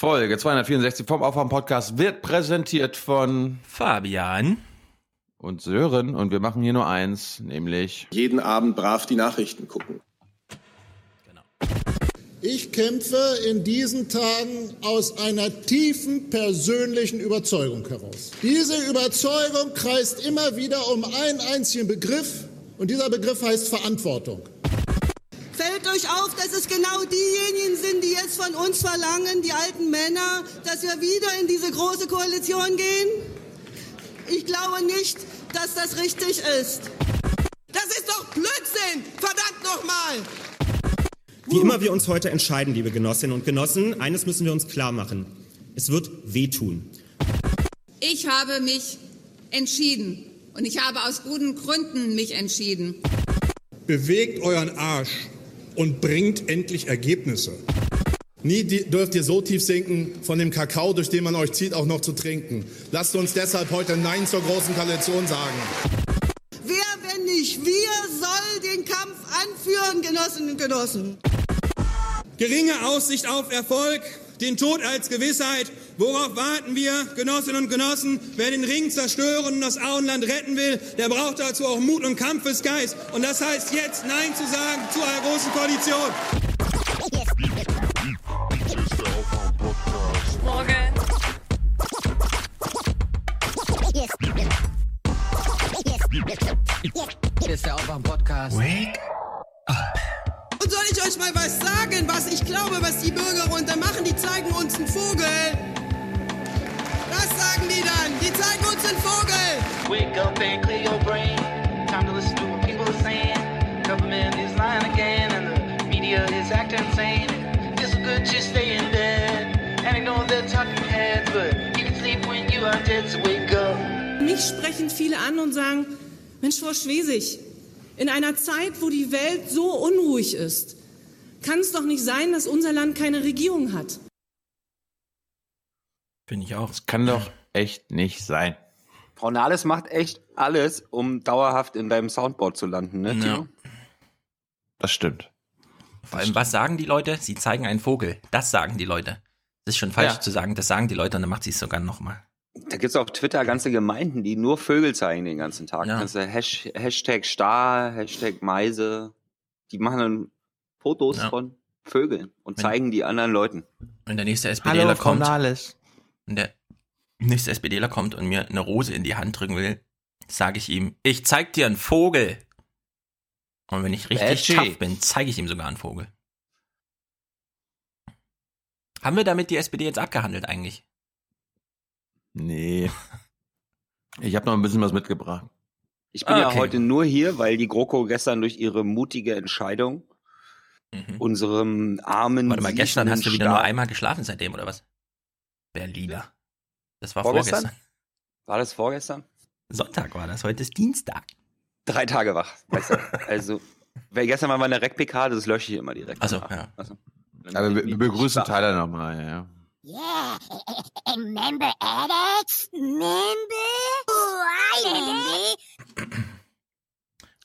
Folge 264 vom Aufwärm-Podcast wird präsentiert von Fabian und Sören und wir machen hier nur eins, nämlich jeden Abend brav die Nachrichten gucken. Ich kämpfe in diesen Tagen aus einer tiefen persönlichen Überzeugung heraus. Diese Überzeugung kreist immer wieder um einen einzigen Begriff und dieser Begriff heißt Verantwortung. Euch auf, dass es genau diejenigen sind, die jetzt von uns verlangen, die alten Männer, dass wir wieder in diese große Koalition gehen? Ich glaube nicht, dass das richtig ist. Das ist doch Blödsinn! Verdammt nochmal! Wie immer wir uns heute entscheiden, liebe Genossinnen und Genossen, eines müssen wir uns klar machen. Es wird wehtun. Ich habe mich entschieden. Und ich habe aus guten Gründen mich entschieden. Bewegt euren Arsch und bringt endlich Ergebnisse. Nie dürft ihr so tief sinken, von dem Kakao, durch den man euch zieht, auch noch zu trinken. Lasst uns deshalb heute Nein zur großen Koalition sagen. Wer, wenn nicht wir, soll den Kampf anführen, Genossinnen und Genossen? Geringe Aussicht auf Erfolg, den Tod als Gewissheit. Worauf warten wir, Genossinnen und Genossen? Wer den Ring zerstören und das Auenland retten will, der braucht dazu auch Mut und Kampfesgeist. Und das heißt jetzt Nein zu sagen zu einer großen Koalition. Morgen. Hier ist der Aufwärm-Podcast. Wake up. Ich euch mal was sagen, was ich glaube, was die Bürger runter machen? Die zeigen uns einen Vogel. Was sagen die dann? Die zeigen uns einen Vogel. Wake up and clear your brain. Time to listen to what people are saying. Government is lying again and the media is acting insane. It's good to stay in bed and ignore the talking heads, but you can sleep when you are dead, so wake up. Mich sprechen viele an und sagen, Mensch, Frau Schwesig, in einer Zeit, wo die Welt so unruhig ist, kann es doch nicht sein, dass unser Land keine Regierung hat. Finde ich auch. Das kann doch echt nicht sein. Frau Nahles macht echt alles, um dauerhaft in deinem Soundboard zu landen, ne, Tino? Das stimmt. Vor allem, was sagen die Leute? Sie zeigen einen Vogel. Das sagen die Leute. Das ist schon falsch Ja. zu sagen, das sagen die Leute und dann macht sie es sogar nochmal. Da gibt's auf Twitter ganze Gemeinden, die nur Vögel zeigen den ganzen Tag. Ja. Hashtag Star, Hashtag Meise. Die machen dann Fotos Ja. von Vögeln und Wenn- zeigen die anderen Leuten. Wenn der nächste SPDler Hallo, kommt, Nahles. wenn der nächste SPDler kommt und mir eine Rose in die Hand drücken will, sage ich ihm, ich zeig dir einen Vogel. Und wenn ich richtig Edgy. tough bin, zeige ich ihm sogar einen Vogel. Haben wir damit die SPD jetzt abgehandelt eigentlich? Nee. Ich habe noch ein bisschen was mitgebracht. Ich bin ja Okay. heute nur hier, weil die GroKo gestern durch ihre mutige Entscheidung unserem armen Mhm. Warte mal, gestern hast du wieder nur Staat- einmal geschlafen seitdem, oder was? Berliner. Das war Vorgestern? vorgestern. War das vorgestern? Sonntag war das, heute ist Dienstag. Drei Tage wach. Weißt du? Also, weil gestern war meine Rec-PK, das lösche ich immer direkt. Also, ja. Also, Aber wir, wir begrüßen Tyler nochmal, ja. Yeah, remember Alex? Remember? Remember.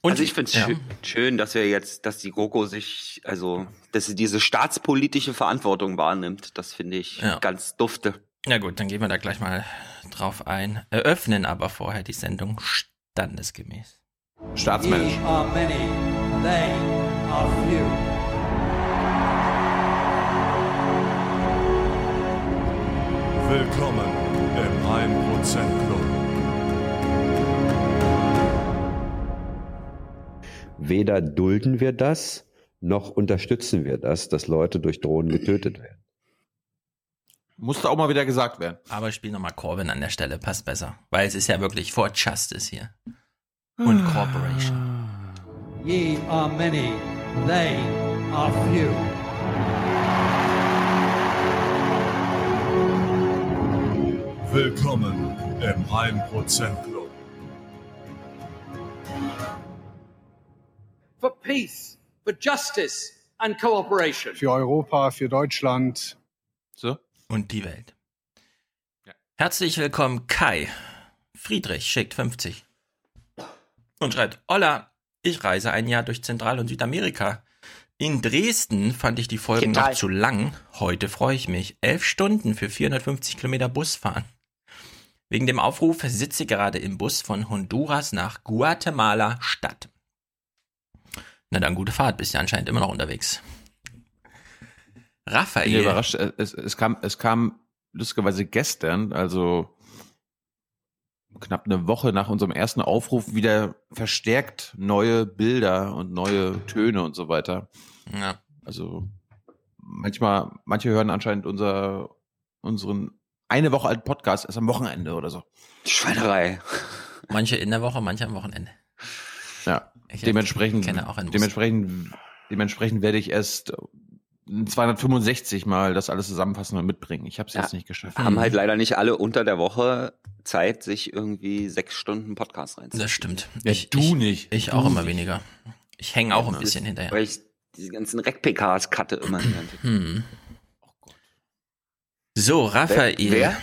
Und also ich finde es ja. schön, schön, dass wir jetzt, dass die GroKo sich, also, dass sie diese staatspolitische Verantwortung wahrnimmt. Das finde ich Ja. ganz dufte. Ja gut, dann gehen wir da gleich mal drauf ein. Eröffnen aber vorher die Sendung standesgemäß. Staatsmännisch. Few. Willkommen im 1% Club. Weder dulden wir das, noch unterstützen wir das, dass Leute durch Drohnen getötet werden. Musste auch mal wieder gesagt werden. Aber ich spiele nochmal Corbin an der Stelle, passt besser. Weil es ist ja wirklich for Justice hier. Und Corporation. Ye are many, they are few. Willkommen im 1% Club. For peace, for justice and cooperation. Für Europa, für Deutschland. So. Und die Welt. Herzlich willkommen, Kai. Friedrich schickt 50. Und schreibt, Hola, ich reise ein Jahr durch Zentral- und Südamerika. In Dresden fand ich die Folgen Total. noch zu lang. Heute freue ich mich. Elf Stunden für 450 Kilometer Bus fahren. Wegen dem Aufruf sitze ich gerade im Bus von Honduras nach Guatemala Stadt. Na dann, gute Fahrt. Bist ja anscheinend immer noch unterwegs. Ich Raphael. bin überrascht. äh, Es, es, kam, es kam lustigerweise gestern, also knapp eine Woche nach unserem ersten Aufruf, wieder verstärkt neue Bilder und neue Töne und so weiter. Ja. Also manchmal, manche hören anscheinend unser, unseren eine Woche alten Podcast erst am Wochenende oder so. Schweinerei. Manche in der Woche, manche am Wochenende. Ja, Ich dementsprechend, kenne auch einen dementsprechend, dementsprechend werde ich erst 265 Mal das alles zusammenfassen und mitbringen. Ich habe es Ja. jetzt nicht geschafft. Haben halt leider nicht alle unter der Woche Zeit, sich irgendwie sechs Stunden Podcast reinzuziehen. Das stimmt. Ja, ich, du ich, nicht. Ich Du auch immer nicht. weniger. Ich hänge auch ein Das bisschen ist, hinterher. Weil ich diese ganzen Rec-PKs cutte immer. die ganze Zeit. Hm. So, Raphael. Wer?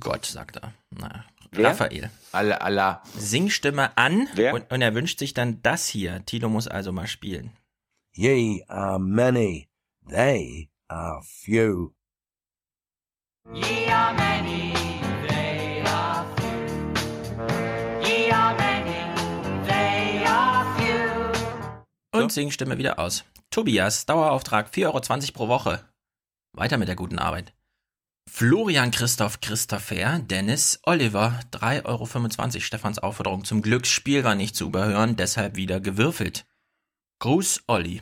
Gott, sagt er. Na, Wer? Raphael. Alle, Allah. Singstimme an Wer? Und, und er wünscht sich dann das hier. Tilo muss also mal spielen. Ye are many, they are few. Ye are many, they are few. Ye are many, they are few. Und Singstimme wieder aus. Tobias, Dauerauftrag 4,20 Euro pro Woche. Weiter mit der guten Arbeit. Florian Christoph Christopher, Dennis Oliver, 3,25 Euro. Stefans Aufforderung zum Glücksspiel war nicht zu überhören, deshalb wieder gewürfelt. Gruß Olli.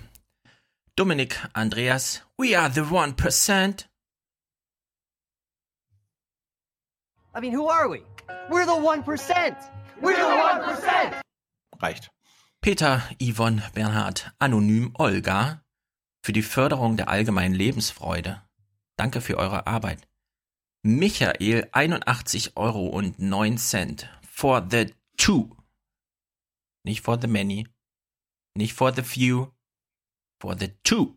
Dominik Andreas, we are the 1%. I mean, who are we? We're the 1%. We're the 1%. Reicht. Peter, Yvonne, Bernhard, Anonym, Olga, für die Förderung der allgemeinen Lebensfreude. Danke für eure Arbeit. Michael, 81 Euro und 9 Cent. For the two. Nicht for the many. Nicht for the few. For the two.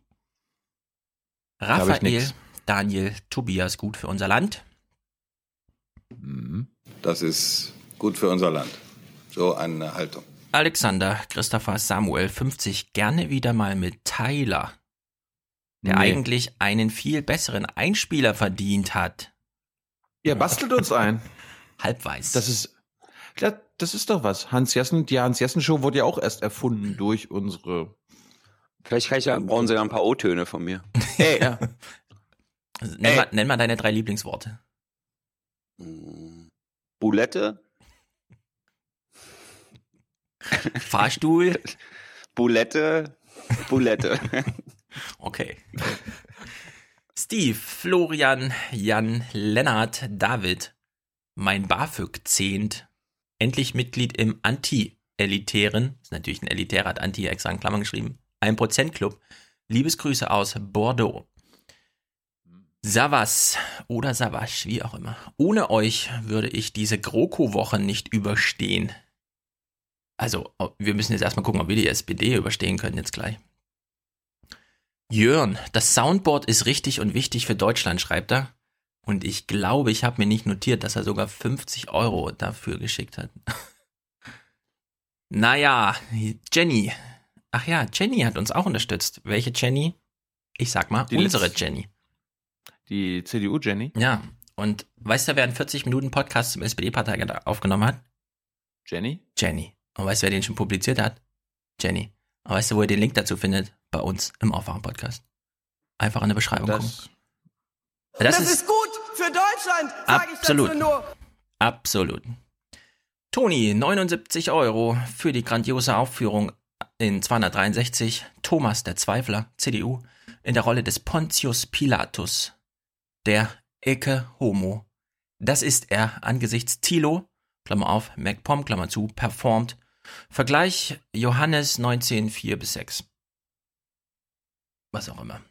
Raphael. Daniel, Tobias, gut für unser Land. Mhm. Das ist gut für unser Land. So eine Haltung. Alexander, Christopher, Samuel, 50, gerne wieder mal mit Tyler, der Nee. eigentlich einen viel besseren Einspieler verdient hat. Ja, bastelt uns ein. Halbweiß. Das ist, ja, das ist doch was. Hans Jessen, die Hans Jessen Show wurde ja auch erst erfunden durch unsere. Vielleicht kann ich ja, brauchen sie ja ein paar O-Töne von mir. Ey, ja. Also, nenn, mal, nenn mal deine drei Lieblingsworte. Boulette, Fahrstuhl. Boulette, Boulette. Okay. Steve, Florian, Jan, Lennart, David, mein BAföG zehnt, endlich Mitglied im Anti-Elitären, ist natürlich ein elitärer, hat Anti extra in Klammern geschrieben, 1% Club, Liebesgrüße aus Bordeaux. Savas oder Savasch, wie auch immer. Ohne euch würde ich diese GroKo-Woche nicht überstehen. Also, wir müssen jetzt erstmal gucken, ob wir die SPD überstehen können jetzt gleich. Jörn, das Soundboard ist richtig und wichtig für Deutschland, schreibt er. Und ich glaube, ich habe mir nicht notiert, dass er sogar 50 Euro dafür geschickt hat. naja, Jenny. Ach ja, Jenny hat uns auch unterstützt. Welche Jenny? Ich sag mal, Die unsere Jenny. Die CDU Jenny. Ja, und weißt du, wer einen 40 Minuten Podcast zum SPD-Parteitag aufgenommen hat? Jenny? Jenny. Und weißt du, wer den schon publiziert hat? Jenny. Und weißt du, wo ihr den Link dazu findet? Bei uns im Aufwachen-Podcast. Einfach in der Beschreibung gucken. Das, Das ist, ist gut für Deutschland, sage ich Absolut. dazu nur. absolut. Toni, 79 Euro für die grandiose Aufführung in 263. Thomas, der Zweifler, CDU, in der Rolle des Pontius Pilatus, der Ecke Homo. Das ist er angesichts Thilo, Klammer auf, MacPom, Klammer zu, performt. Vergleich Johannes 19, 4 bis 6. Was auch immer.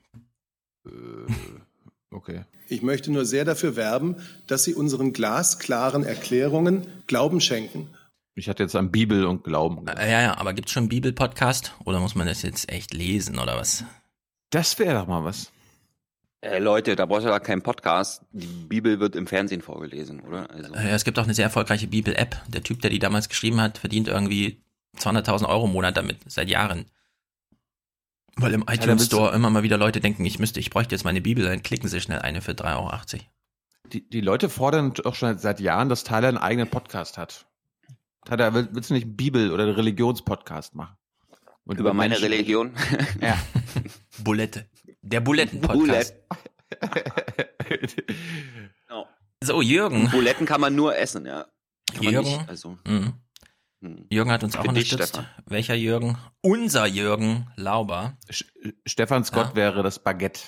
Okay. Ich möchte nur sehr dafür werben, dass Sie unseren glasklaren Erklärungen Glauben schenken. Ich hatte jetzt an Bibel und Glauben. Äh, Ja, ja, aber gibt's schon einen Bibel-Podcast? Oder muss man das jetzt echt lesen oder was? Das wäre doch mal was. Äh, Leute, da brauchst du ja keinen Podcast. Die Bibel wird im Fernsehen vorgelesen, oder? Also, Äh, es gibt auch eine sehr erfolgreiche Bibel-App. Der Typ, der die damals geschrieben hat, verdient irgendwie 200.000 Euro im Monat damit, seit Jahren. Weil im iTunes Store immer mal wieder Leute denken, ich müsste, ich bräuchte jetzt meine Bibel, dann klicken sie schnell eine für 3,80 Euro. Die, die Leute fordern doch schon seit Jahren, dass Tyler einen eigenen Podcast hat. Tyler, will- willst du nicht einen Bibel- oder einen Religionspodcast machen? Und Über meine Menschen- Religion. Ja. Bulette. Der Buletten-Podcast. Ja. So, Jürgen. Buletten kann man nur essen, ja. Kann man Jürgen. nicht, also. Mhm. Jürgen hat uns auch Für unterstützt. Stefan. Welcher Jürgen? Unser Jürgen Lauber. Stefan Scott Ja. wäre das Baguette.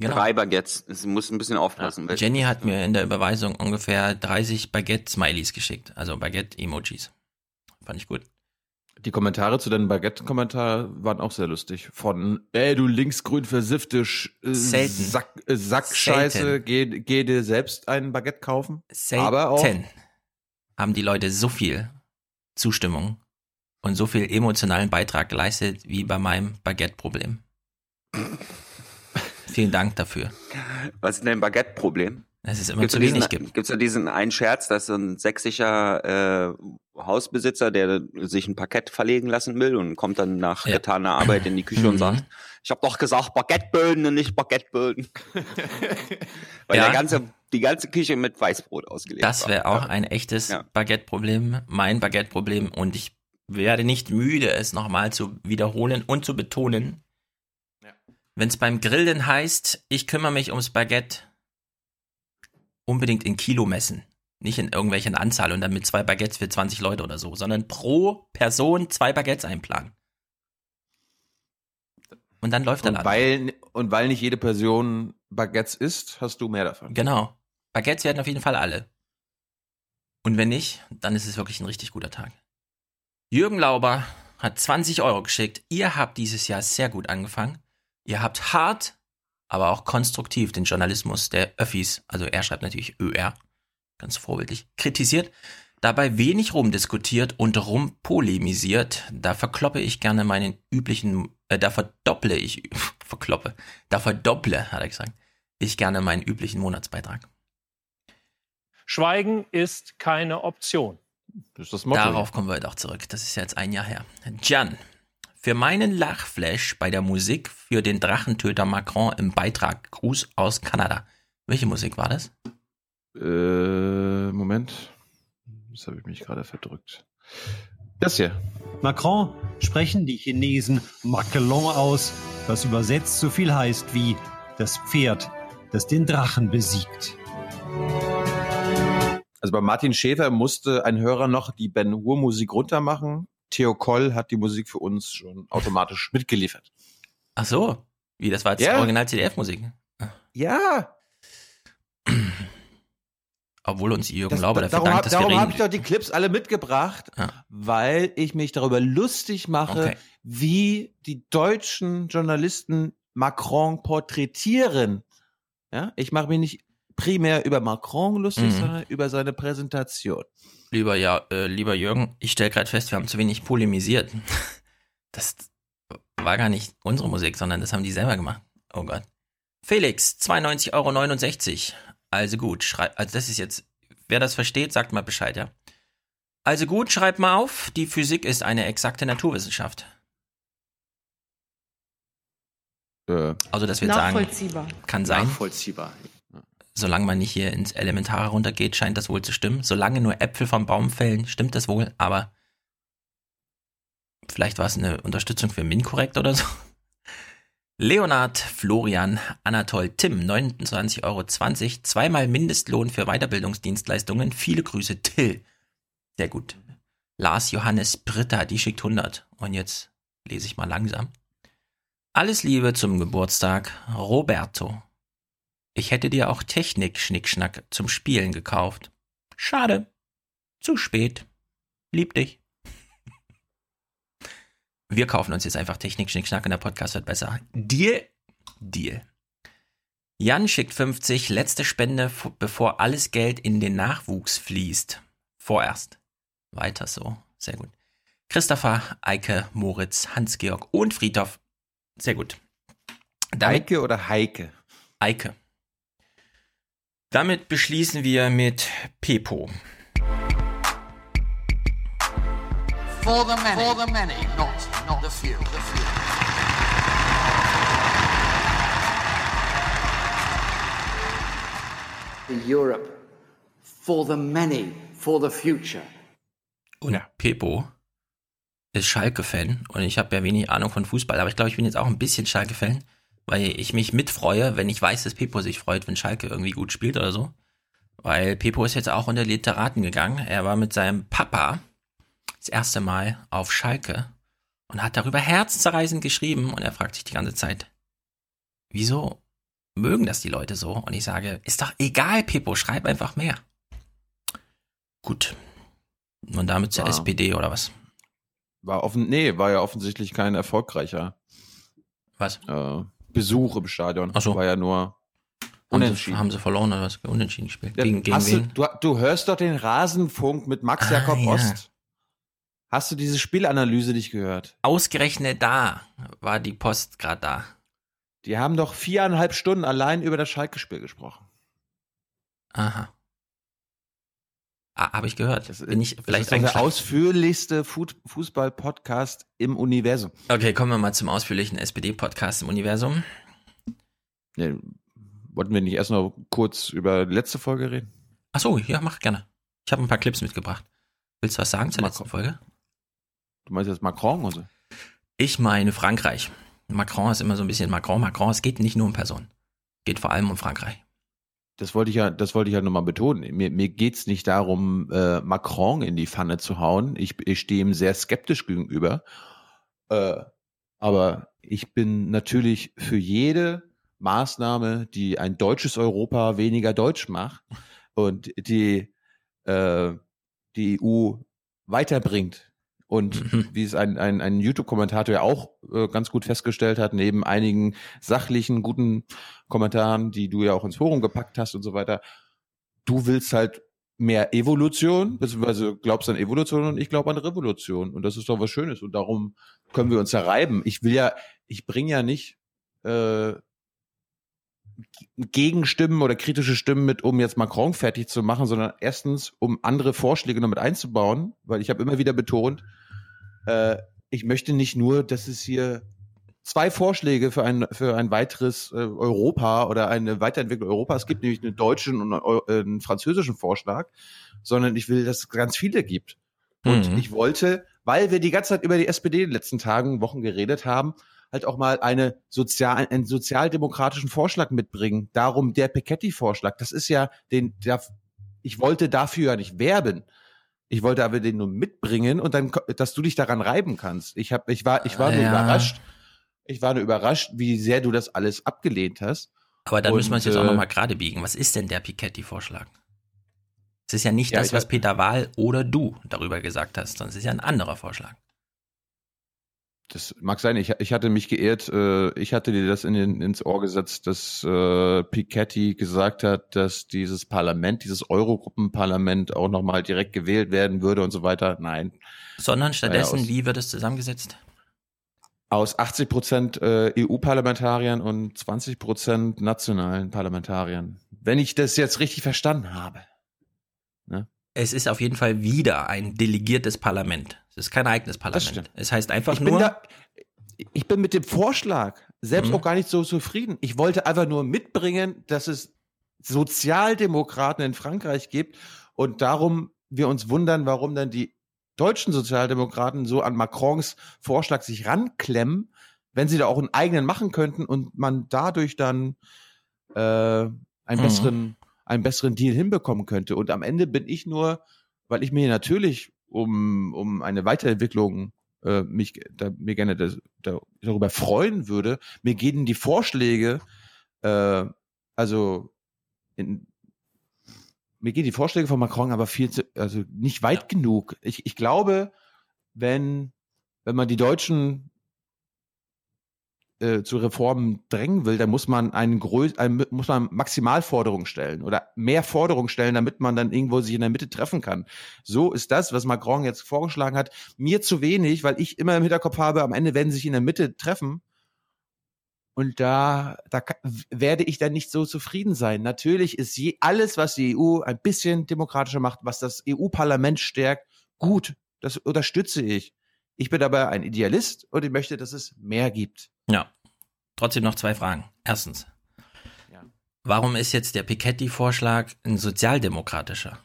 Genau. Drei Baguettes. Es muss ein bisschen aufpassen. weil- Jenny hat mir in der Überweisung ungefähr 30 Baguette-Smileys geschickt. Also Baguette-Emojis. Fand ich gut. Die Kommentare zu deinem Baguette-Kommentar waren auch sehr lustig. Von, ey, du linksgrün versiffte Sch äh, Selten. Sack, äh, Sackscheiße, geh, geh dir selbst ein Baguette kaufen. Selten Aber auch, haben die Leute so viel Zustimmung und so viel emotionalen Beitrag geleistet wie bei meinem Baguette-Problem. Vielen Dank dafür. Was ist denn ein Baguette-Problem? Es ist immer Gibt's zu diesen, wenig gibt. Gibt's da diesen einen Scherz, dass so ein sächsischer äh, Hausbesitzer, der sich ein Parkett verlegen lassen will und kommt dann nach Ja. getaner Arbeit in die Küche und Mhm. sagt, ich habe doch gesagt Baguetteböden und nicht Baguetteböden. Weil Ja. der ganze, die ganze Küche mit Weißbrot ausgelegt Das wäre auch ein echtes Baguette-Problem, mein Baguette-Problem und ich werde nicht müde, es nochmal zu wiederholen und zu betonen. Wenn es beim Grillen heißt, ich kümmere mich ums Baguette, unbedingt in Kilo messen. Nicht in irgendwelchen Anzahl und dann mit zwei Baguettes für 20 Leute oder so, sondern pro Person zwei Baguettes einplanen. Und dann läuft der Laden. weil, und weil nicht jede Person Baguettes isst, hast du mehr davon. Genau. Baguettes werden auf jeden Fall alle. Und wenn nicht, dann ist es wirklich ein richtig guter Tag. Jürgen Lauber hat 20 Euro geschickt. Ihr habt dieses Jahr sehr gut angefangen. Ihr habt hart, aber auch konstruktiv den Journalismus der Öffis, also er schreibt natürlich ÖR, ganz vorbildlich, kritisiert, dabei wenig rumdiskutiert und rumpolemisiert. Da verkloppe ich gerne meinen üblichen, äh, da verdopple ich, verkloppe, da verdopple, hat er gesagt, ich gerne meinen üblichen Monatsbeitrag. Schweigen ist keine Option. Das ist das Darauf kommen wir heute auch zurück. Das ist ja jetzt ein Jahr her. Jan, für meinen Lachflash bei der Musik für den Drachentöter Macron im Beitrag Gruß aus Kanada. Welche Musik war das? Äh, Moment. Das habe ich mich gerade verdrückt. Das hier. Macron sprechen die Chinesen Maquelon aus, was übersetzt so viel heißt wie das Pferd, das den Drachen besiegt. Also bei Martin Schäfer musste ein Hörer noch die Ben Hur Musik runtermachen. Theo Koll hat die Musik für uns schon automatisch mitgeliefert. Ach so, wie, das war jetzt Ja. Original CDF-Musik. Ja. Obwohl uns Jürgen Das, Lauber dafür darum dankt, hab, dass wir darum habe ich doch die Clips alle mitgebracht, weil ich mich darüber lustig mache, Okay. wie die deutschen Journalisten Macron porträtieren. Ja, ich mache mich nicht primär über Macron lustig, Mhm. sondern über seine Präsentation. Lieber, ja, äh, lieber Jürgen, ich stelle gerade fest, wir haben zu wenig polemisiert. Das war gar nicht unsere Musik, sondern das haben die selber gemacht. Oh Gott. Felix, 92,69 Euro. Also gut, schreib, also das ist jetzt, wer das versteht, sagt mal Bescheid, ja. Also gut, schreibt mal auf, die Physik ist eine exakte Naturwissenschaft. Äh, Also, dass wir jetzt sagen, Nachvollziehbar. kann sein. Nachvollziehbar. Solange man nicht hier ins Elementare runtergeht, scheint das wohl zu stimmen. Solange nur Äpfel vom Baum fällen, stimmt das wohl, aber vielleicht war es eine Unterstützung für Minkorrekt oder so. Leonard, Florian, Anatol, Tim, 29,20 Euro, zweimal Mindestlohn für Weiterbildungsdienstleistungen. Viele Grüße, Till. Sehr gut. Lars Johannes Britta, die schickt 100. Und jetzt lese ich mal langsam. Alles Liebe zum Geburtstag, Roberto. Ich hätte dir auch Technik-Schnickschnack zum Spielen gekauft. Schade. Zu spät. Lieb dich. Wir kaufen uns jetzt einfach Technik-Schnickschnack und der Podcast wird besser. Deal? Deal. Jan schickt 50, letzte Spende, bevor alles Geld in den Nachwuchs fließt. Vorerst. Weiter so. Sehr gut. Christopher, Eike, Moritz, Hans-Georg und Friedhoff. Sehr gut. Eike oder Heike? Eike. Damit beschließen wir mit Pepo. For the many, For the many. Not, not the few. The few. Europe. For the many. For the future. Und ja. Pepo ist Schalke-Fan und ich habe ja wenig Ahnung von Fußball, aber ich glaube, ich bin jetzt auch ein bisschen Schalke-Fan weil ich mich mitfreue, wenn ich weiß, dass Pepo sich freut, wenn Schalke irgendwie gut spielt oder so. Weil Pepo ist jetzt auch unter Literaten gegangen. Er war mit seinem Papa das erste Mal auf Schalke und hat darüber herzzerreißend geschrieben und er fragt sich die ganze Zeit, wieso mögen das die Leute so? Und ich sage, ist doch egal, Pepo, schreib einfach mehr. Gut. Und damit zur War- SPD oder was? War offen, nee, war ja offensichtlich kein erfolgreicher Was? äh, Besuch im Stadion. Ach so. War ja nur Haben sie, unentschieden. haben sie verloren oder was? Unentschieden gespielt. Ja, gegen gegen du, du, du hörst doch den Rasenfunk mit Max Ah, Jakob ja. Ost. Hast du diese Spielanalyse nicht gehört? Ausgerechnet da war die Post gerade da. Die haben doch viereinhalb Stunden allein über das Schalke-Spiel gesprochen. Aha. Ah, habe ich gehört. Bin ich Das vielleicht ist doch der ausführlichste Fußball-Podcast im Universum. Okay, kommen wir mal zum ausführlichen SPD-Podcast im Universum. Nee, wollten wir nicht erst noch kurz über die letzte Folge reden? Ach so, ja, mach gerne. Ich habe ein paar Clips mitgebracht. Willst du was sagen zur Mach- letzten Folge? Du meinst jetzt Macron und so? Ich meine Frankreich. Macron ist immer so ein bisschen Macron. Macron, es geht nicht nur um Personen. Geht vor allem um Frankreich. Das wollte ich ja, das wollte ich ja nochmal betonen. Mir, mir geht's nicht darum, äh, Macron in die Pfanne zu hauen. Ich, ich stehe ihm sehr skeptisch gegenüber. Äh, aber ich bin natürlich für jede Maßnahme, die ein deutsches Europa weniger deutsch macht und die äh, die EU weiterbringt. Und wie es ein, ein, ein YouTube-Kommentator ja auch äh, ganz gut festgestellt hat, neben einigen sachlichen, guten Kommentaren, die du ja auch ins Forum gepackt hast und so weiter, du willst halt mehr Evolution, beziehungsweise glaubst an Evolution und ich glaube an Revolution. Und das ist doch was Schönes. Und darum können wir uns ja reiben. Ich will ja, ich bringe ja nicht äh, Gegenstimmen oder kritische Stimmen mit, um jetzt Macron fertig zu machen, sondern erstens, um andere Vorschläge noch mit einzubauen, weil ich habe immer wieder betont, äh, ich möchte nicht nur, dass es hier zwei Vorschläge für ein, für ein weiteres äh, Europa oder eine Weiterentwicklung Europas gibt, nämlich einen deutschen und einen, äh, einen französischen Vorschlag, sondern ich will, dass es ganz viele gibt. Und Mhm. ich wollte, weil wir die ganze Zeit über die SPD in den letzten Tagen, Wochen geredet haben, halt auch mal eine sozial, einen sozialdemokratischen Vorschlag mitbringen. Darum der Piketty-Vorschlag. Das ist ja den, der, ich wollte dafür ja nicht werben. Ich wollte aber den nur mitbringen und dann, dass du dich daran reiben kannst. Ich hab, ich war, ich war nur Ja. überrascht. Ich war nur überrascht, wie sehr du das alles abgelehnt hast. Aber dann müssen wir Und, uns jetzt auch äh, nochmal gerade biegen. Was ist denn der Piketty-Vorschlag? Es ist ja nicht Ja, das, was Peter Wahl oder du darüber gesagt hast, sondern es ist ja ein anderer Vorschlag. Das mag sein. Ich, ich hatte mich geehrt. Äh, ich hatte dir das in den, ins Ohr gesetzt, dass äh, Piketty gesagt hat, dass dieses Parlament, dieses Eurogruppenparlament auch nochmal direkt gewählt werden würde und so weiter. Nein. Sondern stattdessen, Naja, aus- wie wird es zusammengesetzt? Aus 80 Prozent äh, EU-Parlamentariern und 20 Prozent nationalen Parlamentariern. Wenn ich das jetzt richtig verstanden habe. Es ist auf jeden Fall wieder ein delegiertes Parlament. Es ist kein eigenes Parlament. Es heißt einfach Ich nur, da, ich bin mit dem Vorschlag selbst Mhm. auch gar nicht so zufrieden. Ich wollte einfach nur mitbringen, dass es Sozialdemokraten in Frankreich gibt und darum wir uns wundern, warum dann die deutschen Sozialdemokraten so an Macrons Vorschlag sich ranklemmen, wenn sie da auch einen eigenen machen könnten und man dadurch dann äh, einen Mhm. Einen besseren Deal hinbekommen könnte. Und am Ende bin ich nur, weil ich mir natürlich um, um eine Weiterentwicklung äh, mich da, mir gerne das, da, darüber freuen würde, mir gehen die Vorschläge, äh, also in, mir gehen die Vorschläge von Macron aber viel zu, also nicht weit genug. Ich, ich glaube, wenn, wenn man die Deutschen äh, zu Reformen drängen will, dann muss man einen größ muss man Maximalforderungen stellen oder mehr Forderungen stellen, damit man dann irgendwo sich in der Mitte treffen kann. So ist das, was Macron jetzt vorgeschlagen hat, mir zu wenig, weil ich immer im Hinterkopf habe, am Ende werden sie sich in der Mitte treffen. Und da, da werde ich dann nicht so zufrieden sein. Natürlich ist je, alles, was die EU ein bisschen demokratischer macht, was das EU-Parlament stärkt, gut. Das unterstütze ich. Ich bin aber ein Idealist und ich möchte, dass es mehr gibt. Ja, trotzdem noch zwei Fragen. Erstens, Ja. Warum ist jetzt der Piketty-Vorschlag ein sozialdemokratischer?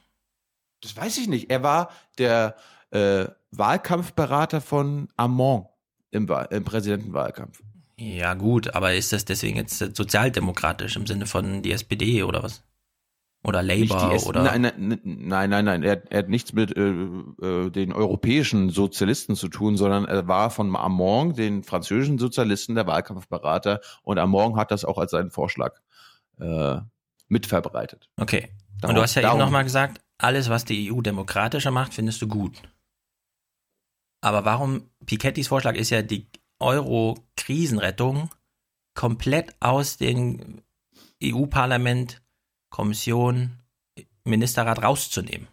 Das weiß ich nicht. Er war der äh, Wahlkampfberater von Amon im, im Präsidentenwahlkampf. Ja, gut, aber ist das deswegen jetzt sozialdemokratisch im Sinne von die SPD oder was? Oder Labour oder. Nein, nein, nein, nein, nein. Er, er hat nichts mit äh, äh, den europäischen Sozialisten zu tun, sondern er war von Amon, den französischen Sozialisten, der Wahlkampfberater. Und Amon hat das auch als seinen Vorschlag äh, mitverbreitet. Okay. Und Darum- du hast ja eben darum- nochmal gesagt, alles, was die EU demokratischer macht, findest du gut. Aber warum, Pikettys Vorschlag ist ja die Euro-Krisenrettung komplett aus dem EU-Parlament, Kommission, Ministerrat rauszunehmen.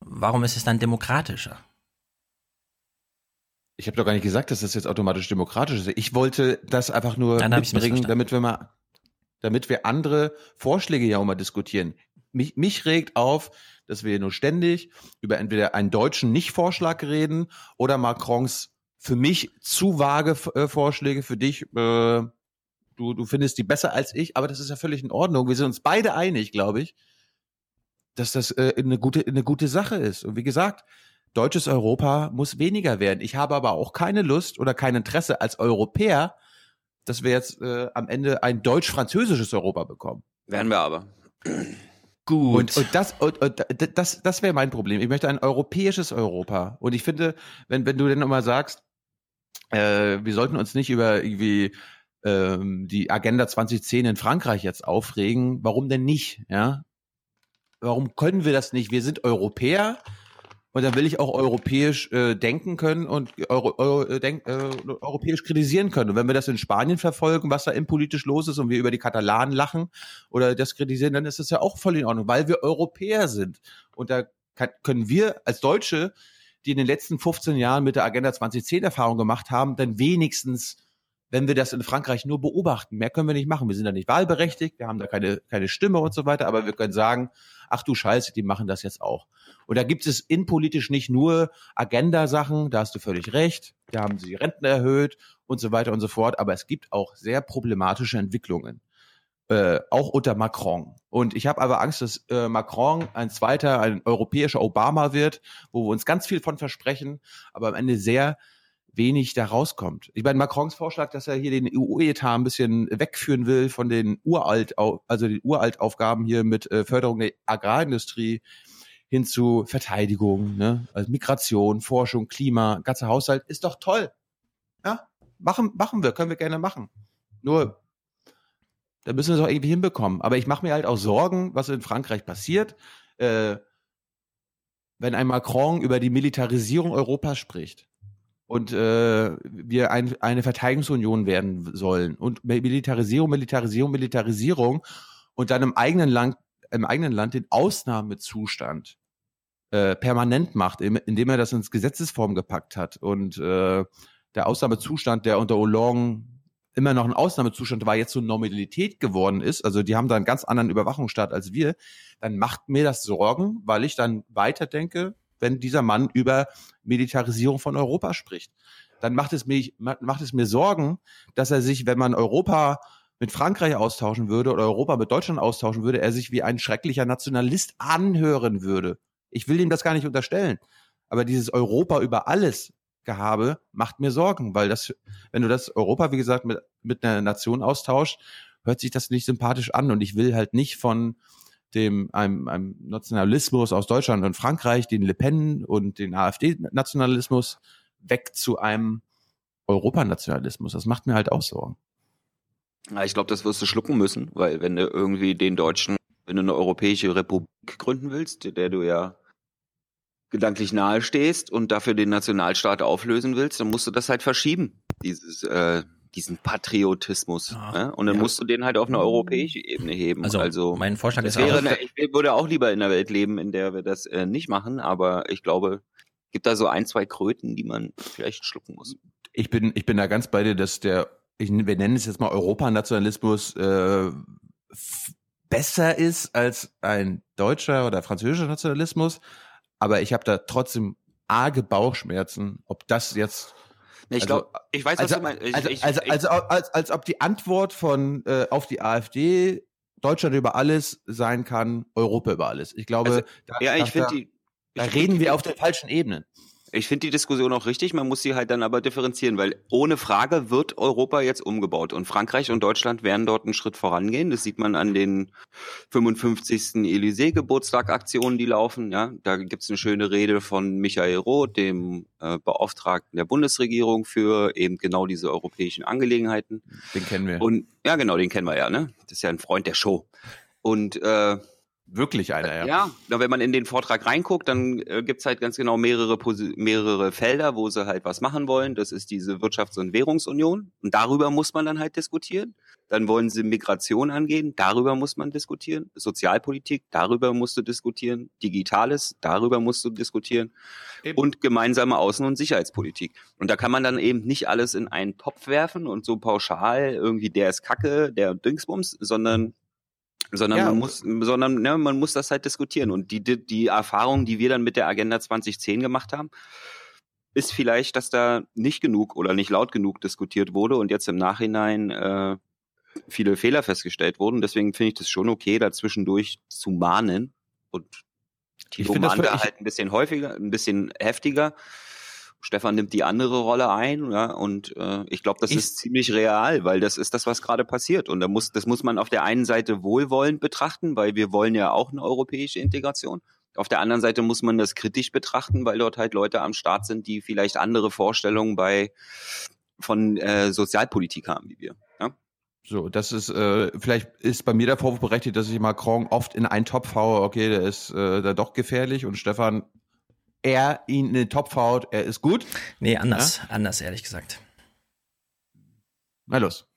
Warum ist es dann demokratischer? Ich habe doch gar nicht gesagt, dass das jetzt automatisch demokratisch ist. Ich wollte das einfach nur Dann mitbringen, damit wir mal, damit wir andere Vorschläge ja auch mal diskutieren. Mich, mich regt auf, dass wir nur ständig über entweder einen deutschen Nicht-Vorschlag reden oder Macrons für mich zu vage äh, Vorschläge, für dich, äh, du, du findest die besser als ich, aber das ist ja völlig in Ordnung. Wir sind uns beide einig, glaube ich, dass das äh, eine gute eine gute Sache ist. Und wie gesagt, deutsches Europa muss weniger werden. Ich habe aber auch keine Lust oder kein Interesse als Europäer, dass wir jetzt äh, am Ende ein deutsch-französisches Europa bekommen. Werden wir aber. Gut. Und, und das, und, und das, das wäre mein Problem. Ich möchte ein europäisches Europa. Und ich finde, wenn, wenn du denn immer sagst, äh, wir sollten uns nicht über irgendwie ähm, die Agenda 2010 in Frankreich jetzt aufregen, warum denn nicht? Ja, warum können wir das nicht? Wir sind Europäer und dann will ich auch europäisch äh, denken können und Euro, Euro, äh, denk, äh, europäisch kritisieren können. Und wenn wir das in Spanien verfolgen, was da innenpolitisch los ist und wir über die Katalanen lachen oder das kritisieren, dann ist das ja auch voll in Ordnung, weil wir Europäer sind. Und da kann, können wir als Deutsche, die in den letzten 15 Jahren mit der Agenda 2010 Erfahrung gemacht haben, dann wenigstens wenn wir das in Frankreich nur beobachten. Mehr können wir nicht machen. Wir sind da nicht wahlberechtigt, wir haben da keine, keine Stimme und so weiter, aber wir können sagen, ach du Scheiße, die machen das jetzt auch. Und da gibt es innenpolitisch nicht nur Agenda-Sachen, da hast du völlig recht, da haben sie die Renten erhöht und so weiter und so fort, aber es gibt auch sehr problematische Entwicklungen. Äh, auch unter Macron. Und ich habe aber Angst, dass äh, Macron ein zweiter, ein europäischer Obama wird, wo wir uns ganz viel von versprechen, aber am Ende sehr wenig da rauskommt. Ich meine, Macrons Vorschlag, dass er hier den EU-Etat ein bisschen wegführen will von den uralt, also den Uraltaufgaben hier mit äh, Förderung der Agrarindustrie hin zu Verteidigung, ne? also Migration, Forschung, Klima, ganzer Haushalt, ist doch toll. Ja, machen, machen wir, können wir gerne machen. Nur, da müssen wir es auch irgendwie hinbekommen. Aber ich mache mir halt auch Sorgen, was in Frankreich passiert, äh, wenn ein Macron über die Militarisierung Europas spricht und äh, wir ein, eine Verteidigungsunion werden sollen. Und Militarisierung, Militarisierung, Militarisierung. Und dann im eigenen Land, im eigenen Land den Ausnahmezustand äh, permanent macht, indem er das ins Gesetzesform gepackt hat. Und äh, der Ausnahmezustand, der unter Hollande immer noch ein Ausnahmezustand war, jetzt so Normalität geworden ist, also die haben da einen ganz anderen Überwachungsstaat als wir, dann macht mir das Sorgen, weil ich dann weiterdenke, wenn dieser Mann über Militarisierung von Europa spricht. Dann macht es, mich, macht es mir Sorgen, dass er sich, wenn man Europa mit Frankreich austauschen würde oder Europa mit Deutschland austauschen würde, er sich wie ein schrecklicher Nationalist anhören würde. Ich will ihm das gar nicht unterstellen. Aber dieses Europa über alles Gehabe macht mir Sorgen, weil das, wenn du das Europa, wie gesagt, mit, mit einer Nation austauscht, hört sich das nicht sympathisch an. Und ich will halt nicht von dem einem, einem Nationalismus aus Deutschland und Frankreich, den Le Pen und den AfD-Nationalismus, weg zu einem Europanationalismus. Das macht mir halt auch Sorgen. Ja, ich glaube, das wirst du schlucken müssen, weil wenn du irgendwie den Deutschen, wenn du eine europäische Republik gründen willst, der du ja gedanklich nahe stehst und dafür den Nationalstaat auflösen willst, dann musst du das halt verschieben, dieses, äh, diesen Patriotismus. ne? Und dann ja. musst du den halt auf eine europäische Ebene heben. Also, Also, mein Vorschlag ist auch- wäre, eine, ich würde auch lieber in einer Welt leben, in der wir das äh, nicht machen, aber ich glaube, gibt da so ein, zwei Kröten, die man vielleicht schlucken muss. Ich bin, ich bin da ganz bei dir, dass der, ich, wir nennen es jetzt mal Europanationalismus, äh, besser ist als ein deutscher oder französischer Nationalismus. Aber ich habe da trotzdem arge Bauchschmerzen, ob das jetzt. Ich glaub- ich weiß, was also, du meinst. Ich- also, ich- also, ich- also, als, als ob die Antwort von äh, auf die AfD Deutschland über alles sein kann, Europa über alles. Ich glaube, Also, da, ja, ich da, finde da, die. da reden die- wir auf den falschen Ebenen. Ich finde die Diskussion auch richtig, man muss sie halt dann aber differenzieren, weil ohne Frage wird Europa jetzt umgebaut und Frankreich und Deutschland werden dort einen Schritt vorangehen. Das sieht man an den 55. Élysée-Geburtstag-Aktionen, die laufen. Ja, da gibt's eine schöne Rede von Michael Roth, dem äh, Beauftragten der Bundesregierung für eben genau diese europäischen Angelegenheiten. Den kennen wir. Und ja, genau, den kennen wir ja, ne? Das ist ja ein Freund der Show. Und äh, Wirklich einer, ja. ja, na, wenn man in den Vortrag reinguckt, dann äh, gibt's halt ganz genau mehrere, Posi- mehrere Felder, wo sie halt was machen wollen. Das ist diese Wirtschafts- und Währungsunion. Und darüber muss man dann halt diskutieren. Dann wollen sie Migration angehen, darüber muss man diskutieren. Sozialpolitik, darüber musst du diskutieren. Digitales, darüber musst du diskutieren. Und gemeinsame Außen- und Sicherheitspolitik. Und da kann man dann eben nicht alles in einen Topf werfen und so pauschal irgendwie der ist Kacke, der Dingsbums, sondern sondern Ja. man muss, sondern ne, man muss das halt diskutieren. Und die, die, die Erfahrung, die wir dann mit der Agenda 2010 gemacht haben, ist vielleicht, dass da nicht genug oder nicht laut genug diskutiert wurde und jetzt im Nachhinein äh, viele Fehler festgestellt wurden. Deswegen finde ich das schon okay, da zwischendurch zu mahnen. Und da wirklich- halt ein bisschen häufiger, ein bisschen heftiger. Stefan nimmt die andere Rolle ein, ja, und äh, ich glaube, das Ich- ist ziemlich real, weil das ist das, was gerade passiert. Und da muss, das muss man auf der einen Seite wohlwollend betrachten, weil wir wollen ja auch eine europäische Integration. Auf der anderen Seite muss man das kritisch betrachten, weil dort halt Leute am Start sind, die vielleicht andere Vorstellungen bei von äh, Sozialpolitik haben wie wir. Ja? So, das ist, äh, vielleicht ist bei mir der Vorwurf berechtigt, dass ich Macron oft in einen Topf haue, okay, der ist äh, da doch gefährlich und Stefan, er ihn in den Topf haut, er ist gut. Nee, anders, anders, ehrlich gesagt. Na los.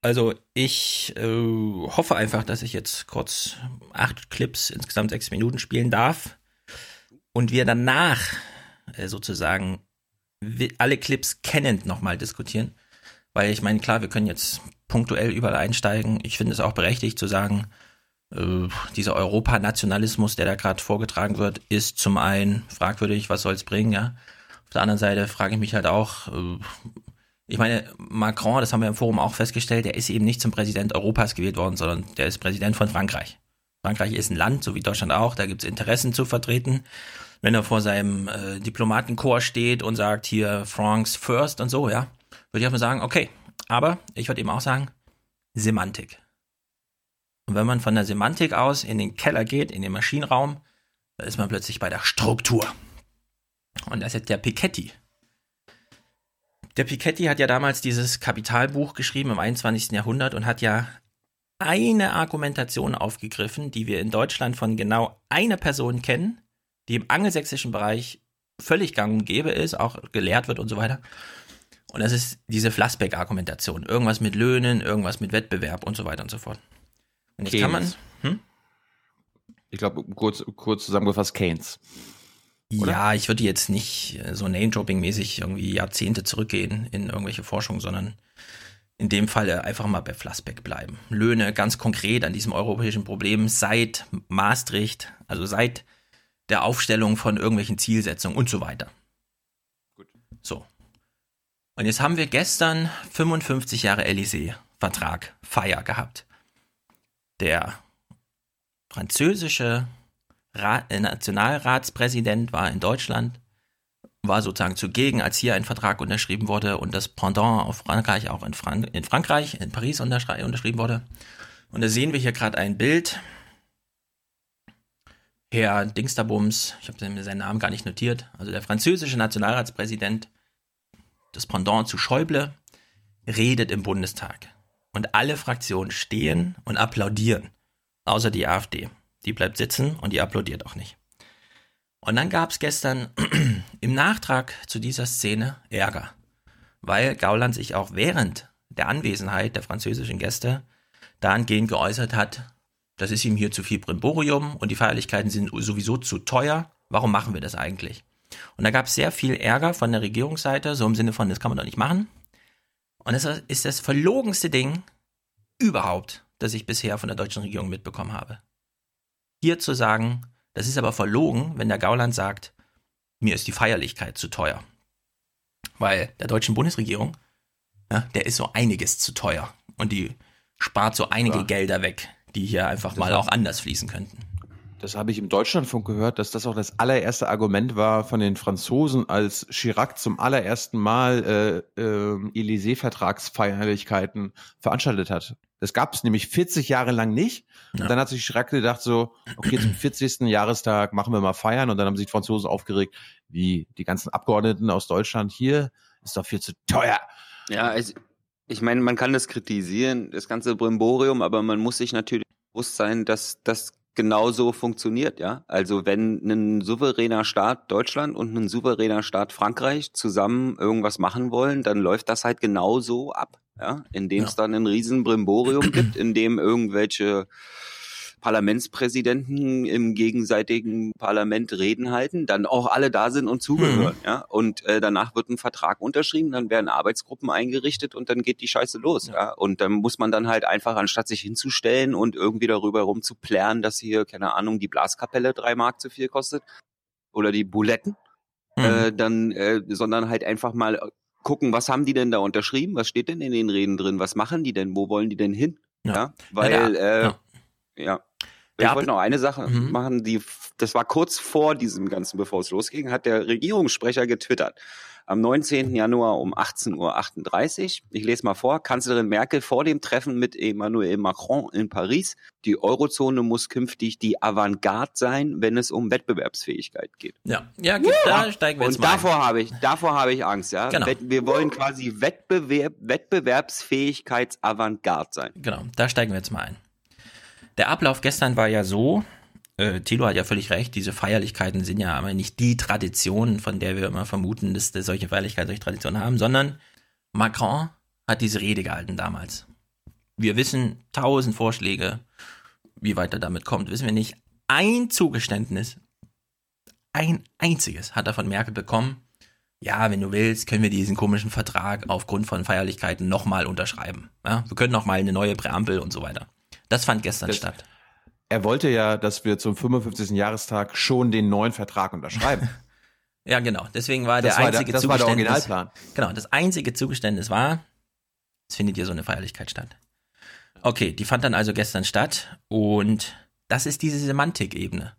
Also ich äh, hoffe einfach, dass ich jetzt kurz acht Clips, insgesamt sechs Minuten spielen darf und wir danach äh, sozusagen alle Clips kennend nochmal diskutieren. Weil ich meine, klar, wir können jetzt punktuell überall einsteigen. Ich finde es auch berechtigt zu sagen, dieser Europanationalismus, der da gerade vorgetragen wird, ist zum einen fragwürdig, was soll es bringen, ja. Auf der anderen Seite frage ich mich halt auch, äh, ich meine, Macron, das haben wir im Forum auch festgestellt, der ist eben nicht zum Präsident Europas gewählt worden, sondern der ist Präsident von Frankreich. Frankreich ist ein Land, so wie Deutschland auch, da gibt es Interessen zu vertreten. Wenn er vor seinem äh, Diplomatenchor steht und sagt, hier France first und so, ja, würde ich auch mal sagen, okay. Aber ich würde eben auch sagen, Semantik. Und wenn man von der Semantik aus in den Keller geht, in den Maschinenraum, da ist man plötzlich bei der Struktur. Und das ist jetzt der Piketty. Der Piketty hat ja damals dieses Kapitalbuch geschrieben im 21. Jahrhundert und hat ja eine Argumentation aufgegriffen, die wir in Deutschland von genau einer Person kennen, die im angelsächsischen Bereich völlig gang und gäbe ist, auch gelehrt wird und so weiter. Und das ist diese Flassbeck-Argumentation. Irgendwas mit Löhnen, irgendwas mit Wettbewerb und so weiter und so fort. Und jetzt kann man. Keynes. Hm? Ich glaube, kurz, kurz zusammengefasst, Keynes. Oder? Ja, ich würde jetzt nicht äh, so Name-Dropping-mäßig irgendwie Jahrzehnte zurückgehen in irgendwelche Forschung, sondern in dem Falle einfach mal bei Flassbeck bleiben. Löhne ganz konkret an diesem europäischen Problem seit Maastricht, also seit der Aufstellung von irgendwelchen Zielsetzungen und so weiter. Gut. So. Und jetzt haben wir gestern 55 Jahre Élysée-Vertrag, Feier gehabt. Der französische Ra äh, Nationalratspräsident war in Deutschland, war sozusagen zugegen, als hier ein Vertrag unterschrieben wurde und das Pendant auf Frankreich auch in, Fran in Frankreich, in Paris unterschri unterschrieben wurde. Und da sehen wir hier gerade ein Bild. Herr Dingsterbums, ich habe mir seinen Namen gar nicht notiert, also der französische Nationalratspräsident, das Pendant zu Schäuble, redet im Bundestag. Und alle Fraktionen stehen und applaudieren, außer die AfD. Die bleibt sitzen und die applaudiert auch nicht. Und dann gab es gestern im Nachtrag zu dieser Szene Ärger, weil Gauland sich auch während der Anwesenheit der französischen Gäste dahingehend geäußert hat, das ist ihm hier zu viel Brimborium und die Feierlichkeiten sind sowieso zu teuer. Warum machen wir das eigentlich? Und da gab es sehr viel Ärger von der Regierungsseite, so im Sinne von, das kann man doch nicht machen. Und das ist das verlogenste Ding überhaupt, das ich bisher von der deutschen Regierung mitbekommen habe. Hier zu sagen, das ist aber verlogen, wenn der Gauland sagt, mir ist die Feierlichkeit zu teuer. Weil der deutschen Bundesregierung, ja, der ist so einiges zu teuer. Und die spart so einige Ja. Gelder weg, die hier einfach mal war- auch anders fließen könnten. Das habe ich im Deutschlandfunk gehört, dass das auch das allererste Argument war von den Franzosen, als Chirac zum allerersten Mal äh, äh, Élysée-Vertragsfeierlichkeiten veranstaltet hat. Das gab es nämlich 40 Jahre lang nicht. Und dann hat sich Chirac gedacht so, okay, zum 40. Jahrestag machen wir mal feiern. Und dann haben sich die Franzosen aufgeregt, wie die ganzen Abgeordneten aus Deutschland hier, ist doch viel zu teuer. Ja, ich, ich meine, man kann das kritisieren, das ganze Brimborium, aber man muss sich natürlich bewusst sein, dass das genauso funktioniert, ja. Also wenn ein souveräner Staat Deutschland und ein souveräner Staat Frankreich zusammen irgendwas machen wollen, dann läuft das halt genauso ab, ja. Indem es dann ein riesen Brimborium gibt, in dem irgendwelche Parlamentspräsidenten im gegenseitigen Parlament Reden halten, dann auch alle da sind und zugehören, ja. Und äh, danach wird ein Vertrag unterschrieben, dann werden Arbeitsgruppen eingerichtet und dann geht die Scheiße los, ja. Und dann muss man dann halt einfach, anstatt sich hinzustellen und irgendwie darüber rum zu plären, dass hier, keine Ahnung, die Blaskapelle drei Mark zu viel kostet oder die Buletten, äh, dann, äh, sondern halt einfach mal gucken, was haben die denn da unterschrieben, was steht denn in den Reden drin, was machen die denn, wo wollen die denn hin, ja, weil, Ja, der- äh, ja. ja. Der Ich wollte noch eine Sache Mhm. machen, die, das war kurz vor diesem Ganzen, bevor es losging, hat der Regierungssprecher getwittert. Am 19. Januar um 18.38 Uhr, ich lese mal vor, Kanzlerin Merkel vor dem Treffen mit Emmanuel Macron in Paris, die Eurozone muss künftig die Avantgarde sein, wenn es um Wettbewerbsfähigkeit geht. Ja, ja, gut, da steigen wir jetzt Und mal ein. davor habe ich, davor habe ich Angst, ja. Genau. Wir wollen quasi Wettbewerb, Wettbewerbsfähigkeits-Avantgarde sein. Genau, da steigen wir jetzt mal ein. Der Ablauf gestern war ja so, äh, Thilo hat ja völlig recht, diese Feierlichkeiten sind ja aber nicht die Tradition, von der wir immer vermuten, dass, solche Feierlichkeiten solche Traditionen haben, sondern Macron hat diese Rede gehalten damals. Wir wissen, tausend Vorschläge, wie weit er damit kommt, wissen wir nicht. Ein Zugeständnis, ein einziges hat er von Merkel bekommen. Ja, wenn du willst, können wir diesen komischen Vertrag aufgrund von Feierlichkeiten nochmal unterschreiben. Ja, wir können nochmal eine neue Präambel und so weiter. Das fand gestern Das- statt. Er wollte ja, dass wir zum 55. Jahrestag schon den neuen Vertrag unterschreiben. Ja, genau. Deswegen war Das der war der- einzige das war der Zugeständnis. Originalplan. Genau, das einzige Zugeständnis war, es findet hier so eine Feierlichkeit statt. Okay, die fand dann also gestern statt und das ist diese Semantikebene.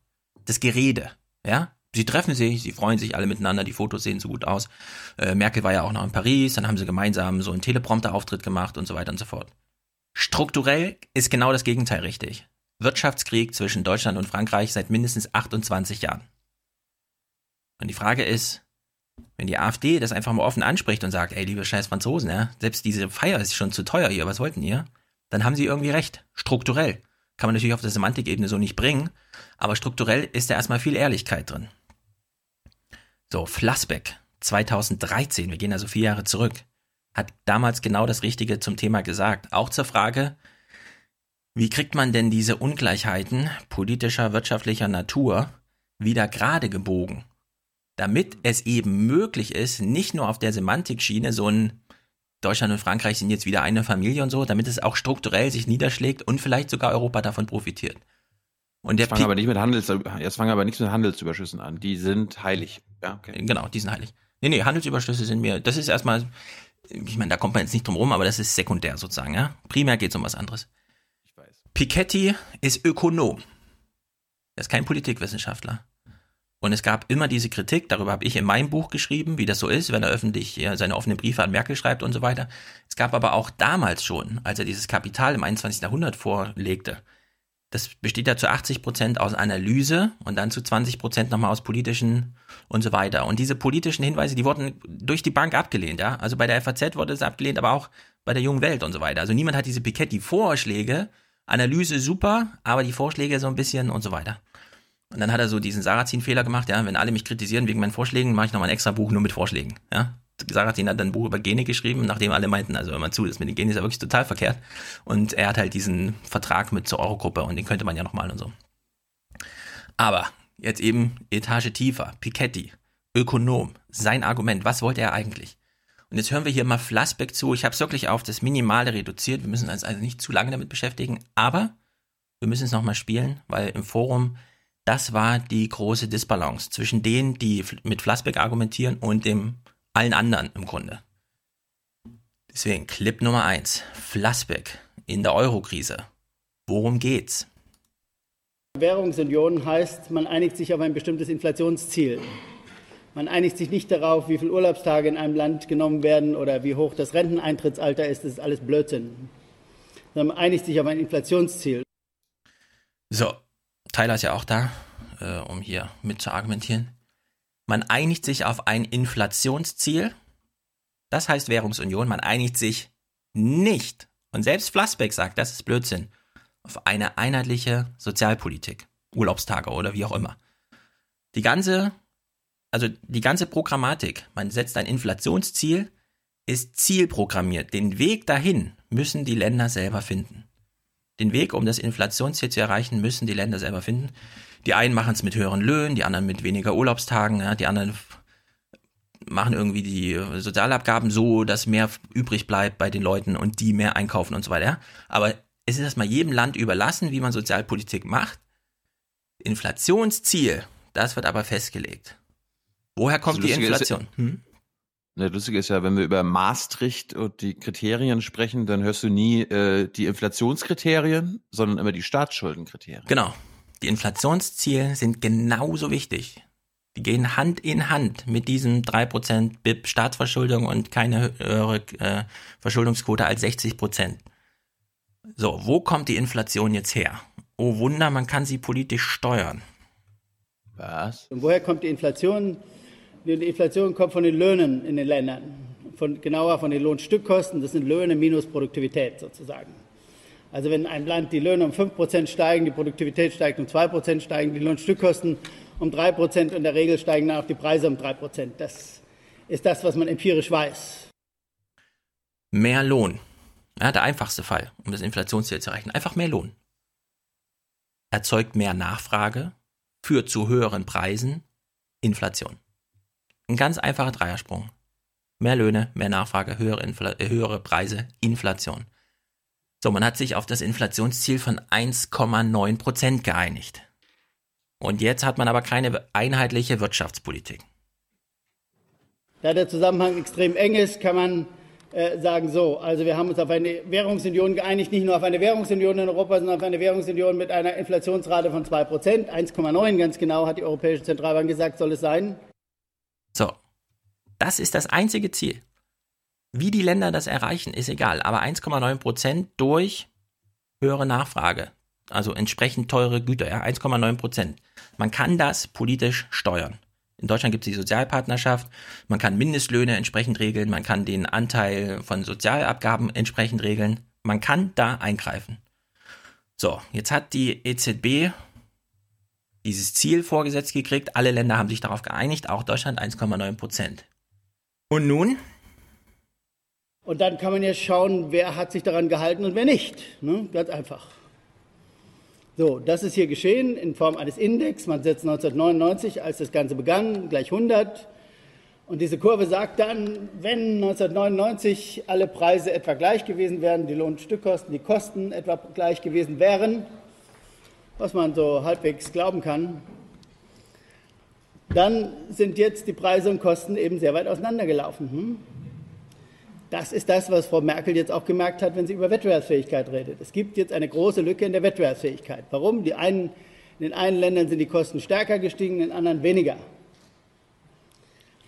Das Gerede, ja? Sie treffen sich, sie freuen sich alle miteinander, die Fotos sehen so gut aus. Äh, Merkel war ja auch noch in Paris, dann haben sie gemeinsam so einen Teleprompter-Auftritt gemacht und so weiter und so fort. Strukturell ist genau das Gegenteil richtig. Wirtschaftskrieg zwischen Deutschland und Frankreich seit mindestens 28 Jahren. Und die Frage ist, wenn die AfD das einfach mal offen anspricht und sagt, ey, liebe scheiß Franzosen, ja, selbst diese Feier ist schon zu teuer hier, was wollten ihr? Dann haben sie irgendwie recht. Strukturell. Kann man natürlich auf der Semantikebene so nicht bringen, aber strukturell ist da erstmal viel Ehrlichkeit drin. So, Flassbeck, 2013, wir gehen also vier Jahre zurück, hat damals genau das Richtige zum Thema gesagt. Auch zur Frage, wie kriegt man denn diese Ungleichheiten politischer, wirtschaftlicher Natur wieder gerade gebogen? Damit es eben möglich ist, nicht nur auf der Semantikschiene so ein Deutschland und Frankreich sind jetzt wieder eine Familie und so, damit es auch strukturell sich niederschlägt und vielleicht sogar Europa davon profitiert. Und der Jetzt fangen aber nicht mit Handels, jetzt fangen aber nichts mit Handelsüberschüssen an. Die sind heilig. Ja, okay. Genau, die sind heilig. Nee, nee, Handelsüberschüsse sind mir, das ist erstmal, ich meine, da kommt man jetzt nicht drum rum, aber das ist sekundär sozusagen, ja. Primär geht es um was anderes. Ich weiß. Piketty ist Ökonom. Er ist kein Politikwissenschaftler. Und es gab immer diese Kritik, darüber habe ich in meinem Buch geschrieben, wie das so ist, wenn er öffentlich ja, seine offenen Briefe an Merkel schreibt und so weiter. Es gab aber auch damals schon, als er dieses Kapital im 21. Jahrhundert vorlegte, das besteht ja zu 80 Prozent aus Analyse und dann zu 20 Prozent nochmal aus politischen und so weiter. Und diese politischen Hinweise, die wurden durch die Bank abgelehnt, ja. Also bei der FAZ wurde es abgelehnt, aber auch bei der jungen Welt und so weiter. Also niemand hat diese Piketty-Vorschläge, Analyse super, aber die Vorschläge so ein bisschen und so weiter. Und dann hat er so diesen Sarrazin-Fehler gemacht, ja, wenn alle mich kritisieren wegen meinen Vorschlägen, mache ich nochmal ein extra Buch nur mit Vorschlägen, ja. Sarrazin hat dann ein Buch über Gene geschrieben, nachdem alle meinten, also hör mal zu, das mit den Genen ist ja wirklich total verkehrt. Und er hat halt diesen Vertrag mit zur Eurogruppe und den könnte man ja nochmal und so. Aber jetzt eben Etage tiefer, Piketty, Ökonom, sein Argument, was wollte er eigentlich? Und jetzt hören wir hier mal Flassbeck zu. Ich habe es wirklich auf das Minimale reduziert. Wir müssen uns also nicht zu lange damit beschäftigen, aber wir müssen es nochmal spielen, weil im Forum, das war die große Disbalance zwischen denen, die mit Flassbeck argumentieren und dem allen anderen im Grunde. Deswegen Clip Nummer eins: Flassbeck in der Eurokrise. Worum geht's? Währungsunion heißt, man einigt sich auf ein bestimmtes Inflationsziel. Man einigt sich nicht darauf, wie viele Urlaubstage in einem Land genommen werden oder wie hoch das Renteneintrittsalter ist. Das ist alles Blödsinn. Man einigt sich auf ein Inflationsziel. So, Tyler ist ja auch da, äh, um hier mit zu argumentieren. Man einigt sich auf ein Inflationsziel. Das heißt Währungsunion. Man einigt sich nicht. Und selbst Flassbeck sagt, das ist Blödsinn. Auf eine einheitliche Sozialpolitik. Urlaubstage oder wie auch immer. Die ganze, also die ganze Programmatik, man setzt ein Inflationsziel, ist zielprogrammiert. Den Weg dahin müssen die Länder selber finden. Den Weg, um das Inflationsziel zu erreichen, müssen die Länder selber finden. Die einen machen es mit höheren Löhnen, die anderen mit weniger Urlaubstagen, ja, die anderen machen irgendwie die Sozialabgaben so, dass mehr übrig bleibt bei den Leuten und die mehr einkaufen und so weiter. Aber es ist erstmal jedem Land überlassen, wie man Sozialpolitik macht. Inflationsziel, das wird aber festgelegt. Woher kommt die ist- Inflation? Hm? Das Lustige ist ja, wenn wir über Maastricht und die Kriterien sprechen, dann hörst du nie äh, die Inflationskriterien, sondern immer die Staatsschuldenkriterien. Genau. Die Inflationsziele sind genauso wichtig. Die gehen Hand in Hand mit diesem 3% BIP Staatsverschuldung und keine höhere äh, Verschuldungsquote als 60%. So, wo kommt die Inflation jetzt her? Oh Wunder, man kann sie politisch steuern. Was? Und woher kommt die Inflation? Die Inflation kommt von den Löhnen in den Ländern. Von, genauer von den Lohnstückkosten. Das sind Löhne minus Produktivität sozusagen. Also wenn in einem Land die Löhne um 5% steigen, die Produktivität steigt um 2%, steigen die Lohnstückkosten um 3% und in der Regel steigen dann auch die Preise um 3%. Das ist das, was man empirisch weiß. Mehr Lohn. Ja, der einfachste Fall, um das Inflationsziel zu erreichen. Einfach mehr Lohn. Erzeugt mehr Nachfrage, führt zu höheren Preisen, Inflation. Ein ganz einfacher Dreiersprung. Mehr Löhne, mehr Nachfrage, höhere, Infl äh, höhere Preise, Inflation. So, man hat sich auf das Inflationsziel von 1,9 Prozent geeinigt. Und jetzt hat man aber keine einheitliche Wirtschaftspolitik. Da der Zusammenhang extrem eng ist, kann man äh, sagen so, also wir haben uns auf eine Währungsunion geeinigt, nicht nur auf eine Währungsunion in Europa, sondern auf eine Währungsunion mit einer Inflationsrate von 2 Prozent, 1,9 ganz genau hat die Europäische Zentralbank gesagt, soll es sein. So, das ist das einzige Ziel. Wie die Länder das erreichen, ist egal, aber 1,9 Prozent durch höhere Nachfrage, also entsprechend teure Güter, ja, 1,9 Prozent. Man kann das politisch steuern. In Deutschland gibt es die Sozialpartnerschaft, man kann Mindestlöhne entsprechend regeln, man kann den Anteil von Sozialabgaben entsprechend regeln, man kann da eingreifen. So, jetzt hat die EZB dieses Ziel vorgesetzt gekriegt, alle Länder haben sich darauf geeinigt, auch Deutschland 1,9 Prozent. Und nun? Und dann kann man ja schauen, wer hat sich daran gehalten und wer nicht. Ne? Ganz einfach. So, das ist hier geschehen in Form eines Index. Man setzt 1999, als das Ganze begann, gleich 100. Und diese Kurve sagt dann, wenn 1999 alle Preise etwa gleich gewesen wären, die Lohnstückkosten, die Kosten etwa gleich gewesen wären, was man so halbwegs glauben kann, dann sind jetzt die Preise und Kosten eben sehr weit auseinandergelaufen. Hm? Das ist das, was Frau Merkel jetzt auch gemerkt hat, wenn sie über Wettbewerbsfähigkeit redet. Es gibt jetzt eine große Lücke in der Wettbewerbsfähigkeit. Warum? Die einen, in den einen Ländern sind die Kosten stärker gestiegen, in anderen weniger.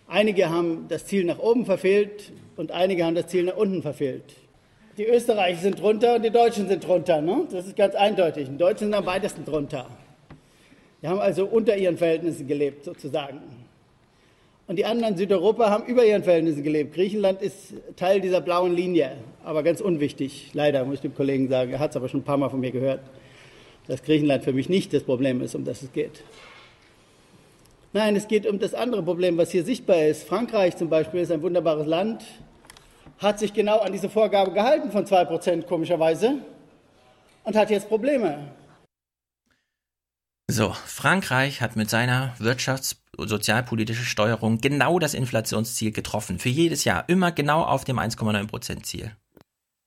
Einige haben das Ziel nach oben verfehlt und einige haben das Ziel nach unten verfehlt. Die Österreicher sind drunter und die Deutschen sind drunter. Ne? Das ist ganz eindeutig. Die Deutschen sind am weitesten drunter. Die haben also unter ihren Verhältnissen gelebt, sozusagen. Und die anderen Südeuropa haben über ihren Verhältnissen gelebt. Griechenland ist Teil dieser blauen Linie, aber ganz unwichtig. Leider, muss ich dem Kollegen sagen. Er hat es aber schon ein paar Mal von mir gehört, dass Griechenland für mich nicht das Problem ist, um das es geht. Nein, es geht um das andere Problem, was hier sichtbar ist. Frankreich zum Beispiel ist ein wunderbares Land, hat sich genau an diese Vorgabe gehalten von 2%, komischerweise, und hat jetzt Probleme. So, Frankreich hat mit seiner wirtschafts- und sozialpolitischen Steuerung genau das Inflationsziel getroffen. Für jedes Jahr. Immer genau auf dem 1,9% Ziel.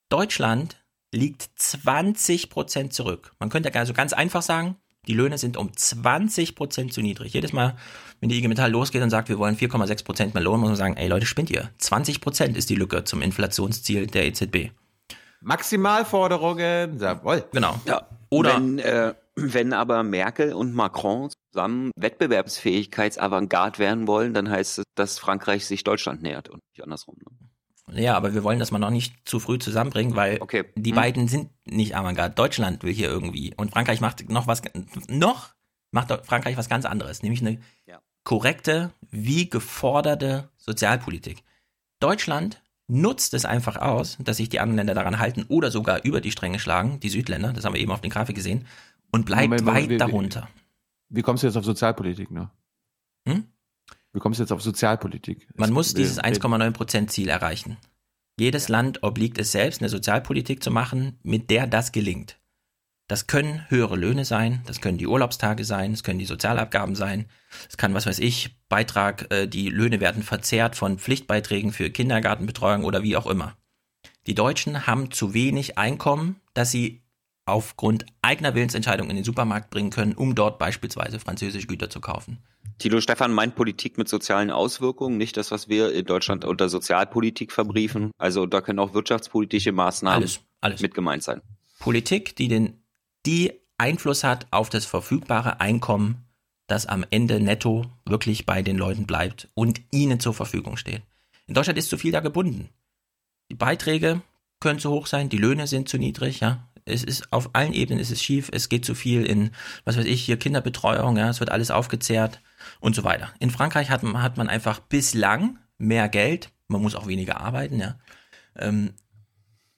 Deutschland liegt 20% zurück. Man könnte also ganz einfach sagen, die Löhne sind um 20% zu niedrig. Jedes Mal, wenn die IG Metall losgeht und sagt, wir wollen 4,6% mehr Lohn, muss man sagen, ey Leute, spinnt ihr. 20% ist die Lücke zum Inflationsziel der EZB. Maximalforderungen, jawohl. Genau. Ja. Oder wenn, äh, wenn aber Merkel und Macron zusammen Wettbewerbsfähigkeitsavantgarde werden wollen, dann heißt es, dass Frankreich sich Deutschland nähert und nicht andersrum. Ne? Ja, aber wir wollen das mal noch nicht zu früh zusammenbringen, weil Okay. die Hm. beiden sind nicht Avantgarde. Deutschland will hier irgendwie und Frankreich macht noch was noch macht Frankreich was ganz anderes, nämlich eine Ja. korrekte, wie geforderte Sozialpolitik. Deutschland nutzt es einfach aus, dass sich die anderen Länder daran halten oder sogar über die Stränge schlagen, die Südländer, das haben wir eben auf den Grafik gesehen, und bleibt Moment, weit wie- wie- darunter. Wie kommst du jetzt auf Sozialpolitik, ne? Hm? Wie kommst du jetzt auf Sozialpolitik? Man Es- muss dieses 1,9% Ziel erreichen. Jedes Land obliegt es selbst, eine Sozialpolitik zu machen, mit der das gelingt. Das können höhere Löhne sein, das können die Urlaubstage sein, das können die Sozialabgaben sein, es kann, was weiß ich, Beitrag, äh, die Löhne werden verzerrt von Pflichtbeiträgen für Kindergartenbetreuung oder wie auch immer. Die Deutschen haben zu wenig Einkommen, dass sie aufgrund eigener Willensentscheidungen in den Supermarkt bringen können, um dort beispielsweise französische Güter zu kaufen. Tilo Stefan meint Politik mit sozialen Auswirkungen, nicht das, was wir in Deutschland unter Sozialpolitik verbriefen. Also da können auch wirtschaftspolitische Maßnahmen Alles, alles. mit gemeint sein. Politik, die den, die Einfluss hat auf das verfügbare Einkommen, das am Ende netto wirklich bei den Leuten bleibt und ihnen zur Verfügung steht. In Deutschland ist zu viel da gebunden. Die Beiträge können zu hoch sein, die Löhne sind zu niedrig, ja. Es ist auf allen Ebenen ist es schief, es geht zu viel in, was weiß ich, hier Kinderbetreuung, ja, es wird alles aufgezehrt und so weiter. In Frankreich hat, man- hat man einfach bislang mehr Geld, man muss auch weniger arbeiten, ja. Ähm,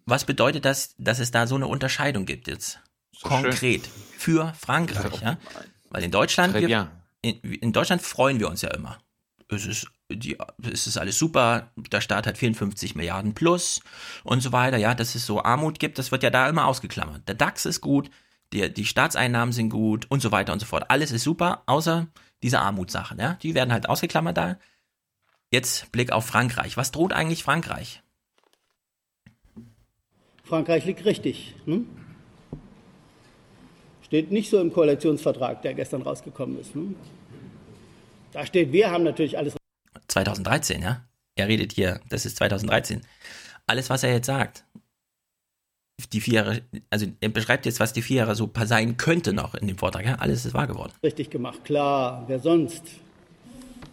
was bedeutet das, dass es da so eine Unterscheidung gibt jetzt? Doch schön. Konkret für Frankreich, ja? Weil in Deutschland, wir, in, in Deutschland freuen wir uns ja immer. Es ist, die, es ist alles super, der Staat hat 54 Milliarden plus und so weiter, ja, dass es so Armut gibt, das wird ja da immer ausgeklammert. Der DAX ist gut, die, die Staatseinnahmen sind gut und so weiter und so fort. Alles ist super, außer diese Armutssachen, ja, die werden halt ausgeklammert da. Jetzt Blick auf Frankreich. Was droht eigentlich Frankreich? Frankreich liegt richtig. Ne? Steht nicht so im Koalitionsvertrag, der gestern rausgekommen ist. Ne? Da steht, wir haben natürlich alles 2013, ja? Er redet hier, das ist 2013. Alles, was er jetzt sagt, die vier Jahre, also er beschreibt jetzt, was die vier Jahre so sein könnte noch in dem Vortrag, ja? Alles ist wahr geworden. richtig gemacht. Klar, wer sonst?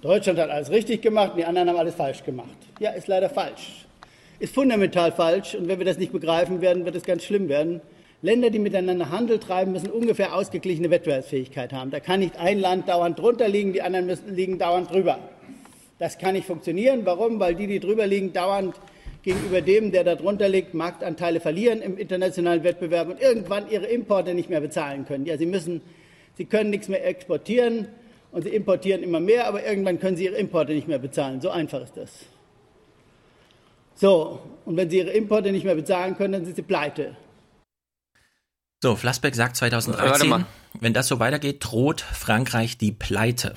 Deutschland hat alles richtig gemacht und die anderen haben alles falsch gemacht. Ja, ist leider falsch. Ist fundamental falsch und wenn wir das nicht begreifen werden, wird es ganz schlimm werden. Länder, die miteinander Handel treiben, müssen ungefähr ausgeglichene Wettbewerbsfähigkeit haben. Da kann nicht ein Land dauernd drunter liegen, die anderen müssen, liegen dauernd drüber. Das kann nicht funktionieren. Warum? Weil die, die drüber liegen, dauernd gegenüber dem, der da drunter liegt, Marktanteile verlieren im internationalen Wettbewerb und irgendwann ihre Importe nicht mehr bezahlen können. Ja, sie müssen, sie können nichts mehr exportieren und sie importieren immer mehr, aber irgendwann können sie ihre Importe nicht mehr bezahlen. So einfach ist das. So, und wenn sie ihre Importe nicht mehr bezahlen können, dann sind sie pleite. So, Flassbeck sagt Warte 2013, mal. wenn das so weitergeht, droht Frankreich die Pleite.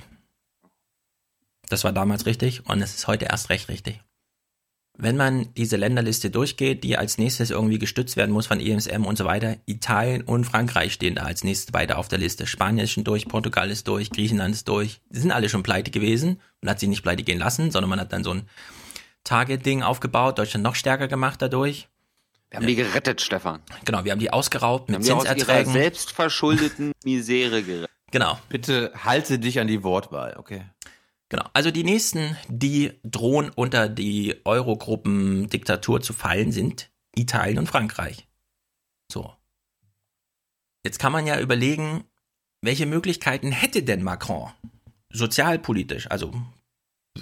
Das war damals richtig und es ist heute erst recht richtig. Wenn man diese Länderliste durchgeht, die als nächstes irgendwie gestützt werden muss von EMSM und so weiter, Italien und Frankreich stehen da als nächstes beide auf der Liste. Spanien ist schon durch, Portugal ist durch, Griechenland ist durch. Die sind alle schon pleite gewesen. Man hat sie nicht pleite gehen lassen, sondern man hat dann so ein Target-Ding aufgebaut, Deutschland noch stärker gemacht dadurch. Wir haben die gerettet, Stefan. Genau, wir haben die ausgeraubt Wir mit haben die aus Zinserträgen. selbstverschuldeten Misere gerettet. Genau. Bitte halte dich an die Wortwahl, okay? Genau. Also die nächsten, die drohen unter die Eurogruppen-Diktatur zu fallen, sind Italien und Frankreich. So. Jetzt kann man ja überlegen, welche Möglichkeiten hätte denn Macron sozialpolitisch, also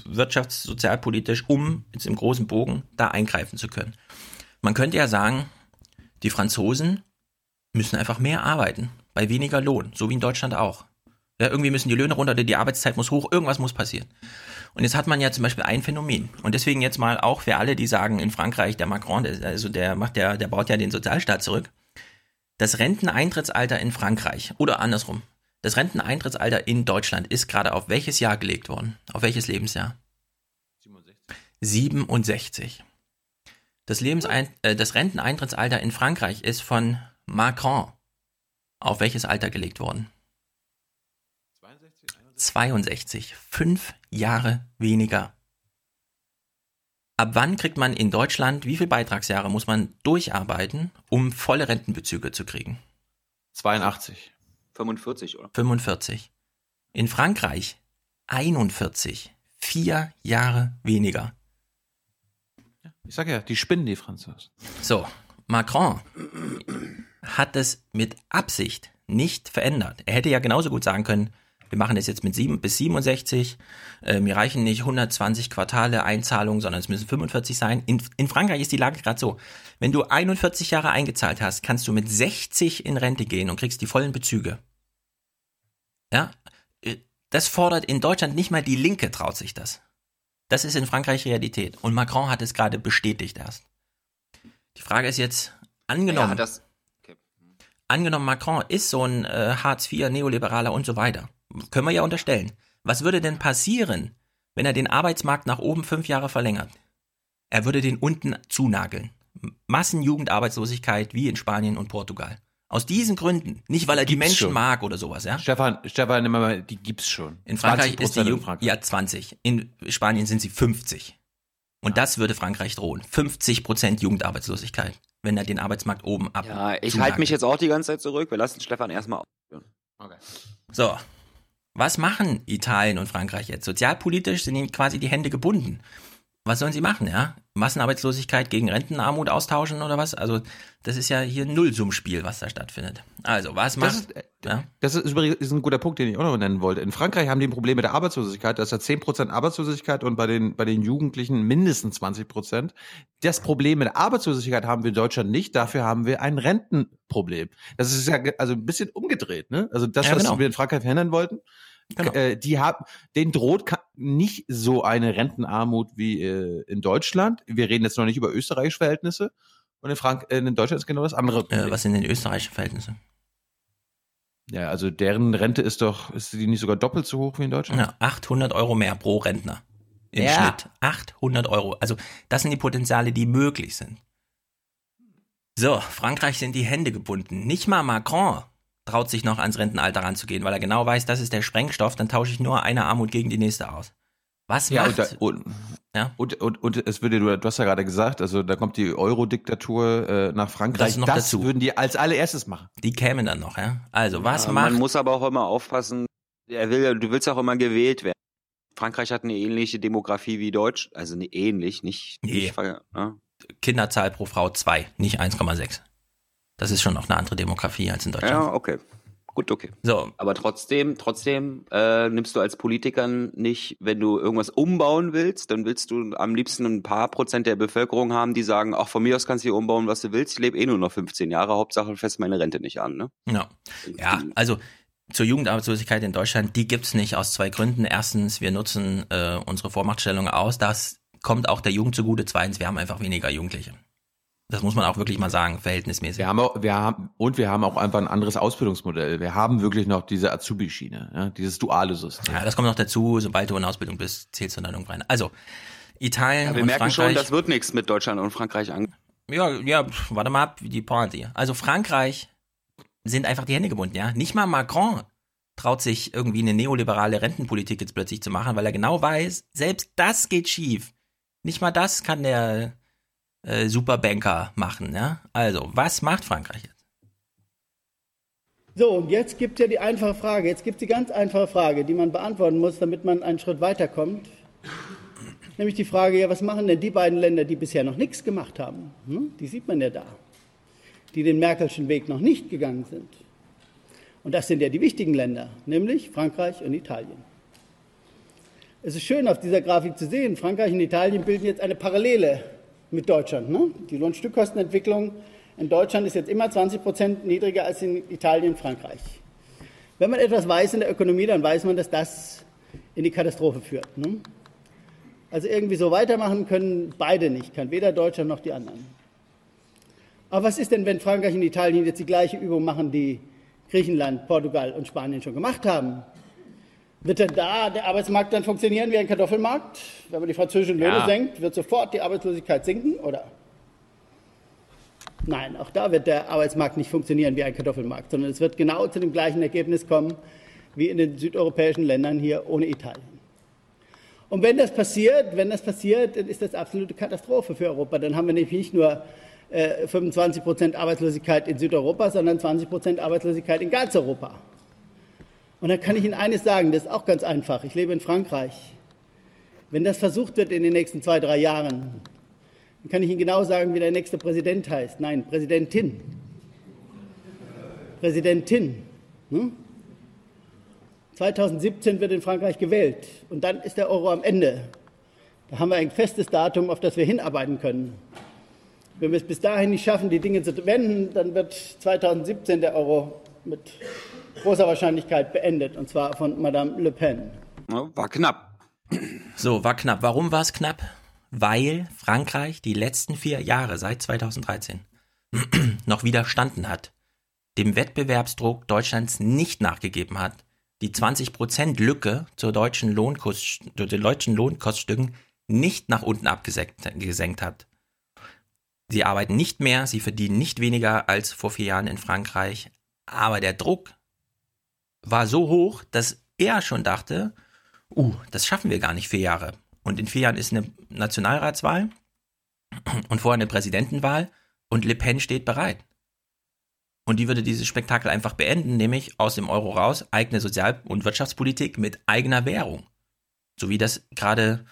wirtschafts-sozialpolitisch, um jetzt im großen Bogen da eingreifen zu können? Man könnte ja sagen, die Franzosen müssen einfach mehr arbeiten, bei weniger Lohn, so wie in Deutschland auch. Ja, irgendwie müssen die Löhne runter, oder die Arbeitszeit muss hoch, irgendwas muss passieren. Und jetzt hat man ja zum Beispiel ein Phänomen. Und deswegen jetzt mal auch für alle, die sagen, in Frankreich, der Macron, der, also der macht ja, der baut ja den Sozialstaat zurück. Das Renteneintrittsalter in Frankreich oder andersrum. Das Renteneintrittsalter in Deutschland ist gerade auf welches Jahr gelegt worden? Auf welches Lebensjahr? 67. Das, Lebensein äh, das Renteneintrittsalter in Frankreich ist von Macron auf welches Alter gelegt worden? 62. Fünf Jahre weniger. Ab wann kriegt man in Deutschland, wie viele Beitragsjahre muss man durcharbeiten, um volle Rentenbezüge zu kriegen? 82. 45, oder? 45. In Frankreich 41. Vier Jahre weniger. Ich sag ja, die spinnen die Franzosen. So, Macron hat es mit Absicht nicht verändert. Er hätte ja genauso gut sagen können, wir machen das jetzt mit 7 bis 67, äh, mir reichen nicht 120 Quartale Einzahlungen, sondern es müssen 45 sein. In, in Frankreich ist die Lage gerade so, wenn du 41 Jahre eingezahlt hast, kannst du mit 60 in Rente gehen und kriegst die vollen Bezüge. Ja, äh, das fordert in Deutschland nicht mal die Linke traut sich das. Das ist in Frankreich Realität. Und Macron hat es gerade bestätigt erst. Die Frage ist jetzt, angenommen, Ja, das, angenommen Macron ist so ein äh, Hartz IV, Neoliberaler und so weiter. Können wir ja unterstellen. Was würde denn passieren, wenn er den Arbeitsmarkt nach oben fünf Jahre verlängert? Er würde den unten zunageln. Massenjugendarbeitslosigkeit wie in Spanien und Portugal. Aus diesen Gründen. Nicht, weil er die Gibt's Menschen schon. mag oder sowas, ja? Stefan, Stefan, nimm mal, die gibt's schon. In Frankreich ist die 20% in Jugend, Frankreich. ja 20. In Spanien sind sie 50. Und das würde Frankreich drohen. 50 Prozent Jugendarbeitslosigkeit, wenn er den Arbeitsmarkt oben ab. ja, ich halte mich jetzt auch die ganze Zeit zurück. Wir lassen Stefan erstmal ausführen. So. Was machen Italien und Frankreich jetzt? Sozialpolitisch sind ihnen quasi die Hände gebunden. Was sollen sie machen, ja? Massenarbeitslosigkeit gegen Rentenarmut austauschen oder was? Also, das ist ja hier ein Nullsummspiel, was da stattfindet. Also, was macht, Das ist, äh, ja? das ist übrigens ein guter Punkt, den ich auch noch nennen wollte. In Frankreich haben die ein Problem mit der Arbeitslosigkeit. Da ist ja 10% Arbeitslosigkeit und bei den, bei den Jugendlichen mindestens 20%. Das Problem mit der Arbeitslosigkeit haben wir in Deutschland nicht. Dafür haben wir ein Rentenproblem. Das ist ja also ein bisschen umgedreht, ne? Also das, Ja, was genau. wir in Frankreich verhindern wollten. Genau. Äh, die haben, denen droht nicht so eine Rentenarmut wie äh, in Deutschland. Wir reden jetzt noch nicht über österreichische Verhältnisse. Und in, Frank äh, in Deutschland ist genau das andere. Äh, was sind denn österreichische Verhältnisse? Ja, also deren Rente ist doch, ist die nicht sogar doppelt so hoch wie in Deutschland? Ja, 800 Euro mehr pro Rentner. Im Ja. Schnitt. 800 Euro. Also, das sind die Potenziale, die möglich sind. So, Frankreich sind die Hände gebunden. Nicht mal Macron traut sich noch ans Rentenalter ranzugehen, weil er genau weiß, das ist der Sprengstoff, dann tausche ich nur eine Armut gegen die nächste aus. Was Ja, macht? und, da, und, Ja. und, und, und es würde, du, du hast ja gerade gesagt, also da kommt die Euro-Diktatur äh, nach Frankreich. Das noch das dazu. würden die als allererstes machen. die kämen dann noch, ja? Also, was Ja, macht? Man muss aber auch immer aufpassen. Er will, ja- du willst auch immer gewählt werden. Frankreich hat eine ähnliche Demografie wie Deutsch, also eine ähnlich, nicht, Nee. nicht ne? Kinderzahl pro Frau 2, nicht 1,6. Das ist schon noch eine andere Demografie als in Deutschland. Ja, okay. Gut, okay. So, Aber trotzdem, trotzdem äh, nimmst du als Politiker nicht, wenn du irgendwas umbauen willst, dann willst du am liebsten ein paar Prozent der Bevölkerung haben, die sagen, ach, von mir aus kannst du hier umbauen, was du willst, ich lebe eh nur noch 15 Jahre, Hauptsache fässt meine Rente nicht an, ne? Ja. Ja, also zur Jugendarbeitslosigkeit in Deutschland, die gibt's nicht aus zwei Gründen. Erstens, wir nutzen äh, unsere Vormachtstellung aus. Das kommt auch der Jugend zugute. Zweitens, wir haben einfach weniger Jugendliche. Das muss man auch wirklich mal sagen, verhältnismäßig. Wir haben auch, wir haben, und wir haben auch einfach ein anderes Ausbildungsmodell. Wir haben wirklich noch diese Azubi-Schiene, ja, dieses duale System. Ja, das kommt noch dazu. Sobald du in Ausbildung bist, zählst du dann irgendwo rein. Also, Italien Ja, wir und merken schon, Frankreich. das wird nichts mit Deutschland und Frankreich an. Ja, ja, warte mal ab, wie die hier. Also Frankreich sind einfach die Hände gebunden, ja. Nicht mal Macron traut sich irgendwie eine neoliberale Rentenpolitik jetzt plötzlich zu machen, weil er genau weiß, selbst das geht schief. Nicht mal das kann der äh, Superbanker machen, ja. Also, was macht Frankreich jetzt? So, und jetzt gibt es ja die einfache Frage, jetzt gibt es die ganz einfache Frage, die man beantworten muss, damit man einen Schritt weiterkommt. Nämlich die Frage, ja, was machen denn die beiden Länder, die bisher noch nichts gemacht haben? Hm? Die sieht man ja da. Die den Merkelschen Weg noch nicht gegangen sind. Und das sind ja die wichtigen Länder, nämlich Frankreich und Italien. Es ist schön auf dieser Grafik zu sehen, Frankreich und Italien bilden jetzt eine Parallele mit Deutschland. Ne? Die Lohnstückkostenentwicklung in Deutschland ist jetzt immer 20 Prozent niedriger als in Italien und Frankreich. Wenn man etwas weiß in der Ökonomie, dann weiß man, dass das in die Katastrophe führt. Ne? Also irgendwie so weitermachen können beide nicht, kann weder Deutschland noch die anderen. Aber was ist denn, wenn Frankreich und Italien jetzt die gleiche Übung machen, die Griechenland, Portugal und Spanien schon gemacht haben? Wird denn da der Arbeitsmarkt dann funktionieren wie ein Kartoffelmarkt? Wenn man die französischen Löhne Ja. senkt, wird sofort die Arbeitslosigkeit sinken, oder? Nein, auch da wird der Arbeitsmarkt nicht funktionieren wie ein Kartoffelmarkt, sondern es wird genau zu dem gleichen Ergebnis kommen wie in den südeuropäischen Ländern hier ohne Italien. Und wenn das passiert, wenn das passiert, dann ist das absolute Katastrophe für Europa. Dann haben wir nämlich nicht nur äh, 25 Prozent Arbeitslosigkeit in Südeuropa, sondern 20 Prozent Arbeitslosigkeit in ganz Europa. Und da kann ich Ihnen eines sagen, das ist auch ganz einfach. Ich lebe in Frankreich. Wenn das versucht wird in den nächsten zwei, drei Jahren, dann kann ich Ihnen genau sagen, wie der nächste Präsident heißt. Nein, Präsidentin. Präsidentin. Hm? 2017 wird in Frankreich gewählt und dann ist der Euro am Ende. Da haben wir ein festes Datum, auf das wir hinarbeiten können. Wenn wir es bis dahin nicht schaffen, die Dinge zu wenden, dann wird 2017 der Euro mit großer Wahrscheinlichkeit beendet, und zwar von Madame Le Pen. War knapp. So, war knapp. Warum war es knapp? Weil Frankreich die letzten vier Jahre seit 2013 noch widerstanden hat, dem Wettbewerbsdruck Deutschlands nicht nachgegeben hat, die 20% Lücke zur deutschen Lohnkost, zu den deutschen Lohnkoststücken nicht nach unten abgesenkt hat. Sie arbeiten nicht mehr, sie verdienen nicht weniger als vor vier Jahren in Frankreich, aber der Druck war so hoch, dass er schon dachte, uh, das schaffen wir gar nicht vier Jahre. Und in vier Jahren ist eine Nationalratswahl und vorher eine Präsidentenwahl und Le Pen steht bereit. Und die würde dieses Spektakel einfach beenden, nämlich aus dem Euro raus, eigene Sozial- und Wirtschaftspolitik mit eigener Währung. So wie das gerade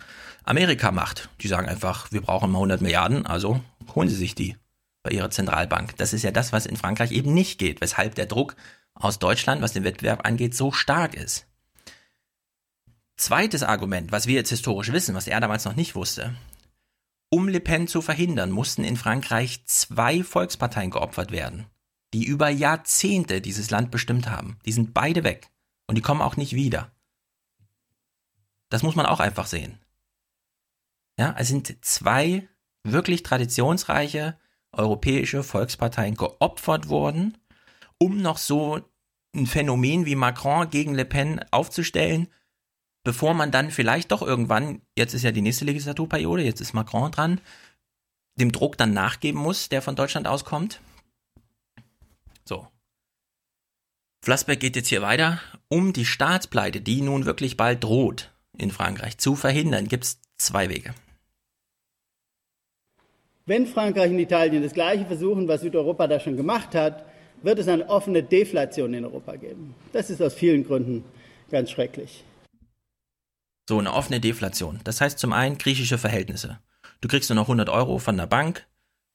Amerika macht. Die sagen einfach, wir brauchen mal 100 Milliarden, also holen sie sich die bei ihrer Zentralbank. Das ist ja das, was in Frankreich eben nicht geht, weshalb der Druck aus Deutschland, was den Wettbewerb angeht, so stark ist. Zweites Argument, was wir jetzt historisch wissen, was er damals noch nicht wusste. Um Le Pen zu verhindern, mussten in Frankreich zwei Volksparteien geopfert werden, die über Jahrzehnte dieses Land bestimmt haben. Die sind beide weg und die kommen auch nicht wieder. Das muss man auch einfach sehen. Ja, es sind zwei wirklich traditionsreiche europäische Volksparteien geopfert worden, um noch so ein Phänomen wie Macron gegen Le Pen aufzustellen, bevor man dann vielleicht doch irgendwann, jetzt ist ja die nächste Legislaturperiode, jetzt ist Macron dran, dem Druck dann nachgeben muss, der von Deutschland auskommt. So. Flassbeck geht jetzt hier weiter. Um die Staatspleite, die nun wirklich bald droht in Frankreich, zu verhindern, gibt es zwei Wege. Wenn Frankreich und Italien das Gleiche versuchen, was Südeuropa da schon gemacht hat, wird es eine offene Deflation in Europa geben. Das ist aus vielen Gründen ganz schrecklich. So, eine offene Deflation. Das heißt zum einen griechische Verhältnisse. Du kriegst nur noch 100 Euro von der Bank,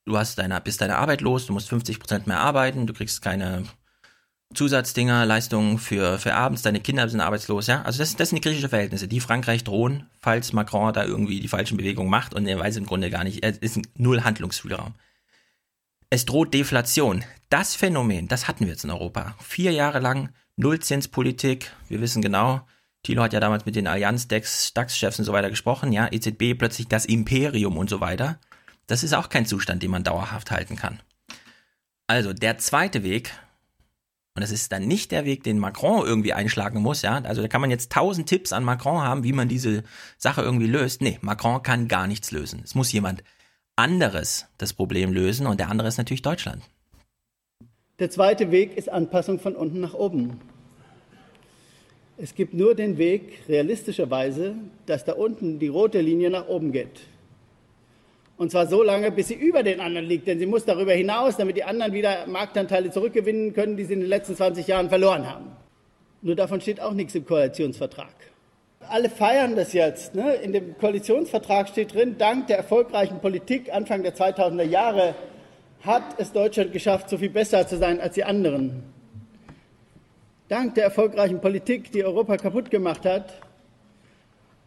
du hast deine, bist deine Arbeit los, du musst 50 Prozent mehr arbeiten, du kriegst keine Zusatzdinger, Leistungen für, für abends, deine Kinder sind arbeitslos, ja. Also das, das sind die griechische Verhältnisse, die Frankreich drohen, falls Macron da irgendwie die falschen Bewegungen macht und er weiß im Grunde gar nicht, es ist null Handlungsspielraum. Es droht Deflation. Das Phänomen, das hatten wir jetzt in Europa. Vier Jahre lang Nullzinspolitik. Wir wissen genau, Thilo hat ja damals mit den Allianz, DAX-Chefs und so weiter gesprochen, ja. EZB plötzlich das Imperium und so weiter. Das ist auch kein Zustand, den man dauerhaft halten kann. Also, der zweite Weg, und das ist dann nicht der Weg, den Macron irgendwie einschlagen muss, ja. Also da kann man jetzt tausend Tipps an Macron haben, wie man diese Sache irgendwie löst. Nee, Macron kann gar nichts lösen. Es muss jemand anderes das Problem lösen und der andere ist natürlich Deutschland. Der zweite Weg ist Anpassung von unten nach oben. Es gibt nur den Weg, realistischerweise, dass da unten die rote Linie nach oben geht. Und zwar so lange, bis sie über den anderen liegt. Denn sie muss darüber hinaus, damit die anderen wieder Marktanteile zurückgewinnen können, die sie in den letzten 20 Jahren verloren haben. Nur davon steht auch nichts im Koalitionsvertrag. Alle feiern das jetzt. Ne? In dem Koalitionsvertrag steht drin, dank der erfolgreichen Politik Anfang der 2000er Jahre hat es Deutschland geschafft, so viel besser zu sein als die anderen. Dank der erfolgreichen Politik, die Europa kaputt gemacht hat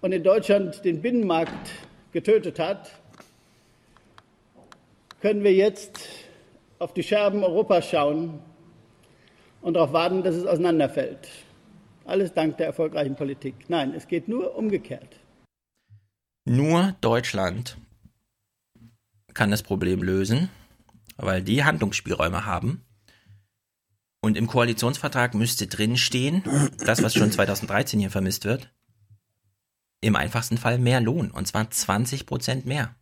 und in Deutschland den Binnenmarkt getötet hat, können wir jetzt auf die Scherben Europas schauen und darauf warten, dass es auseinanderfällt. Alles dank der erfolgreichen Politik. Nein, es geht nur umgekehrt. Nur Deutschland kann das Problem lösen, weil die Handlungsspielräume haben. Und im Koalitionsvertrag müsste drinstehen, das, was schon 2013 hier vermisst wird, im einfachsten Fall mehr Lohn. Und zwar 20 Prozent mehr.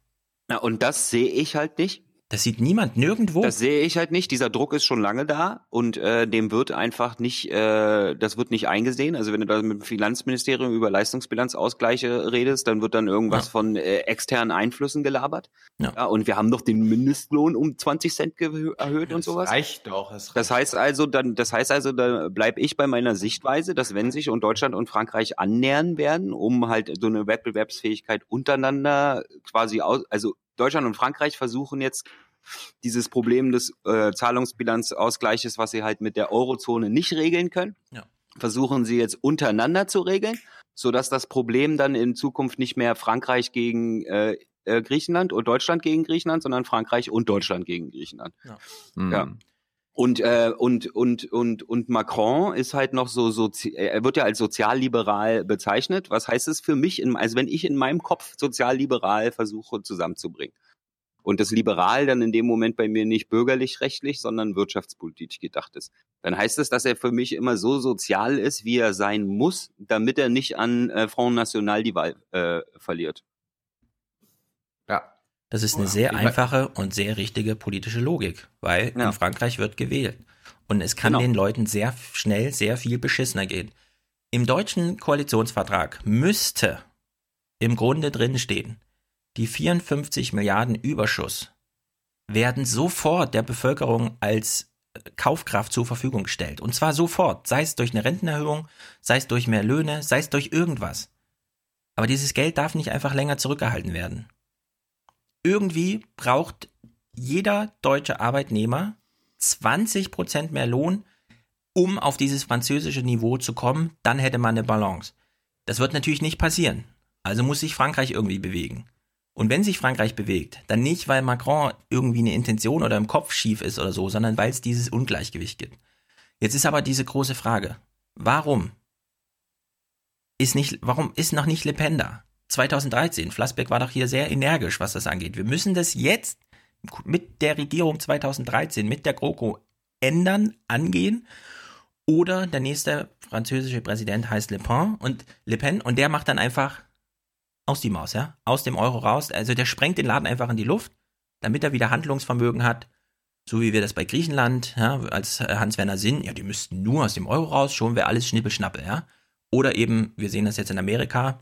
Ja, und das sehe ich halt nicht. Das sieht niemand nirgendwo. Das sehe ich halt nicht. Dieser Druck ist schon lange da und äh, dem wird einfach nicht, äh, das wird nicht eingesehen. Also wenn du da mit dem Finanzministerium über Leistungsbilanzausgleiche redest, dann wird dann irgendwas Ja. von äh, externen Einflüssen gelabert. Ja. und wir haben doch den Mindestlohn um 20 Cent erhöht und sowas. Reicht doch. Das, Das heißt also, dann, das heißt also, da bleibe ich bei meiner Sichtweise, dass wenn sich und Deutschland und Frankreich annähern werden, um halt so eine Wettbewerbsfähigkeit untereinander quasi aus, also Deutschland und Frankreich versuchen jetzt dieses Problem des äh, Zahlungsbilanzausgleiches, was sie halt mit der Eurozone nicht regeln können, Ja. versuchen sie jetzt untereinander zu regeln, sodass das Problem dann in Zukunft nicht mehr Frankreich gegen äh, äh, Griechenland und Deutschland gegen Griechenland, sondern Frankreich und Deutschland gegen Griechenland. Hm. Ja. Und, äh, und, und, und, und Macron ist halt noch so, so, er wird ja als sozialliberal bezeichnet. Was heißt es für mich, in, also wenn ich in meinem Kopf sozialliberal versuche zusammenzubringen? Und das liberal dann in dem Moment bei mir nicht bürgerlich-rechtlich, sondern wirtschaftspolitisch gedacht ist. Dann heißt es, dass er für mich immer so sozial ist, wie er sein muss, damit er nicht an äh, Front National die Wahl äh, verliert. Das ist eine Ja. sehr einfache und sehr richtige politische Logik, weil Ja. in Frankreich wird gewählt. Und es kann Genau. den Leuten sehr schnell sehr viel beschissener gehen. Im deutschen Koalitionsvertrag müsste im Grunde drinstehen, die 54 Milliarden Überschuss werden sofort der Bevölkerung als äh, Kaufkraft zur Verfügung gestellt. Und zwar sofort, sei es durch eine Rentenerhöhung, sei es durch mehr Löhne, sei es durch irgendwas. Aber dieses Geld darf nicht einfach länger zurückgehalten werden irgendwie braucht jeder deutsche Arbeitnehmer 20% mehr Lohn, um auf dieses französische Niveau zu kommen, dann hätte man eine Balance. Das wird natürlich nicht passieren. Also muss sich Frankreich irgendwie bewegen. Und wenn sich Frankreich bewegt, dann nicht, weil Macron irgendwie eine Intention oder im Kopf schief ist oder so, sondern weil es dieses Ungleichgewicht gibt. Jetzt ist aber diese große Frage. Warum ist nicht, warum ist noch nicht Le Pen da? 2013, Flassbeck war doch hier sehr energisch, was das angeht. Wir müssen das jetzt mit der Regierung 2013, mit der GroKo ändern, angehen. Oder der nächste französische Präsident heißt Le Pen und Le Pen und der macht dann einfach aus die Maus, ja, aus dem Euro raus. Also der sprengt den Laden einfach in die Luft, damit er wieder Handlungsvermögen hat. So wie wir das bei Griechenland, ja, als Hans-Werner Sinn, ja, die müssten nur aus dem Euro raus, schon wäre alles Schnippelschnappel, ja. Oder eben, wir sehen das jetzt in Amerika,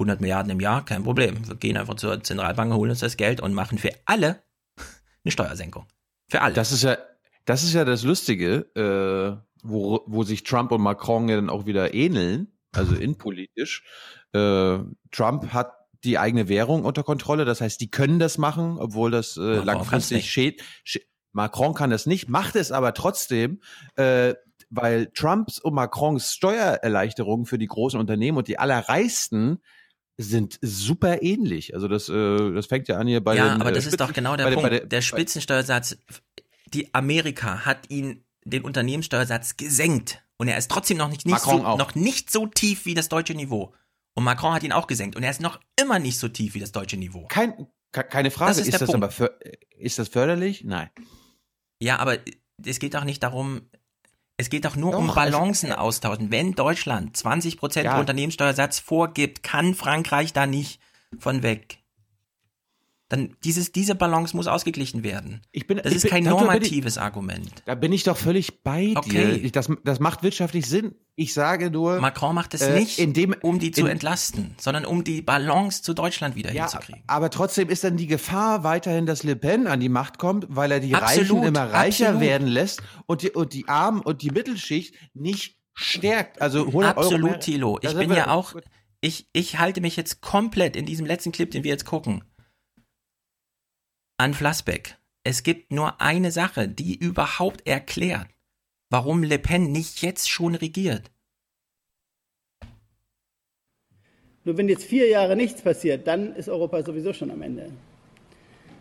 100 Milliarden im Jahr, kein Problem. Wir gehen einfach zur Zentralbank, holen uns das Geld und machen für alle eine Steuersenkung. Für alle. Das ist ja, das ist ja das Lustige, äh, wo, wo sich Trump und Macron ja dann auch wieder ähneln, also innenpolitisch. Äh, Trump hat die eigene Währung unter Kontrolle, das heißt, die können das machen, obwohl das äh, Macron langfristig schäd, schä- Macron kann das nicht, macht es aber trotzdem, äh, weil Trumps und Macrons Steuererleichterungen für die großen Unternehmen und die allerreichsten sind super ähnlich. Also das, äh, das fängt ja an hier bei ja, den, aber äh, das ist doch genau der Punkt. bei der- der Spitzensteuersatz, die Amerika hat ihn den Unternehmenssteuersatz gesenkt und er ist trotzdem noch nicht, nicht so, auch. noch nicht so tief wie das deutsche Niveau. Und Macron hat ihn auch gesenkt und er ist noch immer nicht so tief wie das deutsche Niveau. Kein, ke- keine Frage. Das ist ist, der das Punkt. aber för ist das förderlich? Nein. Ja, aber es geht doch nicht darum, es geht doch nur Doch, um Balancen austauschen. Wenn Deutschland 20% Ja. Unternehmenssteuersatz vorgibt, kann Frankreich da nicht von weg. Dann dieses, diese Balance muss ausgeglichen werden. Ich bin, Das ist bin, kein bin ich- normatives Argument. Da bin ich doch völlig bei Okay. dir. Das, das macht wirtschaftlich Sinn. Ich sage nur. Macron macht es äh, nicht, indem, um die zu in- entlasten, sondern um die Balance zu Deutschland wieder Ja, hinzukriegen. aber trotzdem ist dann die Gefahr weiterhin, dass Le Pen an die Macht kommt, weil er die Absolut, Reichen immer reicher absolut. werden lässt und die, und die Armen und die Mittelschicht nicht stärkt. Also 100 Euro Absolut, mehr. Thilo. Ich bin ja auch, ich, ich halte mich jetzt komplett in diesem letzten Clip, den wir jetzt gucken, an Flassbeck. Es gibt nur eine Sache, die überhaupt erklärt, warum Le Pen nicht jetzt schon regiert. Nur wenn jetzt vier Jahre nichts passiert, dann ist Europa sowieso schon am Ende.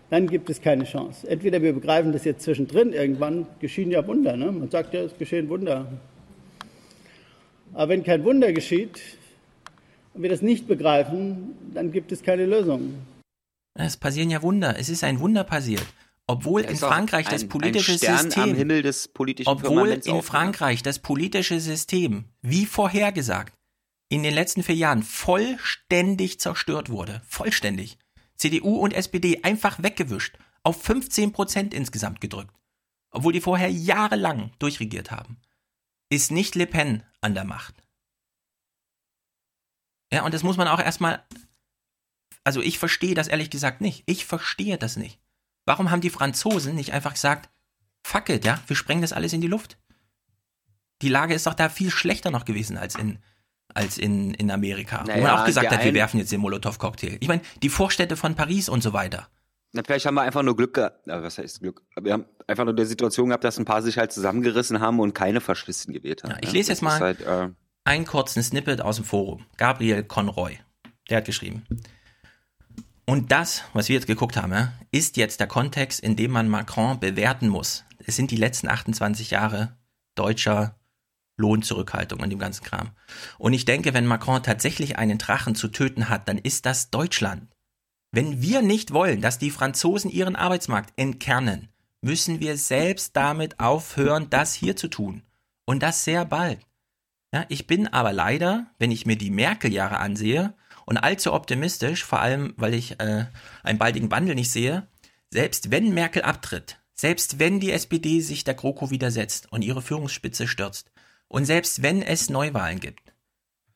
Dann gibt es keine Chance. Entweder wir begreifen das jetzt zwischendrin, irgendwann geschehen ja Wunder. Ne? Man sagt ja, es geschehen Wunder. Aber wenn kein Wunder geschieht und wir das nicht begreifen, dann gibt es keine Lösung. Es passieren ja Wunder. Es ist ein Wunder passiert. Obwohl in Frankreich ein, das politische System Obwohl in. Frankreich das politische System, wie vorhergesagt, in den letzten vier Jahren vollständig zerstört wurde. Vollständig. CDU und SPD einfach weggewischt. auf 15 Prozent insgesamt gedrückt, obwohl die vorher jahrelang durchregiert haben. Ist nicht Le Pen an der Macht. Ja, und das muss man auch erstmal. Also ich verstehe das ehrlich gesagt nicht. Ich verstehe das nicht. Warum haben die Franzosen nicht einfach gesagt, fuck it, ja, wir sprengen das alles in die Luft? Die Lage ist doch da viel schlechter noch gewesen als in, als in, in Amerika. wo man Naja, auch gesagt hat, wir werfen jetzt den Molotow-Cocktail. Ich meine, die Vorstädte von Paris und so weiter. Na, vielleicht haben wir einfach nur Glück gehabt. Was heißt Glück? Wir haben einfach nur die Situation gehabt, dass ein paar sich halt zusammengerissen haben und keine Faschisten gewählt haben. Ja, ich ja? lese jetzt Das mal Halt, äh, einen kurzen Snippet aus dem Forum. Gabriel Conroy, der hat geschrieben. Und das, was wir jetzt geguckt haben, ist jetzt der Kontext, in dem man Macron bewerten muss. Es sind die letzten 28 Jahre deutscher Lohnzurückhaltung und dem ganzen Kram. Und ich denke, wenn Macron tatsächlich einen Drachen zu töten hat, dann ist das Deutschland. Wenn wir nicht wollen, dass die Franzosen ihren Arbeitsmarkt entkernen, müssen wir selbst damit aufhören, das hier zu tun. Und das sehr bald. Ja, ich bin aber leider, wenn ich mir die Merkel-Jahre ansehe und allzu optimistisch, vor allem weil ich äh, einen baldigen Wandel nicht sehe, selbst wenn Merkel abtritt, selbst wenn die SPD sich der GroKo widersetzt und ihre Führungsspitze stürzt und selbst wenn es Neuwahlen gibt,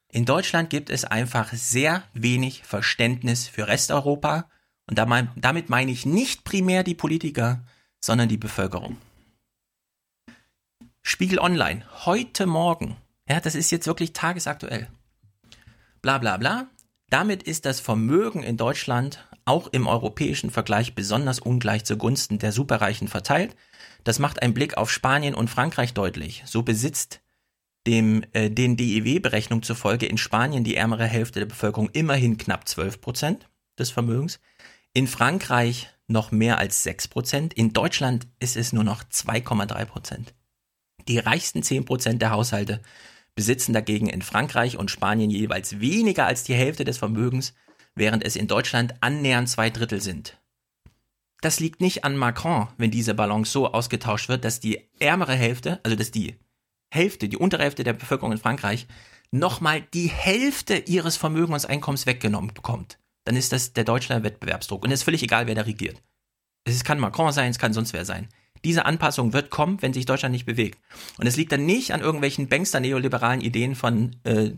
in Deutschland gibt es einfach sehr wenig Verständnis für Resteuropa und damit meine ich nicht primär die Politiker, sondern die Bevölkerung. Spiegel Online, heute Morgen, ja, das ist jetzt wirklich tagesaktuell. Bla bla bla. Damit ist das Vermögen in Deutschland auch im europäischen Vergleich besonders ungleich zugunsten der Superreichen verteilt. Das macht ein Blick auf Spanien und Frankreich deutlich. So besitzt dem, äh, den DIW-Berechnungen zufolge in Spanien die ärmere Hälfte der Bevölkerung immerhin knapp 12 Prozent des Vermögens. In Frankreich noch mehr als 6 Prozent. In Deutschland ist es nur noch 2,3 Prozent. Die reichsten 10 Prozent der Haushalte besitzen dagegen in Frankreich und Spanien jeweils weniger als die Hälfte des Vermögens, während es in Deutschland annähernd zwei Drittel sind. Das liegt nicht an Macron, wenn diese Balance so ausgetauscht wird, dass die ärmere Hälfte, also dass die Hälfte, die untere Hälfte der Bevölkerung in Frankreich nochmal die Hälfte ihres Vermögens und Einkommens weggenommen bekommt. Dann ist das der deutsche Wettbewerbsdruck. Und es ist völlig egal, wer da regiert. Es kann Macron sein, es kann sonst wer sein. Diese Anpassung wird kommen, wenn sich Deutschland nicht bewegt. Und es liegt dann nicht an irgendwelchen Bankster-neoliberalen Ideen von, äh,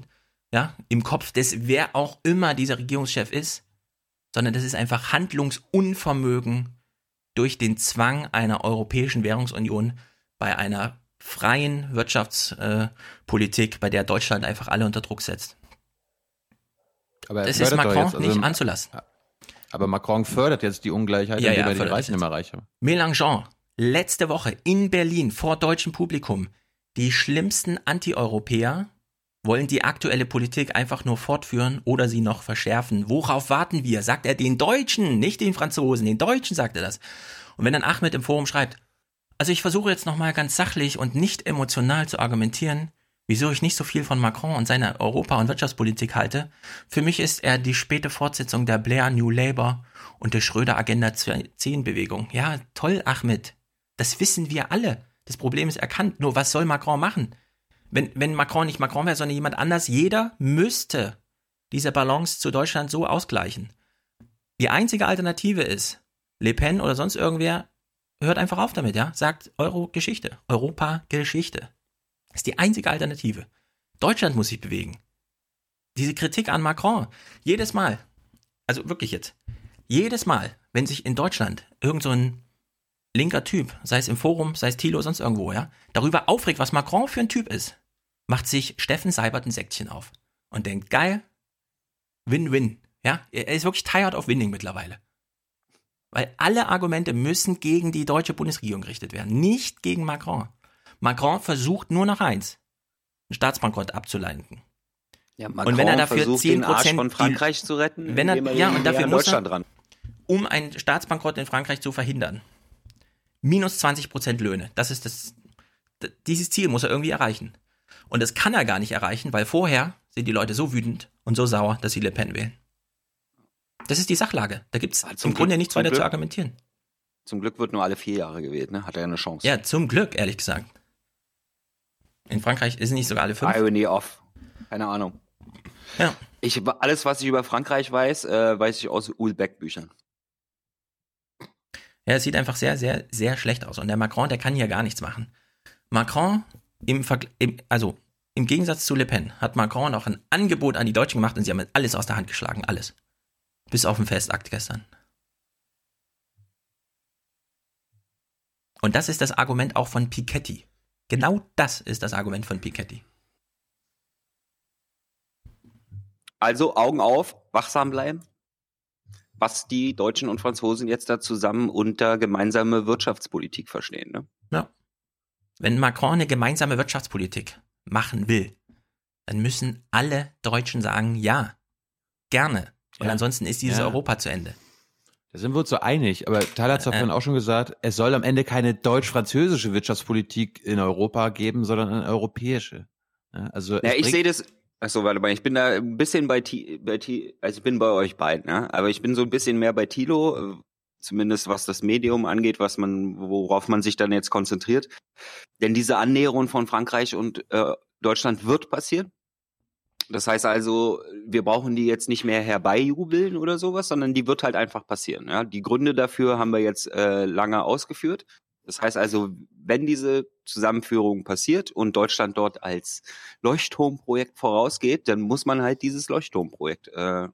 ja, im Kopf des, wer auch immer dieser Regierungschef ist, sondern das ist einfach Handlungsunvermögen durch den Zwang einer europäischen Währungsunion bei einer freien Wirtschaftspolitik, äh, Politik, bei der Deutschland einfach alle unter Druck setzt. Aber er Das ist Macron jetzt, also- nicht anzulassen. Aber Macron fördert jetzt die Ungleichheit, Ja, indem ja, er die Reichen immer reicher. Mélenchon, letzte Woche in Berlin vor deutschem Publikum. Die schlimmsten Antieuropäer wollen die aktuelle Politik einfach nur fortführen oder sie noch verschärfen. Worauf warten wir? Sagt er den Deutschen, nicht den Franzosen. Den Deutschen sagt er das. Und wenn dann Ahmed im Forum schreibt, also ich versuche jetzt nochmal ganz sachlich und nicht emotional zu argumentieren, wieso ich nicht so viel von Macron und seiner Europa- und Wirtschaftspolitik halte. Für mich ist er die späte Fortsetzung der Blair New Labour und der Schröder Agenda 10 Bewegung. Ja, toll, Ahmed. Das wissen wir alle. Das Problem ist erkannt. Nur was soll Macron machen? Wenn, wenn Macron nicht Macron wäre, sondern jemand anders, jeder müsste diese Balance zu Deutschland so ausgleichen. Die einzige Alternative ist, Le Pen oder sonst irgendwer, hört einfach auf damit, ja? Sagt Euro-Geschichte. Europa-Geschichte. Ist die einzige Alternative. Deutschland muss sich bewegen. Diese Kritik an Macron, jedes Mal, also wirklich jetzt, jedes Mal, wenn sich in Deutschland irgend so ein linker Typ, sei es im Forum, sei es Thilo, sonst irgendwo, ja, darüber aufregt, was Macron für ein Typ ist, macht sich Steffen Seibert ein Säckchen auf und denkt, geil, Win-Win, ja, er ist wirklich tired of winning mittlerweile. Weil alle Argumente müssen gegen die deutsche Bundesregierung gerichtet werden, nicht gegen Macron. Macron versucht nur noch eins, einen Staatsbankrott abzuleiten. Ja, und wenn er dafür versucht, 10 den Arsch von Frankreich zu retten, wenn er, er ja, und dafür muss er, um einen Staatsbankrott in Frankreich zu verhindern, minus 20 Prozent Löhne. Das ist das, dieses Ziel muss er irgendwie erreichen. Und das kann er gar nicht erreichen, weil vorher sind die Leute so wütend und so sauer, dass sie Le Pen wählen. Das ist die Sachlage. Da gibt es im zum Grunde nichts weiter zu Glück. argumentieren. Zum Glück wird nur alle vier Jahre gewählt, ne? Hat er ja eine Chance. Ja, zum Glück, ehrlich gesagt. In Frankreich ist es nicht sogar alle fünf. Irony off. Keine Ahnung. Ja. Ich, alles, was ich über Frankreich weiß, äh, weiß ich aus Ulbeck-Büchern. Ja, es sieht einfach sehr, sehr, sehr schlecht aus. Und der Macron, der kann hier gar nichts machen. Macron, im, im, also im Gegensatz zu Le Pen, hat Macron noch ein Angebot an die Deutschen gemacht und sie haben alles aus der Hand geschlagen. Alles. Bis auf den Festakt gestern. Und das ist das Argument auch von Piketty. Genau das ist das Argument von Piketty. Also Augen auf, wachsam bleiben. Was die Deutschen und Franzosen jetzt da zusammen unter gemeinsame Wirtschaftspolitik verstehen. Ne? Ja. Wenn Macron eine gemeinsame Wirtschaftspolitik machen will, dann müssen alle Deutschen sagen, ja, gerne. Und Ja. ansonsten ist dieses Ja. Europa zu Ende. Da sind wir uns so einig, aber Tyler hat es Äh, vorhin auch schon gesagt, es soll am Ende keine deutsch-französische Wirtschaftspolitik in Europa geben, sondern eine europäische. Ja, also Ja, ich sehe das. Achso, warte mal, ich bin da ein bisschen bei, Ti- bei Ti- also ich bin bei euch beiden, ja, aber ich bin so ein bisschen mehr bei Tilo, äh, zumindest was das Medium angeht, was man, worauf man sich dann jetzt konzentriert. Denn diese Annäherung von Frankreich und äh, Deutschland wird passieren. Das heißt also, wir brauchen die jetzt nicht mehr herbeijubeln oder sowas, sondern die wird halt einfach passieren. Ja? Die Gründe dafür haben wir jetzt äh, lange ausgeführt. Das heißt also, wenn diese Zusammenführung passiert und Deutschland dort als Leuchtturmprojekt vorausgeht, dann muss man halt dieses Leuchtturmprojekt äh,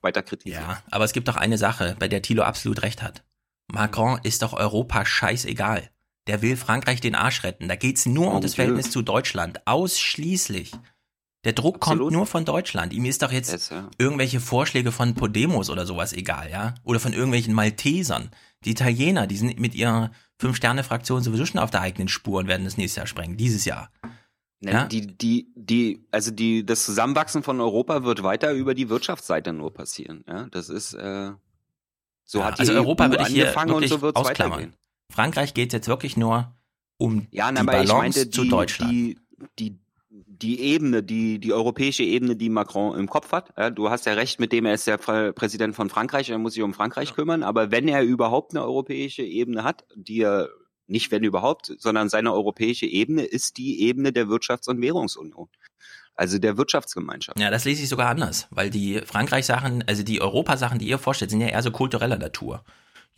weiter kritisieren. Ja, aber es gibt doch eine Sache, bei der Thilo absolut recht hat. Macron ist doch Europa scheißegal. Der will Frankreich den Arsch retten. Da geht's nur um das. Verhältnis zu Deutschland. Ausschließlich. Der Druck Absolut. kommt nur von Deutschland. Ihm ist doch jetzt Yes, ja. irgendwelche Vorschläge von Podemos oder sowas egal, ja? Oder von irgendwelchen Maltesern. Die Italiener, die sind mit ihrer Fünf-Sterne-Fraktion sowieso schon auf der eigenen Spur und werden das nächstes Jahr sprengen. Dieses Jahr. Ne, Ja? Die, die, die, also die, das Zusammenwachsen von Europa wird weiter über die Wirtschaftsseite nur passieren. Ja, das ist äh, so Ja, hat die also Europa EU würde ich hier angefangen und wirklich so wird es ausklammern. weitergehen. Frankreich geht jetzt wirklich nur um Ja, die nein, aber ich Balance meinte zu die, Deutschland. die, die, die Ebene, die, die europäische Ebene, die Macron im Kopf hat. Ja, du hast ja recht mit dem, er ist der Präsident von Frankreich, er muss sich um Frankreich kümmern. Aber wenn er überhaupt eine europäische Ebene hat, die er nicht wenn überhaupt, sondern seine europäische Ebene ist die Ebene der Wirtschafts- und Währungsunion. Also der Wirtschaftsgemeinschaft. Ja, das lese ich sogar anders, weil die Frankreich-Sachen, also die Europa-Sachen, die ihr vorstellt, sind ja eher so kultureller Natur.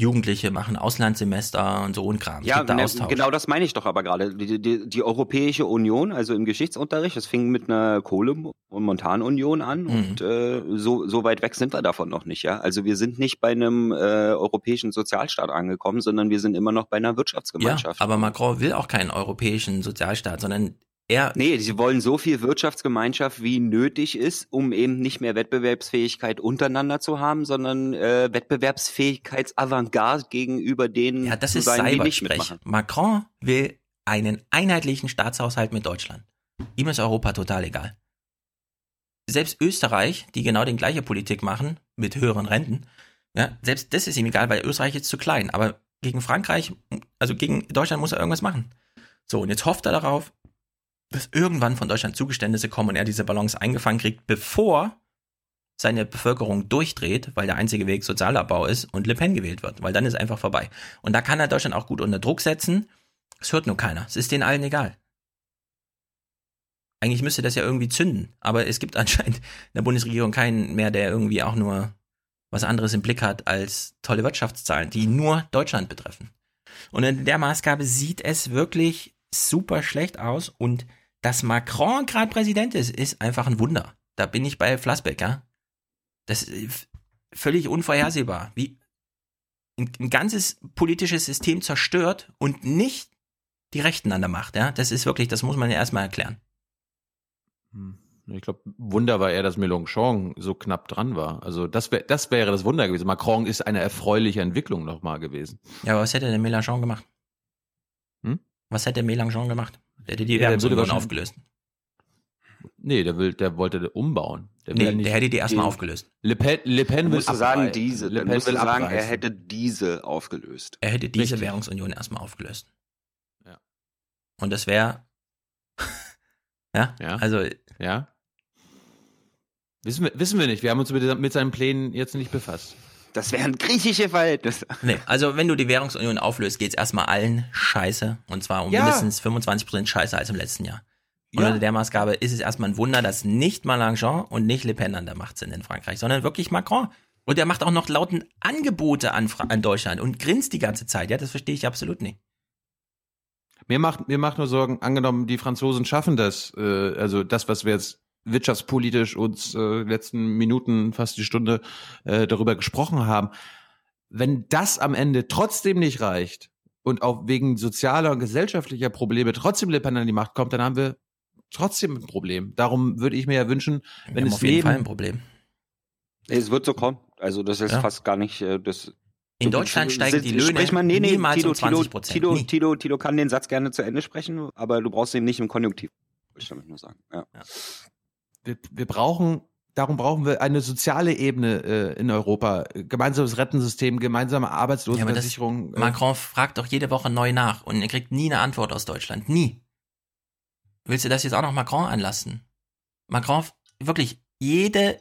Jugendliche machen Auslandssemester und so ein Kram. Ja, da ne, Austausch. genau das meine ich doch aber gerade. Die, die, die Europäische Union, also im Geschichtsunterricht, das fing mit einer Kohle- und Montanunion an Mhm. und äh, so, so weit weg sind wir davon noch nicht, ja. Also wir sind nicht bei einem äh, europäischen Sozialstaat angekommen, sondern wir sind immer noch bei einer Ja, Wirtschaftsgemeinschaft. aber Macron will auch keinen europäischen Sozialstaat, sondern er. Nee, sie wollen so viel Wirtschaftsgemeinschaft, wie nötig ist, um eben nicht mehr Wettbewerbsfähigkeit untereinander zu haben, sondern äh, Wettbewerbsfähigkeitsavantgarde gegenüber denen Ja, das ist sein, die nicht mitmachen. Macron will einen einheitlichen Staatshaushalt mit Deutschland. Ihm ist Europa total egal. Selbst Österreich, die genau die gleiche Politik machen, mit höheren Renten, ja, selbst das ist ihm egal, weil Österreich ist zu klein. Aber gegen Frankreich, also gegen Deutschland muss er irgendwas machen. So, und jetzt hofft er darauf, dass irgendwann von Deutschland Zugeständnisse kommen und er diese Balance eingefangen kriegt, bevor seine Bevölkerung durchdreht, weil der einzige Weg Sozialabbau ist und Le Pen gewählt wird, weil dann ist einfach vorbei. Und da kann er Deutschland auch gut unter Druck setzen. Es hört nur keiner. Es ist denen allen egal. Eigentlich müsste das ja irgendwie zünden, aber es gibt anscheinend in der Bundesregierung keinen mehr, der irgendwie auch nur was anderes im Blick hat als tolle Wirtschaftszahlen, die nur Deutschland betreffen. Und in der Maßgabe sieht es wirklich super schlecht aus und dass Macron gerade Präsident ist, ist einfach ein Wunder. Da bin ich bei Flassbeck, ja. Das ist f- völlig unvorhersehbar. Wie ein, ein ganzes politisches System zerstört und nicht die Rechten an der Macht, ja. Das ist wirklich, das muss man ja erstmal erklären. Ich glaube, Wunder war eher, dass Mélenchon so knapp dran war. Also das, wär, das wäre das Wunder gewesen. Macron ist eine erfreuliche Entwicklung nochmal gewesen. Ja, aber was hätte denn Mélenchon gemacht? Was hätte Mélenchon gemacht? Der hätte die Ja, Währungsunion wahrscheinlich- aufgelöst. Nee, der will, der wollte umbauen. Der, Nee, nicht, der hätte die erstmal aufgelöst. Le Pen, Le Pen Du will sagen, diese. Le Pen will sagen, er hätte diese aufgelöst. Er hätte diese Richtig. Währungsunion erstmal aufgelöst. Ja. Und das wäre. ja? Ja. Also, Ja. Wissen wir, wissen wir nicht. Wir haben uns mit, mit seinen Plänen jetzt nicht befasst. Das wären griechische Verhältnisse. nee, also wenn du die Währungsunion auflöst, geht's erstmal allen scheiße. Und zwar um Ja. mindestens 25% scheiße als im letzten Jahr. Und Ja. unter der Maßgabe ist es erstmal ein Wunder, dass nicht Mélenchon und nicht Le Pen an der Macht sind in Frankreich, sondern wirklich Macron. Und er macht auch noch lauten Angebote an, Fra- an Deutschland und grinst die ganze Zeit. Ja, das verstehe ich absolut nicht. Mir macht, mir macht nur Sorgen, angenommen, die Franzosen schaffen das, äh, also das, was wir jetzt wirtschaftspolitisch uns äh, letzten Minuten, fast die Stunde äh, darüber gesprochen haben. Wenn das am Ende trotzdem nicht reicht und auch wegen sozialer und gesellschaftlicher Probleme trotzdem Le Pen an die Macht kommt, dann haben wir trotzdem ein Problem. Darum würde ich mir ja wünschen, wenn Wir haben es auf jeden Fall ein Problem. Es wird so kommen. Also das ist Ja. fast gar nicht äh, das. In Deutschland steigen die Löhne Sprich mal, nee, nee, niemals Tilo, um 20 Tilo, Tilo, Nie. Tilo, Tilo kann den Satz gerne zu Ende sprechen, aber du brauchst ihn nicht im Konjunktiv. Wollte ich damit nur sagen. Ja. Wir, wir brauchen, darum brauchen wir eine soziale Ebene äh, in Europa, gemeinsames Rentensystem, gemeinsame Ja, Arbeitslosenversicherung. äh, Macron fragt doch jede Woche neu nach und er kriegt nie eine Antwort aus Deutschland. Nie. Willst du das jetzt auch noch Macron anlassen? Macron, wirklich, jede,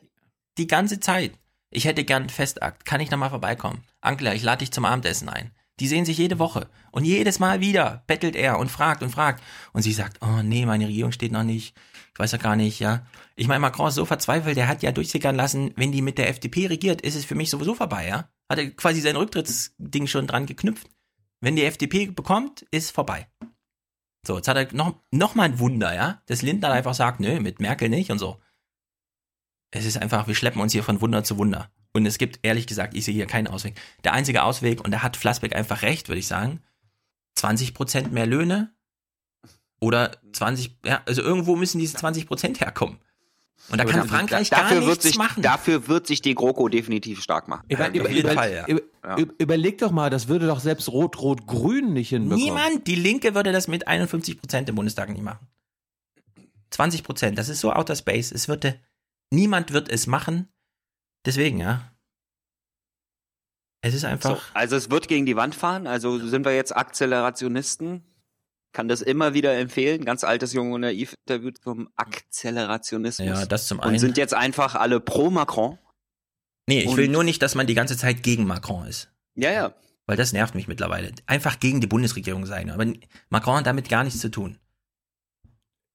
die ganze Zeit. Ich hätte gern einen Festakt. Kann ich da mal vorbeikommen? Angela, ich lade dich zum Abendessen ein. Die sehen sich jede Woche. Und jedes Mal wieder bettelt er und fragt und fragt. Und sie sagt, oh nee, meine Regierung steht noch nicht. Ich weiß ja gar nicht, ja. Ich meine, Macron ist so verzweifelt, der hat ja durchsickern lassen, wenn die mit der FDP regiert, ist es für mich sowieso vorbei, ja. Hat er quasi sein Rücktrittsding schon dran geknüpft. Wenn die FDP bekommt, ist vorbei. So, jetzt hat er noch, noch mal ein Wunder, ja, dass Lindner einfach sagt, nö, mit Merkel nicht und so. Es ist einfach, wir schleppen uns hier von Wunder zu Wunder. Und es gibt, ehrlich gesagt, ich sehe hier keinen Ausweg. Der einzige Ausweg, und da hat Flassbeck einfach recht, würde ich sagen, 20% mehr Löhne oder 20, ja, also irgendwo müssen diese 20% herkommen. Und da Aber kann Frankreich dafür gar nichts sich, machen. Dafür wird sich die GroKo definitiv stark machen. Über, über, auf jeden über, Fall, ja. über, Überleg doch mal, das würde doch selbst Rot-Rot-Grün nicht hinbekommen. Niemand, die Linke würde das mit 51 Prozent im Bundestag nicht machen. 20 Prozent, das ist so outer space. Es würde, niemand wird es machen. Deswegen, ja. Es ist So, einfach, also es wird gegen die Wand fahren. Also sind wir jetzt Akzelerationisten. Kann das immer wieder empfehlen. Ganz altes Jung und Naiv Interview zum Akzelerationismus. ja, das zum und einen. sind jetzt einfach alle pro Macron. nee, ich und- will nur nicht, dass man die ganze Zeit gegen Macron ist. Ja, ja. Weil das nervt mich mittlerweile. Einfach gegen die Bundesregierung sein. Aber Macron hat damit gar nichts zu tun.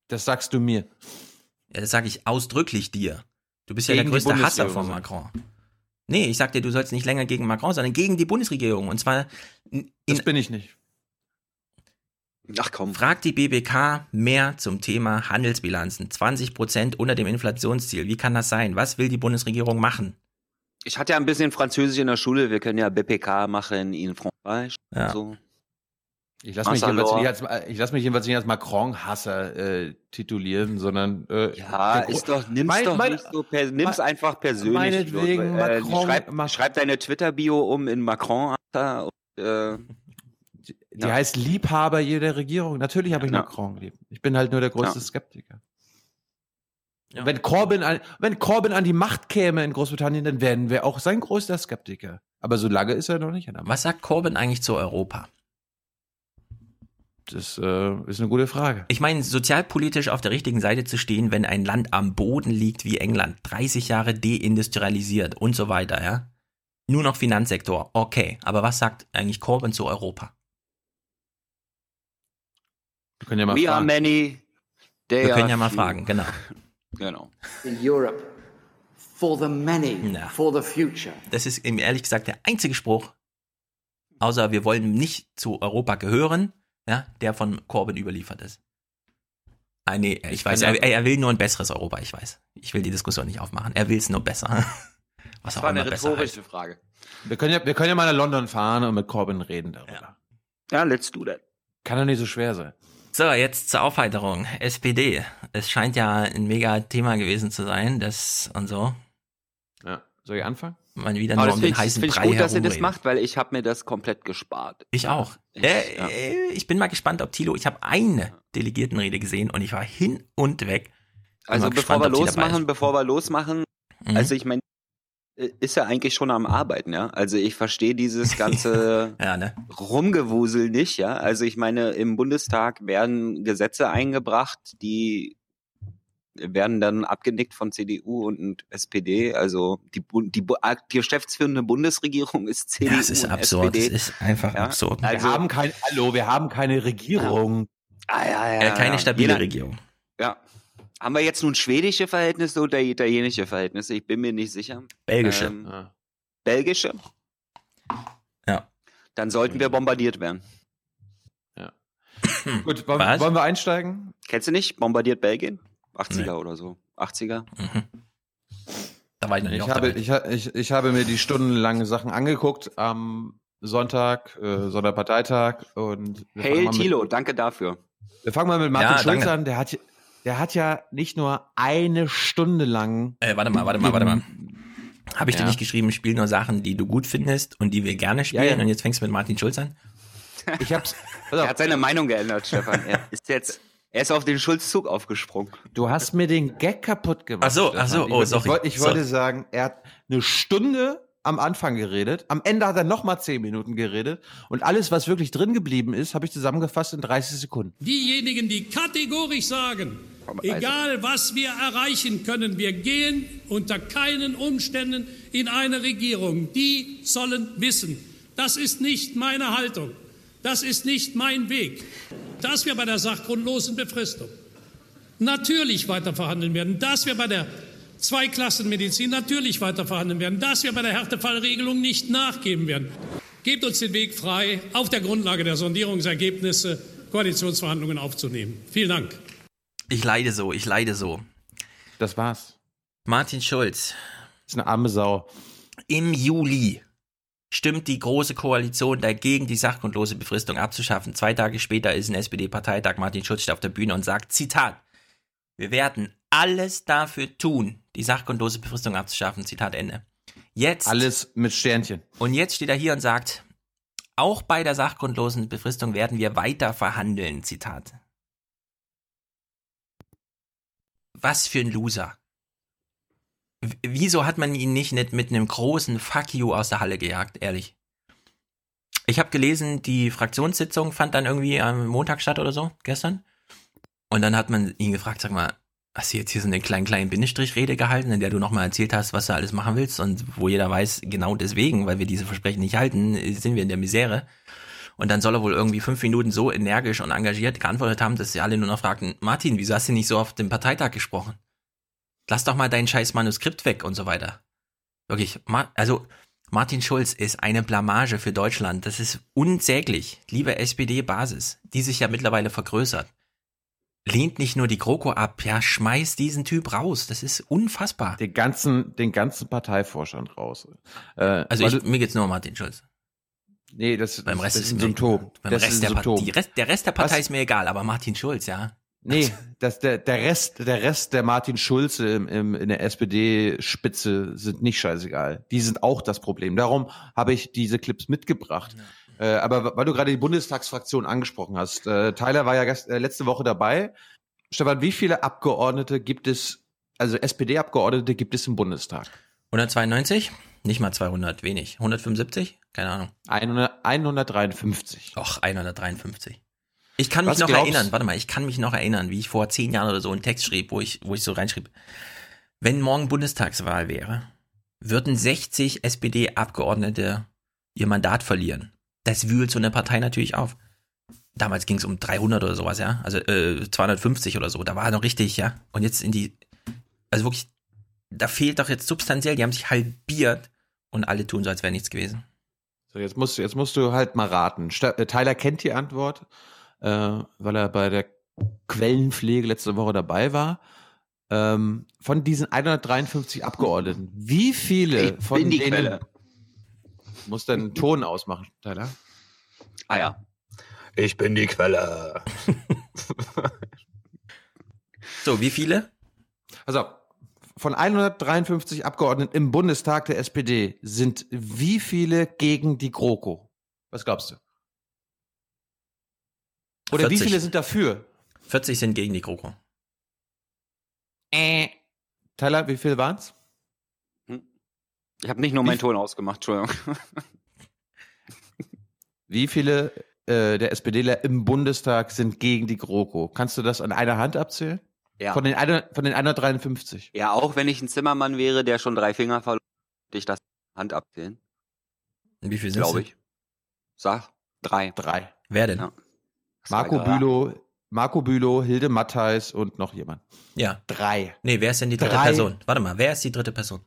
Das sagst du mir. Ja, das sage ich ausdrücklich dir. Du bist ja Gegen der die größte Hasser von. Macron. Nee, ich sag dir, du sollst nicht länger gegen Macron, sondern gegen die Bundesregierung. Und zwar in, Das bin ich nicht. Ach komm. Fragt die BBK mehr zum Thema Handelsbilanzen. 20 Prozent unter dem Inflationsziel. Wie kann das sein? Was will die Bundesregierung machen? Ich hatte ja ein bisschen Französisch in der Schule. Wir können ja BPK machen in Frankreich. Ja. So. Ich lasse mich, jedenfalls Massalor. nicht als- ich lass mich jedenfalls nicht als Macron-Hasser äh, titulieren, sondern äh, Ja, ist doch, nimm's Mein- doch mein- nicht so, per, nimm's mein- einfach persönlich. meinetwegen äh, Macron- schreib, Ma- schreib deine Twitter-Bio um in Macron, Alter, und, äh, Die Ja. heißt Liebhaber jeder Regierung. Natürlich habe ich Ja. Macron geliebt. Ich bin halt nur der größte Ja. Skeptiker. Wenn, Corbyn an, wenn Corbyn an die Macht käme in Großbritannien, dann wären wir auch sein größter Skeptiker. Aber so lange ist er noch nicht an der Macht. Was sagt Corbyn eigentlich zu Europa? Das äh, ist eine gute Frage. Ich meine, sozialpolitisch auf der richtigen Seite zu stehen, wenn ein Land am Boden liegt wie England, 30 Jahre deindustrialisiert und so weiter, ja? Nur noch Finanzsektor, okay. Aber was sagt eigentlich Corbyn zu Europa? Wir können ja mal we are fragen. many, they Wir können are ja mal few. fragen, genau. Genau. In Europe, for the many, Ja. for the future. Das ist eben ehrlich gesagt der einzige Spruch, außer wir wollen nicht zu Europa gehören, ja, der von Corbyn überliefert ist. Ah, nee, ich weiß, kann er, ja- er will nur ein besseres Europa, ich weiß. Ich will die Diskussion nicht aufmachen. Er will es nur besser. Was Das auch war immer eine rhetorische Frage. Wir können, ja, wir können ja mal nach London fahren und mit Corbyn reden darüber. Ja, let's do that. Kann doch nicht so schwer sein. So, jetzt zur Aufheiterung. SPD. Es scheint ja ein mega Thema gewesen zu sein, das und so. Ja. Soll ich anfangen? Man wieder nur um finde den ich, heißen find ich Brei gut, dass ihr das macht, weil ich habe mir das komplett gespart. Ich auch. Ich- äh, ja. äh, ich bin mal gespannt, ob Tilo. Ich habe eine Delegiertenrede gesehen und ich war hin und weg. Also bevor gespannt, wir ob sie dabei losmachen, bevor wir losmachen, also ich meine, ist ja eigentlich schon am Arbeiten, ja. Also ich verstehe dieses ganze Ja, ne? Rumgewusel nicht, ja. Also ich meine, im Bundestag werden Gesetze eingebracht, die werden dann abgenickt von CDU und SPD. Also die, die, die geschäftsführende Bundesregierung ist CDU Das ist und absurd. SPD. Das ist einfach Ja, absurd. also- wir haben kein, hallo, wir haben keine Regierung. Ah, ja, ja, äh, keine ja. stabile Jeder- Regierung. Ja. Haben wir jetzt nun schwedische Verhältnisse oder italienische Verhältnisse? Ich bin mir nicht sicher. Belgische. Ähm, Ah. belgische, Ja. dann sollten wir bombardiert werden. Gut, wollen, Was? wollen wir einsteigen? Kennst du nicht? Bombardiert Belgien? 80er oder so. 80er? Da war ich noch nicht Ich auf habe, ich, ich, ich habe mir die stundenlangen Sachen angeguckt am Sonntag, äh, Sonderparteitag und Hey mit- Thilo, danke dafür. Wir fangen mal mit Martin Ja, Schulz danke. an. Der hat, der hat ja nicht nur eine Stunde lang. Äh, warte mal, warte mal, warte mal. Habe ich dir Ja. nicht geschrieben, spiel nur Sachen, die du gut findest und die wir gerne spielen ja. und jetzt fängst du mit Martin Schulz an? Ich hab's. Er hat seine Meinung geändert, Stefan. Er ist jetzt, er ist auf den Schulzzug aufgesprungen. Du hast mir den Gag kaputt gemacht. Ach so, ach so, oh, ich, sorry. Ich, wollte- ich Sorry. wollte sagen, er hat eine Stunde am Anfang geredet. Am Ende hat er nochmal zehn Minuten geredet. Und alles, was wirklich drin geblieben ist, habe ich zusammengefasst in 30 Sekunden. Diejenigen, die kategorisch sagen, egal was wir erreichen können, wir gehen unter keinen Umständen in eine Regierung, die sollen wissen, das ist nicht meine Haltung, das ist nicht mein Weg, dass wir bei der sachgrundlosen Befristung natürlich weiter verhandeln werden, dass wir bei der Zweiklassenmedizin natürlich weiter verhandeln werden, dass wir bei der Härtefallregelung nicht nachgeben werden. Gebt uns den Weg frei, auf der Grundlage der Sondierungsergebnisse Koalitionsverhandlungen aufzunehmen. Vielen Dank. Ich leide so, ich leide so. Das war's. Martin Schulz. ist eine arme Sau. Im Juli stimmt die Große Koalition dagegen, die sachgrundlose Befristung abzuschaffen. Zwei Tage später ist ein SPD-Parteitag. Martin Schulz steht auf der Bühne und sagt, Zitat, wir werden alles dafür tun, die sachgrundlose Befristung abzuschaffen. Zitat Ende. Jetzt. Alles mit Sternchen. Und jetzt steht er hier und sagt, auch bei der sachgrundlosen Befristung werden wir weiter verhandeln. Zitat. Was für ein Loser. Wieso hat man ihn nicht mit, mit einem großen Fuck you aus der Halle gejagt, ehrlich? Ich habe gelesen, die Fraktionssitzung fand dann irgendwie am Montag statt oder so, gestern. Und dann hat man ihn gefragt, sag mal, hast du jetzt hier so eine kleinen, kleinen Bindestrichrede gehalten, in der du nochmal erzählt hast, was du alles machen willst und wo jeder weiß, genau deswegen, weil wir diese Versprechen nicht halten, sind wir in der Misere. Und dann soll er wohl irgendwie fünf Minuten so energisch und engagiert geantwortet haben, dass sie alle nur noch fragten, Martin, wieso hast du nicht so auf dem Parteitag gesprochen? Lass doch mal dein scheiß Manuskript weg und so weiter. Wirklich, also Martin Schulz ist eine Blamage für Deutschland. Das ist unsäglich. Liebe SPD-Basis, die sich ja mittlerweile vergrößert. Lehnt nicht nur die GroKo ab, ja, schmeißt diesen Typ raus. Das ist unfassbar. Den ganzen, den ganzen Parteivorstand raus. Äh, Also ich, mir geht's nur um Martin Schulz. Nee, das, Beim Rest das ist ein Symptom. Beim das Rest ist der, ein Symptom. die Rest, der Rest der Partei Was? ist mir egal, aber Martin Schulz, ja. Nee, das, der, der Rest, der Rest der Martin Schulze im, im, in der SPD-Spitze sind nicht scheißegal. Die sind auch das Problem. Darum habe ich diese Clips mitgebracht. Äh, aber weil du gerade die Bundestagsfraktion angesprochen hast, äh, Tyler war ja gest, äh, letzte Woche dabei. Stefan, wie viele Abgeordnete gibt es, also SPD-Abgeordnete gibt es im Bundestag? 192? Nicht mal 200, wenig. 175? Keine Ahnung. 100, 153. Och, 153. Ich kann mich Was noch glaubst- erinnern, warte mal, ich kann mich noch erinnern, wie ich vor zehn Jahren oder so einen Text schrieb, wo ich, wo ich so reinschrieb, wenn morgen Bundestagswahl wäre, würden 60 SPD-Abgeordnete ihr Mandat verlieren. Das wühlt so eine Partei natürlich auf. Damals ging es um 300 oder sowas, ja, also äh, 250 oder so, da war noch richtig, ja. Und jetzt in die, also wirklich, da fehlt doch jetzt substanziell, die haben sich halbiert und alle tun so, als wäre nichts gewesen. So, jetzt musst, du- jetzt musst du halt mal raten. Äh, Tyler kennt die Antwort, äh, weil er bei der Quellenpflege letzte Woche dabei war. Ähm, von diesen 153 Abgeordneten, wie viele Ich von bin die denen Quelle. muss deinen Ton ausmachen, Tyler? Ah ja. Ich bin die Quelle. So, wie viele? Also, von 153 Abgeordneten im Bundestag der SPD sind wie viele gegen die GroKo? Was glaubst du? Oder wie 40. viele sind dafür? 40 sind gegen die GroKo. Äh. Tyler, wie viele waren's? Ich habe nicht nur meinen Ton ausgemacht, Entschuldigung. Wie viele äh, der SPDler im Bundestag sind gegen die GroKo? Kannst du das an einer Hand abzählen? Ja. Von den, eine- von den 153. Ja, auch wenn ich ein Zimmermann wäre, der schon drei Finger verloren, würde ich das Hand abzählen. Wie viel sind Glaube ich. Sag, drei. Drei. Wer denn? Ja. Marco Drei. Bülow, Marco Bülow, Hilde Mattheis und noch jemand. Ja. Drei. Nee, wer ist denn die dritte Drei. Person? Warte mal, wer ist die dritte Person?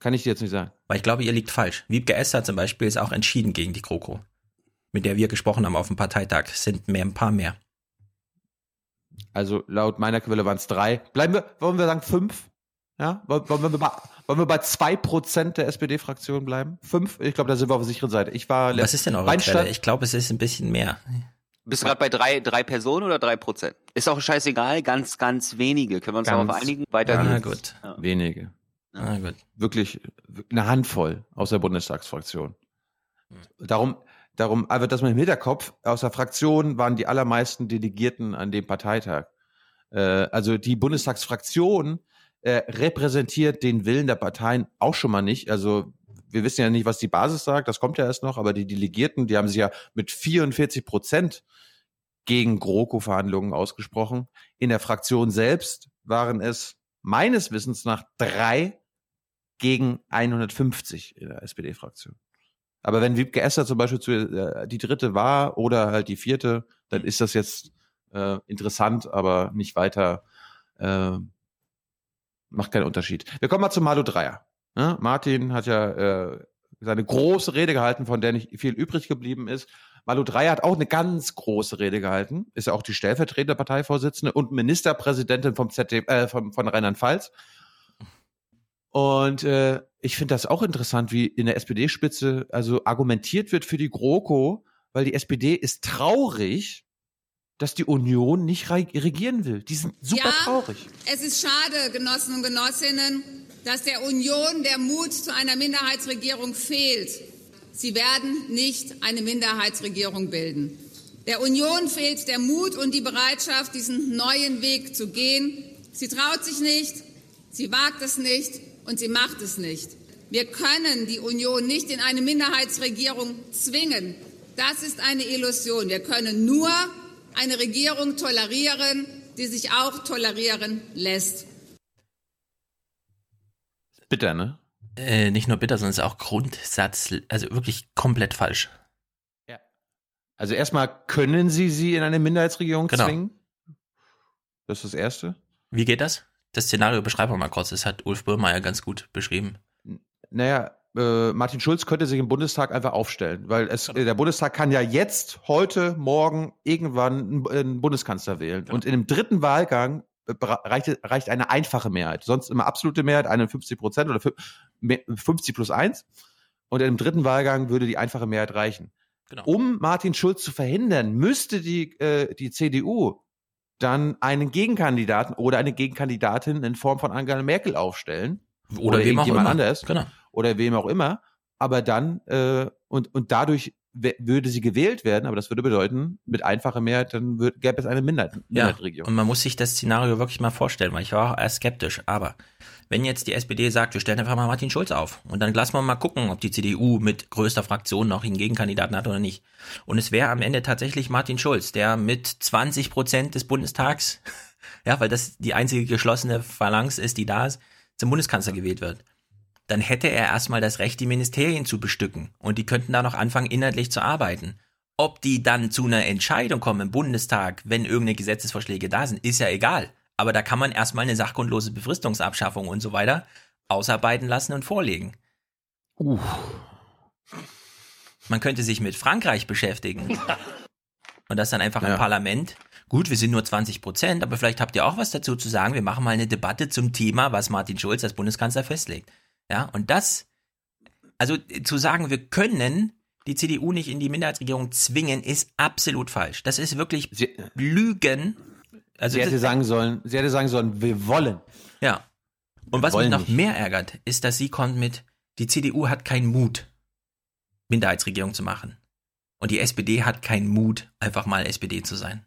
Kann ich dir jetzt nicht sagen. Weil ich glaube, ihr liegt falsch. Wiebke Esser zum Beispiel ist auch entschieden gegen die GroKo. Mit der wir gesprochen haben auf dem Parteitag. Es sind mehr, ein paar mehr. Also laut meiner Quelle waren es drei. Bleiben wir, wollen wir sagen fünf? Ja, wollen wollen wir bei, wollen wir bei zwei Prozent der SPD-Fraktion bleiben? Fünf? Ich glaube, da sind wir auf der sicheren Seite. Ich war Was ist denn eure Weinstein- Quelle? Ich glaube, es ist ein bisschen mehr. Bist du gerade bei drei, drei Personen oder drei Prozent? Ist auch scheißegal, ganz, ganz wenige. Können wir uns Ganz- darauf einigen? Weiter Ja, geht's. gut. Wenige. Ah, gut. Wirklich eine Handvoll aus der Bundestagsfraktion. Darum, darum, aber das mal im Hinterkopf, aus der Fraktion waren die allermeisten Delegierten an dem Parteitag. Äh, also die Bundestagsfraktion äh, repräsentiert den Willen der Parteien auch schon mal nicht. Also wir wissen ja nicht, was die Basis sagt, das kommt ja erst noch, aber die Delegierten, die haben sich ja mit 44 Prozent gegen GroKo-Verhandlungen ausgesprochen. In der Fraktion selbst waren es meines Wissens nach drei gegen 150 in der SPD-Fraktion. Aber wenn Wiebke Esser zum Beispiel zu, äh, die dritte war oder halt die vierte, dann ist das jetzt äh, interessant, aber nicht weiter, äh, macht keinen Unterschied. Wir kommen mal zu Malu Dreier. Ja, Martin hat ja äh, seine große Rede gehalten, von der nicht viel übrig geblieben ist. Malu Dreier hat auch eine ganz große Rede gehalten, ist ja auch die stellvertretende Parteivorsitzende und Ministerpräsidentin vom ZD, äh, vom, von Rheinland-Pfalz. Und äh, ich finde das auch interessant, wie in der SPD-Spitze also argumentiert wird für die GroKo, weil die SPD ist traurig, dass die Union nicht reg- regieren will. Die sind super ja, traurig. Es ist schade, Genossen und Genossinnen, dass der Union der Mut zu einer Minderheitsregierung fehlt. Sie werden nicht eine Minderheitsregierung bilden. Der Union fehlt der Mut und die Bereitschaft, diesen neuen Weg zu gehen. Sie traut sich nicht, sie wagt es nicht und sie macht es nicht. Wir können die Union nicht in eine Minderheitsregierung zwingen. Das ist eine Illusion. Wir können nur eine Regierung tolerieren, die sich auch tolerieren lässt. Bitter, ne? Äh, nicht nur bitter, sondern es ist auch Grundsatz, also wirklich komplett falsch. Also erstmal können sie sie in eine Minderheitsregierung Genau. zwingen. Das ist das Erste. Wie geht das? Das Szenario beschreiben wir mal kurz. Das hat Ulf Burmeier ganz gut beschrieben. Naja, äh, Martin Schulz könnte sich im Bundestag einfach aufstellen, weil es, äh, der Bundestag kann ja jetzt, heute, morgen, irgendwann einen, einen Bundeskanzler wählen. Und in dem dritten Wahlgang äh, reicht, reicht eine einfache Mehrheit. Sonst immer absolute Mehrheit, 51 Prozent oder fü- me- 50 plus 1. Und im dritten Wahlgang würde die einfache Mehrheit reichen. Genau. Um Martin Schulz zu verhindern, müsste die, äh, die CDU dann einen Gegenkandidaten oder eine Gegenkandidatin in Form von Angela Merkel aufstellen. Oder wem auch immer. anders. Genau. Oder wem auch immer. Aber dann, äh, und, und dadurch würde sie gewählt werden, aber das würde bedeuten, mit einfacher Mehrheit, dann gäbe es eine Minderheit, Ja, Minderheitsregierung. und man muss sich das Szenario wirklich mal vorstellen, weil ich war auch erst skeptisch. Aber wenn jetzt die SPD sagt, wir stellen einfach mal Martin Schulz auf und dann lassen wir mal gucken, ob die CDU mit größter Fraktion noch einen Gegenkandidaten hat oder nicht. Und es wäre am Ende tatsächlich Martin Schulz, der mit 20 Prozent des Bundestags, ja, weil das die einzige geschlossene Phalanx ist, die da ist, zum Bundeskanzler gewählt wird. Dann hätte er erstmal das Recht, die Ministerien zu bestücken. Und die könnten da noch anfangen, inhaltlich zu arbeiten. Ob die dann zu einer Entscheidung kommen im Bundestag, wenn irgendeine Gesetzesvorschläge da sind, ist ja egal. Aber da kann man erstmal eine sachgrundlose Befristungsabschaffung und so weiter ausarbeiten lassen und vorlegen. Man könnte sich mit Frankreich beschäftigen. Und das dann einfach im Parlament. Gut, wir sind nur 20 Prozent, aber vielleicht habt ihr auch was dazu zu sagen. Wir machen mal eine Debatte zum Thema, was Martin Schulz als Bundeskanzler festlegt. Ja, und das, also zu sagen, wir können die CDU nicht in die Minderheitsregierung zwingen, ist absolut falsch. Das ist wirklich Lügen. Also sie hätte sagen sollen, sie hätte sagen sollen, wir wollen. ja. Und Wir was mich noch nicht. mehr ärgert, ist, dass sie kommt mit, die CDU hat keinen Mut, Minderheitsregierung zu machen. Und die SPD hat keinen Mut, einfach mal SPD zu sein.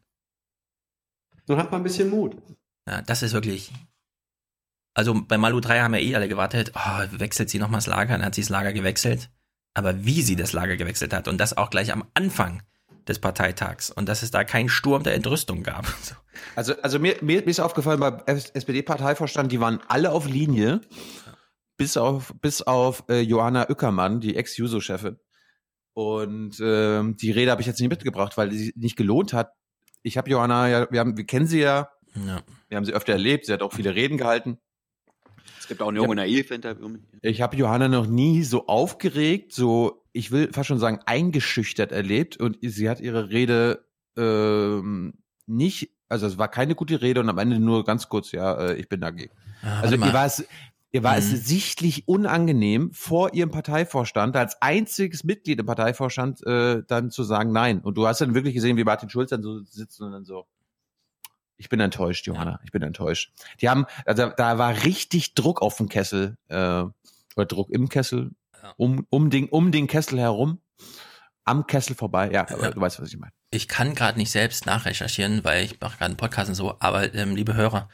Nun hat man ein bisschen Mut. Ja, das ist wirklich. Also bei Malu 3 haben ja eh alle gewartet, oh, wechselt sie nochmal das Lager, dann hat sie das Lager gewechselt. Aber wie sie das Lager gewechselt hat und das auch gleich am Anfang des Parteitags und dass es da keinen Sturm der Entrüstung gab. So. Also, also mir, mir, mir ist aufgefallen, bei SPD-Parteivorstand, die waren alle auf Linie, bis auf, bis auf äh, Johanna Ueckermann, die Ex-Juso-Chefin. Und ähm, die Rede habe ich jetzt nicht mitgebracht, weil sie nicht gelohnt hat. Ich habe Johanna ja, wir, haben, wir kennen sie ja, Ja. wir haben sie öfter erlebt, sie hat auch viele Reden gehalten. Es gibt auch ein Jung und Naiv-Interview. Ich habe Johanna noch nie so aufgeregt, so, ich will fast schon sagen, eingeschüchtert erlebt und sie hat ihre Rede ähm, nicht, also es war keine gute Rede und am Ende nur ganz kurz, ja, äh, ich bin dagegen. Ah, also ihr war es, ihr war es Mhm. sichtlich unangenehm, vor ihrem Parteivorstand, als einziges Mitglied im Parteivorstand, äh, dann zu sagen Nein. Und du hast dann wirklich gesehen, wie Martin Schulz dann so sitzt und dann so, ich bin enttäuscht, Johanna, ich bin enttäuscht. Die haben, also da war richtig Druck auf dem Kessel, äh, oder Druck im Kessel, um, um, den, um den Kessel herum, am Kessel vorbei. Ja, aber du weißt, was ich meine. Ich kann gerade nicht selbst nachrecherchieren, weil ich mache gerade einen Podcast und so, aber ähm, liebe Hörer,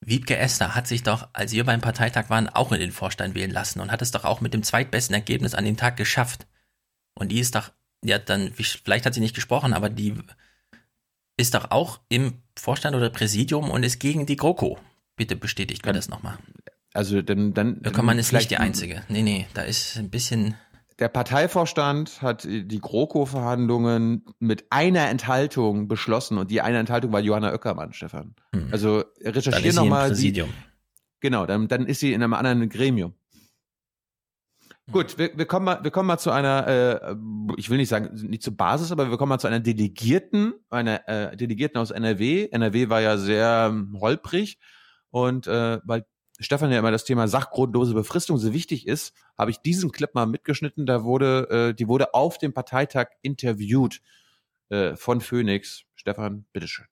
Wiebke Esther hat sich doch, als wir beim Parteitag waren, auch in den Vorstand wählen lassen und hat es doch auch mit dem zweitbesten Ergebnis an dem Tag geschafft. Und die ist doch, hat dann, vielleicht hat sie nicht gesprochen, aber die ist doch auch im Vorstand oder Präsidium und ist gegen die GroKo. Bitte bestätigt mir das nochmal. Also dann, dann. Öckermann ist nicht vielleicht- die einzige. Nee, nee, da ist ein bisschen. Der Parteivorstand hat die GroKo-Verhandlungen mit einer Enthaltung beschlossen und die eine Enthaltung war Johanna Oeckermann, Stefan. Also Hm. Dann recherchier ist sie im nochmal. Präsidium. Genau, dann, dann ist sie in einem anderen Gremium. Gut, wir, wir, kommen mal, wir kommen mal zu einer, äh, ich will nicht sagen, nicht zur Basis, aber wir kommen mal zu einer Delegierten, einer äh, Delegierten aus NRW. NRW war ja sehr ähm, holprig und äh, weil Stefan ja immer das Thema sachgrundlose Befristung so wichtig ist, habe ich diesen Clip mal mitgeschnitten. Da wurde, äh, die wurde auf dem Parteitag interviewt äh, von Phoenix. Stefan, bitteschön.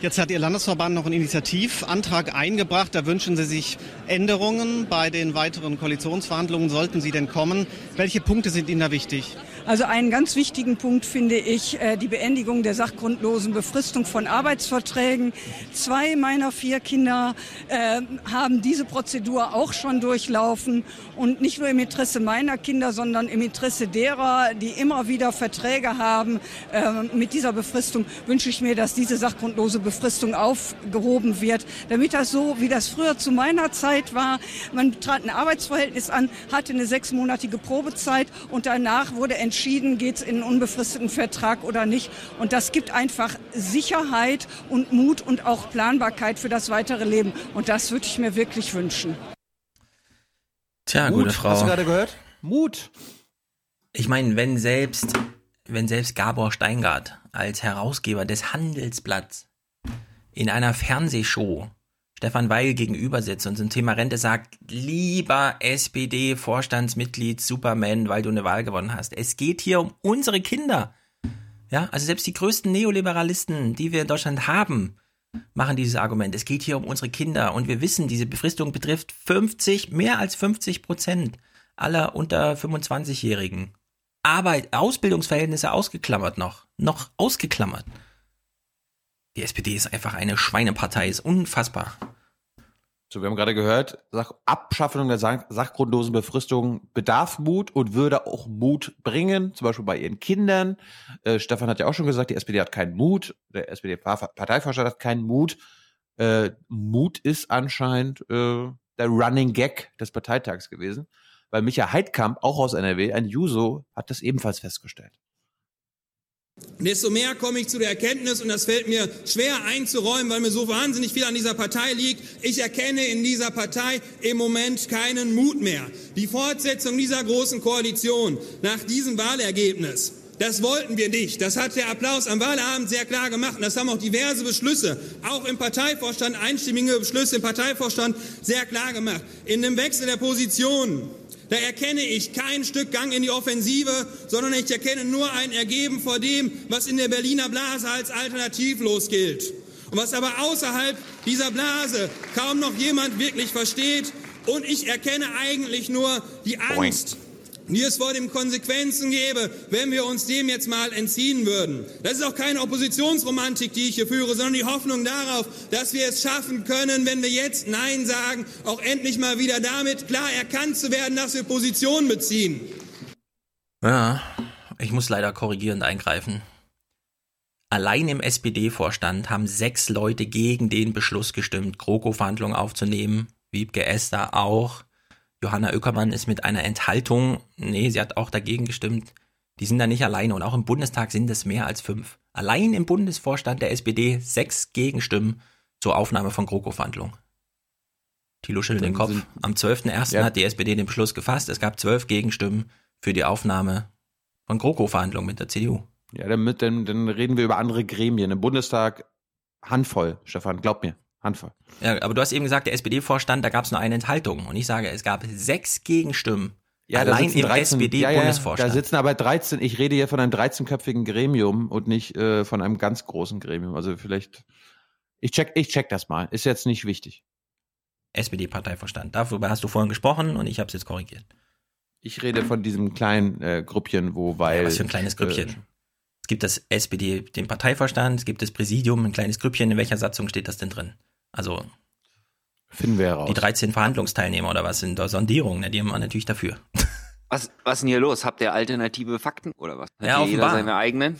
Jetzt hat Ihr Landesverband noch einen Initiativantrag eingebracht. Da wünschen Sie sich Änderungen bei den weiteren Koalitionsverhandlungen. Sollten sie denn kommen? Welche Punkte sind Ihnen da wichtig? Also einen ganz wichtigen Punkt finde ich äh, die Beendigung der sachgrundlosen Befristung von Arbeitsverträgen. Zwei meiner vier Kinder äh, haben diese Prozedur auch schon durchlaufen. Und nicht nur im Interesse meiner Kinder, sondern im Interesse derer, die immer wieder Verträge haben äh, mit dieser Befristung, wünsche ich mir, dass diese sachgrundlose Befristung aufgehoben wird, damit das so, wie das früher zu meiner Zeit war, man trat ein Arbeitsverhältnis an, hatte eine sechsmonatige Probezeit und danach wurde entschieden, geht es in einen unbefristeten Vertrag oder nicht. Und das gibt einfach Sicherheit und Mut und auch Planbarkeit für das weitere Leben. Und das würde ich mir wirklich wünschen. Tja, Mut, gute Frau. Hast du gerade gehört? Mut. Ich meine, wenn selbst, wenn selbst Gabor Steingart als Herausgeber des Handelsblatts in einer Fernsehshow Stefan Weil gegenüber sitzt und zum Thema Rente sagt, lieber SPD-Vorstandsmitglied Superman, weil du eine Wahl gewonnen hast. Es geht hier um unsere Kinder. Ja, also selbst die größten Neoliberalisten, die wir in Deutschland haben, machen dieses Argument. Es geht hier um unsere Kinder und wir wissen, diese Befristung betrifft 50, mehr als 50 Prozent aller unter 25-Jährigen. Arbeit, Ausbildungsverhältnisse ausgeklammert noch. Noch ausgeklammert. Die SPD ist einfach eine Schweinepartei, ist unfassbar. So, wir haben gerade gehört, Sach Abschaffung der Sach sachgrundlosen Befristung bedarf Mut und würde auch Mut bringen, zum Beispiel bei ihren Kindern. Äh, Stefan hat ja auch schon gesagt, die SPD hat keinen Mut, der SPD-Parteivorstand hat keinen Mut. Äh, Mut ist anscheinend äh, der Running Gag des Parteitags gewesen, weil Micha Heidkamp, auch aus NRW, ein Juso, hat das ebenfalls festgestellt. Desto mehr komme ich zu der Erkenntnis, und das fällt mir schwer einzuräumen, weil mir so wahnsinnig viel an dieser Partei liegt. Ich erkenne in dieser Partei im Moment keinen Mut mehr. Die Fortsetzung dieser großen Koalition nach diesem Wahlergebnis, das wollten wir nicht. Das hat der Applaus am Wahlabend sehr klar gemacht. Und das haben auch diverse Beschlüsse, auch im Parteivorstand, einstimmige Beschlüsse im Parteivorstand sehr klar gemacht. In dem Wechsel der Positionen da erkenne ich kein Stück Gang in die Offensive, sondern ich erkenne nur ein Ergeben vor dem, was in der Berliner Blase als alternativlos gilt. Und was aber außerhalb dieser Blase kaum noch jemand wirklich versteht. Und ich erkenne eigentlich nur die Angst, die es vor den Konsequenzen gäbe, wenn wir uns dem jetzt mal entziehen würden. Das ist auch keine Oppositionsromantik, die ich hier führe, sondern die Hoffnung darauf, dass wir es schaffen können, wenn wir jetzt Nein sagen, auch endlich mal wieder damit klar erkannt zu werden, dass wir Position beziehen. Ja, ich muss leider korrigierend eingreifen. Allein im SPD-Vorstand haben sechs Leute gegen den Beschluss gestimmt, GroKo-Verhandlungen aufzunehmen. Wiebke Esther auch. Johanna Oeckermann ist mit einer Enthaltung, nee, sie hat auch dagegen gestimmt. Die sind da nicht alleine und auch im Bundestag sind es mehr als fünf. Allein im Bundesvorstand der SPD sechs Gegenstimmen zur Aufnahme von GroKo-Verhandlungen. Thilo schüttelt den Dann Kopf. Am 12.01. Ja. hat die SPD den Beschluss gefasst. Es gab zwölf Gegenstimmen für die Aufnahme von GroKo-Verhandlungen mit der CDU. Ja, damit, dann, dann reden wir über andere Gremien. Im Bundestag Handvoll, Stefan, glaub mir, Handvoll. Ja, aber du hast eben gesagt, der SPD-Vorstand, da gab es nur eine Enthaltung. Und ich sage, es gab sechs Gegenstimmen. Ja, allein im 13 ja, ja, SPD-Bundesvorstand. Da sitzen aber 13, ich rede hier von einem 13-köpfigen Gremium und nicht äh, von einem ganz großen Gremium. Also vielleicht, ich check, ich check das mal. Ist jetzt nicht wichtig. SPD-Parteivorstand. Darüber hast du vorhin gesprochen und ich habe es jetzt korrigiert. Ich rede von diesem kleinen äh, Gruppchen, wo weil. Was für ein kleines Grüppchen. Äh, Es gibt das SPD, den Parteivorstand, es gibt das Präsidium, ein kleines Grüppchen. In welcher Satzung steht das denn drin? Also finden wir heraus. die 13 Verhandlungsteilnehmer oder was sind da Sondierungen? Ne, Die haben wir natürlich dafür. Was, was ist denn hier los? Habt ihr alternative Fakten oder was? Hat Ja, jeder offenbar. seine eigenen?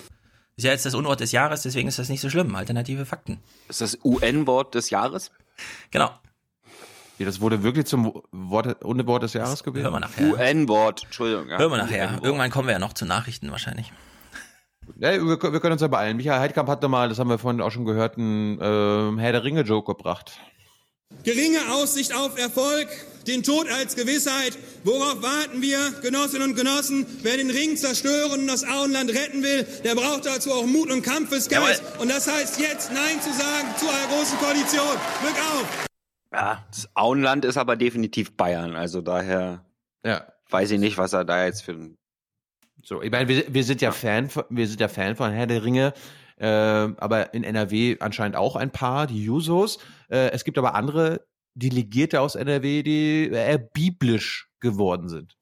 Ist ja jetzt das Unwort des Jahres, deswegen ist das nicht so schlimm. Alternative Fakten. Ist das UN-Wort des Jahres? Genau. Ja, das wurde wirklich zum Wort, Unwort des Jahres gewählt? Hören wir nachher. UN-Wort, Entschuldigung. Ja. Hören wir nachher. Irgendwann kommen wir ja noch zu Nachrichten wahrscheinlich. Ja, wir, können- wir können uns ja beeilen. Michael Heidkamp hat nochmal, das haben wir vorhin auch schon gehört, einen ähm, Herr der Ringe-Joke gebracht. Geringe Aussicht auf Erfolg, den Tod als Gewissheit. Worauf warten wir, Genossinnen und Genossen? Wer den Ring zerstören und das Auenland retten will, der braucht dazu auch Mut und Kampfesgeist. Und das heißt jetzt Nein zu sagen zu einer großen Koalition. Glück auf! Ja, das Auenland ist aber definitiv Bayern, also daher Ja. weiß ich nicht, was er da jetzt für ein So, ich meine, wir, wir sind ja Fan, von- wir sind ja Fan von Herr der Ringe, äh, aber in NRW anscheinend auch ein paar, die Jusos. Äh, es gibt aber andere Delegierte aus NRW, die eher biblisch geworden sind.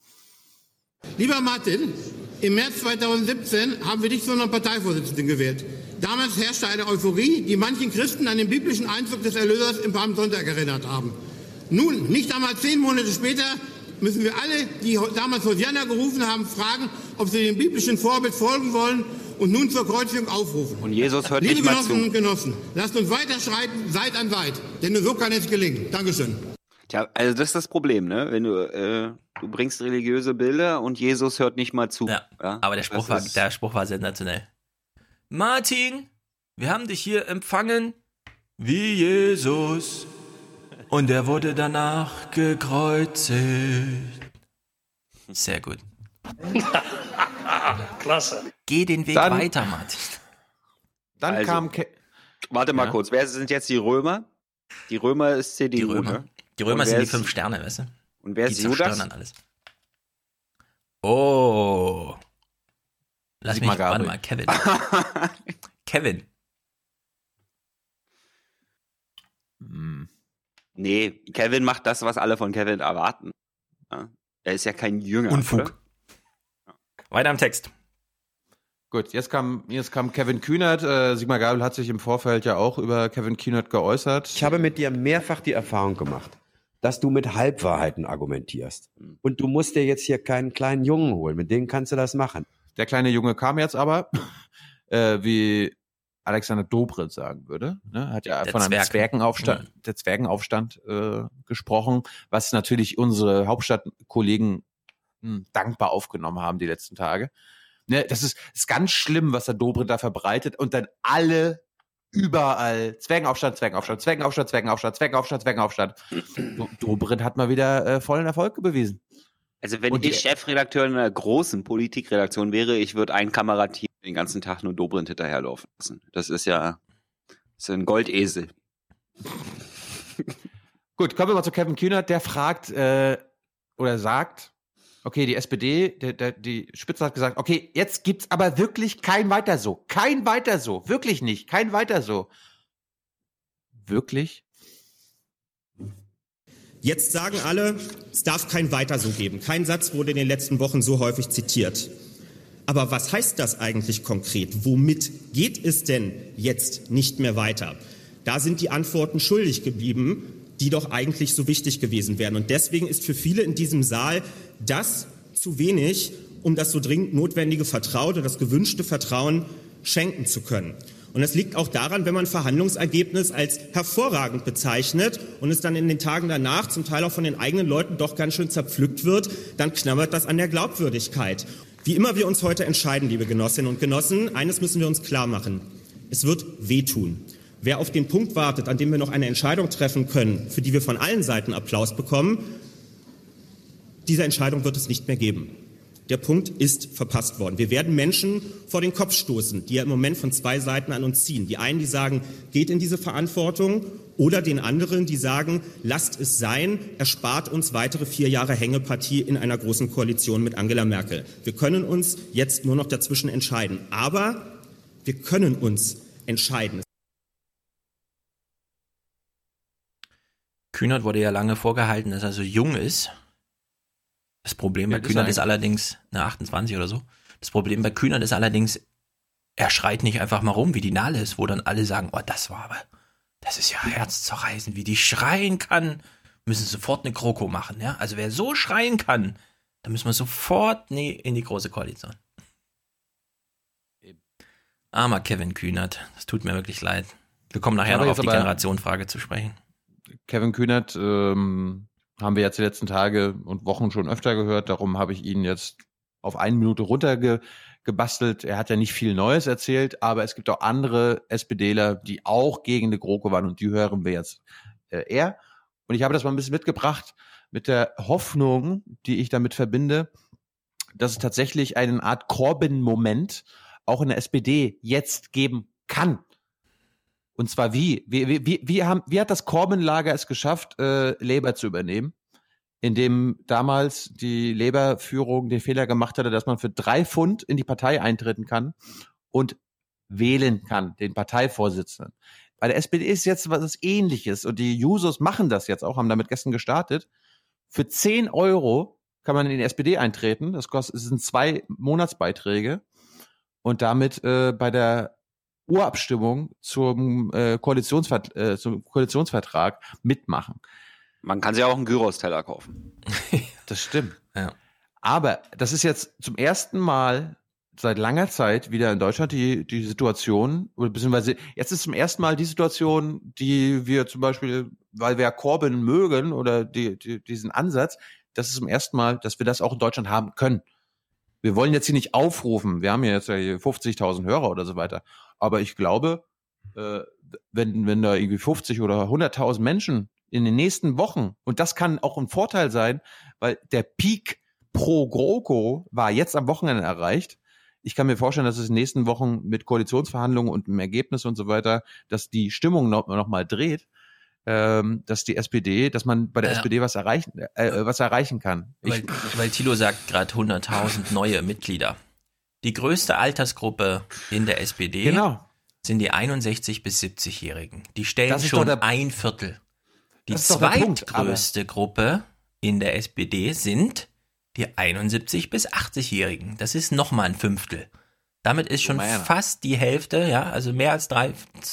Lieber Martin, im März 2017 haben wir dich zu unserem Parteivorsitzenden gewählt. Damals herrschte eine Euphorie, die manchen Christen an den biblischen Einzug des Erlösers im Palmsonntag erinnert haben. Nun, nicht einmal zehn Monate später, müssen wir alle, die damals Hosianna gerufen haben, fragen, ob sie dem biblischen Vorbild folgen wollen und nun zur Kreuzigung aufrufen. Und Jesus hört Liebe nicht mal Genossinnen zu. und Genossen, lasst uns weiter schreiten, Seit an Weit, denn nur so kann es gelingen. Dankeschön. Tja, also das ist das Problem, ne? Wenn du, äh, du bringst religiöse Bilder und Jesus hört nicht mal zu. Ja, Aber der Spruch, war, der Spruch war sensationell. Martin, wir haben dich hier empfangen wie Jesus. Und er wurde danach gekreuzigt. Sehr gut. Klasse. Geh den Weg Dann- weiter, Martin. Dann Also, kam Ke Warte mal Ja. kurz, wer sind jetzt die Römer? Die Römer ist CDU, Die Römer. Die Römer Und sind wer die ist- fünf Sterne, weißt du? Und wer die ist Judas? zerstören dann alles. Oh. Lass Sigmar mich, warte Gabriel. mal, Kevin. Kevin. Nee, Kevin macht das, was alle von Kevin erwarten. Ja. Er ist ja kein Jünger. Unfug. Oder? Weiter am Text. Gut, jetzt kam, jetzt kam Kevin Kühnert. Äh, Sigmar Gabel hat sich im Vorfeld ja auch über Kevin Kühnert geäußert. Ich habe mit dir mehrfach die Erfahrung gemacht, dass du mit Halbwahrheiten argumentierst. Und du musst dir jetzt hier keinen kleinen Jungen holen, mit dem kannst du das machen. Der kleine Junge kam jetzt aber, äh, wie Alexander Dobrindt sagen würde, ne? hat ja Der von einem Zwerg. Zwergenaufstand, der Zwergenaufstand äh, gesprochen, was natürlich unsere Hauptstadtkollegen mh, dankbar aufgenommen haben die letzten Tage. Ne, das ist, ist ganz schlimm, was der Dobrindt da verbreitet und dann alle überall Zwergenaufstand, Zwergenaufstand, Zwergenaufstand, Zwergenaufstand, Zwergenaufstand, Zwergenaufstand. Do- Dobrindt hat mal wieder äh, vollen Erfolg bewiesen. Also wenn Und die- ich Chefredakteur einer großen Politikredaktion wäre, ich würde ein Kamerateam den ganzen Tag nur Dobrindt hinterherlaufen lassen. Das ist ja das ist ein Goldesel. Gut, kommen wir mal zu Kevin Kühnert. Der fragt äh, oder sagt, okay, die SPD, der, der, die Spitze hat gesagt, okay, jetzt gibt's aber wirklich kein weiter so. Kein weiter so. Wirklich nicht. Kein weiter so. Wirklich? Jetzt sagen alle, es darf kein Weiter so geben. Kein Satz wurde in den letzten Wochen so häufig zitiert. Aber was heißt das eigentlich konkret? Womit geht es denn jetzt nicht mehr weiter? Da sind die Antworten schuldig geblieben, die doch eigentlich so wichtig gewesen wären. Und deswegen ist für viele in diesem Saal das zu wenig, um das so dringend notwendige Vertrauen oder das gewünschte Vertrauen schenken zu können. Und das liegt auch daran, wenn man Verhandlungsergebnis als hervorragend bezeichnet und es dann in den Tagen danach zum Teil auch von den eigenen Leuten doch ganz schön zerpflückt wird, dann knabbert das an der Glaubwürdigkeit. Wie immer wir uns heute entscheiden, liebe Genossinnen und Genossen, eines müssen wir uns klar machen. Es wird wehtun. Wer auf den Punkt wartet, an dem wir noch eine Entscheidung treffen können, für die wir von allen Seiten Applaus bekommen, diese Entscheidung wird es nicht mehr geben. Der Punkt ist verpasst worden. Wir werden Menschen vor den Kopf stoßen, die ja im Moment von zwei Seiten an uns ziehen. Die einen, die sagen, geht in diese Verantwortung, oder den anderen, die sagen, lasst es sein, erspart uns weitere vier Jahre Hängepartie in einer großen Koalition mit Angela Merkel. Wir können uns jetzt nur noch dazwischen entscheiden. Aber wir können uns entscheiden. Kühnert wurde ja lange vorgehalten, dass er so jung ist. Das Problem bei Ja, das Kühnert ist ist allerdings, na 28 oder so. Das Problem bei Kühnert ist allerdings, er schreit nicht einfach mal rum wie die Nahles, wo dann alle sagen, oh, das war aber, das ist ja herzzerreißend, wie die schreien kann. Müssen sofort eine Kroko machen, ja? Also wer so schreien kann, dann müssen wir sofort nee, in die große Koalition. Armer Kevin Kühnert, das tut mir wirklich leid. Wir kommen nachher noch auf die Generationenfrage zu sprechen. Kevin Kühnert ähm, haben wir jetzt die letzten Tage und Wochen schon öfter gehört. Darum habe ich ihn jetzt auf eine Minute runtergebastelt. Er hat ja nicht viel Neues erzählt, aber es gibt auch andere SPDler, die auch gegen die GroKo waren und die hören wir jetzt äh, eher. Und ich habe das mal ein bisschen mitgebracht mit der Hoffnung, die ich damit verbinde, dass es tatsächlich eine Art Corbyn-Moment auch in der SPD jetzt geben kann. Und zwar wie? Wie, wie, wie, wie, haben, wie hat das Corbyn-Lager es geschafft, äh, Labour zu übernehmen? Indem damals die Labour-Führung den Fehler gemacht hatte, dass man für drei Pfund in die Partei eintreten kann und wählen kann, den Parteivorsitzenden. Bei der SPD ist jetzt was ähnliches und die Jusos machen das jetzt auch, haben damit gestern gestartet. Für 10 Euro kann man in die SPD eintreten. Das kostet, es sind zwei Monatsbeiträge und damit äh, bei der Urabstimmung zum, äh, Koalitionsvert äh, zum Koalitionsvertrag mitmachen. Man kann sich auch einen Gyros-Teller kaufen. Das stimmt. Ja. Aber das ist jetzt zum ersten Mal seit langer Zeit wieder in Deutschland die, die Situation, oder beziehungsweise jetzt ist zum ersten Mal die Situation, die wir zum Beispiel, weil wir Corbyn mögen oder die, die, diesen Ansatz, das ist zum ersten Mal, dass wir das auch in Deutschland haben können. Wir wollen jetzt hier nicht aufrufen, wir haben ja jetzt ja hier 50.000 Hörer oder so weiter, aber ich glaube, äh, wenn, wenn da irgendwie 50 oder 100.000 Menschen in den nächsten Wochen, und das kann auch ein Vorteil sein, weil der Peak pro GroKo war jetzt am Wochenende erreicht. Ich kann mir vorstellen, dass es in den nächsten Wochen mit Koalitionsverhandlungen und dem Ergebnis und so weiter, dass die Stimmung noch, noch mal dreht, ähm, dass die SPD, dass man bei der Ja. SPD was erreichen, äh, was erreichen kann. Ich, Weil, weil Thilo sagt gerade 100.000 neue Mitglieder. Die größte Altersgruppe in der SPD Genau. sind die 61 bis 70-Jährigen. Die stellen schon der- ein Viertel. Die der Punkt, zweitgrößte Gruppe in der SPD sind die 71 bis 80-Jährigen. Das ist nochmal ein Fünftel. Damit ist schon Meine. fast die Hälfte, ja, also mehr als drei,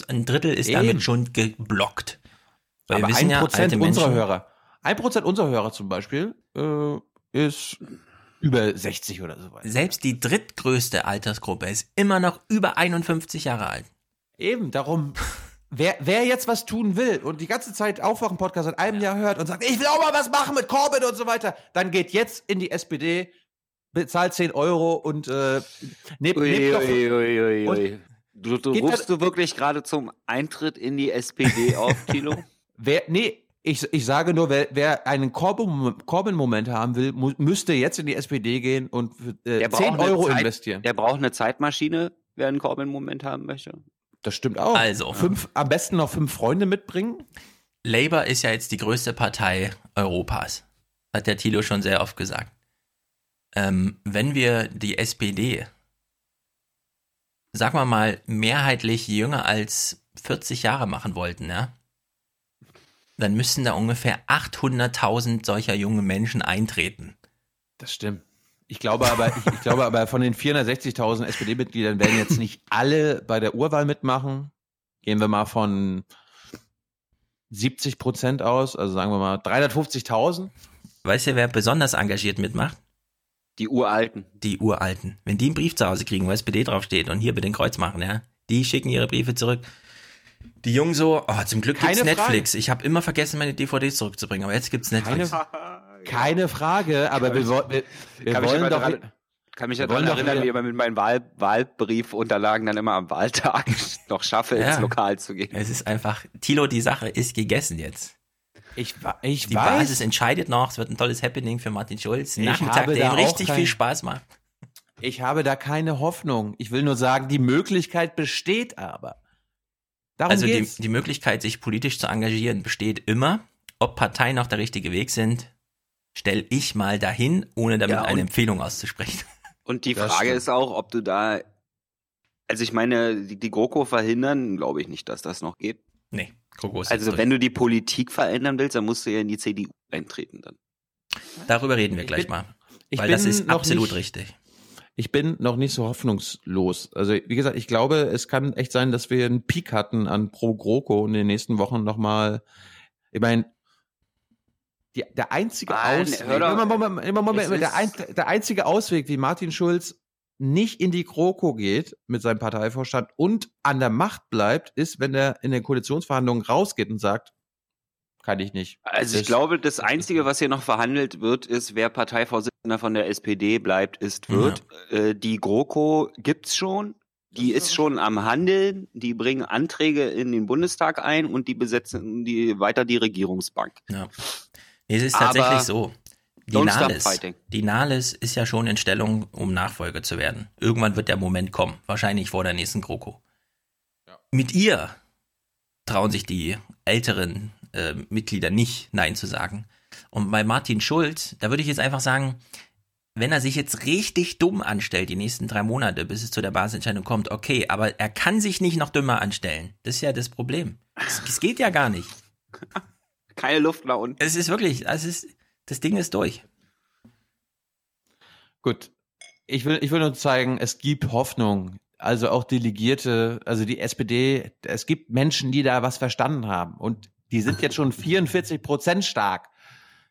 ein Drittel ist Eben. damit schon geblockt. Aber wir wissen ein ja, Prozent alte unserer Hörer, ein Prozent unserer Hörer zum Beispiel, äh, ist über 60 oder so weiter. Selbst die drittgrößte Altersgruppe ist immer noch über 51 Jahre alt. Eben, darum, wer, wer jetzt was tun will und die ganze Zeit Aufwachen-Podcast seit einem Jahr hört und sagt, ich will auch mal was machen mit Corbyn und so weiter, dann geht jetzt in die SPD, bezahlt 10 Euro und äh, nehmt, Ui, nehmt doch, ui, ui, ui, und ui. Du, du rufst das- du wirklich gerade zum Eintritt in die SPD auf, Tilo? wer, nee, ich, ich sage nur, wer, wer einen Corbyn- Corbyn-Moment haben will, mu müsste jetzt in die SPD gehen und äh, Der braucht 10 eine Euro Zeit- investieren. Der braucht eine Zeitmaschine, wer einen Corbyn-Moment haben möchte. Das stimmt auch. Also. Fünf, am besten noch fünf Freunde mitbringen. Labour ist ja jetzt die größte Partei Europas. Hat der Thilo schon sehr oft gesagt. Ähm, wenn wir die SPD, sagen wir mal, mehrheitlich jünger als 40 Jahre machen wollten, ja, dann müssten da ungefähr 800.000 solcher junge Menschen eintreten. Das stimmt. Ich glaube aber, ich, ich glaube aber von den 460.000 SPD-Mitgliedern werden jetzt nicht alle bei der Urwahl mitmachen. Gehen wir mal von 70 Prozent aus, also sagen wir mal 350.000. Weißt du, wer besonders engagiert mitmacht? Die Uralten. Die Uralten. Wenn die einen Brief zu Hause kriegen, wo SPD draufsteht und hier bitte ein Kreuz machen, ja, die schicken ihre Briefe zurück. Die Jungen so, oh, zum Glück gibt's Keine Netflix. Ich habe immer vergessen, meine DVDs zurückzubringen, aber jetzt gibt's Netflix. Keine, keine Frage, aber wir, wir, wir Kann mich wollen doch. dran- kann mich daran erinnern, wie ich immer mit meinen Wahl Wahlbriefunterlagen dann immer am Wahltag noch schaffe, ins Ja. Lokal zu gehen. Es ist einfach, Tilo, die Sache ist gegessen jetzt. Ich, ich Die weiß. Basis entscheidet noch, es wird ein tolles Happening für Martin Schulz. Ein Nachmittag, habe der ihm richtig kein- viel Spaß macht. Ich habe da keine Hoffnung. Ich will nur sagen, die Möglichkeit besteht aber. Darum also die, geht's. die Möglichkeit, sich politisch zu engagieren, besteht immer. Ob Parteien noch der richtige Weg sind, stelle ich mal dahin, ohne damit Ja, eine Empfehlung auszusprechen. Und die Das Frage stimmt. ist auch, ob du da, also ich meine, die, die GroKo verhindern, glaube ich nicht, dass das noch geht. Nee, GroKo ist Also wenn du die Politik verändern willst, dann musst du ja in die CDU eintreten dann. durch. Darüber reden wir Ich gleich bin- mal. ich Weil das ist absolut nicht- richtig. Ich bin noch nicht so hoffnungslos. Also wie gesagt, ich glaube, es kann echt sein, dass wir einen Peak hatten an Pro GroKo in den nächsten Wochen nochmal. Ich meine, die, der einzige Ausweg, doch- Moment, Moment, Moment, der, ein, ist- der einzige Ausweg, wie Martin Schulz nicht in die GroKo geht mit seinem Parteivorstand und an der Macht bleibt, ist, wenn er in den Koalitionsverhandlungen rausgeht und sagt, kann ich nicht. Also ich Das- glaube, das Einzige, was hier noch verhandelt wird, ist, wer Parteivorsitzender von der SPD bleibt, ist, wird. Äh, die GroKo gibt's schon. Die ist schon am Handeln, die bringen Anträge in den Bundestag ein und die besetzen die weiter die Regierungsbank. Ja. Nee, es ist Aber tatsächlich so. Die Nahles, die Nahles ist ja schon in Stellung, um Nachfolger zu werden. Irgendwann wird der Moment kommen. Wahrscheinlich vor der nächsten GroKo. Mit ihr trauen sich die älteren äh, Mitglieder nicht, Nein zu sagen. Und bei Martin Schulz, da würde ich jetzt einfach sagen, wenn er sich jetzt richtig dumm anstellt, die nächsten drei Monate, bis es zu der Basisentscheidung kommt, okay, aber er kann sich nicht noch dümmer anstellen. Das ist ja das Problem. Es, es geht ja gar nicht. Keine Luft nach unten. Es ist wirklich, es ist, das Ding ist durch. Gut. Ich will, ich will nur zeigen, es gibt Hoffnung. Also auch Delegierte, also die SPD, es gibt Menschen, die da was verstanden haben. Und die sind jetzt schon 44 Prozent stark.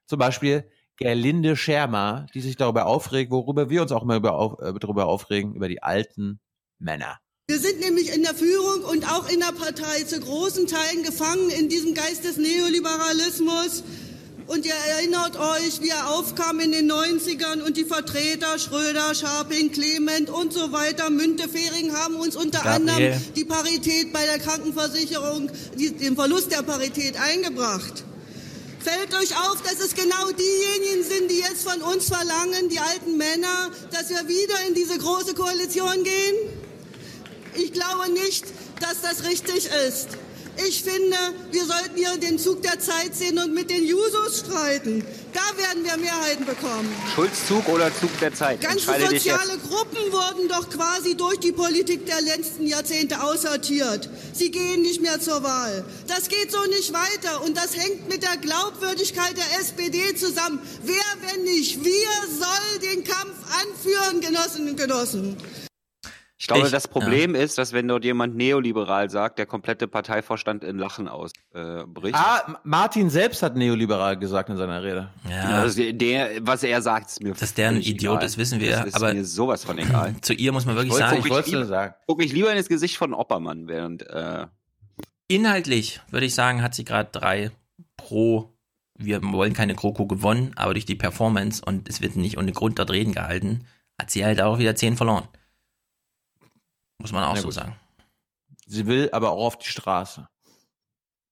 Zum Beispiel Gerlinde Schermer, die sich darüber aufregt, worüber wir uns auch immer auf, äh, darüber aufregen, über die alten Männer. Wir sind nämlich in der Führung und auch in der Partei zu großen Teilen gefangen in diesem Geist des Neoliberalismus. Und ihr erinnert euch, wie er aufkam in den 90ern und die Vertreter Schröder, Scharping, Clement und so weiter, Müntefering haben uns unter Gabriel. anderem die Parität bei der Krankenversicherung, die, den Verlust der Parität eingebracht. Fällt euch auf, dass es genau diejenigen sind, die jetzt von uns verlangen, die alten Männer, dass wir wieder in diese große Koalition gehen? Ich glaube nicht, dass das richtig ist. Ich finde, wir sollten hier den Zug der Zeit sehen und mit den Jusos streiten. Da werden wir Mehrheiten bekommen. Schulzzug oder Zug der Zeit? Ganze soziale Gruppen wurden doch quasi durch die Politik der letzten Jahrzehnte aussortiert. Sie gehen nicht mehr zur Wahl. Das geht so nicht weiter und das hängt mit der Glaubwürdigkeit der SPD zusammen. Wer, wenn nicht wir, soll den Kampf anführen, Genossinnen und Genossen? Ich glaube, Ich- das Problem ist, dass wenn dort jemand neoliberal sagt, der komplette Parteivorstand in Lachen ausbricht. Äh. Ah, Martin selbst hat neoliberal gesagt in seiner Rede. Ja, Also der, was er sagt, ist mir dass der ein Idiot egal. ist, wissen wir. Das ist aber mir sowas von egal. zu ihr muss man wirklich wollte- sagen, ich Ich wollte lieber- nur sagen. Guck ich lieber in das Gesicht von Oppermann, während äh, inhaltlich würde ich sagen, hat sie gerade drei pro. Wir wollen keine GroKo gewonnen, aber durch die Performance und es wird nicht ohne Grund dort reden gehalten, hat sie halt auch wieder zehn verloren. Muss man auch Na so gut. sagen. Sie will aber auch auf die Straße.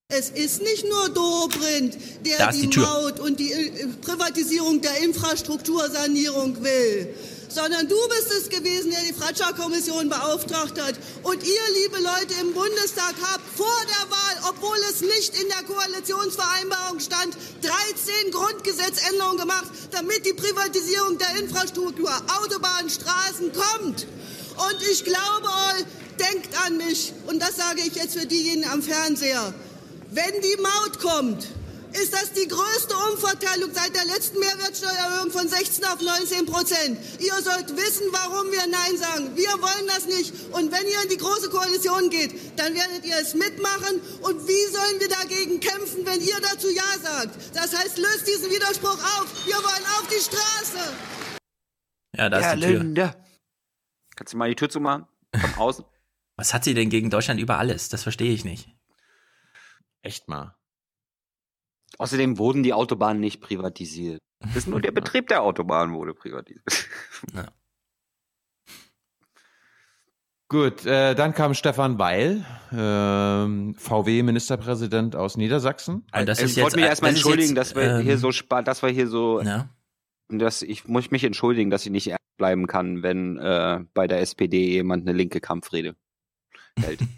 Es ist nicht nur Dobrindt, der die, die. Maut und die äh, Privatisierung der Infrastruktursanierung will, sondern du bist es gewesen, der die Fratscher-Kommission beauftragt hat. Und ihr, liebe Leute im Bundestag, habt vor der Wahl, obwohl es nicht in der Koalitionsvereinbarung stand, 13 Grundgesetzänderungen gemacht, damit die Privatisierung der Infrastruktur, Autobahnen, Straßen kommt. Und ich glaube, euch, denkt an mich, und das sage ich jetzt für diejenigen am Fernseher. Wenn die Maut kommt, ist das die größte Umverteilung seit der letzten Mehrwertsteuererhöhung von 16 auf 19 Prozent. Ihr sollt wissen, warum wir Nein sagen. Wir wollen das nicht. Und wenn ihr in die Große Koalition geht, dann werdet ihr es mitmachen. Und wie sollen wir dagegen kämpfen, wenn ihr dazu Ja sagt? Das heißt, löst diesen Widerspruch auf. Wir wollen auf die Straße. Ja, da ist die Tür. Kannst du mal die Tür zumachen? Von außen? Was hat sie denn gegen Deutschland über alles? Das verstehe ich nicht. Echt mal. Außerdem wurden die Autobahnen nicht privatisiert. Das ist nur der Betrieb der Autobahn wurde privatisiert. Gut, äh, dann kam Stefan Weil, ähm, VW-Ministerpräsident aus Niedersachsen. Und das ich ist jetzt, wollte mich erstmal entschuldigen, jetzt, dass wir ähm, hier so sparen, dass wir hier so, Ja. dass ich muss mich entschuldigen, dass ich nicht ernst bleiben kann, wenn äh, bei der SPD jemand eine linke Kampfrede hält.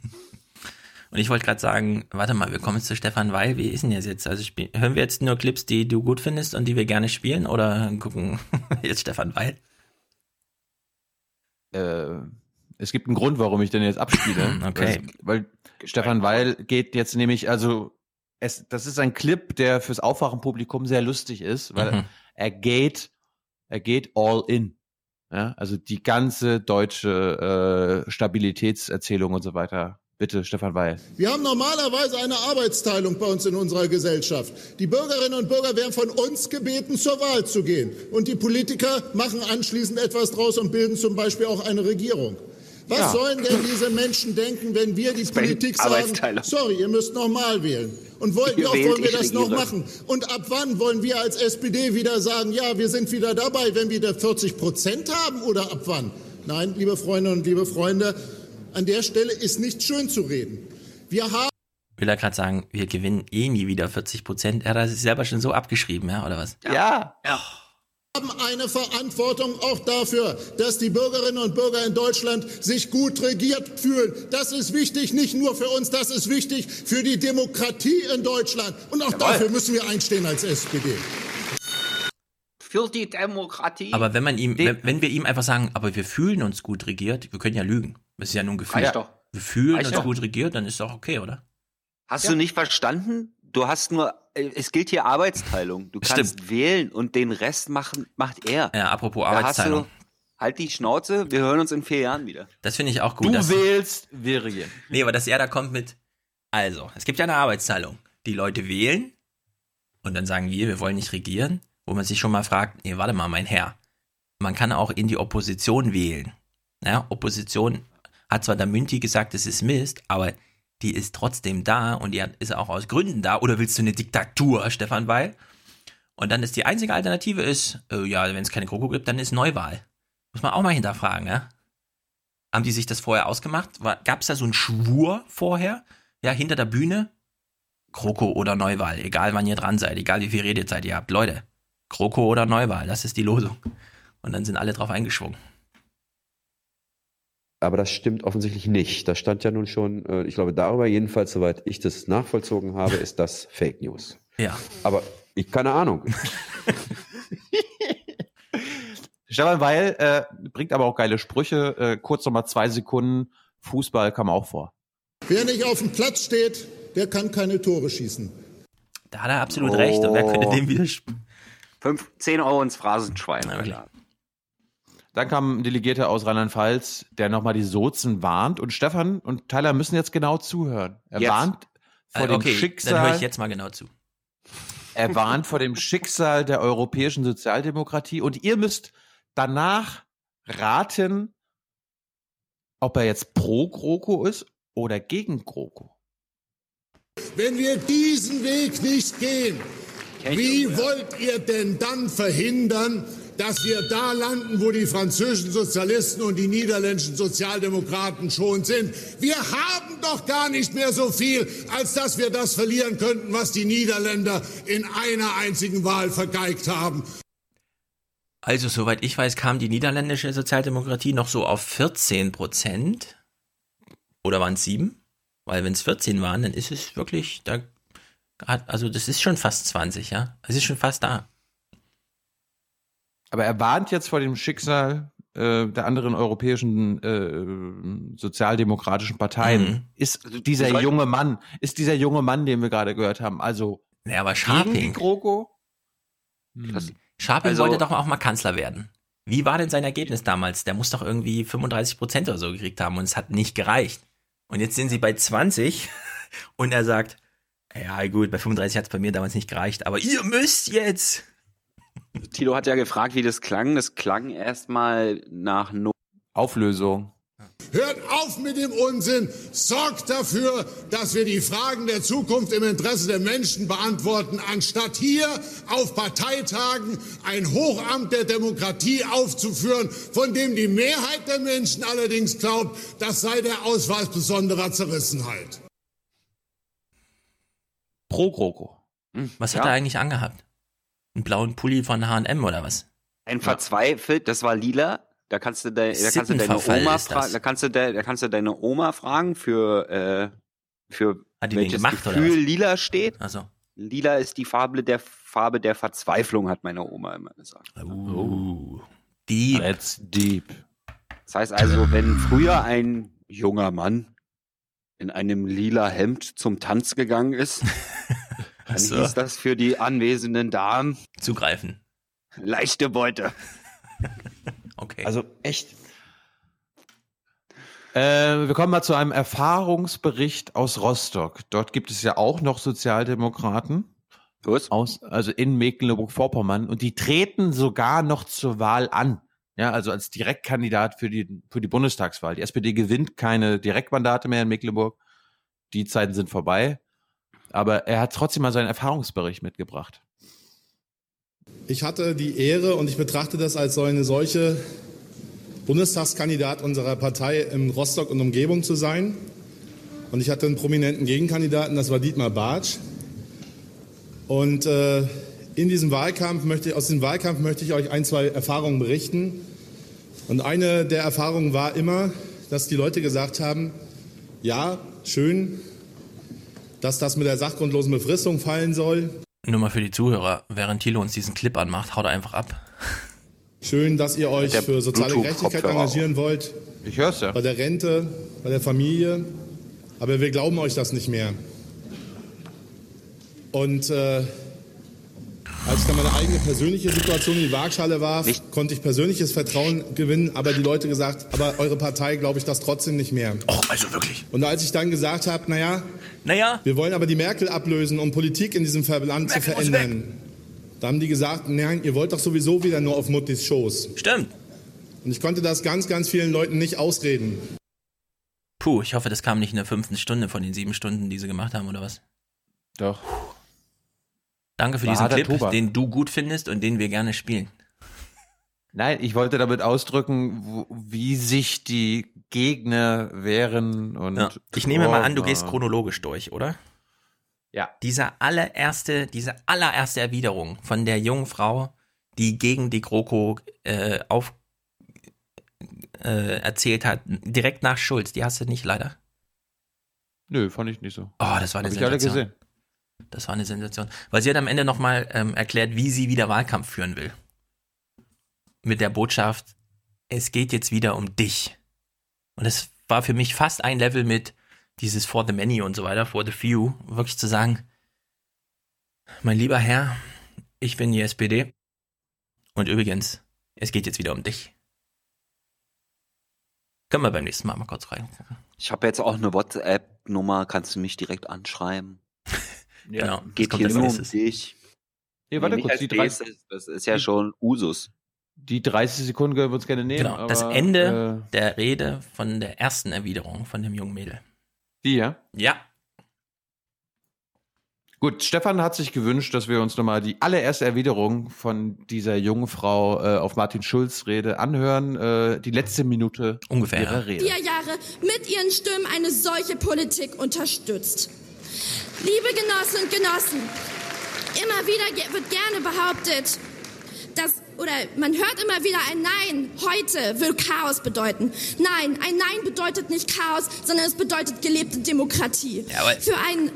Und ich wollte gerade sagen, warte mal, wir kommen jetzt zu Stefan Weil. Wie ist denn das jetzt? Also spiel, hören wir jetzt nur Clips, die du gut findest und die wir gerne spielen oder gucken jetzt Stefan Weil? Äh, es gibt einen Grund, warum ich den jetzt abspiele. Okay. Weil, weil Stefan Weil geht jetzt nämlich, also es, das ist ein Clip, der fürs Aufwachenpublikum sehr lustig ist, weil Mhm. er geht, er geht all in. Ja, also die ganze deutsche äh, Stabilitätserzählung und so weiter. Bitte, Stefan Weil. Wir haben normalerweise eine Arbeitsteilung bei uns in unserer Gesellschaft. Die Bürgerinnen und Bürger werden von uns gebeten, zur Wahl zu gehen. Und die Politiker machen anschließend etwas draus und bilden zum Beispiel auch eine Regierung. Was Ja. sollen denn diese Menschen denken, wenn wir die Politik sagen, sorry, ihr müsst nochmal wählen? Und wollen, wählt, wollen wir das noch machen? Und ab wann wollen wir als SPD wieder sagen, ja, wir sind wieder dabei, wenn wir da 40 Prozent haben oder ab wann? Nein, liebe Freundinnen und liebe Freunde, an der Stelle ist nicht schön zu reden. Wir haben Will er gerade sagen, wir gewinnen eh nie wieder 40 Prozent. Er hat sich selber schon so abgeschrieben, ja, oder was? Ja. Haben eine Verantwortung auch dafür, dass die Bürgerinnen und Bürger in Deutschland sich gut regiert fühlen. Das ist wichtig, nicht nur für uns, das ist wichtig für die Demokratie in Deutschland. Und auch dafür müssen wir einstehen als SPD. Für die Demokratie. Aber wenn man ihm, wenn, wenn wir ihm einfach sagen, aber wir fühlen uns gut regiert, wir können ja lügen. Das ist ja nun Gefühl. Reicht doch. Wir fühlen Reicht uns doch. gut regiert, dann ist doch okay, oder? Hast Ja. du nicht verstanden? Du hast nur, es gilt hier Arbeitsteilung. Du kannst wählen und den Rest machen, macht er. Ja, apropos Da hast Arbeitsteilung. du, halt die Schnauze, wir hören uns in vier Jahren wieder. Das finde ich auch gut. Du wählst, wir regieren. nee, aber dass er da kommt mit, also, es gibt ja eine Arbeitsteilung. Die Leute wählen und dann sagen wir, wir wollen nicht regieren, wo man sich schon mal fragt, nee, warte mal, mein Herr, man kann auch in die Opposition wählen. Ja, Opposition hat zwar der Münti gesagt, es ist Mist, aber die ist trotzdem da und die ist auch aus Gründen da. Oder willst du eine Diktatur, Stefan Weil? Und dann ist die einzige Alternative ist, äh, ja, wenn es keine GroKo gibt, dann ist Neuwahl. Muss man auch mal hinterfragen, ja? Haben die sich das vorher ausgemacht? Gab es da so einen Schwur vorher? Ja, hinter der Bühne? GroKo oder Neuwahl, egal wann ihr dran seid, egal wie viel Redezeit ihr habt. Leute, GroKo oder Neuwahl, das ist die Losung. Und dann sind alle drauf eingeschwungen. Aber das stimmt offensichtlich nicht. Das stand ja nun schon, äh, ich glaube, darüber jedenfalls, soweit ich das nachvollzogen habe, ist das Fake News. Ja. Aber ich keine Ahnung. Stefan Weil äh, bringt aber auch geile Sprüche. Äh, kurz nochmal zwei Sekunden. Fußball kam auch vor. Wer nicht auf dem Platz steht, der kann keine Tore schießen. Da hat er absolut recht. Und wer könnte dem widersprechen? Fünf, zehn Euro ins Phrasenschwein. Na, wirklich. Dann kam ein Delegierter aus Rheinland-Pfalz, der nochmal die Sozen warnt. Und Stefan und Tyler müssen jetzt genau zuhören. Er Jetzt. warnt vor Äh, dem okay, dann höre Schicksal. ich jetzt mal genau zu. Er warnt vor dem Schicksal der europäischen Sozialdemokratie. Und ihr müsst danach raten, ob er jetzt pro GroKo ist oder gegen GroKo. Wenn wir diesen Weg nicht gehen, wie wollt ihr denn dann verhindern, dass wir da landen, wo die französischen Sozialisten und die niederländischen Sozialdemokraten schon sind? Wir haben doch gar nicht mehr so viel, als dass wir das verlieren könnten, was die Niederländer in einer einzigen Wahl vergeigt haben. Also, soweit ich weiß, kam die niederländische Sozialdemokratie noch so auf 14 Prozent. Oder waren es sieben? Weil wenn es 14 waren, dann ist es wirklich, da hat, also das ist schon fast 20, ja. Es ist schon fast da. Aber er warnt jetzt vor dem Schicksal äh, der anderen europäischen äh, sozialdemokratischen Parteien. Mhm. Ist dieser sollten- junge Mann, ist dieser junge Mann, den wir gerade gehört haben, also Ja, aber gegen die GroKo? Das, Scharping Also- wollte doch auch mal Kanzler werden. Wie war denn sein Ergebnis damals? Der muss doch irgendwie 35 Prozent oder so gekriegt haben und es hat nicht gereicht. Und jetzt sind sie bei 20 und er sagt, ja gut, bei 35 hat es bei mir damals nicht gereicht, aber ihr müsst jetzt. Tilo hat ja gefragt, wie das klang. Das klang erstmal nach No Auflösung. Hört auf mit dem Unsinn. Sorgt dafür, dass wir die Fragen der Zukunft im Interesse der Menschen beantworten, anstatt hier auf Parteitagen ein Hochamt der Demokratie aufzuführen, von dem die Mehrheit der Menschen allerdings glaubt, das sei der Ausweis besonderer Zerrissenheit. Pro GroKo. Was Ja. hat er eigentlich angehabt? Einen blauen Pulli von H&M oder was? Ein verzweifelt, das war lila. Da kannst du, de, da kannst du deine Oma fragen, da kannst du, de, da kannst du deine Oma fragen für, äh, für Hat die den welches gemacht, oder Gefühl was? lila steht. Also. Lila ist die Farbe der Farbe der Verzweiflung, hat meine Oma immer gesagt. Uh, deep. That's deep. Das heißt also, wenn früher ein junger Mann in einem lila Hemd zum Tanz gegangen ist, dann so. hieß das für die anwesenden Damen Zugreifen. leichte Beute. Okay. Also echt. Äh, wir kommen mal zu einem Erfahrungsbericht aus Rostock. Dort gibt es ja auch noch Sozialdemokraten. Was? Aus, also in Mecklenburg-Vorpommern. Und die treten sogar noch zur Wahl an. Ja, also als Direktkandidat für die, für die Bundestagswahl. Die SPD gewinnt keine Direktmandate mehr in Mecklenburg. Die Zeiten sind vorbei. Aber er hat trotzdem mal seinen Erfahrungsbericht mitgebracht. Ich hatte die Ehre und ich betrachte das als eine solche Bundestagskandidat unserer Partei in Rostock und Umgebung zu sein. Und ich hatte einen prominenten Gegenkandidaten, das war Dietmar Bartsch. Und äh, in diesem Wahlkampf möchte aus diesem Wahlkampf möchte ich euch ein, zwei Erfahrungen berichten. Und eine der Erfahrungen war immer, dass die Leute gesagt haben, ja, schön, dass das mit der sachgrundlosen Befristung fallen soll. Nur mal für die Zuhörer, während Thilo uns diesen Clip anmacht, haut er einfach ab. Schön, dass ihr euch Der für soziale Gerechtigkeit engagieren wollt. Ich hör's ja. Bei der Rente, bei der Familie. Aber wir glauben euch das nicht mehr. Und äh, als ich dann meine eigene persönliche Situation in die Waagschale warf, konnte ich persönliches Vertrauen gewinnen, aber die Leute gesagt, aber eure Partei glaube ich das trotzdem nicht mehr. Oh, also wirklich. Und als ich dann gesagt habe, naja, naja, wir wollen aber die Merkel ablösen, um Politik in diesem Land zu Merkel muss verändern. Da haben die gesagt, nein, ihr wollt doch sowieso wieder nur auf Muttis Schoß. Stimmt. Und ich konnte das ganz, ganz vielen Leuten nicht ausreden. Puh, ich hoffe, das kam nicht in der fünften Stunde von den sieben Stunden, die sie gemacht haben, oder was? Doch. Danke für diesen Clip, Tobak. den du gut findest und den wir gerne spielen. Nein, ich wollte damit ausdrücken, wo, wie sich die Gegner wehren und. Ja. Ich nehme mal an, du gehst chronologisch durch, oder? Ja. Dieser allererste, diese allererste Erwiderung von der jungen Frau, die gegen die GroKo äh, auf äh, erzählt hat, direkt nach Schulz, die hast du nicht leider. Nö, fand ich nicht so. Oh, das war eine Hab ich alle Sensation. gesehen. Das war eine Sensation. Weil sie hat am Ende nochmal ähm, erklärt, wie sie wieder Wahlkampf führen will. Mit der Botschaft, es geht jetzt wieder um dich. Und es war für mich fast ein Level mit dieses For the Many und so weiter, For the Few, wirklich zu sagen, mein lieber Herr, ich bin die SPD. Und übrigens, es geht jetzt wieder um dich. Können wir beim nächsten Mal mal kurz rein. Ich habe jetzt auch eine WhatsApp-Nummer, kannst du mich direkt anschreiben? Genau, das Geht hier nur um dich. Nee, warte Nee, kurz, die als 30 nächstes, Das ist ja schon Usus. Die 30 Sekunden können wir uns gerne nehmen. Genau, das aber, Ende Äh, der Rede von der ersten Erwiderung von dem jungen Mädel. die, ja? Ja. Gut, Stefan hat sich gewünscht, dass wir uns nochmal die allererste Erwiderung von dieser jungen Frau äh, auf Martin Schulz Rede anhören. Äh, die letzte Minute Ungefähr, ihrer Rede. vier Jahre mit ihren Stimmen eine solche Politik unterstützt. Liebe Genossinnen und Genossen, immer wieder wird gerne behauptet, dass, oder man hört immer wieder ein Nein heute will Chaos bedeuten. Nein, ein Nein bedeutet nicht Chaos, sondern es bedeutet gelebte Demokratie. Jawohl. Für ein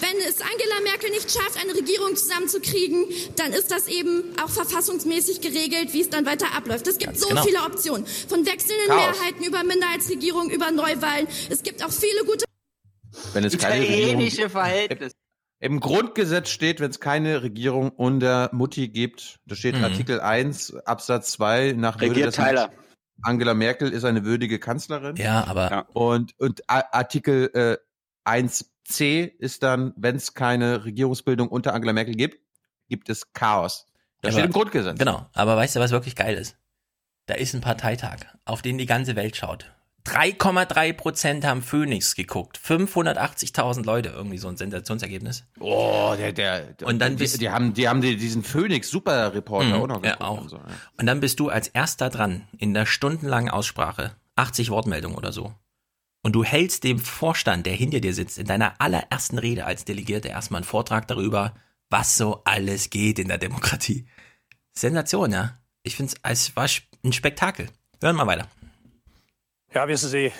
wenn es Angela Merkel nicht schafft, eine Regierung zusammenzukriegen, dann ist das eben auch verfassungsmäßig geregelt, wie es dann weiter abläuft. Es gibt Ganz so genau. viele Optionen. Von wechselnden Chaos. Mehrheiten über Minderheitsregierungen, über Neuwahlen. Es gibt auch viele gute Wenn es keine Italienische Regierung, Verhältnisse. Im Grundgesetz steht, wenn es keine Regierung unter Mutti gibt, da steht Mhm. Artikel 1 Absatz 2 nach Regiert des Tyler. Angela Merkel ist eine würdige Kanzlerin. Ja, aber Ja. Und, und Artikel äh, 1c ist dann, wenn es keine Regierungsbildung unter Angela Merkel gibt, gibt es Chaos. Das Aber- steht im Grundgesetz. Genau, aber weißt du, was wirklich geil ist? Da ist ein Parteitag, auf den die ganze Welt schaut. 3,3 Prozent haben Phoenix geguckt. 580.000 Leute, irgendwie so ein Sensationsergebnis. Oh, der, der, Und dann die, bist- die haben, die haben die, diesen Phoenix Super Reporter Mhm, auch noch ja, auch. und so, ja. Und dann bist du als erster dran in der stundenlangen Aussprache. 80 Wortmeldungen oder so. Und du hältst dem Vorstand, der hinter dir sitzt, in deiner allerersten Rede als Delegierte erstmal einen Vortrag darüber, was so alles geht in der Demokratie. Sensation, ja. Ich finde es war ein Spektakel. Hören wir weiter. Ja, wissen Sie, äh,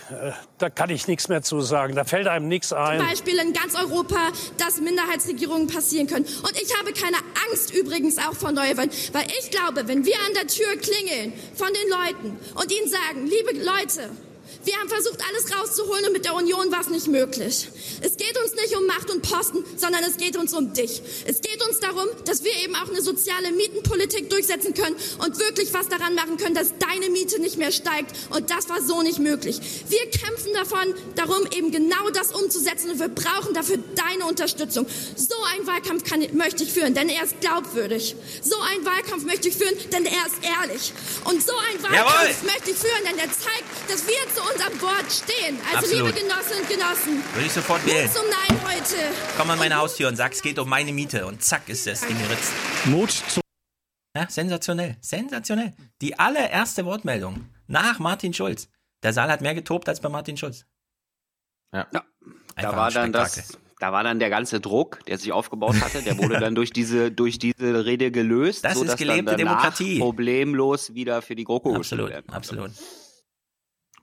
da kann ich nichts mehr zu sagen. Da fällt einem nichts ein. Zum Beispiel in ganz Europa, dass Minderheitsregierungen passieren können. Und ich habe keine Angst übrigens auch vor Neuwahlen, weil ich glaube, wenn wir an der Tür klingeln von den Leuten und ihnen sagen, liebe Leute, wir haben versucht, alles rauszuholen und mit der Union war es nicht möglich. Es geht uns nicht um Macht und Posten, sondern es geht uns um dich. Es geht uns darum, dass wir eben auch eine soziale Mietenpolitik durchsetzen können und wirklich was daran machen können, dass deine Miete nicht mehr steigt. Und das war so nicht möglich. Wir kämpfen davon, darum, eben genau das umzusetzen und wir brauchen dafür deine Unterstützung. So einen Wahlkampf kann, möchte ich führen, denn er ist glaubwürdig. So einen Wahlkampf möchte ich führen, denn er ist ehrlich. Und so einen Wahlkampf Jawohl! möchte ich führen, denn er zeigt, dass wir zu unserem Wort stehen. Also Absolut. liebe Genossinnen und Genossen, Würde ich sofort wählen. Zum Nein heute. Komm an meine Haustür und sag, es geht um meine Miete. Und zack ist das Ding geritzt. Mut zu. Ja, sensationell. Sensationell. Die allererste Wortmeldung nach Martin Schulz. Der Saal hat mehr getobt als bei Martin Schulz. Ja. Da Einfach war dann das, da war dann der ganze Druck, der sich aufgebaut hatte, der wurde dann durch diese, durch diese Rede gelöst, Das ist gelebte Demokratie. problemlos wieder für die GroKo Absolut, absolut.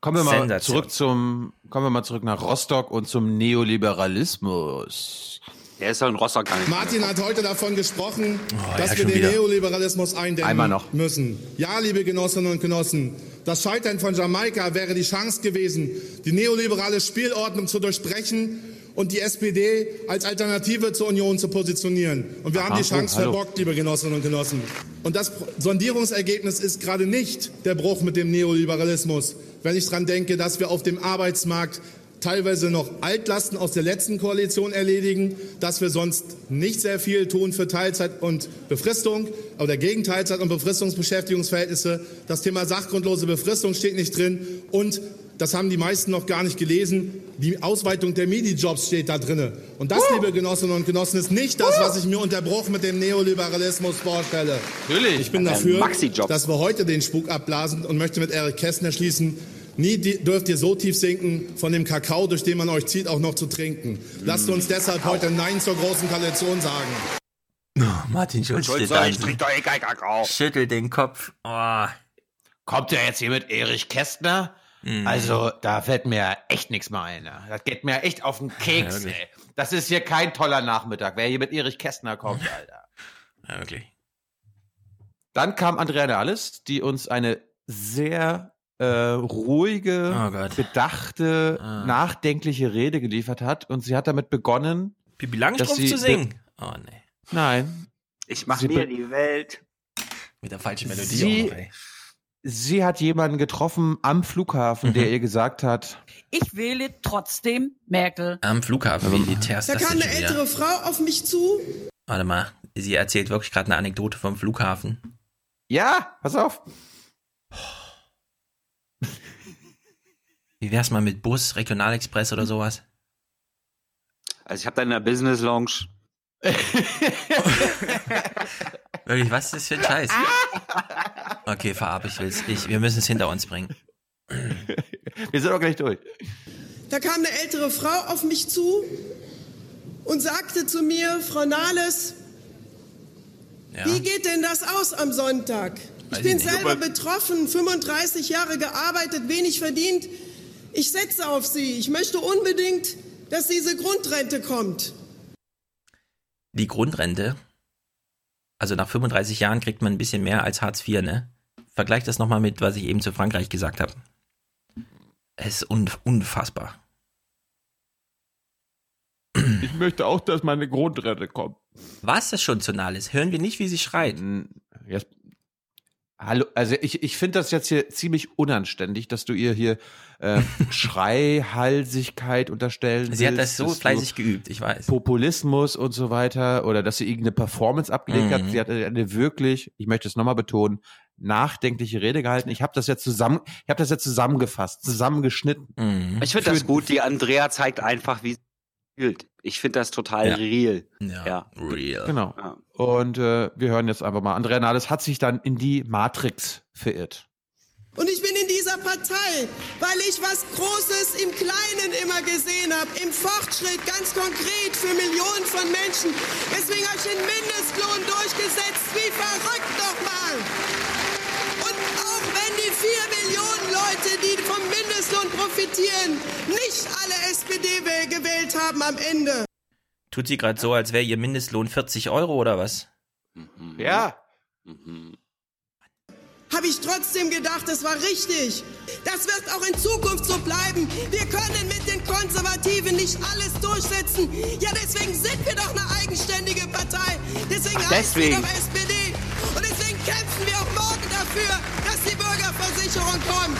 Kommen wir mal zurück zum, kommen wir mal zurück nach Rostock und zum Neoliberalismus. Der ist doch in Rostock gar nicht. Martin hat heute davon gesprochen, Oh, dass ja, wir den wieder. Neoliberalismus eindämmen müssen. Ja, liebe Genossinnen und Genossen, das Scheitern von Jamaika wäre die Chance gewesen, die neoliberale Spielordnung zu durchbrechen und die SPD als Alternative zur Union zu positionieren. Und wir haben Aha, die Chance hallo. verbockt, liebe Genossinnen und Genossen. Und das Sondierungsergebnis ist gerade nicht der Bruch mit dem Neoliberalismus, wenn ich daran denke, dass wir auf dem Arbeitsmarkt teilweise noch Altlasten aus der letzten Koalition erledigen, dass wir sonst nicht sehr viel tun für Teilzeit und Befristung oder gegen Teilzeit und Befristungsbeschäftigungsverhältnisse. Das Thema sachgrundlose Befristung steht nicht drin und das haben die meisten noch gar nicht gelesen. Die Ausweitung der MIDI-Jobs steht da drinne. Und das, liebe Genossinnen und Genossen, ist nicht das, was ich mir unter Bruch mit dem Neoliberalismus vorstelle. Natürlich. Ich bin Ein dafür, Maxi-Job. dass wir heute den Spuk abblasen und möchte mit Eric Kästner schließen. Nie dürft ihr so tief sinken, von dem Kakao, durch den man euch zieht, auch noch zu trinken. Lasst uns deshalb heute Nein zur großen Koalition sagen. Martin Schulz, steht da ich trink doch eh kein Kakao. schüttelt den Kopf. Oh. Kommt der jetzt hier mit Erich Kästner? Mhm. Also, da fällt mir echt nichts mehr ein. ne? Das geht mir echt auf den Keks, Ja, ey. Das ist hier kein toller Nachmittag, wer hier mit Erich Kästner kommt, Alter. Ja, wirklich. Dann kam Andrea Nahles, die uns eine sehr äh, ruhige, Oh bedachte, Ah. nachdenkliche Rede geliefert hat. Und sie hat damit begonnen. Pippi dass Langstrumpf sie zu singen. Oh nee. Nein. Ich mach Sie mir die Welt. Mit der falschen Melodie Sie- auch noch, ey. Sie hat jemanden getroffen am Flughafen, der Mhm. ihr gesagt hat, Ich wähle trotzdem Merkel. Am Flughafen, wie elitär ist Da das kam eine ältere? Frau auf mich zu. Warte mal, sie erzählt wirklich gerade eine Anekdote vom Flughafen. ja, pass auf. Wie wär's mal mit Bus, Regionalexpress oder sowas? Also ich habe da in der Business Lounge Wirklich, was ist das für ein Scheiß? Okay, fahr ab, ich will's. Ich, wir müssen es hinter uns bringen. Wir sind auch gleich durch. Da kam eine ältere Frau auf mich zu und sagte zu mir, Frau Nahles, Ja. wie geht denn das aus am Sonntag? Weiß Ich bin ich selber betroffen, 35 Jahre gearbeitet, wenig verdient. Ich setze auf Sie. Ich möchte unbedingt, dass diese Grundrente kommt. Die Grundrente, also nach 35 Jahren kriegt man ein bisschen mehr als Hartz IV, ne? Vergleich das nochmal mit, was ich eben zu Frankreich gesagt habe. Es ist unf unfassbar. Ich möchte auch, dass meine Grundrente kommt. Was das schon zu Nahles? Hören wir nicht, wie sie schreit. Jetzt, hallo, also ich, ich finde das jetzt hier ziemlich unanständig, dass du ihr hier äh, Schreihalsigkeit unterstellen Sie hat willst, das so fleißig geübt, ich weiß. Populismus und so weiter oder dass sie irgendeine Performance abgelegt hat. Mhm. Sie hat eine wirklich, ich möchte es nochmal betonen, nachdenkliche Rede gehalten. Ich habe das jetzt zusammen, ich habe das jetzt zusammengefasst, zusammengeschnitten. Mhm. Ich finde das gut. Die Andrea zeigt einfach, wie sie fühlt. Ich finde das total Ja. real. Ja, Ja. real. Genau. Ja. Und äh, wir hören jetzt einfach mal. Andrea Nahles hat sich dann in die Matrix verirrt. Und ich bin in dieser Partei, weil ich was Großes im Kleinen immer gesehen habe, im Fortschritt, ganz konkret für Millionen von Menschen. Deswegen habe ich den Mindestlohn durchgesetzt, wie verrückt nochmal. Und auch wenn die vier Millionen Leute, die vom Mindestlohn profitieren, nicht alle SPD gewählt haben am Ende. Tut sie gerade so, als wäre ihr Mindestlohn 40 Euro oder was? Ja. Habe ich trotzdem gedacht, das war richtig. Das wird auch in Zukunft so bleiben. Wir können mit den Konservativen nicht alles durchsetzen. Ja, deswegen sind wir doch eine eigenständige Partei. Deswegen Ach, heißen wir deswegen. doch SPD. Und deswegen kämpfen wir auch morgen dafür, dass die Bürgerversicherung kommt.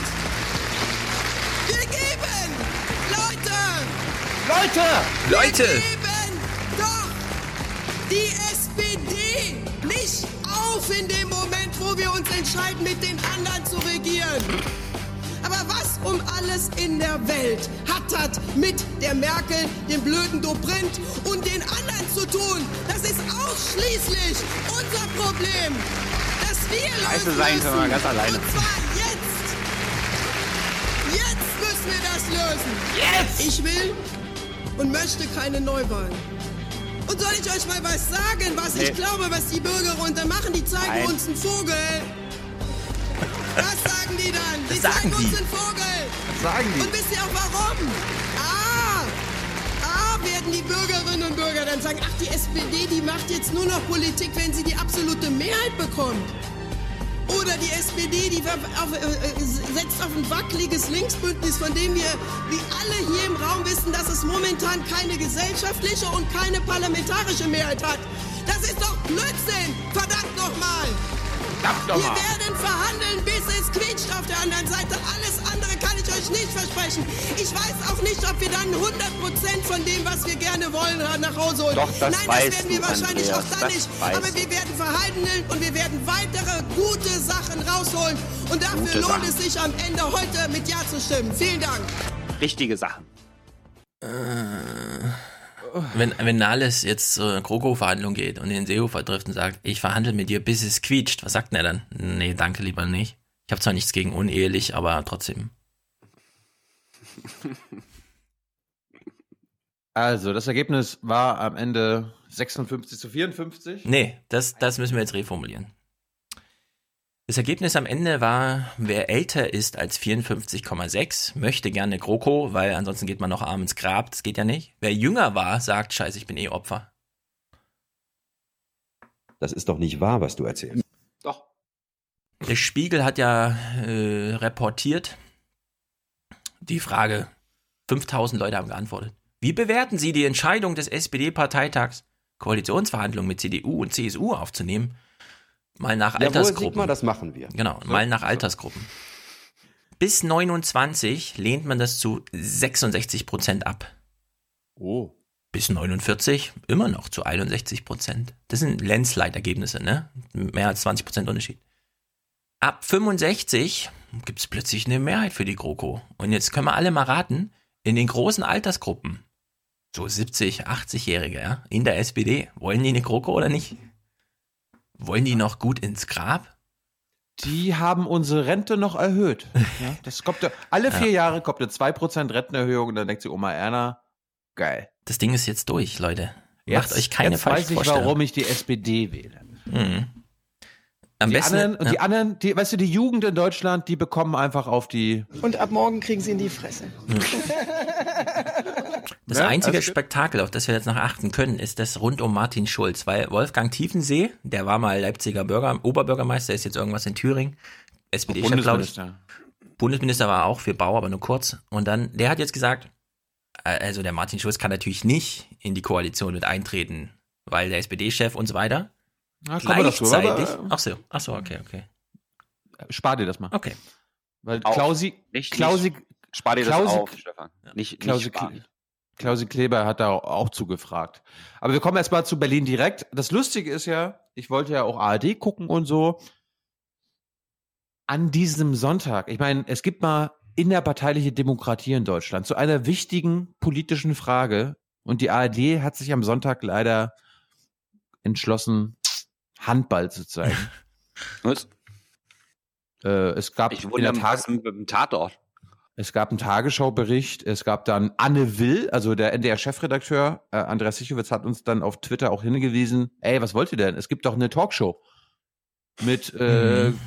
Wir geben, Leute, Leute! Leute! Die SPD nicht auf in dem Moment, wo wir uns entscheiden, mit den anderen zu regieren. Aber was um alles in der Welt hat das mit der Merkel, dem blöden Dobrindt und den anderen zu tun? Das ist ausschließlich unser Problem, das wir Scheiße lösen sein müssen. können wir ganz alleine. Und zwar jetzt. Jetzt müssen wir das lösen. Jetzt! Ich will und möchte keine Neuwahlen. Und soll ich euch mal was sagen, was Nee. ich glaube, was die Bürger runter machen? Die zeigen Nein. uns einen Vogel. Was sagen die dann? Die sagen zeigen uns die? einen Vogel. Was sagen die? Und wisst ihr auch warum? Ah, ah, werden die Bürgerinnen und Bürger dann sagen, ach, die SPD, die macht jetzt nur noch Politik, wenn sie die absolute Mehrheit bekommt. Oder die SPD, die auf, äh, äh, setzt auf ein wackeliges Linksbündnis, von dem wir, wie alle hier im Raum wissen, dass es momentan keine gesellschaftliche und keine parlamentarische Mehrheit hat. Das ist doch Blödsinn! Verdammt nochmal! Verdammt Wir nochmal! werden verhandeln, bis es quietscht auf der anderen Seite. Alles andere kann ich euch nicht versprechen. Ich weiß auch nicht, ob wir dann 100% von dem, was wir gerne wollen, nach Hause holen. Doch, das Nein, weißt das werden wir du, wahrscheinlich Andreas, auch dann nicht. Aber wir werden verhandeln und wir werden weitere gute Sachen rausholen. Und dafür Gute lohnt Sachen. es sich am Ende heute mit Ja zu stimmen. Vielen Dank. Richtige Sachen. Wenn, wenn Nahles jetzt zur GroKo-Verhandlung geht und den Seehofer trifft und sagt, ich verhandle mit dir, bis es quietscht, was sagt denn er dann? Nee, danke lieber nicht. Ich habe zwar nichts gegen unehelich, aber trotzdem. Also, das Ergebnis war am Ende 56 zu 54. Nee, das, das müssen wir jetzt reformulieren. Das Ergebnis am Ende war, wer älter ist als 54,6, möchte gerne GroKo, weil ansonsten geht man noch arm ins Grab, das geht ja nicht. Wer jünger war, sagt, scheiße, ich bin eh Opfer. Das ist doch nicht wahr, was du erzählst. Doch. Der Spiegel hat ja äh, reportiert, die Frage, 5000 Leute haben geantwortet. Wie bewerten Sie die Entscheidung des SPD-Parteitags, Koalitionsverhandlungen mit CDU und CSU aufzunehmen? Mal nach Jawohl, Altersgruppen. Sigmar, das machen wir. Genau, mal nach Altersgruppen. Bis 29 lehnt man das zu 66 Prozent ab. Oh. Bis 49 immer noch zu 61 Prozent. Das sind Landslide-Ergebnisse, ne? Mehr als 20 Prozent Unterschied. Ab 65 gibt es plötzlich eine Mehrheit für die GroKo. Und jetzt können wir alle mal raten, in den großen Altersgruppen, so 70, 80-Jährige, ja, in der SPD, wollen die eine GroKo oder nicht? Wollen die noch gut ins Grab? Die haben unsere Rente noch erhöht. Ja, das kommt ja, alle vier Jahre kommt eine 2% Rentenerhöhung und dann denkt sie Oma Erna, geil. Das Ding ist jetzt durch, Leute. Jetzt, Macht euch keine jetzt falschen weiß ich, warum ich die SPD wähle. Mhm. Am die besten, anderen, und die ja. anderen, die, weißt du, die Jugend in Deutschland, die bekommen einfach auf die. Und ab morgen kriegen sie in die Fresse. Das Ja, einzige gut. Spektakel, auf das wir jetzt noch achten können, ist das rund um Martin Schulz, weil Wolfgang Tiefensee, der war mal Leipziger Bürger, Oberbürgermeister, ist jetzt irgendwas in Thüringen, SPD-Chef, glaube ich. Bundesminister. Bundesminister war auch für Bau, aber nur kurz. Und dann, der hat jetzt gesagt, äh, also der Martin Schulz kann natürlich nicht in die Koalition mit eintreten, weil der SPD-Chef und so weiter. Ja, aber, Gleichzeitig. äh, Ach so, ach so, okay, okay. Spar dir das mal. Okay. Weil Auf. Klausi, Nicht- Klausi, nicht- Spar dir das Klausi- auf, Stefan. Nicht, Klausi, nicht. Klausi Kleber hat da auch zugefragt. Aber wir kommen erstmal zu Berlin direkt. Das Lustige ist ja, ich wollte ja auch ARD gucken und so. an diesem Sonntag, ich meine, es gibt mal innerparteiliche Demokratie in Deutschland zu einer wichtigen politischen Frage und die ARD hat sich am Sonntag leider entschlossen, Handball zu zeigen. Was? Äh, es gab Ich in wundere der mit dem Tatort. Es gab einen Tagesschaubericht, es gab dann Anne Will, also der NDR-Chefredakteur, äh, Andreas Sichowitz hat uns dann auf Twitter auch hingewiesen, ey, was wollt ihr denn? Es gibt doch eine Talkshow mit äh, Mhm.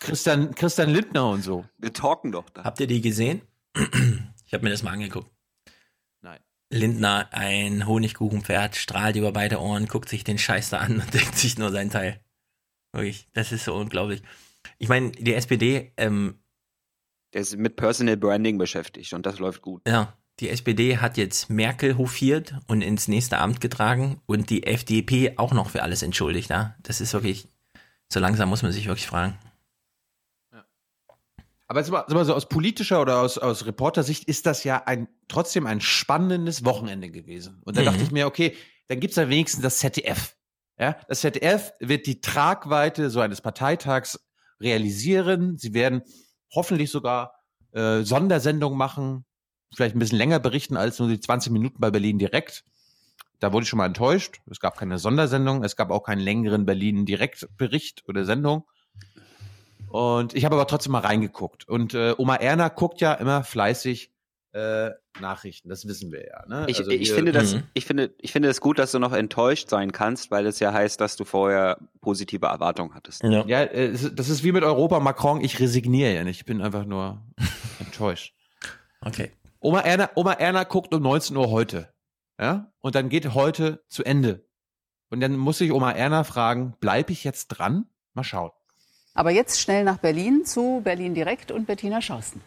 Christian, Christian Lindner und so. Wir talken doch da. Habt ihr die gesehen? Ich habe mir das mal angeguckt. Lindner, ein Honigkuchenpferd, strahlt über beide Ohren, guckt sich den Scheiß da an und denkt sich nur sein Teil. Wirklich, das ist so unglaublich. Ich meine, die SPD, ähm, Der ist mit Personal Branding beschäftigt und das läuft gut. ja, die SPD hat jetzt Merkel hofiert und ins nächste Amt getragen und die FDP auch noch für alles entschuldigt. Ja? Das ist wirklich, so langsam muss man sich wirklich fragen. Aber jetzt mal, sag mal so aus politischer oder aus, aus Reportersicht ist das ja ein trotzdem ein spannendes Wochenende gewesen. Und da Mhm. dachte ich mir, okay, dann gibt's ja wenigstens das ZDF. Ja, das ZDF wird die Tragweite so eines Parteitags realisieren. Sie werden hoffentlich sogar äh, Sondersendungen machen, vielleicht ein bisschen länger berichten als nur die 20 Minuten bei Berlin direkt. Da wurde ich schon mal enttäuscht. Es gab keine Sondersendung, es gab auch keinen längeren Berlin Direktbericht oder Sendung. Und ich habe aber trotzdem mal reingeguckt. Und äh, Oma Erna guckt ja immer fleißig äh, Nachrichten, das wissen wir ja. Ne? Ich, Also ich, finde das, Mhm. ich, finde, ich finde es gut, dass du noch enttäuscht sein kannst, weil es ja heißt, dass du vorher positive Erwartungen hattest. Ja. Ja, äh, das ist wie mit Europa Macron, ich resigniere ja nicht. Ich bin einfach nur enttäuscht. Okay. Oma Erna, Oma Erna guckt um 19 Uhr heute. Ja? Und dann geht heute zu Ende. Und dann muss ich Oma Erna fragen, bleibe ich jetzt dran? Mal schauen. Aber jetzt schnell nach Berlin zu Berlin direkt und Bettina Schausten.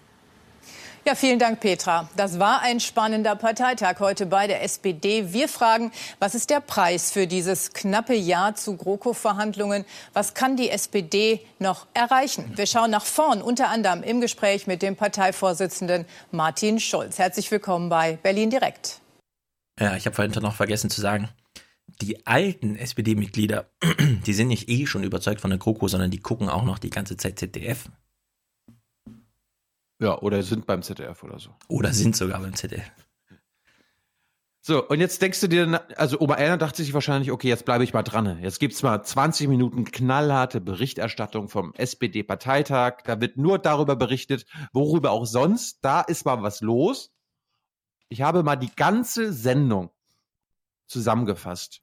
Ja, vielen Dank, Petra. Das war ein spannender Parteitag heute bei der SPD. Wir fragen, was ist der Preis für dieses knappe Jahr zu GroKo-Verhandlungen? Was kann die SPD noch erreichen? Wir schauen nach vorn, unter anderem im Gespräch mit dem Parteivorsitzenden Martin Schulz. Herzlich willkommen bei Berlin Direkt. Ja, ich habe vorhin noch vergessen zu sagen, die alten SPD-Mitglieder, die sind nicht eh schon überzeugt von der GroKo, sondern die gucken auch noch die ganze Zeit ZDF. Ja, oder sind beim ZDF oder so. Oder sind sogar beim ZDF. So, und jetzt denkst du dir, also Oma Erna dachte sich wahrscheinlich, okay, jetzt bleibe ich mal dran. Jetzt gibt's mal 20 Minuten knallharte Berichterstattung vom SPD-Parteitag. Da wird nur darüber berichtet, worüber auch sonst. Da ist mal was los. Ich habe mal die ganze Sendung zusammengefasst.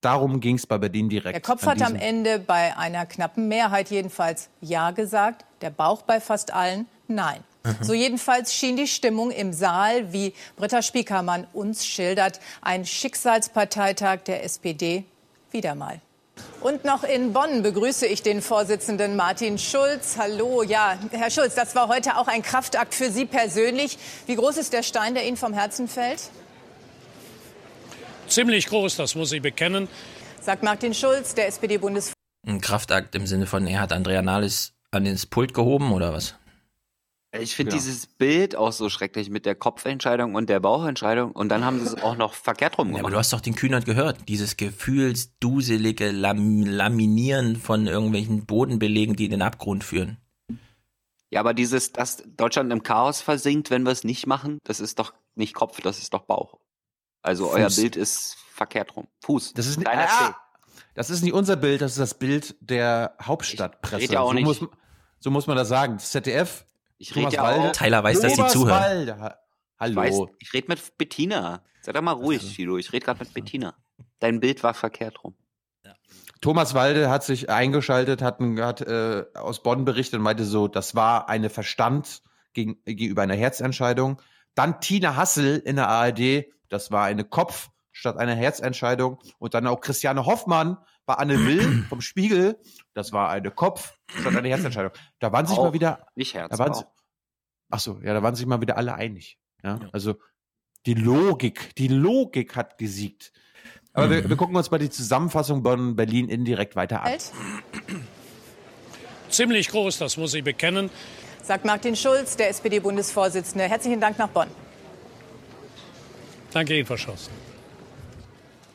Darum ging's bei Berlin direkt. Der Kopf hat am Ende bei einer knappen Mehrheit jedenfalls Ja gesagt, der Bauch bei fast allen Nein. So jedenfalls schien die Stimmung im Saal, wie Britta Spiekermann uns schildert, ein Schicksalsparteitag der SPD wieder mal. Und noch in Bonn begrüße ich den Vorsitzenden Martin Schulz. Hallo, ja, Herr Schulz, das war heute auch ein Kraftakt für Sie persönlich. Wie groß ist der Stein, der Ihnen vom Herzen fällt? Ziemlich groß, das muss ich bekennen. Sagt Martin Schulz, der SPD-Bundesvorsitzende. Ein Kraftakt im Sinne von, er hat Andrea Nahles an ins Pult gehoben oder was? Ich finde Ja. dieses Bild auch so schrecklich mit der Kopfentscheidung und der Bauchentscheidung und dann haben sie es auch noch verkehrt rum Ja, aber gemacht. du hast doch den Kühnert gehört. Dieses gefühlsduselige Lam Laminieren von irgendwelchen Bodenbelegen, die in den Abgrund führen. Ja, aber dieses, dass Deutschland im Chaos versinkt, wenn wir es nicht machen, das ist doch nicht Kopf, das ist doch Bauch. Also euer Fuß. Bild ist verkehrt rum. Fuß. Das ist, Kleiner ah, C. das ist nicht unser Bild, das ist das Bild der Hauptstadtpresse. Ich ja auch so, nicht. Muss, so muss man das sagen. Das ZDF. Ich rede Thomas ja Walde. auch. Tyler weiß, dass sie Thomas zuhören. Walde. Ha- Ich, Hallo. weiß, ich rede mit Bettina. Sei doch mal ruhig, Guido. Ich rede gerade mit Bettina. Dein Bild war verkehrt rum. Thomas Walde hat sich eingeschaltet, hat, hat äh, aus Bonn berichtet und meinte so, das war eine Verstand gegen, gegenüber einer Herzentscheidung. Dann Tina Hassel in der ARD, das war eine Kopf statt einer Herzentscheidung. Und dann auch Christiane Hoffmann bei Anne Will vom Spiegel, das war eine Kopf statt einer Herzentscheidung. Da waren sich Auch. mal wieder, Nicht Herz. da waren Bauch. sie, ach so, ja, da waren sich mal wieder alle einig. Ja, also die Logik, die Logik hat gesiegt. Aber wir, wir gucken uns mal die Zusammenfassung Bonn Berlin indirekt weiter an. Ziemlich groß, das muss ich bekennen. Sagt Martin Schulz, der SPD-Bundesvorsitzende. Herzlichen Dank nach Bonn. Danke Ihnen, Frau Schaus.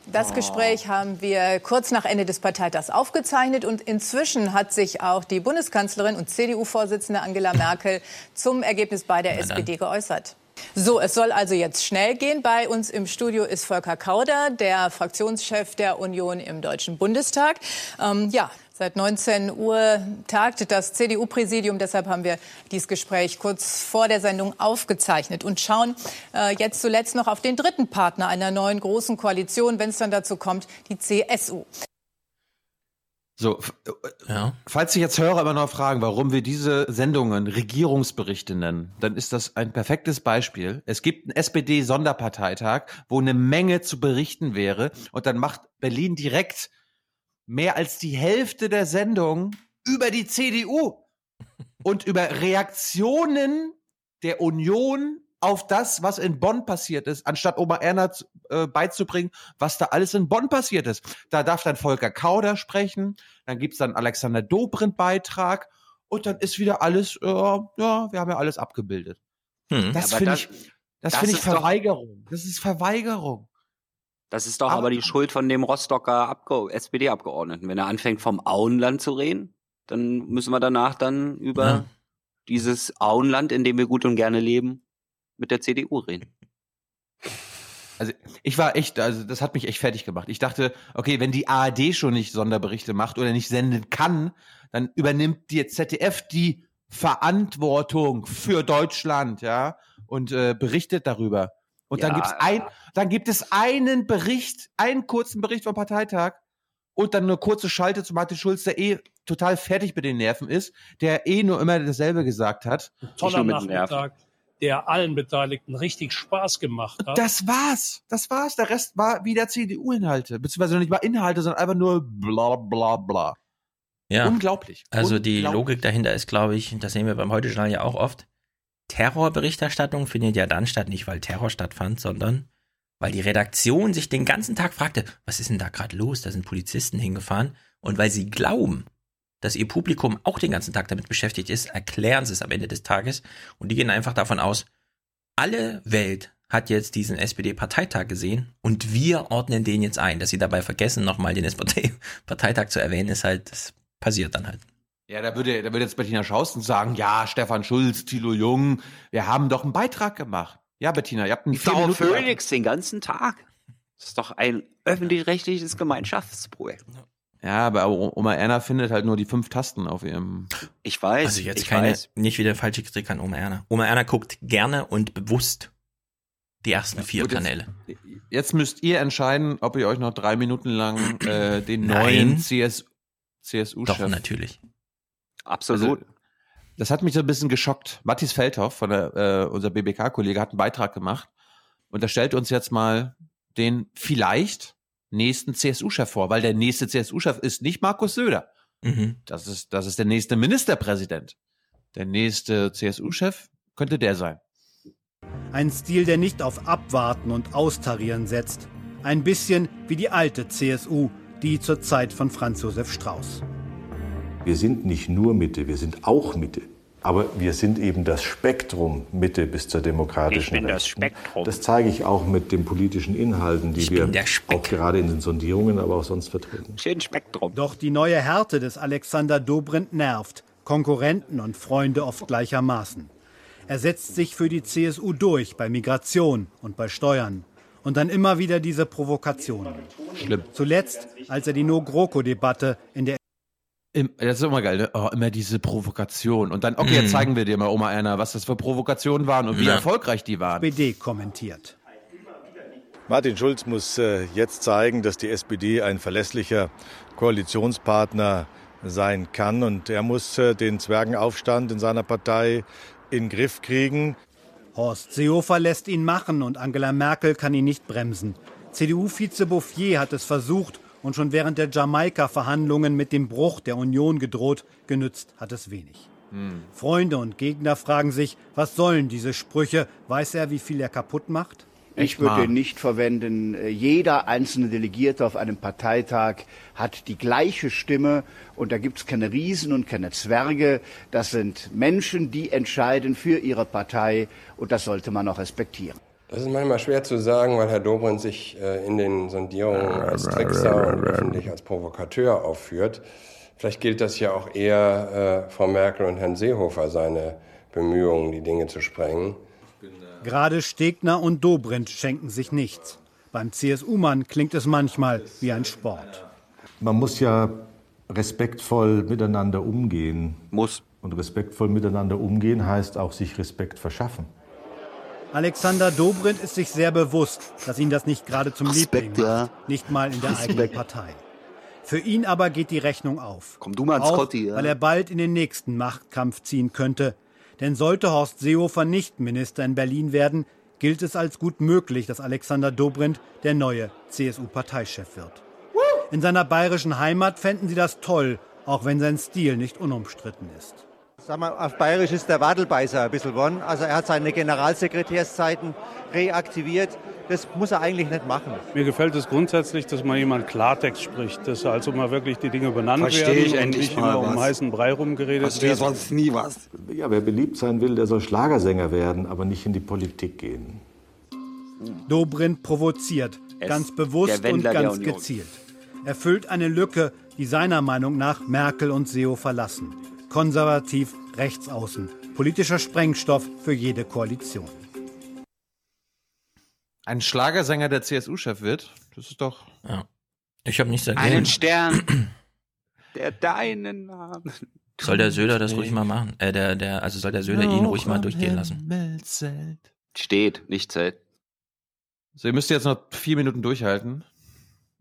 Das Gespräch haben wir kurz nach Ende des Parteitags aufgezeichnet und inzwischen hat sich auch die Bundeskanzlerin und CDU-Vorsitzende Angela Merkel zum Ergebnis bei der SPD geäußert. So, es soll also jetzt schnell gehen. Bei uns im Studio ist Volker Kauder, der Fraktionschef der Union im Deutschen Bundestag. Ähm, ja, Seit 19 Uhr tagt das CDU-Präsidium. Deshalb haben wir dieses Gespräch kurz vor der Sendung aufgezeichnet und schauen äh, jetzt zuletzt noch auf den dritten Partner einer neuen großen Koalition, wenn es dann dazu kommt, die CSU. So, ja. falls sich jetzt Hörer immer noch fragen, warum wir diese Sendungen Regierungsberichte nennen, dann ist das ein perfektes Beispiel. Es gibt einen SPD-Sonderparteitag, wo eine Menge zu berichten wäre und dann macht Berlin direkt mehr als die Hälfte der Sendung über die CDU und über Reaktionen der Union auf das, was in Bonn passiert ist, anstatt Oma Erna äh, beizubringen, was da alles in Bonn passiert ist. Da darf dann Volker Kauder sprechen, dann gibt's dann Alexander Dobrindt Beitrag und dann ist wieder alles, äh, ja, wir haben ja alles abgebildet. Hm. Das finde ich, das, das finde ich Verweigerung. Das ist Verweigerung. Das ist doch aber, aber die Schuld von dem Rostocker SPD-Abgeordneten. Wenn er anfängt vom Auenland zu reden, dann müssen wir danach dann über ja. dieses Auenland, in dem wir gut und gerne leben, mit der CDU reden. Also ich war echt, also das hat mich echt fertig gemacht. Ich dachte, okay, wenn die ARD schon nicht Sonderberichte macht oder nicht senden kann, dann übernimmt die ZDF die Verantwortung für Deutschland, ja, und äh, berichtet darüber. Und ja, dann gibt's ein, dann gibt es einen Bericht, einen kurzen Bericht vom Parteitag und dann eine kurze Schalte zu Martin Schulz, der eh total fertig mit den Nerven ist, der eh nur immer dasselbe gesagt hat. Ein toller Nachmittag, der allen Beteiligten richtig Spaß gemacht hat. Das war's. Das war's. Der Rest war wieder CDU-Inhalte. Beziehungsweise nicht mal Inhalte, sondern einfach nur bla bla bla. Ja. Unglaublich. Also Unglaublich. die Logik dahinter ist, glaube ich, das sehen wir beim Heute-Journal ja auch oft, Terrorberichterstattung findet ja dann statt, nicht weil Terror stattfand, sondern weil die Redaktion sich den ganzen Tag fragte, was ist denn da gerade los? Da sind Polizisten hingefahren. Und weil sie glauben, dass ihr Publikum auch den ganzen Tag damit beschäftigt ist, erklären sie es am Ende des Tages. Und die gehen einfach davon aus, alle Welt hat jetzt diesen SPD-Parteitag gesehen und wir ordnen den jetzt ein. Dass sie dabei vergessen, nochmal den SPD-Parteitag zu erwähnen, ist halt, das passiert dann halt. Ja, da würde, da würde jetzt Bettina Schausten sagen, ja, Stefan Schulz, Thilo Jung, wir haben doch einen Beitrag gemacht. Ja, Bettina, ihr habt einen Frau Phoenix den ganzen Tag. Das ist doch ein öffentlich-rechtliches Gemeinschaftsprojekt. Ja, aber Oma Erna findet halt nur die fünf Tasten auf ihrem. Ich weiß. Also jetzt keine, weiß. nicht wieder falsche Kritik an Oma Erna. Oma Erna guckt gerne und bewusst die ersten ja, vier Kanäle. Jetzt, jetzt, müsst ihr entscheiden, ob ihr euch noch drei Minuten lang äh, den neuen CS, CSU-Chef. Doch, natürlich. Absolut. Also, das hat mich so ein bisschen geschockt. Matthias Feldhoff, von der, äh, unser BBK-Kollege, hat einen Beitrag gemacht und er stellt uns jetzt mal den vielleicht nächsten CSU-Chef vor, weil der nächste CSU-Chef ist nicht Markus Söder. Mhm. Das ist, das ist der nächste Ministerpräsident. Der nächste CSU-Chef könnte der sein. Ein Stil, der nicht auf Abwarten und Austarieren setzt. Ein bisschen wie die alte CSU, die zur Zeit von Franz Josef Strauß. Wir sind nicht nur Mitte, wir sind auch Mitte. Aber wir sind eben das Spektrum Mitte bis zur demokratischen Ich bin das Spektrum. Das zeige ich auch mit den politischen Inhalten, die ich wir auch gerade in den Sondierungen, aber auch sonst vertreten. Schön Spektrum. Doch die neue Härte des Alexander Dobrindt nervt. Konkurrenten und Freunde oft gleichermaßen. Er setzt sich für die CSU durch bei Migration und bei Steuern. Und dann immer wieder diese Provokationen. Schlimm. Zuletzt, als er die No-GroKo-Debatte in der das ist immer geil, ne? oh, immer diese Provokation. Und dann, okay, jetzt mhm. zeigen wir dir mal, Oma Erna, was das für Provokationen waren und wie ja. erfolgreich die waren. SPD kommentiert. Martin Schulz muss äh, jetzt zeigen, dass die SPD ein verlässlicher Koalitionspartner sein kann. Und er muss äh, den Zwergenaufstand in seiner Partei in den Griff kriegen. Horst Seehofer lässt ihn machen und Angela Merkel kann ihn nicht bremsen. CDU-Vize Bouffier hat es versucht und schon während der Jamaika-Verhandlungen mit dem Bruch der Union gedroht, genützt hat es wenig. Hm. Freunde und Gegner fragen sich, was sollen diese Sprüche? Weiß er, wie viel er kaputt macht? Ich würde nicht verwenden. Jeder einzelne Delegierte auf einem Parteitag hat die gleiche Stimme und da gibt es keine Riesen und keine Zwerge. Das sind Menschen, die entscheiden für ihre Partei und das sollte man auch respektieren. Das ist manchmal schwer zu sagen, weil Herr Dobrindt sich äh, in den Sondierungen als Trickser und öffentlich als Provokateur aufführt. Vielleicht gilt das ja auch eher äh, Frau Merkel und Herrn Seehofer, seine Bemühungen, die Dinge zu sprengen. Gerade Stegner und Dobrindt schenken sich nichts. Beim CSU-Mann klingt es manchmal wie ein Sport. Man muss ja respektvoll miteinander umgehen. Muss. Und respektvoll miteinander umgehen heißt auch sich Respekt verschaffen. Alexander Dobrindt ist sich sehr bewusst, dass ihn das nicht gerade zum Liebling macht, nicht mal in der eigenen Partei. Für ihn aber geht die Rechnung auf. Komm du mal ins Auch, Scotty, ja. weil er bald in den nächsten Machtkampf ziehen könnte. Denn sollte Horst Seehofer nicht Minister in Berlin werden, gilt es als gut möglich, dass Alexander Dobrindt der neue CSU-Parteichef wird. In seiner bayerischen Heimat fänden sie das toll, auch wenn sein Stil nicht unumstritten ist. Sag mal, auf Bayerisch ist der Wadelbeißer ein bisschen geworden. Also er hat seine Generalsekretärszeiten reaktiviert. Das muss er eigentlich nicht machen. Mir gefällt es grundsätzlich, dass mal jemand Klartext spricht, dass also mal wirklich die Dinge benannt Versteh werden ich und endlich nicht mal immer um was. heißen Brei rumgeredet Verstehe wird. sonst nie was. Ja, wer beliebt sein will, der soll Schlagersänger werden, aber nicht in die Politik gehen. Dobrindt provoziert, Es- ganz bewusst und ganz gezielt. Er füllt eine Lücke, die seiner Meinung nach Merkel und Seo verlassen. Konservativ, rechtsaußen. Politischer Sprengstoff für jede Koalition. Ein Schlagersänger, der CSU-Chef wird, das ist doch. Ja. Ich habe nichts dagegen. Einen Stern, der deinen Namen. Soll der Söder das ruhig mal machen? Äh, der, der, also soll der Söder ihn ruhig mal durchgehen lassen. Steht, nicht zählt. So, ihr müsst jetzt noch vier Minuten durchhalten,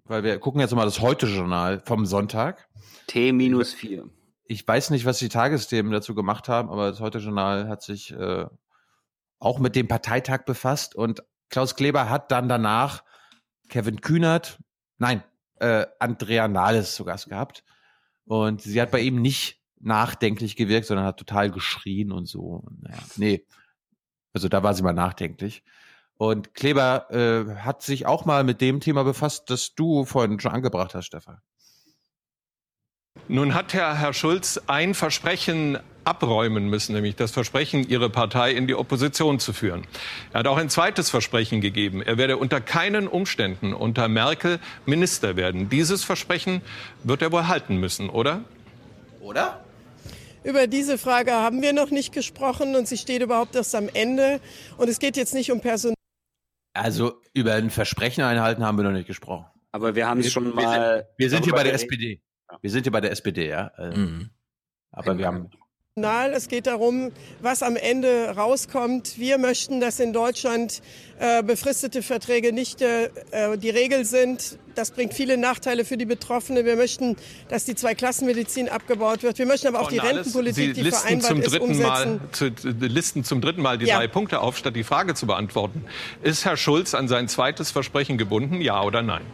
weil wir gucken jetzt mal das Heute-Journal vom Sonntag. T minus vier. Ich weiß nicht, was die Tagesthemen dazu gemacht haben, aber das Heute-Journal hat sich äh, auch mit dem Parteitag befasst und Klaus Kleber hat dann danach Kevin Kühnert, nein, äh, Andrea Nahles zu Gast gehabt. Und sie hat bei ihm nicht nachdenklich gewirkt, sondern hat total geschrien und so. Naja, nee. Also da war sie mal nachdenklich. Und Kleber äh, hat sich auch mal mit dem Thema befasst, das du vorhin schon angebracht hast, Stefan. Nun hat Herr, Herr Schulz ein Versprechen abräumen müssen, nämlich das Versprechen, Ihre Partei in die Opposition zu führen. Er hat auch ein zweites Versprechen gegeben. Er werde unter keinen Umständen unter Merkel Minister werden. Dieses Versprechen wird er wohl halten müssen, oder? Oder? Über diese Frage haben wir noch nicht gesprochen und sie steht überhaupt erst am Ende. Und es geht jetzt nicht um Personal. Also über ein Versprechen einhalten haben wir noch nicht gesprochen. Aber wir haben es schon wir mal. Sind, wir sind hier bei der. SPD. Wir sind hier bei der SPD, ja. Äh, Mhm. Aber wir haben. Es geht darum, was am Ende rauskommt. Wir möchten, dass in Deutschland äh, befristete Verträge nicht äh, die Regel sind. Das bringt viele Nachteile für die Betroffenen. Wir möchten, dass die Zweiklassenmedizin abgebaut wird. Wir möchten aber auch die Rentenpolitik, Sie die listen vereinbart zum ist, dritten umsetzen. Mal, zu- listen zum dritten Mal die Ja. drei Punkte auf, statt die Frage zu beantworten. Ist Herr Schulz an sein zweites Versprechen gebunden, ja oder nein?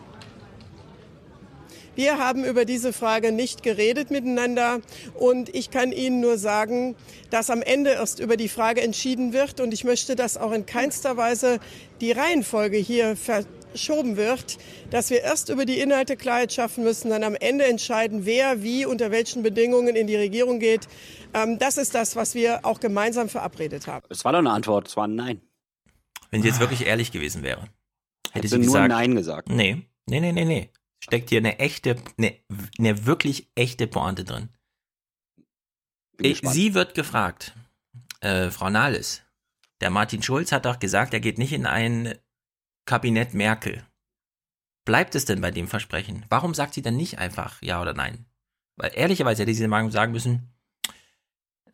Wir haben über diese Frage nicht geredet miteinander und ich kann Ihnen nur sagen, dass am Ende erst über die Frage entschieden wird und ich möchte, dass auch in keinster Weise die Reihenfolge hier verschoben wird, dass wir erst über die Inhalte Klarheit schaffen müssen, dann am Ende entscheiden, wer wie unter welchen Bedingungen in die Regierung geht. Ähm, Das ist das, was wir auch gemeinsam verabredet haben. Es war doch eine Antwort, es war ein Nein. Wenn sie jetzt wirklich ehrlich gewesen wäre, hätte Hätte sie nur gesagt. Nein gesagt. Nee, nee, nee, nee, nee. Steckt hier eine echte, eine, eine wirklich echte Pointe drin. Ich, gespannt. sie wird gefragt, äh, Frau Nahles, der Martin Schulz hat doch gesagt, er geht nicht in ein Kabinett Merkel. Bleibt es denn bei dem Versprechen? Warum sagt sie dann nicht einfach ja oder nein? Weil ehrlicherweise hätte sie mal sagen müssen,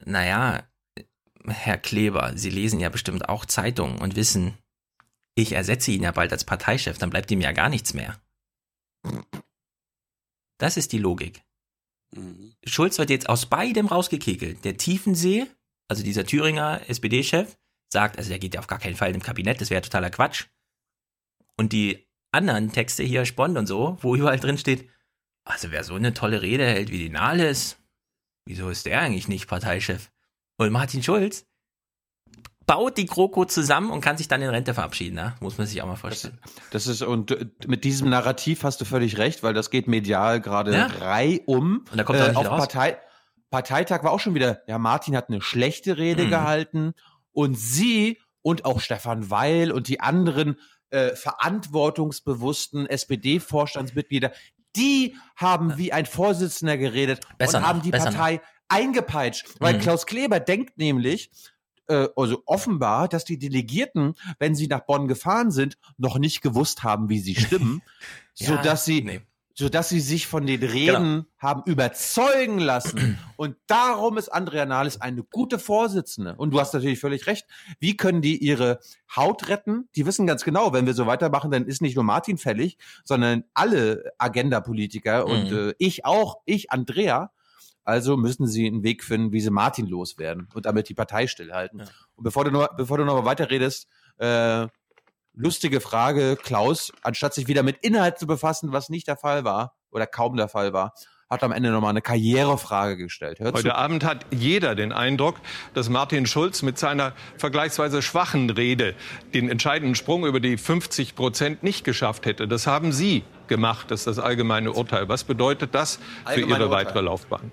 naja, Herr Kleber, Sie lesen ja bestimmt auch Zeitungen und wissen, ich ersetze ihn ja bald als Parteichef, dann bleibt ihm ja gar nichts mehr. Das ist die Logik. Mhm. Schulz wird jetzt aus beidem rausgekekelt. Der Tiefensee, also dieser Thüringer SPD-Chef, sagt, also der geht ja auf gar keinen Fall im Kabinett, das wäre totaler Quatsch. Und die anderen Texte hier, Spond und so, wo überall drin steht, also wer so eine tolle Rede hält wie die Nahles, wieso ist der eigentlich nicht Parteichef? Und Martin Schulz baut die Kroko zusammen und kann sich dann in Rente verabschieden, ne? muss man sich auch mal vorstellen. Das ist, und äh, mit diesem Narrativ hast du völlig recht, weil das geht medial gerade Ja. reihum. Und da kommt auch nicht auf raus. Partei, Parteitag war auch schon wieder, ja, Martin hat eine schlechte Rede Mhm. gehalten und sie und auch Stefan Weil und die anderen äh, verantwortungsbewussten SPD-Vorstandsmitglieder, die haben wie ein Vorsitzender geredet Besser und haben noch, die besser Partei eingepeitscht. Weil Mhm. Klaus Kleber denkt nämlich, äh, also offenbar, dass die Delegierten, wenn sie nach Bonn gefahren sind, noch nicht gewusst haben, wie sie stimmen, Ja, sodass sie nee. sodass sie sich von den Reden haben überzeugen lassen. Und darum ist Andrea Nahles eine gute Vorsitzende. Und du hast natürlich völlig recht. Wie können die ihre Haut retten? Die wissen ganz genau, wenn wir so weitermachen, dann ist nicht nur Martin fällig, sondern alle Agenda-Politiker und Mhm. äh, ich auch, ich, Andrea. Also müssen sie einen Weg finden, wie sie Martin loswerden und damit die Partei stillhalten. Und bevor du noch, bevor du noch mal weiterredest, äh, lustige Frage, Klaus, anstatt sich wieder mit Inhalt zu befassen, was nicht der Fall war oder kaum der Fall war, hat am Ende nochmal eine Karrierefrage gestellt. Hört Heute zu. Abend hat jeder den Eindruck, dass Martin Schulz mit seiner vergleichsweise schwachen Rede den entscheidenden Sprung über die 50 Prozent nicht geschafft hätte. Das haben Sie gemacht, das ist das allgemeine Urteil. Was bedeutet das für Allgemeine Ihre Urteil. weitere Laufbahn?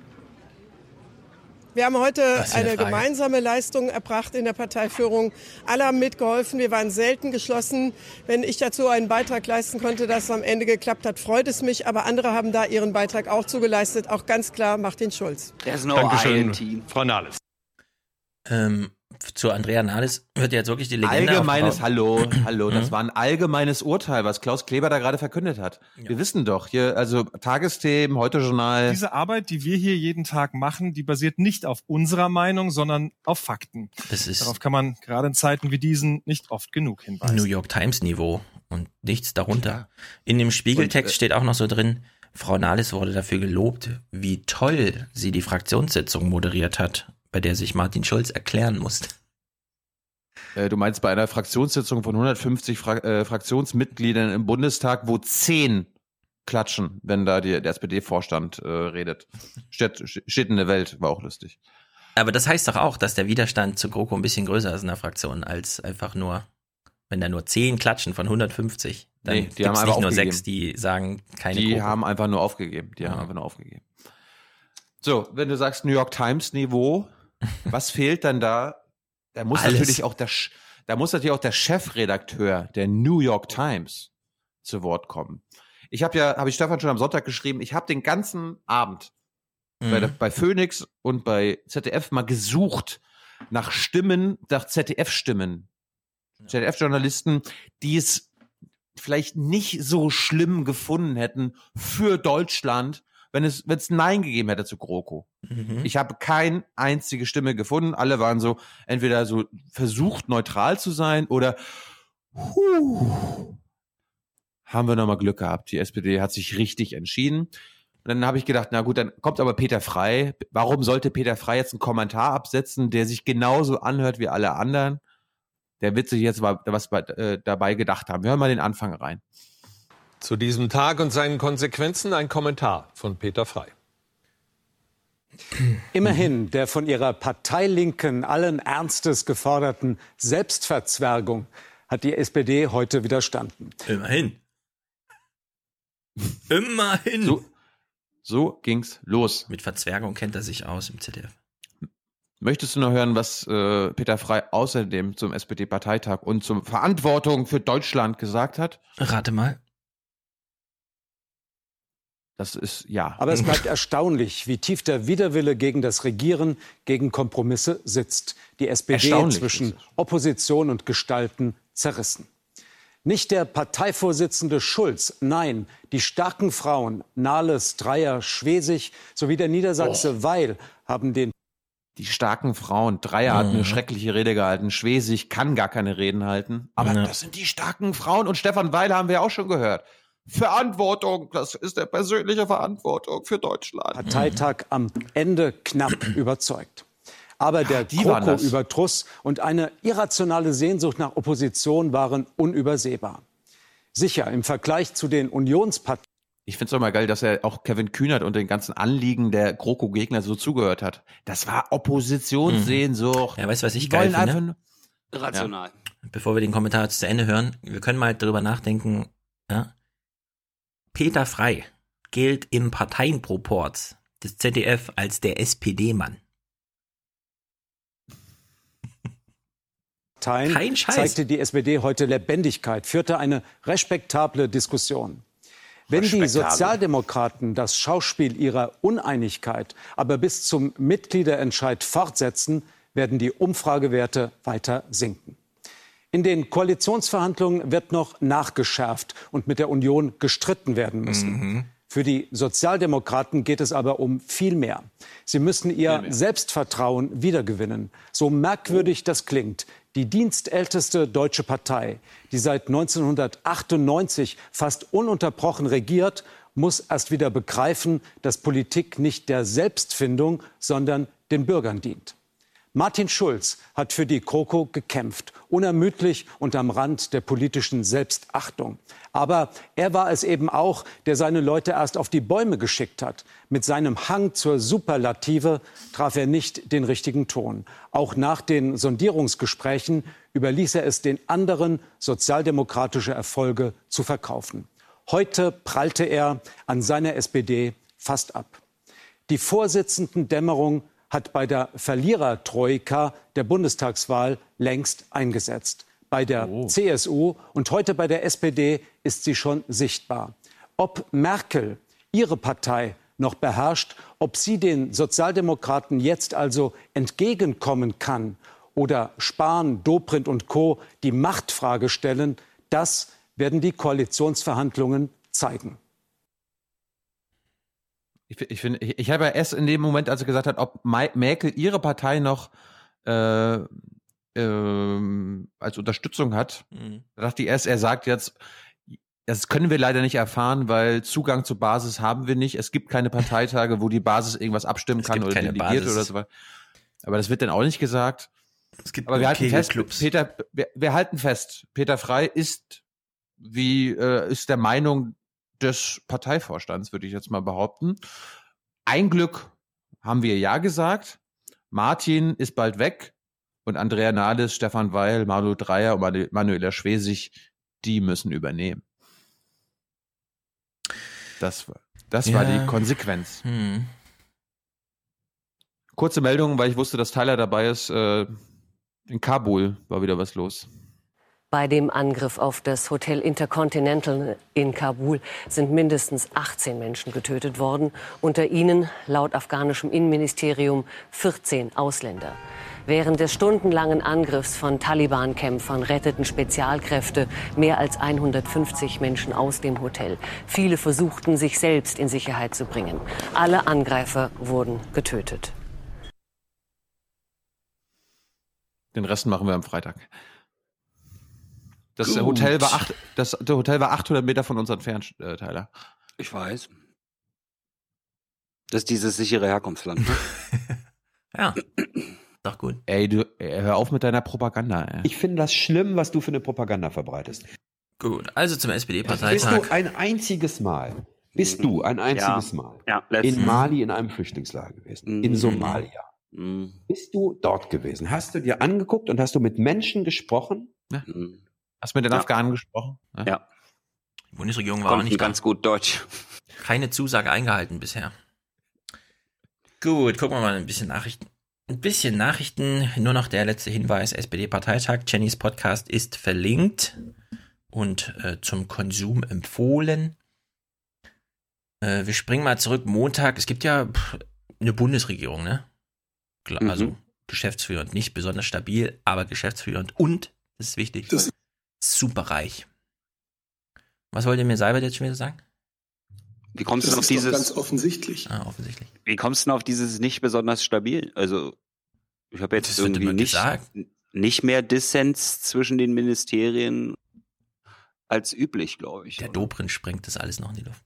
Wir haben heute eine eine Frage. gemeinsame Leistung erbracht in der Parteiführung. Alle haben mitgeholfen. Wir waren selten geschlossen. Wenn ich dazu einen Beitrag leisten konnte, dass es am Ende geklappt hat, freut es mich. Aber andere haben da ihren Beitrag auch zugeleistet. Auch ganz klar Martin Schulz. No Dankeschön, Frau Nahles. Ähm, zu Andrea Nahles wird jetzt wirklich die Legende Allgemeines. Hallo, hallo, das Mhm. war ein allgemeines Urteil, was Klaus Kleber da gerade verkündet hat. Wir wissen doch, hier, also Tagesthemen, heute Journal. Diese Arbeit, die wir hier jeden Tag machen, die basiert nicht auf unserer Meinung, sondern auf Fakten. Das ist Darauf kann man gerade in Zeiten wie diesen nicht oft genug hinweisen. New York Times Niveau und nichts darunter. In dem Spiegeltext Und, äh, steht auch noch so drin, Frau Nahles wurde dafür gelobt, wie toll sie die Fraktionssitzung moderiert hat, bei der sich Martin Schulz erklären musste. Äh, Du meinst bei einer Fraktionssitzung von 150 Fra äh, Fraktionsmitgliedern im Bundestag, wo zehn klatschen, wenn da die, der SPD-Vorstand äh, redet. Steht, steht in der Welt, war auch lustig. Aber das heißt doch auch, dass der Widerstand zu GroKo ein bisschen größer ist in der Fraktion, als einfach nur, wenn da nur 10 klatschen von 150, dann Nee, haben gibt's einfach nicht nur sechs, die sagen, keine Die GroKo. haben einfach nur aufgegeben. Die haben Ja. einfach nur aufgegeben. So, wenn du sagst New York Times Niveau, was fehlt dann da? Da muss Alles. natürlich auch der, da muss natürlich auch der Chefredakteur der New York Times zu Wort kommen. Ich habe ja, habe ich Stefan schon am Sonntag geschrieben, ich habe den ganzen Abend Mhm. bei, der, bei Phoenix und bei ZDF mal gesucht nach Stimmen, nach ZDF-Stimmen. ZDF-Journalisten, die es vielleicht nicht so schlimm gefunden hätten für Deutschland, wenn es, wenn es Nein gegeben hätte zu GroKo. Mhm. Ich habe keine einzige Stimme gefunden. Alle waren so entweder so versucht neutral zu sein oder huh, haben wir nochmal Glück gehabt. Die SPD hat sich richtig entschieden. Und dann habe ich gedacht, na gut, dann kommt aber Peter Frei. Warum sollte Peter Frei jetzt einen Kommentar absetzen, der sich genauso anhört wie alle anderen? Der wird sich jetzt mal was äh, dabei gedacht haben. Wir hören mal den Anfang rein. Zu diesem Tag und seinen Konsequenzen ein Kommentar von Peter Frei. Immerhin der von ihrer Parteilinken allen Ernstes geforderten Selbstverzwergung hat die SPD heute widerstanden. Immerhin. Immerhin. So, so ging's los. Mit Verzwergung kennt er sich aus im ZDF. Möchtest du noch hören, was äh, Peter Frei außerdem zum SPD-Parteitag und zur Verantwortung für Deutschland gesagt hat? Rate mal. Das ist ja. Aber es bleibt erstaunlich, wie tief der Widerwille gegen das Regieren, gegen Kompromisse sitzt. Die SPD zwischen Opposition und Gestalten zerrissen. Nicht der Parteivorsitzende Schulz, nein, die starken Frauen Nahles, Dreier, Schwesig sowie der Niedersachse Weil haben den Die starken Frauen. Dreier hat Mhm. eine schreckliche Rede gehalten. Schwesig kann gar keine Reden halten. Aber Ja. das sind die starken Frauen. Und Stefan Weil haben wir auch schon gehört. Verantwortung, das ist der persönliche Verantwortung für Deutschland. Parteitag am Ende knapp überzeugt. Aber der. Kroko-Überdruss und eine irrationale Sehnsucht nach Opposition waren unübersehbar. Sicher, im Vergleich zu den Unionsparteien Ich finde es auch mal geil, dass er auch Kevin Kühnert und den ganzen Anliegen der GroKo-Gegner so zugehört hat. Das war Oppositionssehnsucht. Ja, weißt du, was ich Die geil finde? Rational. Bevor wir den Kommentar zu Ende hören, wir können mal drüber nachdenken, ja. Peter Frei gilt im Parteienproport des ZDF als der SPD-Mann. Kein Scheiß. zeigte die SPD heute Lebendigkeit, führte eine respektable Diskussion. Wenn die. Sozialdemokraten das Schauspiel ihrer Uneinigkeit aber bis zum Mitgliederentscheid fortsetzen, werden die Umfragewerte weiter sinken. In den Koalitionsverhandlungen wird noch nachgeschärft und mit der Union gestritten werden müssen. Für die Sozialdemokraten geht es aber um viel mehr. Sie müssen ihr Selbstvertrauen wiedergewinnen. So merkwürdig das klingt. Die dienstälteste deutsche Partei, die seit 1998 fast ununterbrochen regiert, muss erst wieder begreifen, dass Politik nicht der Selbstfindung, sondern den Bürgern dient. Martin Schulz hat für die Kroko gekämpft, unermüdlich und am Rand der politischen Selbstachtung. Aber er war es eben auch, der seine Leute erst auf die Bäume geschickt hat. Mit seinem Hang zur Superlative traf er nicht den richtigen Ton. Auch nach den Sondierungsgesprächen überließ er es den anderen, sozialdemokratische Erfolge zu verkaufen. Heute prallte er an seiner SPD fast ab. Die Vorsitzendendämmerung hat bei der Verlierertroika der Bundestagswahl längst eingesetzt. Bei der CSU und heute bei der SPD ist sie schon sichtbar. Ob Merkel ihre Partei noch beherrscht, ob sie den Sozialdemokraten jetzt also entgegenkommen kann oder Spahn, Dobrindt und Co. die Machtfrage stellen, das werden die Koalitionsverhandlungen zeigen. Ich, ich finde, ich, ich habe ja erst in dem Moment, als er gesagt hat, ob Merkel ihre Partei noch äh, ähm, als Unterstützung hat, Mhm. da dachte ich erst, er sagt jetzt, das können wir leider nicht erfahren, weil Zugang zur Basis haben wir nicht. Es gibt keine Parteitage, wo die Basis irgendwas abstimmen Es kann oder delegiert Basis. oder so. Aber das wird dann auch nicht gesagt. Es gibt Aber wir halten fest. Peter, wir, wir halten fest, Peter Frei ist wie äh, ist der Meinung des Parteivorstands, würde ich jetzt mal behaupten. Ein Glück haben wir ja gesagt. Martin ist bald weg und Andrea Nahles, Stefan Weil, Manuel Dreier und Manu- Manuela Schwesig, die müssen übernehmen. Das war, das war Ja. die Konsequenz. Hm. Kurze Meldung, weil ich wusste, dass Tyler dabei ist. Äh, in Kabul war wieder was los. Bei dem Angriff auf das Hotel Intercontinental in Kabul sind mindestens 18 Menschen getötet worden, unter ihnen laut afghanischem Innenministerium 14 Ausländer. Während des stundenlangen Angriffs von Taliban-Kämpfern retteten Spezialkräfte mehr als 150 Menschen aus dem Hotel. Viele versuchten, sich selbst in Sicherheit zu bringen. Alle Angreifer wurden getötet. Den Rest machen wir am Freitag. Das Gut. Hotel war acht, das, das Hotel war 800 Meter von uns entfernt, äh, Tyler. Ich weiß. Das ist dieses sichere Herkunftsland. ne? Ja. Doch gut. Ey, du, ey, hör auf mit deiner Propaganda. Ey. Ich finde das schlimm, was du für eine Propaganda verbreitest. Gut, also zum Bist SPD-Parteitag. du ein einziges Mal, bist du ein einziges Mal Ja, in. Mali in einem Flüchtlingslager gewesen, in Mhm. Somalia. Mhm. Bist du dort gewesen? Hast du dir angeguckt und hast du mit Menschen gesprochen? Mhm. Hast du mit den Ja. Afghanen gesprochen? Ja. Die Bundesregierung war auch nicht da. ganz gut Deutsch. Keine Zusage eingehalten bisher. Gut, gucken wir mal ein bisschen Nachrichten. Ein bisschen Nachrichten. Nur noch der letzte Hinweis. SPD-Parteitag. Jennys Podcast ist verlinkt und äh, zum Konsum empfohlen. Äh, wir springen mal zurück. Montag. Es gibt ja pff, eine Bundesregierung, ne? Klar, Mhm. Also geschäftsführend. Nicht besonders stabil, aber geschäftsführend. Und, das ist wichtig, superreich. Was wollt ihr mir selber jetzt schon wieder sagen? Wie kommst Das du auf ist doch dieses? ganz offensichtlich. Ah, offensichtlich. Wie kommst du denn auf dieses nicht besonders stabil? Also, ich habe jetzt Das irgendwie nicht, gesagt. nicht mehr Dissens zwischen den Ministerien als üblich, glaube ich. Der Dobrindt sprengt das alles noch in die Luft.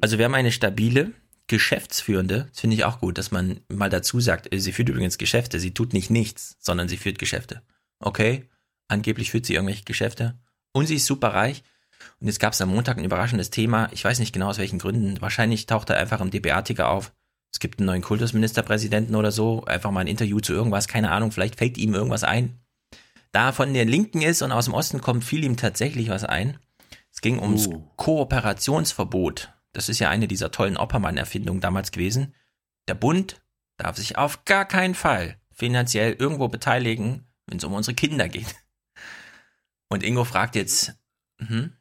Also wir haben eine stabile, geschäftsführende, das finde ich auch gut, dass man mal dazu sagt, sie führt übrigens Geschäfte, sie tut nicht nichts, sondern sie führt Geschäfte. Okay, angeblich führt sie irgendwelche Geschäfte und sie ist super reich. Und jetzt gab es am Montag ein überraschendes Thema, ich weiß nicht genau aus welchen Gründen, wahrscheinlich taucht er einfach im DPA-Ticker auf. Es gibt einen neuen Kultusministerpräsidenten oder so, einfach mal ein Interview zu irgendwas, keine Ahnung, vielleicht fällt ihm irgendwas ein. Da er von der Linken ist und aus dem Osten kommt, fiel ihm tatsächlich was ein. Es ging ums Uh. Kooperationsverbot. Das ist ja eine dieser tollen Oppermann-Erfindungen damals gewesen. Der Bund darf sich auf gar keinen Fall finanziell irgendwo beteiligen, wenn es um unsere Kinder geht. Und Ingo fragt jetzt, hm?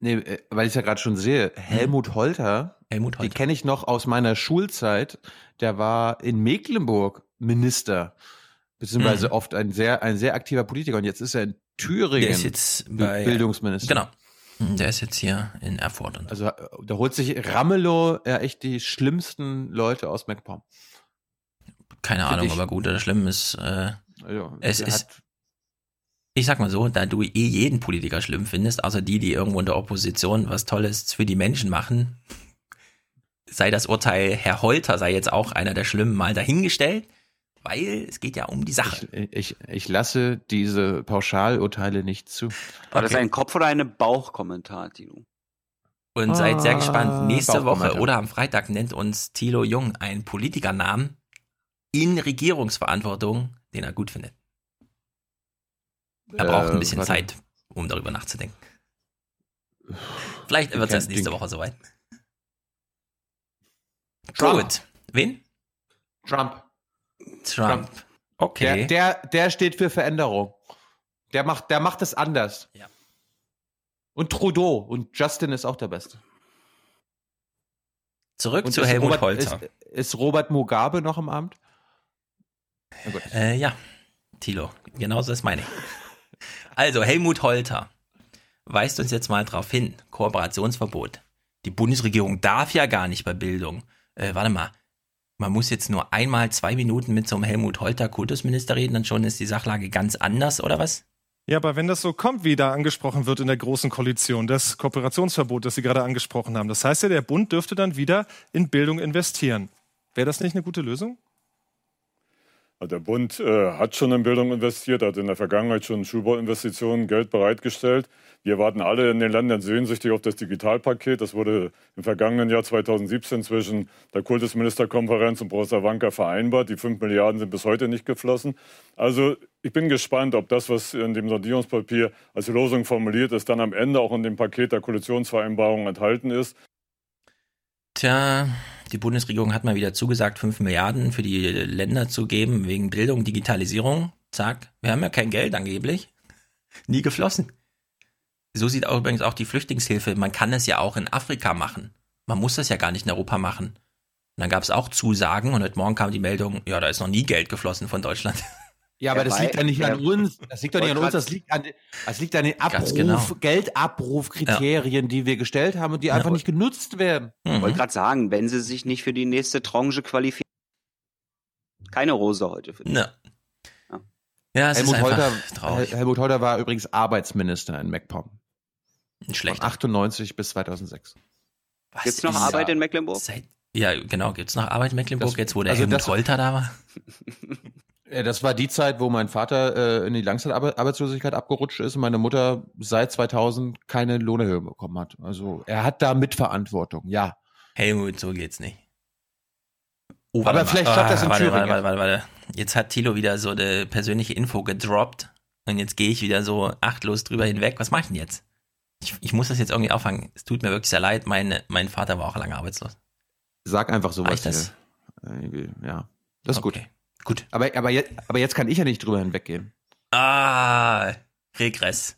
Nee, äh, weil ich ja gerade schon sehe, Helmut Holter, Helmut den kenne ich noch aus meiner Schulzeit, der war in Mecklenburg Minister, beziehungsweise Mhm. oft ein sehr, ein sehr aktiver Politiker und jetzt ist er in Thüringen Der ist jetzt bei Bildungsminister. Genau. Der ist jetzt hier in Erfurt. Und Also da holt sich Ramelow ja echt die schlimmsten Leute aus MacPom. keine Find Ahnung, aber gut oder schlimm ist, äh, Also, es ist, ich sag mal so, da du eh jeden Politiker schlimm findest, außer die, die irgendwo in der Opposition was Tolles für die Menschen machen, sei das Urteil Herr Holter, sei jetzt auch einer der Schlimmen mal dahingestellt, weil es geht ja um die Sache. Ich, ich, ich lasse diese Pauschalurteile nicht zu. War das ein Kopf- oder ein Bauchkommentar, Tino? Und seid sehr Ah, gespannt. Nächste Woche oder am Freitag nennt uns Thilo Jung einen Politikernamen in Regierungsverantwortung, den er gut findet. Er braucht ein Äh, bisschen warte. Zeit, um darüber nachzudenken. Vielleicht wird es erst nächste Woche soweit. Trump. Gut. Wen? Trump. Trump. Okay. Der, der, der steht für Veränderung. Der macht, der macht es anders. Ja. Und Trudeau. Und Justin ist auch der Beste. Zurück Und zu Helmut Robert, Holzer. Ist, ist Robert Mugabe noch im Amt? Äh, ja, Thilo, genauso ist meine. Also, Helmut Holter weist uns jetzt mal darauf hin, Kooperationsverbot. Die Bundesregierung darf ja gar nicht bei Bildung. Äh, warte mal, man muss jetzt nur einmal zwei Minuten mit so einem Helmut Holter Kultusminister reden, dann schon ist die Sachlage ganz anders, oder was? Ja, aber wenn das so kommt, wie da angesprochen wird in der Großen Koalition, das Kooperationsverbot, das Sie gerade angesprochen haben, das heißt ja, der Bund dürfte dann wieder in Bildung investieren. Wäre das nicht eine gute Lösung? Der Bund äh, hat schon in Bildung investiert, hat in der Vergangenheit schon Schulbauinvestitionen Geld bereitgestellt. Wir warten alle in den Ländern sehnsüchtig auf das Digitalpaket. Das wurde im vergangenen Jahr 2017 zwischen der Kultusministerkonferenz und Professor Wanka vereinbart. Die 5 Milliarden sind bis heute nicht geflossen. Also ich bin gespannt, ob das, was in dem Sondierungspapier als Losung formuliert ist, dann am Ende auch in dem Paket der Koalitionsvereinbarung enthalten ist. Tja, die Bundesregierung hat mal wieder zugesagt, 5 Milliarden für die Länder zu geben wegen Bildung, Digitalisierung. Zack, wir haben ja kein Geld angeblich. Nie geflossen. So sieht auch übrigens auch die Flüchtlingshilfe. Man kann das ja auch in Afrika machen. Man muss das ja gar nicht in Europa machen. Und dann gab es auch Zusagen und heute Morgen kam die Meldung, ja, da ist noch nie Geld geflossen von Deutschland. Ja, aber das liegt ja nicht an Ja. uns. Das liegt doch nicht an uns. Das liegt an, das liegt an den Abruf, genau. Geldabrufkriterien, die wir gestellt haben und die einfach nicht genutzt werden. Mhm. Ich wollte gerade sagen, wenn sie sich nicht für die nächste Tranche qualifizieren. Keine Rose heute für die. Ja. Ja, es Helmut ist Holter, traurig. Hel- Helmut Holter war übrigens Arbeitsminister in MacPom. Schlecht. Von 98 bis 2006. Was Gibt's noch Arbeit da- in Mecklenburg? Seit, ja, genau. Gibt's noch Arbeit in Mecklenburg, Das- jetzt wo der also Helmut das- Holter da war? Ja, das war die Zeit, wo mein Vater äh, in die Langzeitarbeitslosigkeit abgerutscht ist und meine Mutter seit 2000 keine Lohnerhöhung bekommen hat. Also er hat da Mitverantwortung, ja. Helmut, so geht's nicht. Oh, Aber vielleicht schafft das in warte, Thüringen. Warte, warte, warte, warte. Jetzt hat Thilo wieder so eine persönliche Info gedroppt und jetzt gehe ich wieder so achtlos drüber hinweg. Was mache ich denn jetzt? Ich, ich muss das jetzt irgendwie auffangen. Es tut mir wirklich sehr leid. Mein, mein Vater war auch lange arbeitslos. Sag einfach sowas. Das? hier. Äh, Ja, das ist Okay. gut. Aber, aber, jetzt, aber jetzt kann ich ja nicht drüber hinweggehen. Ah, Regress.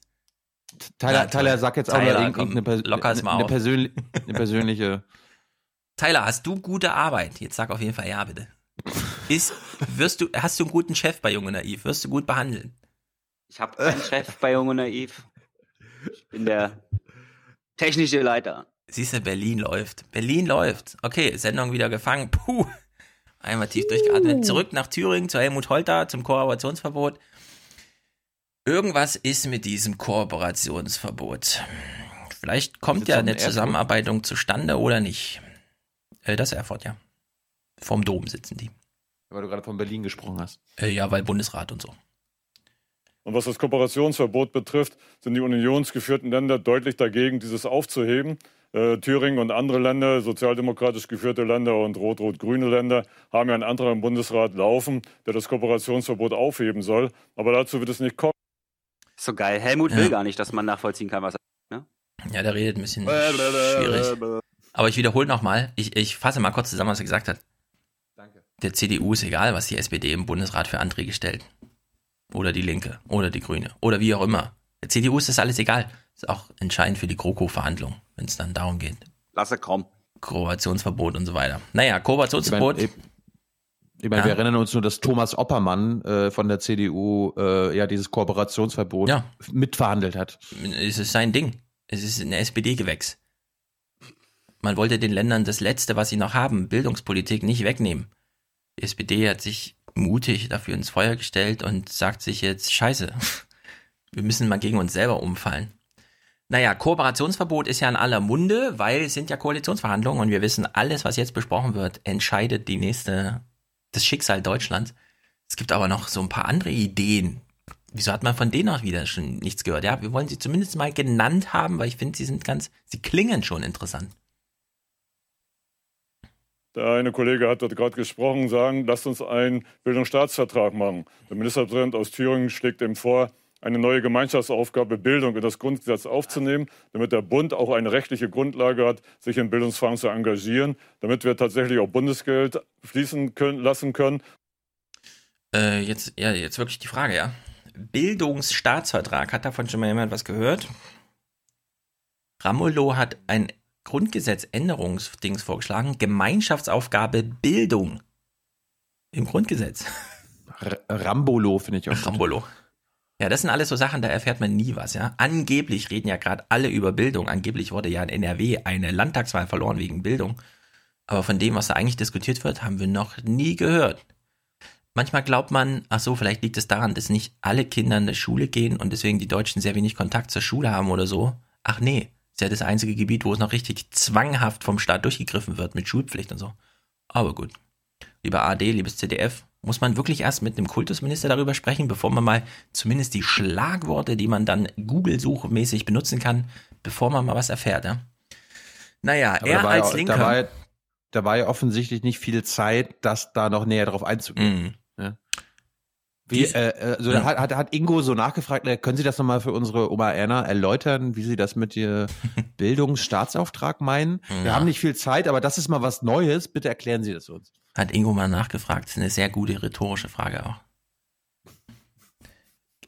Tyler, Ja. Tyler sag jetzt auch Tyler, mal irgend- komm, irgendeine, Pers locker's mal eine, auf. persönli eine persönliche. Tyler, hast du gute Arbeit? Jetzt sag auf jeden Fall ja, bitte. Ist, wirst du, hast du einen guten Chef bei Jung und Naiv? Wirst du gut behandeln? Ich habe keinen Chef bei Jung und Naiv. Ich bin der technische Leiter. Siehst du, Berlin läuft. Berlin läuft. Okay, Sendung wieder gefangen. Puh. Einmal tief durchgeatmet. Zurück nach Thüringen zu Helmut Holter zum Kooperationsverbot. Irgendwas ist mit diesem Kooperationsverbot. Vielleicht kommt ja eine? Zusammenarbeitung zustande oder nicht. Äh, das Erfurt, ja. Vom Dom sitzen die. Weil du gerade von Berlin gesprochen hast. Äh, ja, weil Bundesrat und so. Und was das Kooperationsverbot betrifft, sind die unionsgeführten Länder deutlich dagegen, dieses aufzuheben. Äh, Thüringen und andere Länder, sozialdemokratisch geführte Länder und rot-rot-grüne Länder, haben ja einen Antrag im Bundesrat laufen, der das Kooperationsverbot aufheben soll. Aber dazu wird es nicht kommen. So geil. Helmut Ja. will gar nicht, dass man nachvollziehen kann, was er. Ne? Ja, der redet ein bisschen schwierig. Aber ich wiederhole nochmal, ich, ich fasse mal kurz zusammen, was er gesagt hat. Danke. Der CDU ist egal, was die SPD im Bundesrat für Anträge stellt. Oder die Linke. Oder die Grüne. Oder wie auch immer. Der CDU ist das alles egal. Ist auch entscheidend für die GroKo-Verhandlungen, wenn es dann darum geht. Lass er kommen. Kooperationsverbot und so weiter. Naja, Kooperationsverbot. Ich meine, ich meine Ja. wir erinnern uns nur, dass Thomas Oppermann äh, von der CDU äh, ja dieses Kooperationsverbot Ja. mitverhandelt hat. es ist sein Ding. Es ist ein SPD-Gewächs. Man wollte den Ländern das Letzte, was sie noch haben, Bildungspolitik, nicht wegnehmen. Die SPD hat sich mutig dafür ins Feuer gestellt und sagt sich jetzt, scheiße, wir müssen mal gegen uns selber umfallen. Naja, Kooperationsverbot ist ja in aller Munde, weil es sind ja Koalitionsverhandlungen und wir wissen, alles, was jetzt besprochen wird, entscheidet die nächste, das Schicksal Deutschlands. Es gibt aber noch so ein paar andere Ideen. Wieso hat man von denen auch wieder schon nichts gehört? Ja, wir wollen sie zumindest mal genannt haben, weil ich finde, sie sind ganz, sie klingen schon interessant. Der eine Kollege hat dort gerade gesprochen, sagen, lasst uns einen Bildungsstaatsvertrag machen. Der Ministerpräsident aus Thüringen schlägt ihm vor, eine neue Gemeinschaftsaufgabe Bildung in das Grundgesetz aufzunehmen, damit der Bund auch eine rechtliche Grundlage hat, sich in Bildungsfragen zu engagieren, damit wir tatsächlich auch Bundesgeld fließen können, lassen können. Äh, jetzt, ja, jetzt wirklich die Frage, ja. Bildungsstaatsvertrag, hat davon schon mal jemand was gehört? Ramelow hat ein Grundgesetzänderungsdings vorgeschlagen. Gemeinschaftsaufgabe Bildung. Im Grundgesetz. Rambolo finde ich auch. Rambolo. Ja, das sind alles so Sachen, da erfährt man nie was, ja. Angeblich reden ja gerade alle über Bildung. Angeblich wurde ja in NRW eine Landtagswahl verloren wegen Bildung. Aber von dem, was da eigentlich diskutiert wird, haben wir noch nie gehört. Manchmal glaubt man, ach so, vielleicht liegt es daran, dass nicht alle Kinder in die Schule gehen und deswegen die Deutschen sehr wenig Kontakt zur Schule haben oder so. Ach nee, ist ja das einzige Gebiet, wo es noch richtig zwanghaft vom Staat durchgegriffen wird mit Schulpflicht und so. Aber gut. Lieber AD, liebes CDF, muss man wirklich erst mit einem Kultusminister darüber sprechen, bevor man mal zumindest die Schlagworte, die man dann Google-suchmäßig benutzen kann, bevor man mal was erfährt, ja? Naja, Aber er als Linker. Da war, ja- da war ja offensichtlich nicht viel Zeit, das da noch näher drauf einzugehen. Wie, äh, also Ja. hat, hat, Ingo so nachgefragt, äh, können Sie das nochmal für unsere Oma Erna erläutern, wie Sie das mit Ihr Bildungsstaatsauftrag meinen? Wir Ja. haben nicht viel Zeit, aber das ist mal was Neues. Bitte erklären Sie das uns. Hat Ingo mal nachgefragt. Das ist eine sehr gute rhetorische Frage auch.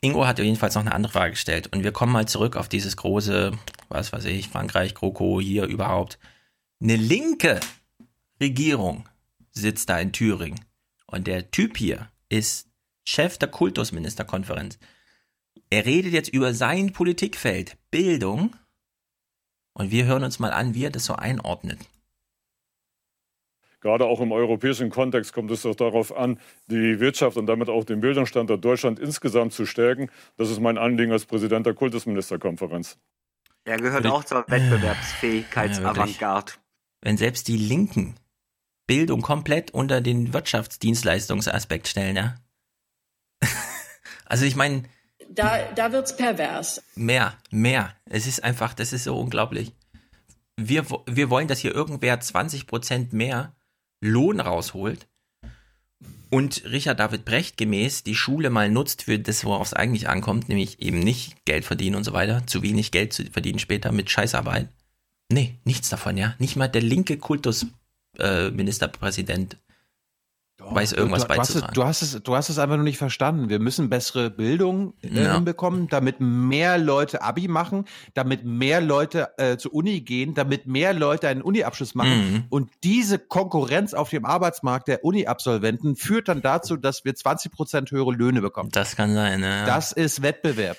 Ingo hat jedenfalls noch eine andere Frage gestellt. Und wir kommen mal zurück auf dieses große, was weiß ich, Frankreich, GroKo, hier überhaupt. Eine linke Regierung sitzt da in Thüringen. Und der Typ hier ist Chef der Kultusministerkonferenz. Er redet jetzt über sein Politikfeld, Bildung. Und wir hören uns mal an, wie er das so einordnet. Gerade auch im europäischen Kontext kommt es doch darauf an, die Wirtschaft und damit auch den Bildungsstandort Deutschland insgesamt zu stärken. Das ist mein Anliegen als Präsident der Kultusministerkonferenz. Er gehört auch zur Wettbewerbsfähigkeitsavantgarde. wenn selbst die Linken Bildung komplett unter den Wirtschaftsdienstleistungsaspekt stellen, ja. also ich meine, Da, da wird's pervers. mehr, mehr. Es ist einfach, das ist so unglaublich. Wir, wir wollen, dass hier irgendwer 20% mehr Lohn rausholt und Richard David Brecht gemäß die Schule mal nutzt für das, worauf es eigentlich ankommt, nämlich eben nicht Geld verdienen und so weiter, zu wenig Geld zu verdienen später mit Scheißarbeit. Nee, nichts davon, ja. Nicht mal der linke Kultusministerpräsident äh, Ministerpräsident weiß irgendwas du, du, hast es, du, hast es, du hast es einfach nur nicht verstanden. Wir müssen bessere Bildung äh, Ja. hinbekommen, damit mehr Leute Abi machen, damit mehr Leute äh, zur Uni gehen, damit mehr Leute einen Uni-Abschluss machen. Mhm. Und diese Konkurrenz auf dem Arbeitsmarkt der Uni-Absolventen führt dann dazu, dass wir 20 Prozent höhere Löhne bekommen. Das kann sein, ne? Das ist Wettbewerb.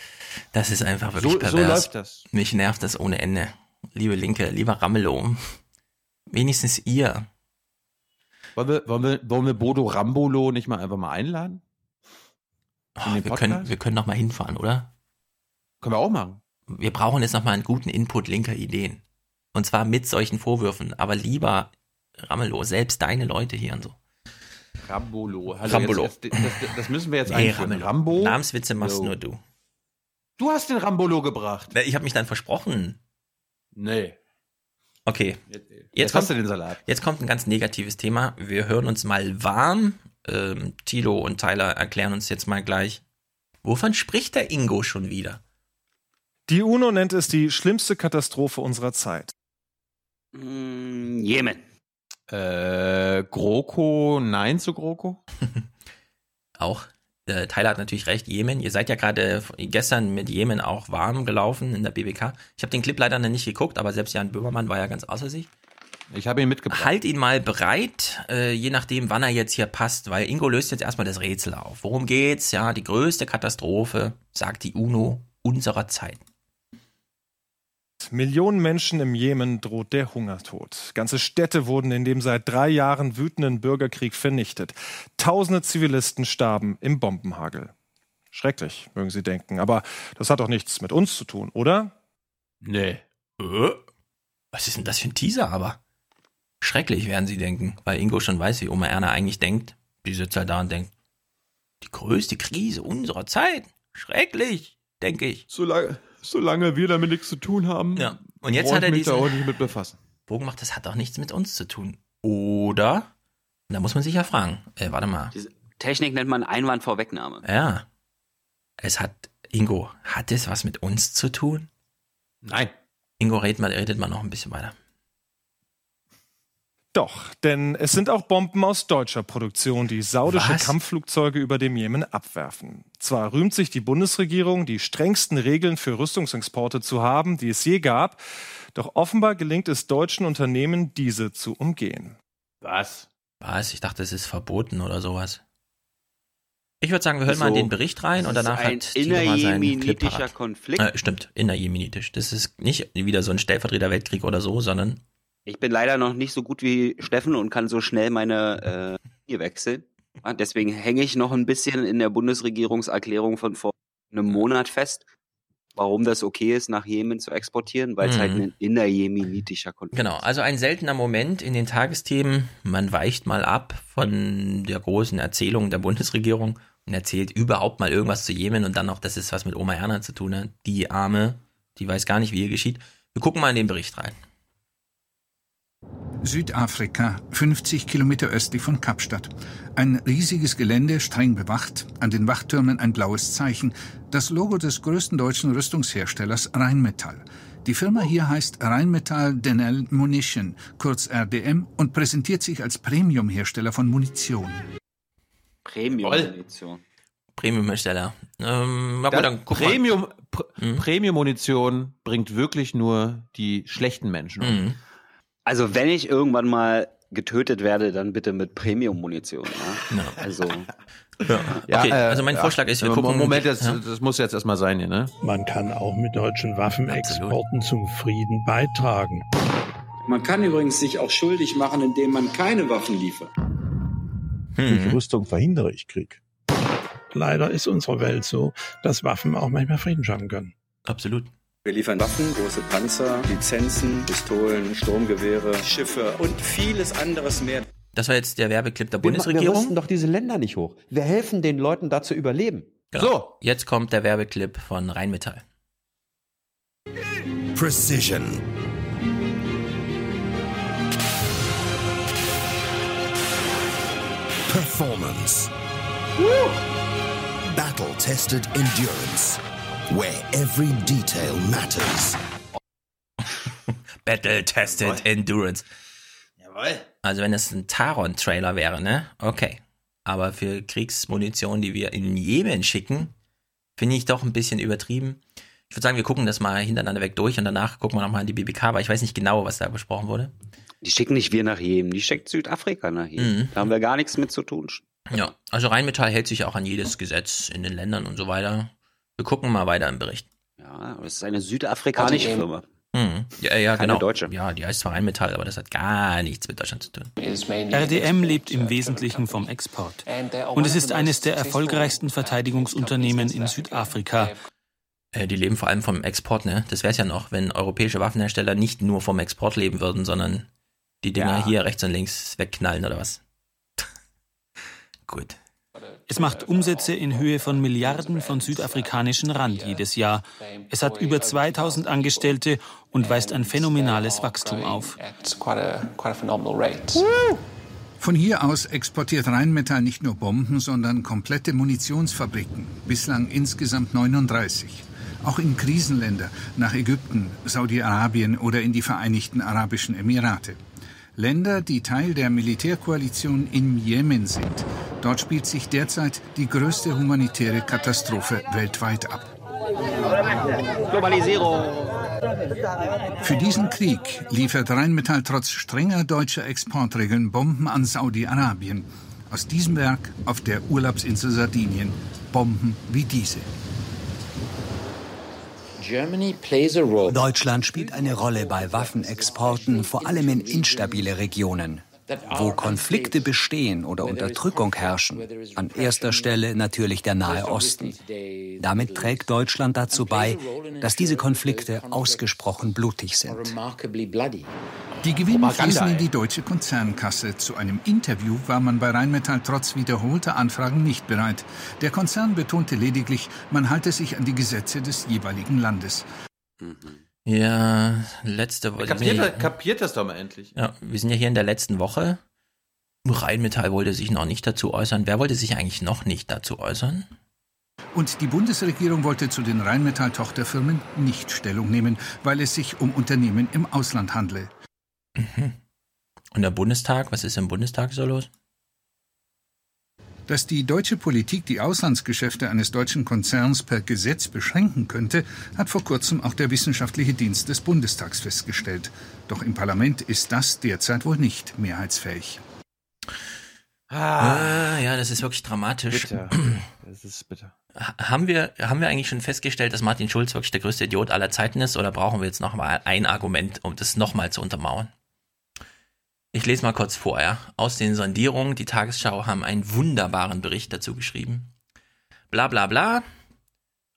Das ist einfach wirklich So- so pervers. läuft das. Mich nervt das ohne Ende. Liebe Linke, lieber Ramelow. Wenigstens ihr. Wollen wir, wollen wir, wollen wir Bodo Rambolo nicht mal einfach mal einladen? In den Wir können, wir können noch mal hinfahren, oder? Können wir auch machen. Wir brauchen jetzt noch mal einen guten Input linker Ideen. Und zwar mit solchen Vorwürfen. Aber lieber Ramelow, selbst deine Leute hier und so. Rambolo. Also Rambolo. Jetzt, das, das müssen wir jetzt Nee, einführen. Rambo. Namenswitze machst Jo. nur du. Du hast den Rambolo gebracht. Ich habe mich dann versprochen. Nee. Okay. Jetzt, Jetzt hast du kommt, den Salat. jetzt kommt ein ganz negatives Thema. Wir hören uns mal warm. Ähm, Tilo und Tyler erklären uns jetzt mal gleich. Wovon spricht der Ingo schon wieder? Die UNO nennt es die schlimmste Katastrophe unserer Zeit. Mm, Jemen. Äh, GroKo, nein zu GroKo? Auch äh, Tyler hat natürlich recht, Jemen. Ihr seid ja gerade gestern mit Jemen auch warm gelaufen in der BBK. Ich habe den Clip leider noch nicht geguckt, aber selbst Jan Böhmermann war ja ganz außer sich. Ich habe ihn mitgebracht. Halt ihn mal bereit, äh, je nachdem, wann er jetzt hier passt, weil Ingo löst jetzt erstmal das Rätsel auf. Worum geht's? Ja, die größte Katastrophe, sagt die UNO, unserer Zeit. Millionen Menschen im Jemen droht der Hungertod. Ganze Städte wurden in dem seit drei Jahren wütenden Bürgerkrieg vernichtet. Tausende Zivilisten starben im Bombenhagel. Schrecklich, mögen Sie denken. Aber das hat doch nichts mit uns zu tun, oder? Nee. Äh? Was ist denn das für ein Teaser aber? Schrecklich werden Sie denken, weil Ingo schon weiß, wie Oma Erna eigentlich denkt. Die sitzt halt da und denkt, die größte Krise unserer Zeit. Schrecklich, denke ich. Solange, solange wir damit nichts zu tun haben, ja. und jetzt hat er ich mich diesen, da auch nicht mit befassen. Bogen macht, das hat doch nichts mit uns zu tun. Oder? Da muss man sich ja fragen. Äh, warte mal. Diese Technik nennt man Einwandvorwegnahme. Ja. Es hat, Ingo, hat es was mit uns zu tun? Nein. Ingo, redet mal, redet mal noch ein bisschen weiter. Doch, denn es sind auch Bomben aus deutscher Produktion, die saudische Was? Kampfflugzeuge über dem Jemen abwerfen. Zwar rühmt sich die Bundesregierung, die strengsten Regeln für Rüstungsexporte zu haben, die es je gab, doch offenbar gelingt es deutschen Unternehmen, diese zu umgehen. Was? Was? Ich dachte, es ist verboten oder sowas. Ich würde sagen, wir hören Also, mal in den Bericht rein und danach ein hat Tino mal seinen Clip innerjemenitischer parat. Konflikt. Äh, stimmt, innerjemenisch. Das ist nicht wieder so ein Stellvertreter-Weltkrieg oder so, sondern Ich bin leider noch nicht so gut wie Steffen und kann so schnell meine äh, hier wechseln. Deswegen hänge ich noch ein bisschen in der Bundesregierungserklärung von vor einem Monat fest, warum das okay ist, nach Jemen zu exportieren, weil es Mhm. halt ein innerjemenitischer Konflikt Genau, also ein seltener Moment in den Tagesthemen. Man weicht mal ab von der großen Erzählung der Bundesregierung und erzählt überhaupt mal irgendwas zu Jemen und dann noch, dass es was mit Oma Erna zu tun hat. Die Arme, die weiß gar nicht, wie ihr geschieht. Wir gucken mal in den Bericht rein. Südafrika, 50 Kilometer östlich von Kapstadt. Ein riesiges Gelände, streng bewacht, an den Wachtürmen ein blaues Zeichen, das Logo des größten deutschen Rüstungsherstellers Rheinmetall. Die Firma hier heißt Rheinmetall Denel Munition, kurz RDM, und präsentiert sich als Premium-Hersteller von Munition. Premium-Munition. Premium-Hersteller. Ähm, dann guck Premium, Premium-Munition bringt wirklich nur die schlechten Menschen um. Also wenn ich irgendwann mal getötet werde, dann bitte mit Premium-Munition. Ja? Also Okay, also mein Vorschlag ist, wir äh, gucken- Moment, das, ja. das muss jetzt erstmal sein hier, ne? Man kann auch mit deutschen Waffenexporten zum Frieden beitragen. Man kann übrigens sich auch schuldig machen, indem man keine Waffen liefert. Durch Rüstung verhindere ich Krieg. Leider ist unsere Welt so, dass Waffen auch manchmal Frieden schaffen können. Absolut. Wir liefern Waffen, große Panzer, Lizenzen, Pistolen, Sturmgewehre, Schiffe und vieles anderes mehr. Das war jetzt der Werbeclip der Wir, wir Bundesregierung. rüsten doch diese Länder nicht hoch. Wir helfen den Leuten da zu überleben. Genau. Jetzt kommt der Werbeclip von Rheinmetall. Precision. Performance. Battle tested endurance. Where every detail matters. Battle Tested Endurance. Jawohl. Also wenn das ein Taron-Trailer wäre, ne? Okay. Aber für Kriegsmunition, die wir in Jemen schicken, finde ich doch ein bisschen übertrieben. Ich würde sagen, wir gucken das mal hintereinander weg durch und danach gucken wir nochmal in die BBK, aber ich weiß nicht genau, was da besprochen wurde. die schicken nicht wir nach Jemen, die schickt Südafrika nach Jemen. Mhm. Da haben wir gar nichts mit zu tun. Ja, also Rheinmetall hält sich auch an jedes Gesetz in den Ländern und so weiter. Wir gucken mal weiter im Bericht. Ja, aber es ist eine südafrikanische Also, Firma. Mhm. Ja, ja, Keine genau. deutsche. Ja, die heißt zwar Rheinmetall, aber das hat gar nichts mit Deutschland zu tun. RDM lebt im Wesentlichen vom Export. Und es ist eines der erfolgreichsten Verteidigungsunternehmen in Südafrika. Äh, die leben vor allem vom Export, ne? Das wäre es ja noch, wenn europäische Waffenhersteller nicht nur vom Export leben würden, sondern die Dinger Ja. hier rechts und links wegknallen oder was? Gut. Es macht Umsätze in Höhe von Milliarden von südafrikanischen Rand jedes Jahr. Es hat über 2000 Angestellte und weist ein phänomenales Wachstum auf. Von hier aus exportiert Rheinmetall nicht nur Bomben, sondern komplette Munitionsfabriken, bislang insgesamt 39. Auch in Krisenländer, nach Ägypten, Saudi-Arabien oder in die Vereinigten Arabischen Emirate. Länder, die Teil der Militärkoalition im Jemen sind. Dort spielt sich derzeit die größte humanitäre Katastrophe weltweit ab. Globalisierung. Für diesen Krieg liefert Rheinmetall trotz strenger deutscher Exportregeln Bomben an Saudi-Arabien. Aus diesem Werk auf der Urlaubsinsel Sardinien Bomben wie diese. Deutschland spielt eine Rolle bei Waffenexporten, vor allem in instabile Regionen. Wo Konflikte bestehen oder Unterdrückung herrschen, an erster Stelle natürlich der Nahe Osten. Damit trägt Deutschland dazu bei, dass diese Konflikte ausgesprochen blutig sind. Die Gewinne fließen in die deutsche Konzernkasse. Zu einem Interview war man bei Rheinmetall trotz wiederholter Anfragen nicht bereit. Der Konzern betonte lediglich, man halte sich an die Gesetze des jeweiligen Landes. Ja, letzte Woche. Kapiert, er- kapiert das doch mal endlich. Ja, wir sind ja hier in der letzten Woche. Rheinmetall wollte sich noch nicht dazu äußern. Wer wollte sich eigentlich noch nicht dazu äußern? Und die Bundesregierung wollte zu den Rheinmetall-Tochterfirmen nicht Stellung nehmen, weil es sich um Unternehmen im Ausland handle. Und der Bundestag, was ist im Bundestag so los? Dass die deutsche Politik die Auslandsgeschäfte eines deutschen Konzerns per Gesetz beschränken könnte, hat vor kurzem auch der Wissenschaftliche Dienst des Bundestags festgestellt. Doch im Parlament ist das derzeit wohl nicht mehrheitsfähig. Ah, ja, das ist wirklich dramatisch. Bitter. Das ist bitter. Ha- Haben wir, haben wir eigentlich schon festgestellt, dass Martin Schulz wirklich der größte Idiot aller Zeiten ist oder brauchen wir jetzt noch mal ein Argument, um das nochmal zu untermauern? Ich lese mal kurz vor, ja. Aus den Sondierungen, die Tagesschau haben einen wunderbaren Bericht dazu geschrieben. Bla bla bla.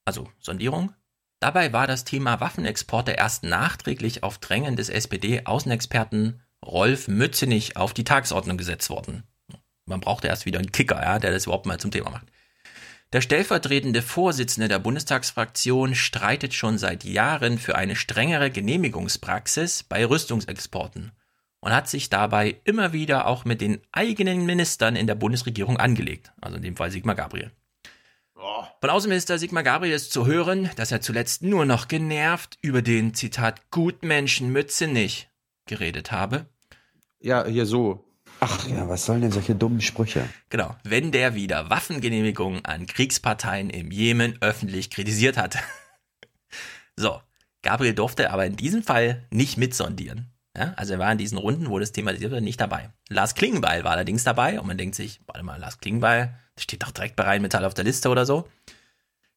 Also Sondierung. Dabei war das Thema Waffenexporte erst nachträglich auf Drängen des SPD-Außenexperten Rolf Mützenich auf die Tagesordnung gesetzt worden. Man brauchte erst wieder einen Kicker, ja, der das überhaupt mal zum Thema macht. Der stellvertretende Vorsitzende der Bundestagsfraktion streitet schon seit Jahren für eine strengere Genehmigungspraxis bei Rüstungsexporten und hat sich dabei immer wieder auch mit den eigenen Ministern in der Bundesregierung angelegt, also in dem Fall Sigmar Gabriel. Von Außenminister Sigmar Gabriel ist zu hören, dass er zuletzt nur noch genervt über den, Zitat, Gutmenschen Mützenich geredet habe. Ja, hier so. Ach ja, was sollen denn solche dummen Sprüche? Genau, wenn der wieder Waffengenehmigungen an Kriegsparteien im Jemen öffentlich kritisiert hat. so, Gabriel durfte aber in diesem Fall nicht mitsondieren. Ja, also er war in diesen Runden, wo das thematisiert wurde, nicht dabei. Lars Klingenbeil war allerdings dabei und man denkt sich, warte mal, Lars Klingenbeil, der steht doch direkt bei Rheinmetall auf der Liste oder so.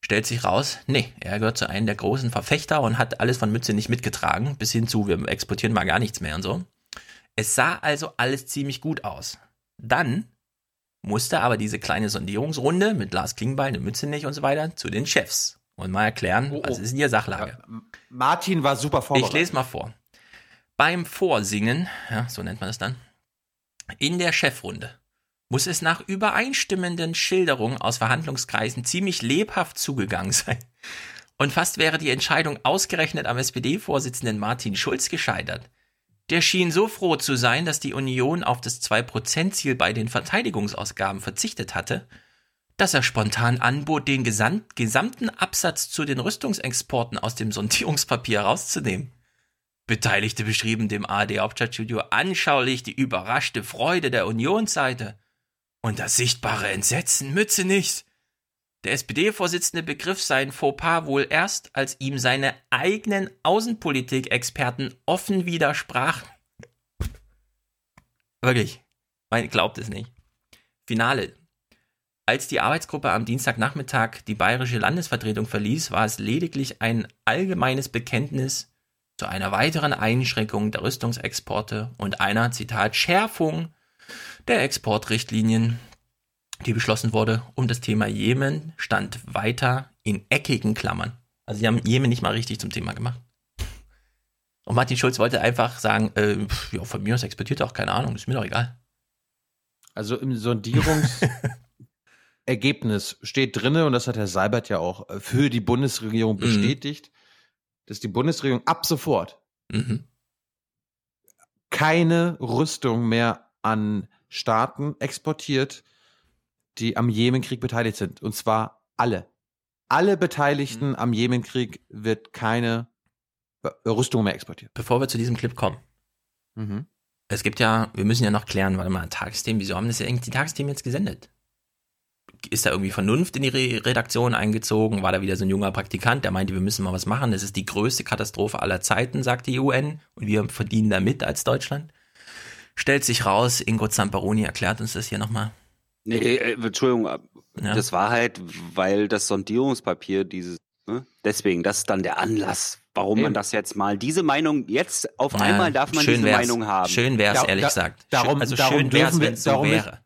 Stellt sich raus, nee, er gehört zu einem der großen Verfechter und hat alles von Mütze nicht mitgetragen, bis hin zu, wir exportieren mal gar nichts mehr und so. Es sah also alles ziemlich gut aus. Dann musste aber diese kleine Sondierungsrunde mit Lars Klingbeil, der Mütze nicht und so weiter zu den Chefs und mal erklären, Oh, was ist denn hier Sachlage. Martin war super vorbereitet. Ich lese mal vor. Beim Vorsingen, ja, so nennt man das dann, in der Chefrunde muss es nach übereinstimmenden Schilderungen aus Verhandlungskreisen ziemlich lebhaft zugegangen sein. Und fast wäre die Entscheidung ausgerechnet am SPD-Vorsitzenden Martin Schulz gescheitert. Der schien so froh zu sein, dass die Union auf das 2%-Ziel bei den Verteidigungsausgaben verzichtet hatte, dass er spontan anbot, den gesamt, gesamten Absatz zu den Rüstungsexporten aus dem Sondierungspapier rauszunehmen. Beteiligte beschrieben dem ARD Hauptstadtstudio anschaulich die überraschte Freude der Unionsseite und das sichtbare Entsetzen Mützenichs. Der SPD-Vorsitzende begriff sein Fauxpas wohl erst, als ihm seine eigenen Außenpolitik-Experten offen widersprachen. Wirklich, man glaubt es nicht. Finale. Als die Arbeitsgruppe am Dienstagnachmittag die bayerische Landesvertretung verließ, war es lediglich ein allgemeines Bekenntnis zu einer weiteren Einschränkung der Rüstungsexporte und einer, Zitat, Schärfung der Exportrichtlinien, die beschlossen wurde, um das Thema Jemen stand weiter in eckigen Klammern. Also sie haben Jemen nicht mal richtig zum Thema gemacht. Und Martin Schulz wollte einfach sagen, äh, pf, ja, von mir aus exportiert er auch, keine Ahnung, ist mir doch egal. Also im Sondierungsergebnis steht drinne, und das hat Herr Seibert ja auch äh, für die Bundesregierung Mhm. bestätigt, dass die Bundesregierung ab sofort Mhm. keine Rüstung mehr an Staaten exportiert, die am Jemenkrieg beteiligt sind. Und zwar alle. Alle Beteiligten am Jemenkrieg wird keine äh, Rüstung mehr exportiert. Bevor wir zu diesem Clip kommen, Mhm. Es gibt ja, wir müssen ja noch klären, warte mal, Tagesthemen, wieso haben das ja eigentlich die Tagesthemen jetzt gesendet? Ist da irgendwie Vernunft in die Re Redaktion eingezogen? War da wieder so ein junger Praktikant, der meinte, wir müssen mal was machen? Das ist die größte Katastrophe aller Zeiten, sagt die UN. Und wir verdienen damit als Deutschland. Stellt sich raus, Ingo Zamperoni erklärt uns das hier nochmal. Nee, äh, Entschuldigung, Ja. das war halt, weil das Sondierungspapier dieses, ne? deswegen, das ist dann der Anlass, warum man Eben. das jetzt mal, diese Meinung, jetzt auf Ja, einmal darf man schön diese wär's. Meinung haben. Schön wär's, ehrlich gesagt. Darum, also darum schön wär's, dürfen wir, wenn's so wäre.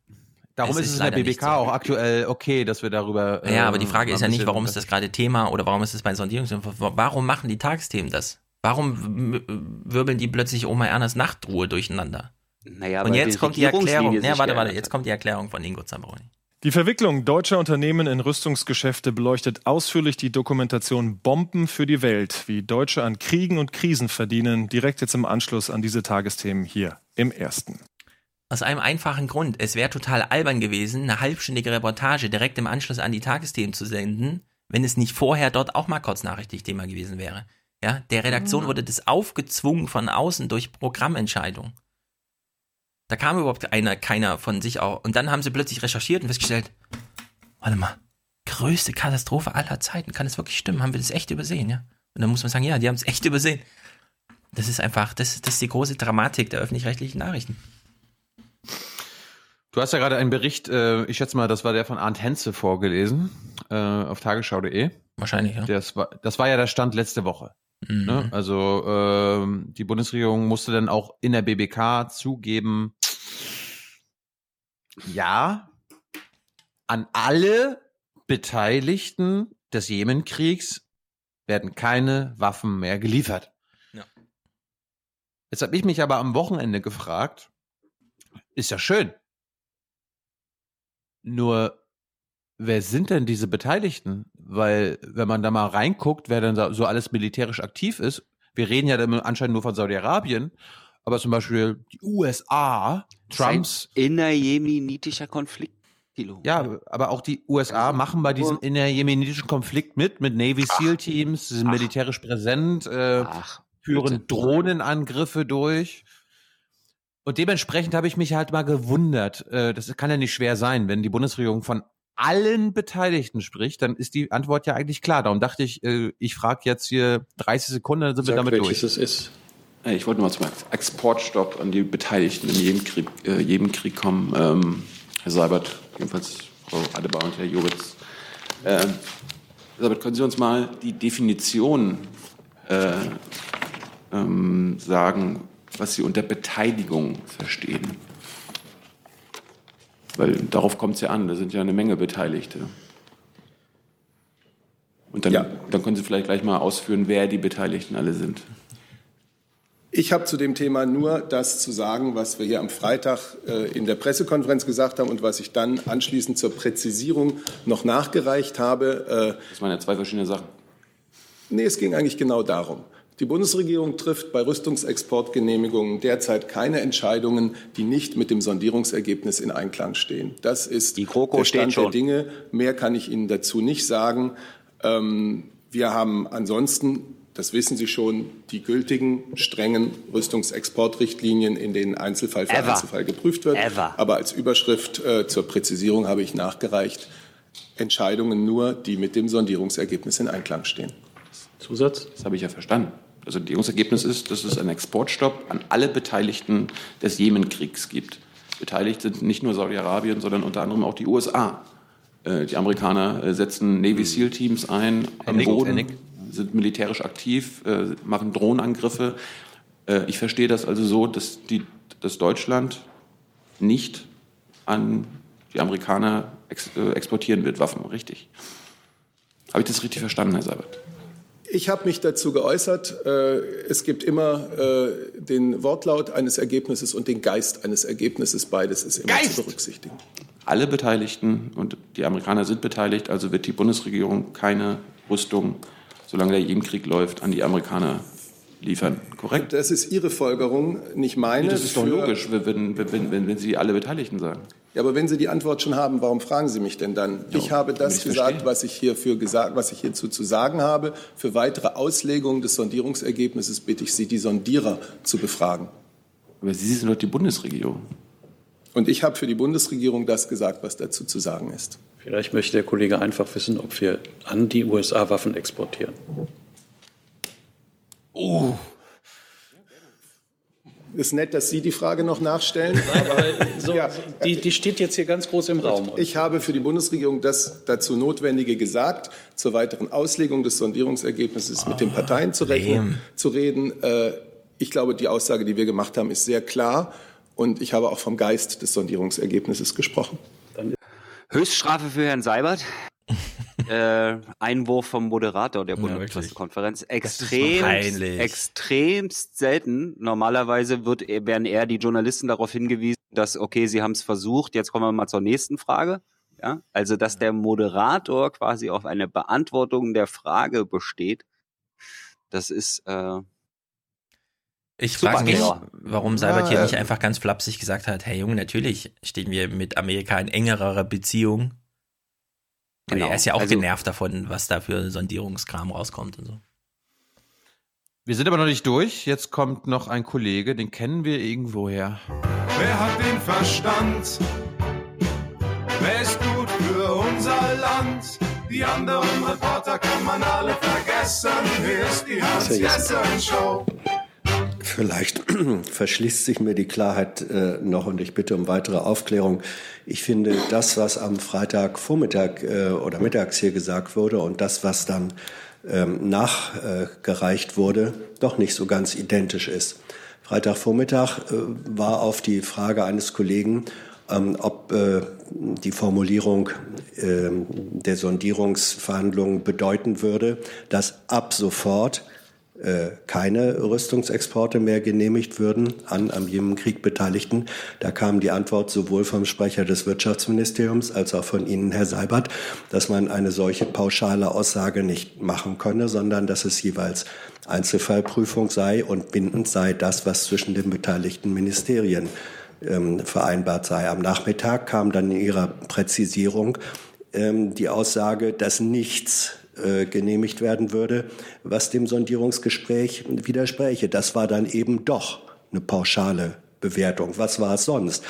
Darum Es ist es in der BBK auch aktuell okay, dass wir darüber. Ja, aber die ähm, Frage ist ja nicht, warum ist das gerade Thema oder warum ist es bei Sondierungen? Warum machen die Tagesthemen das? Warum wirbeln die plötzlich Oma Ernas Nachtruhe durcheinander? Naja, Und jetzt kommt die Erklärung. Ja, warte, warte, jetzt kommt die Erklärung von Ingo Zambroni. Die Verwicklung deutscher Unternehmen in Rüstungsgeschäfte beleuchtet ausführlich die Dokumentation Bomben für die Welt, wie Deutsche an Kriegen und Krisen verdienen, direkt jetzt im Anschluss an diese Tagesthemen hier im ersten. Aus einem einfachen Grund. Es wäre total albern gewesen, eine halbstündige Reportage direkt im Anschluss an die Tagesthemen zu senden, wenn es nicht vorher dort auch mal kurznachrichtig Thema gewesen wäre. Ja, der Redaktion Mhm. wurde das aufgezwungen von außen durch Programmentscheidung. Da kam überhaupt einer, keiner von sich auch. Und dann haben sie plötzlich recherchiert und festgestellt, warte mal, größte Katastrophe aller Zeiten. Kann es wirklich stimmen? Haben wir das echt übersehen, ja? Und dann muss man sagen, ja, die haben es echt übersehen. Das ist einfach, das, das ist die große Dramatik der öffentlich-rechtlichen Nachrichten. Du hast ja gerade einen Bericht, äh, ich schätze mal, das war der von Arndt Henze vorgelesen, äh, auf tagesschau.de. Wahrscheinlich, ja. Das war, das war ja der Stand letzte Woche. Mhm. Ne? Also ähm, die Bundesregierung musste dann auch in der BBK zugeben, ja, an alle Beteiligten des Jemenkriegs werden keine Waffen mehr geliefert. Ja. Jetzt habe ich mich aber am Wochenende gefragt, ist ja schön. Nur, wer sind denn diese Beteiligten? Weil, wenn man da mal reinguckt, wer denn so alles militärisch aktiv ist, wir reden ja dann anscheinend nur von Saudi-Arabien, aber zum Beispiel die USA, Trumps. Ein innerjemenitischer Konflikt. Kilo. Ja, aber auch die USA machen bei diesem innerjemenitischen Konflikt mit, mit Navy SEAL Teams, sind militärisch präsent, äh, führen Blödsinn. Drohnenangriffe durch. Und dementsprechend habe ich mich halt mal gewundert, äh, das kann ja nicht schwer sein, wenn die Bundesregierung von allen Beteiligten spricht, dann ist die Antwort ja eigentlich klar. Darum dachte ich, äh, ich frage jetzt hier 30 Sekunden, dann sind wir Sag, damit welches durch. es ist. Äh, Ich wollte nur mal zum Exportstopp an die Beteiligten in jedem Krieg, äh, jedem Krieg kommen. Ähm, Herr Seibert, jedenfalls Frau Adebar und Herr Jobitz. Ähm, Herr Seibert, können Sie uns mal die Definition äh, ähm, sagen, was Sie unter Beteiligung verstehen? Weil darauf kommt es ja an, da sind ja eine Menge Beteiligte. Und dann, dann können Sie vielleicht gleich mal ausführen, wer die Beteiligten alle sind. Ich habe zu dem Thema nur das zu sagen, was wir hier am Freitag äh, in der Pressekonferenz gesagt haben und was ich dann anschließend zur Präzisierung noch nachgereicht habe. das waren ja zwei verschiedene Sachen. Nee, es ging eigentlich genau darum. Die Bundesregierung trifft bei Rüstungsexportgenehmigungen derzeit keine Entscheidungen, die nicht mit dem Sondierungsergebnis in Einklang stehen. Das ist der steht Stand der. Dinge. Mehr kann ich Ihnen dazu nicht sagen. Ähm, wir haben ansonsten, das wissen Sie schon, die gültigen strengen Rüstungsexportrichtlinien, in denen Einzelfall für Ever. Einzelfall geprüft wird. Ever. Aber als Überschrift äh, zur Präzisierung habe ich nachgereicht, Entscheidungen nur, die mit dem Sondierungsergebnis in Einklang stehen. Zusatz? Das habe ich ja verstanden. Das Sondierungsergebnis ist, dass es einen Exportstopp an alle Beteiligten des Jemenkriegs gibt. Beteiligt sind nicht nur Saudi-Arabien, sondern unter anderem auch die USA. Äh, Die Amerikaner äh, setzen Navy SEAL Teams ein am Boden, sind militärisch aktiv, äh, machen Drohnenangriffe. Ich verstehe das also so, dass, die, dass Deutschland nicht an die Amerikaner ex, exportieren wird, Waffen, richtig? Habe ich das richtig verstanden, Herr Seibert? Ich habe mich dazu geäußert. Äh, Es gibt immer äh, den Wortlaut eines Ergebnisses und den Geist eines Ergebnisses. Beides ist immer zu berücksichtigen. alle Beteiligten und die Amerikaner sind beteiligt, also wird die Bundesregierung keine Rüstung, solange der Jemenkrieg läuft, an die Amerikaner liefern. Korrekt? Das ist Ihre Folgerung, nicht meine. das ist doch logisch, wenn, wenn, wenn, wenn Sie alle Beteiligten sagen. Ja, aber wenn Sie die Antwort schon haben, warum fragen Sie mich denn dann? ich habe das ich gesagt, was ich hierfür gesagt, was ich hierzu zu sagen habe. Für weitere Auslegungen des Sondierungsergebnisses bitte ich Sie, die Sondierer zu befragen. Aber Sie sind doch die Bundesregierung. Und ich habe für die Bundesregierung das gesagt, was dazu zu sagen ist. Vielleicht möchte der Kollege einfach wissen, ob wir an die USA Waffen exportieren. Oh. Ist nett, dass Sie die Frage noch nachstellen. Aber so, die, die steht jetzt hier ganz groß im Raum. Ich habe für die Bundesregierung das dazu Notwendige gesagt, zur weiteren Auslegung des Sondierungsergebnisses mit den Parteien zu, rechnen, zu reden. Äh, Ich glaube, die Aussage, die wir gemacht haben, ist sehr klar. Und ich habe auch vom Geist des Sondierungsergebnisses gesprochen. Höchststrafe für Herrn Seibert. Äh, Einwurf vom Moderator der Bundespressekonferenz. Extrem, extremst selten. Normalerweise wird, er- werden eher die Journalisten darauf hingewiesen, dass, okay, sie haben es versucht, jetzt kommen wir mal zur nächsten Frage. Ja, also, dass der Moderator quasi auf eine Beantwortung der Frage besteht, das ist, äh, Ich frage mich, warum Seibert hier Ja, nicht äh, einfach ganz flapsig gesagt hat, hey Junge, natürlich stehen wir mit Amerika in engerer Beziehung. Genau, Er ist ja auch also- genervt davon, was da für Sondierungskram rauskommt und so. Wir sind aber noch nicht durch. Jetzt kommt noch ein Kollege, den kennen wir irgendwoher. Wer hat den Verstand? Wer ist gut für unser Land? Die anderen Reporter kann man alle vergessen. Hier ist die Hans-Jessen-Show. Vielleicht verschließt sich mir die Klarheit äh, noch und ich bitte um weitere Aufklärung. Ich finde, das, was am Freitagvormittag äh, oder mittags hier gesagt wurde und das, was dann ähm, nachgereicht wurde, doch nicht so ganz identisch ist. Freitagvormittag äh, war auf die Frage eines Kollegen, ähm, ob äh, die Formulierung ähm, der Sondierungsverhandlungen bedeuten würde, dass ab sofort äh, keine Rüstungsexporte mehr genehmigt würden an am Jemenkrieg Beteiligten. Da kam die Antwort sowohl vom Sprecher des Wirtschaftsministeriums als auch von Ihnen, Herr Seibert, dass man eine solche pauschale Aussage nicht machen könne, sondern dass es jeweils Einzelfallprüfung sei und bindend sei das, was zwischen den beteiligten Ministerien ähm, vereinbart sei. Am Nachmittag kam dann in Ihrer Präzisierung ähm, die Aussage, dass nichts äh, genehmigt werden würde, was dem Sondierungsgespräch widerspräche. Das war dann eben doch eine pauschale Bewertung. Was war es sonst?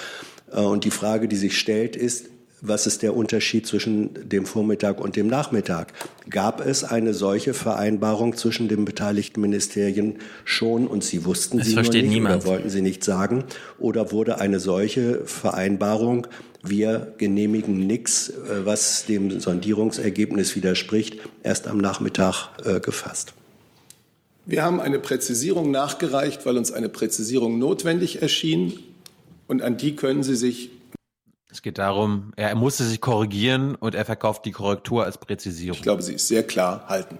Äh, Und die Frage, die sich stellt, ist, was ist der Unterschied zwischen dem Vormittag und dem Nachmittag? Gab es eine solche Vereinbarung zwischen den beteiligten Ministerien schon und Sie wussten Das sie nur nicht niemand. oder wollten sie nicht sagen? Oder wurde eine solche Vereinbarung, wir genehmigen nichts, äh, was dem Sondierungsergebnis widerspricht, erst am Nachmittag äh, gefasst? Wir haben eine Präzisierung nachgereicht, weil uns eine Präzisierung notwendig erschien. Und an die können Sie sich Es geht darum, er musste sich korrigieren und er verkauft die Korrektur als Präzisierung. Ich glaube, sie ist sehr klar halten.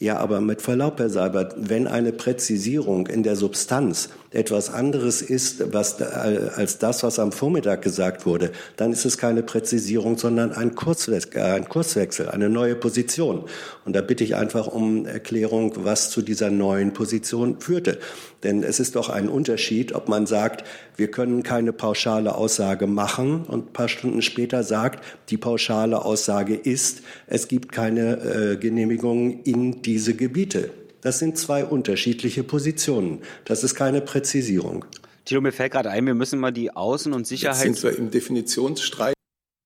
Ja, aber mit Verlaub, Herr Seibert, wenn eine Präzisierung in der Substanz etwas anderes ist was, äh, als das, was am Vormittag gesagt wurde, dann ist es keine Präzisierung, sondern ein, Kurzwechsel, ein Kurswechsel, eine neue Position. Und da bitte ich einfach um Erklärung, was zu dieser neuen Position führte. Denn es ist doch ein Unterschied, ob man sagt, wir können keine pauschale Aussage machen und ein paar Stunden später sagt, die pauschale Aussage ist, es gibt keine äh, Genehmigungen in diese Gebiete. Das sind zwei unterschiedliche Positionen. Das ist keine Präzisierung. Tilo, mir fällt gerade ein, wir müssen mal die Außen- und Jetzt Sicherheits... sind wir im Definitionsstreit.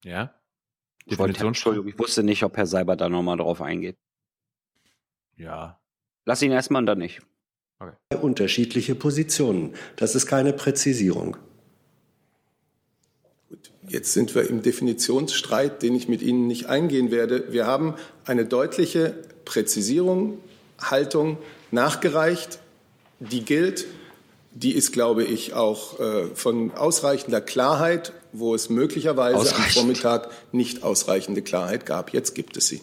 Ja. Entschuldigung, ich wusste nicht, ob Herr Seibert da nochmal drauf eingeht. Ja. Lass ihn erstmal und dann nicht. Zwei Unterschiedliche Positionen. Das ist keine Präzisierung. Jetzt sind wir im Definitionsstreit, den ich mit Ihnen nicht eingehen werde. Wir haben eine deutliche Präzisierung, Haltung nachgereicht, die gilt. Die ist, glaube ich, auch äh, von ausreichender Klarheit, wo es möglicherweise am. Vormittag nicht ausreichende Klarheit gab. Jetzt gibt es sie.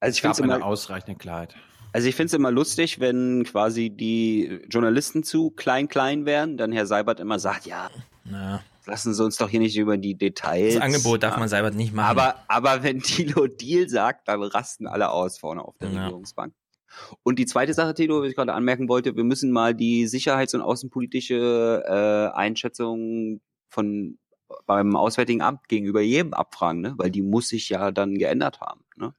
Also ich finde eine immer, ausreichende Klarheit. also ich finde es immer lustig, wenn quasi die Journalisten zu klein klein werden, dann Herr Seibert immer sagt, ja, Ja. Lassen Sie uns doch hier nicht über die Details. Das Angebot darf man Seibert nicht machen. Aber, aber wenn Thilo Deal sagt, dann rasten alle aus vorne auf der Ja. Regierungsbank. Und die zweite Sache, Thilo, was ich gerade anmerken wollte, wir müssen mal die sicherheits- und außenpolitische äh, Einschätzung von beim Auswärtigen Amt gegenüber jedem abfragen, ne? weil die muss sich ja dann geändert haben. Ne?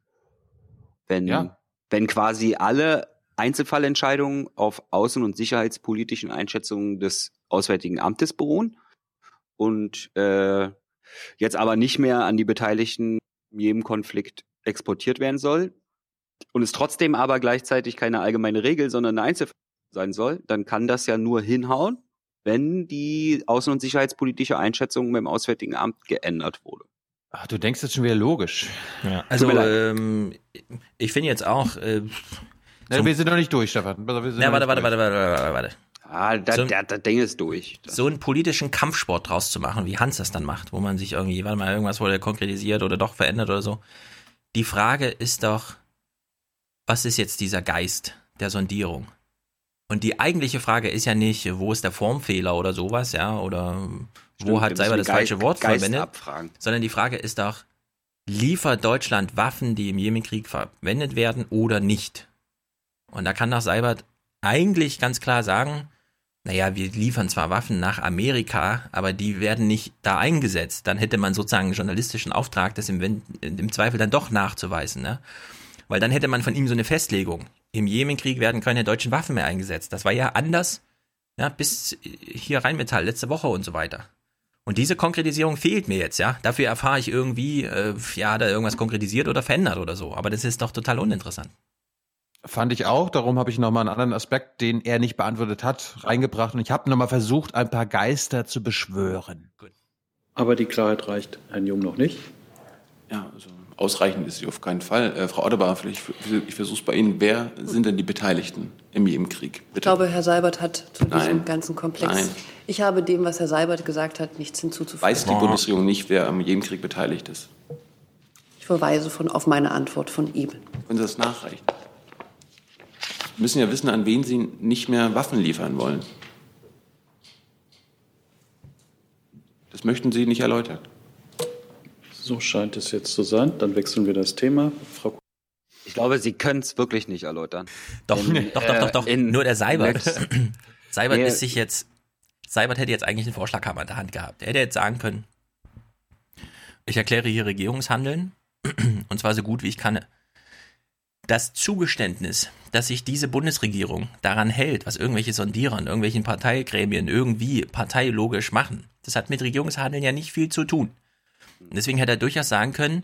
Wenn, Ja. wenn quasi alle Einzelfallentscheidungen auf außen- und sicherheitspolitischen Einschätzungen des Auswärtigen Amtes beruhen und äh, jetzt aber nicht mehr an die Beteiligten in jedem Konflikt exportiert werden soll und es trotzdem aber gleichzeitig keine allgemeine Regel, sondern eine Einzelfall sein soll, dann kann das ja nur hinhauen, wenn die außen- und sicherheitspolitische Einschätzung beim Auswärtigen Amt geändert wurde. Ach, du denkst jetzt schon wieder logisch. Ja, also ähm, ich finde jetzt auch. Äh, wir sind noch nicht durch, Stefan. Wir sind ja, warte, nicht warte, durch. warte, warte, warte, warte. Ah, das, So- das, das Ding ist durch. So einen politischen Kampfsport draus zu machen, wie Hans das dann macht, wo man sich irgendwie, warte mal, irgendwas wurde konkretisiert oder doch verändert oder so. Die Frage ist doch, was ist jetzt dieser Geist der Sondierung? Und die eigentliche Frage ist ja nicht, wo ist der Formfehler oder sowas, ja, oder wo Stimmt, hat wir selber das die falsche Geist- Wort Geist verwendet, abfragen. sondern die Frage ist doch, liefert Deutschland Waffen, die im Jemenkrieg verwendet werden oder nicht? Und da kann doch Seibert eigentlich ganz klar sagen, naja, wir liefern zwar Waffen nach Amerika, aber die werden nicht da eingesetzt. Dann hätte man sozusagen einen journalistischen Auftrag, das im, im Zweifel dann doch nachzuweisen. Ne? Weil dann hätte man von ihm so eine Festlegung. Im Jemenkrieg werden keine deutschen Waffen mehr eingesetzt. Das war ja anders, ja, bis hier Rheinmetall letzte Woche und so weiter. Und diese Konkretisierung fehlt mir jetzt, ja. Dafür erfahre ich irgendwie, äh, ja, er irgendwas konkretisiert oder verändert oder so. Aber das ist doch total uninteressant. Fand ich auch, darum habe ich nochmal einen anderen Aspekt, den er nicht beantwortet hat, reingebracht. Und ich habe nochmal versucht, ein paar Geister zu beschwören. Aber die Klarheit reicht Herrn Jung noch nicht. Ja, also ausreichend ist sie auf keinen Fall. Äh, Frau Adebar, vielleicht, ich versuche es bei Ihnen. Wer sind denn die Beteiligten im Jemenkrieg? Ich glaube, Herr Seibert hat zu diesem Nein. ganzen Komplex. Nein. Ich habe dem, was Herr Seibert gesagt hat, nichts hinzuzufügen. Weiß die Bundesregierung nicht, wer am Jemenkrieg beteiligt ist? Ich verweise von, auf meine Antwort von eben. Können Sie das nachreichen? Sie müssen ja wissen, an wen Sie nicht mehr Waffen liefern wollen. Das möchten Sie nicht erläutern. So scheint es jetzt zu sein. Dann wechseln wir das Thema. Frau Ich glaube, Sie können es wirklich nicht erläutern. Doch, In, doch, doch, doch, doch. äh, in Nur der Seibert. Seibert Nee. ist sich jetzt. Seibert hätte jetzt eigentlich einen Vorschlaghammer in der Hand gehabt. Er hätte jetzt sagen können, ich erkläre hier Regierungshandeln und zwar so gut wie ich kann. Das Zugeständnis, dass sich diese Bundesregierung daran hält, was irgendwelche Sondierer in irgendwelchen Parteigremien irgendwie parteilogisch machen, das hat mit Regierungshandeln ja nicht viel zu tun. Deswegen hätte er durchaus sagen können,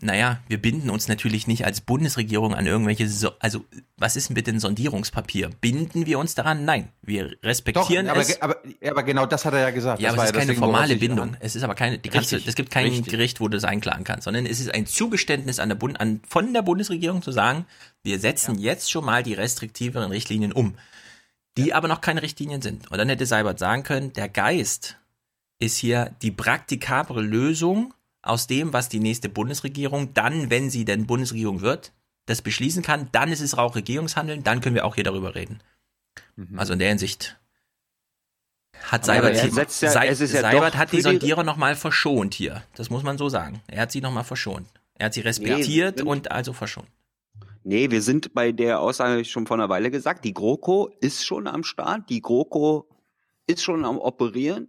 naja, wir binden uns natürlich nicht als Bundesregierung an irgendwelche, so also was ist denn bitte ein Sondierungspapier? Binden wir uns daran? Nein, wir Doch, respektieren aber, es. aber, aber genau das hat er ja gesagt. Ja, Das aber es ist keine deswegen, worauf formale Bindung. Es ist aber keine, die kannst du, es gibt kein richtig. Gericht, wo du das einklagen kannst, sondern es ist ein Zugeständnis an der Bund, an, von der Bundesregierung zu sagen, wir setzen jetzt schon mal die restriktiveren Richtlinien um, die aber noch keine Richtlinien sind. Und dann hätte Seibert sagen können, der Geist ist hier die praktikable Lösung aus dem, was die nächste Bundesregierung dann, wenn sie denn Bundesregierung wird, das beschließen kann, dann ist es auch Regierungshandeln, dann können wir auch hier darüber reden. Also in der Hinsicht hat Aber Seibert, er setzt ja- Sei- es ist ja Seibert hat die Sondierer nochmal verschont hier. Das muss man so sagen. Er hat sie nochmal verschont. Er hat sie respektiert sind- und also verschont. Nee, wir sind bei der Aussage schon vor einer Weile gesagt, die GroKo ist schon am Start, die GroKo ist schon am Operieren.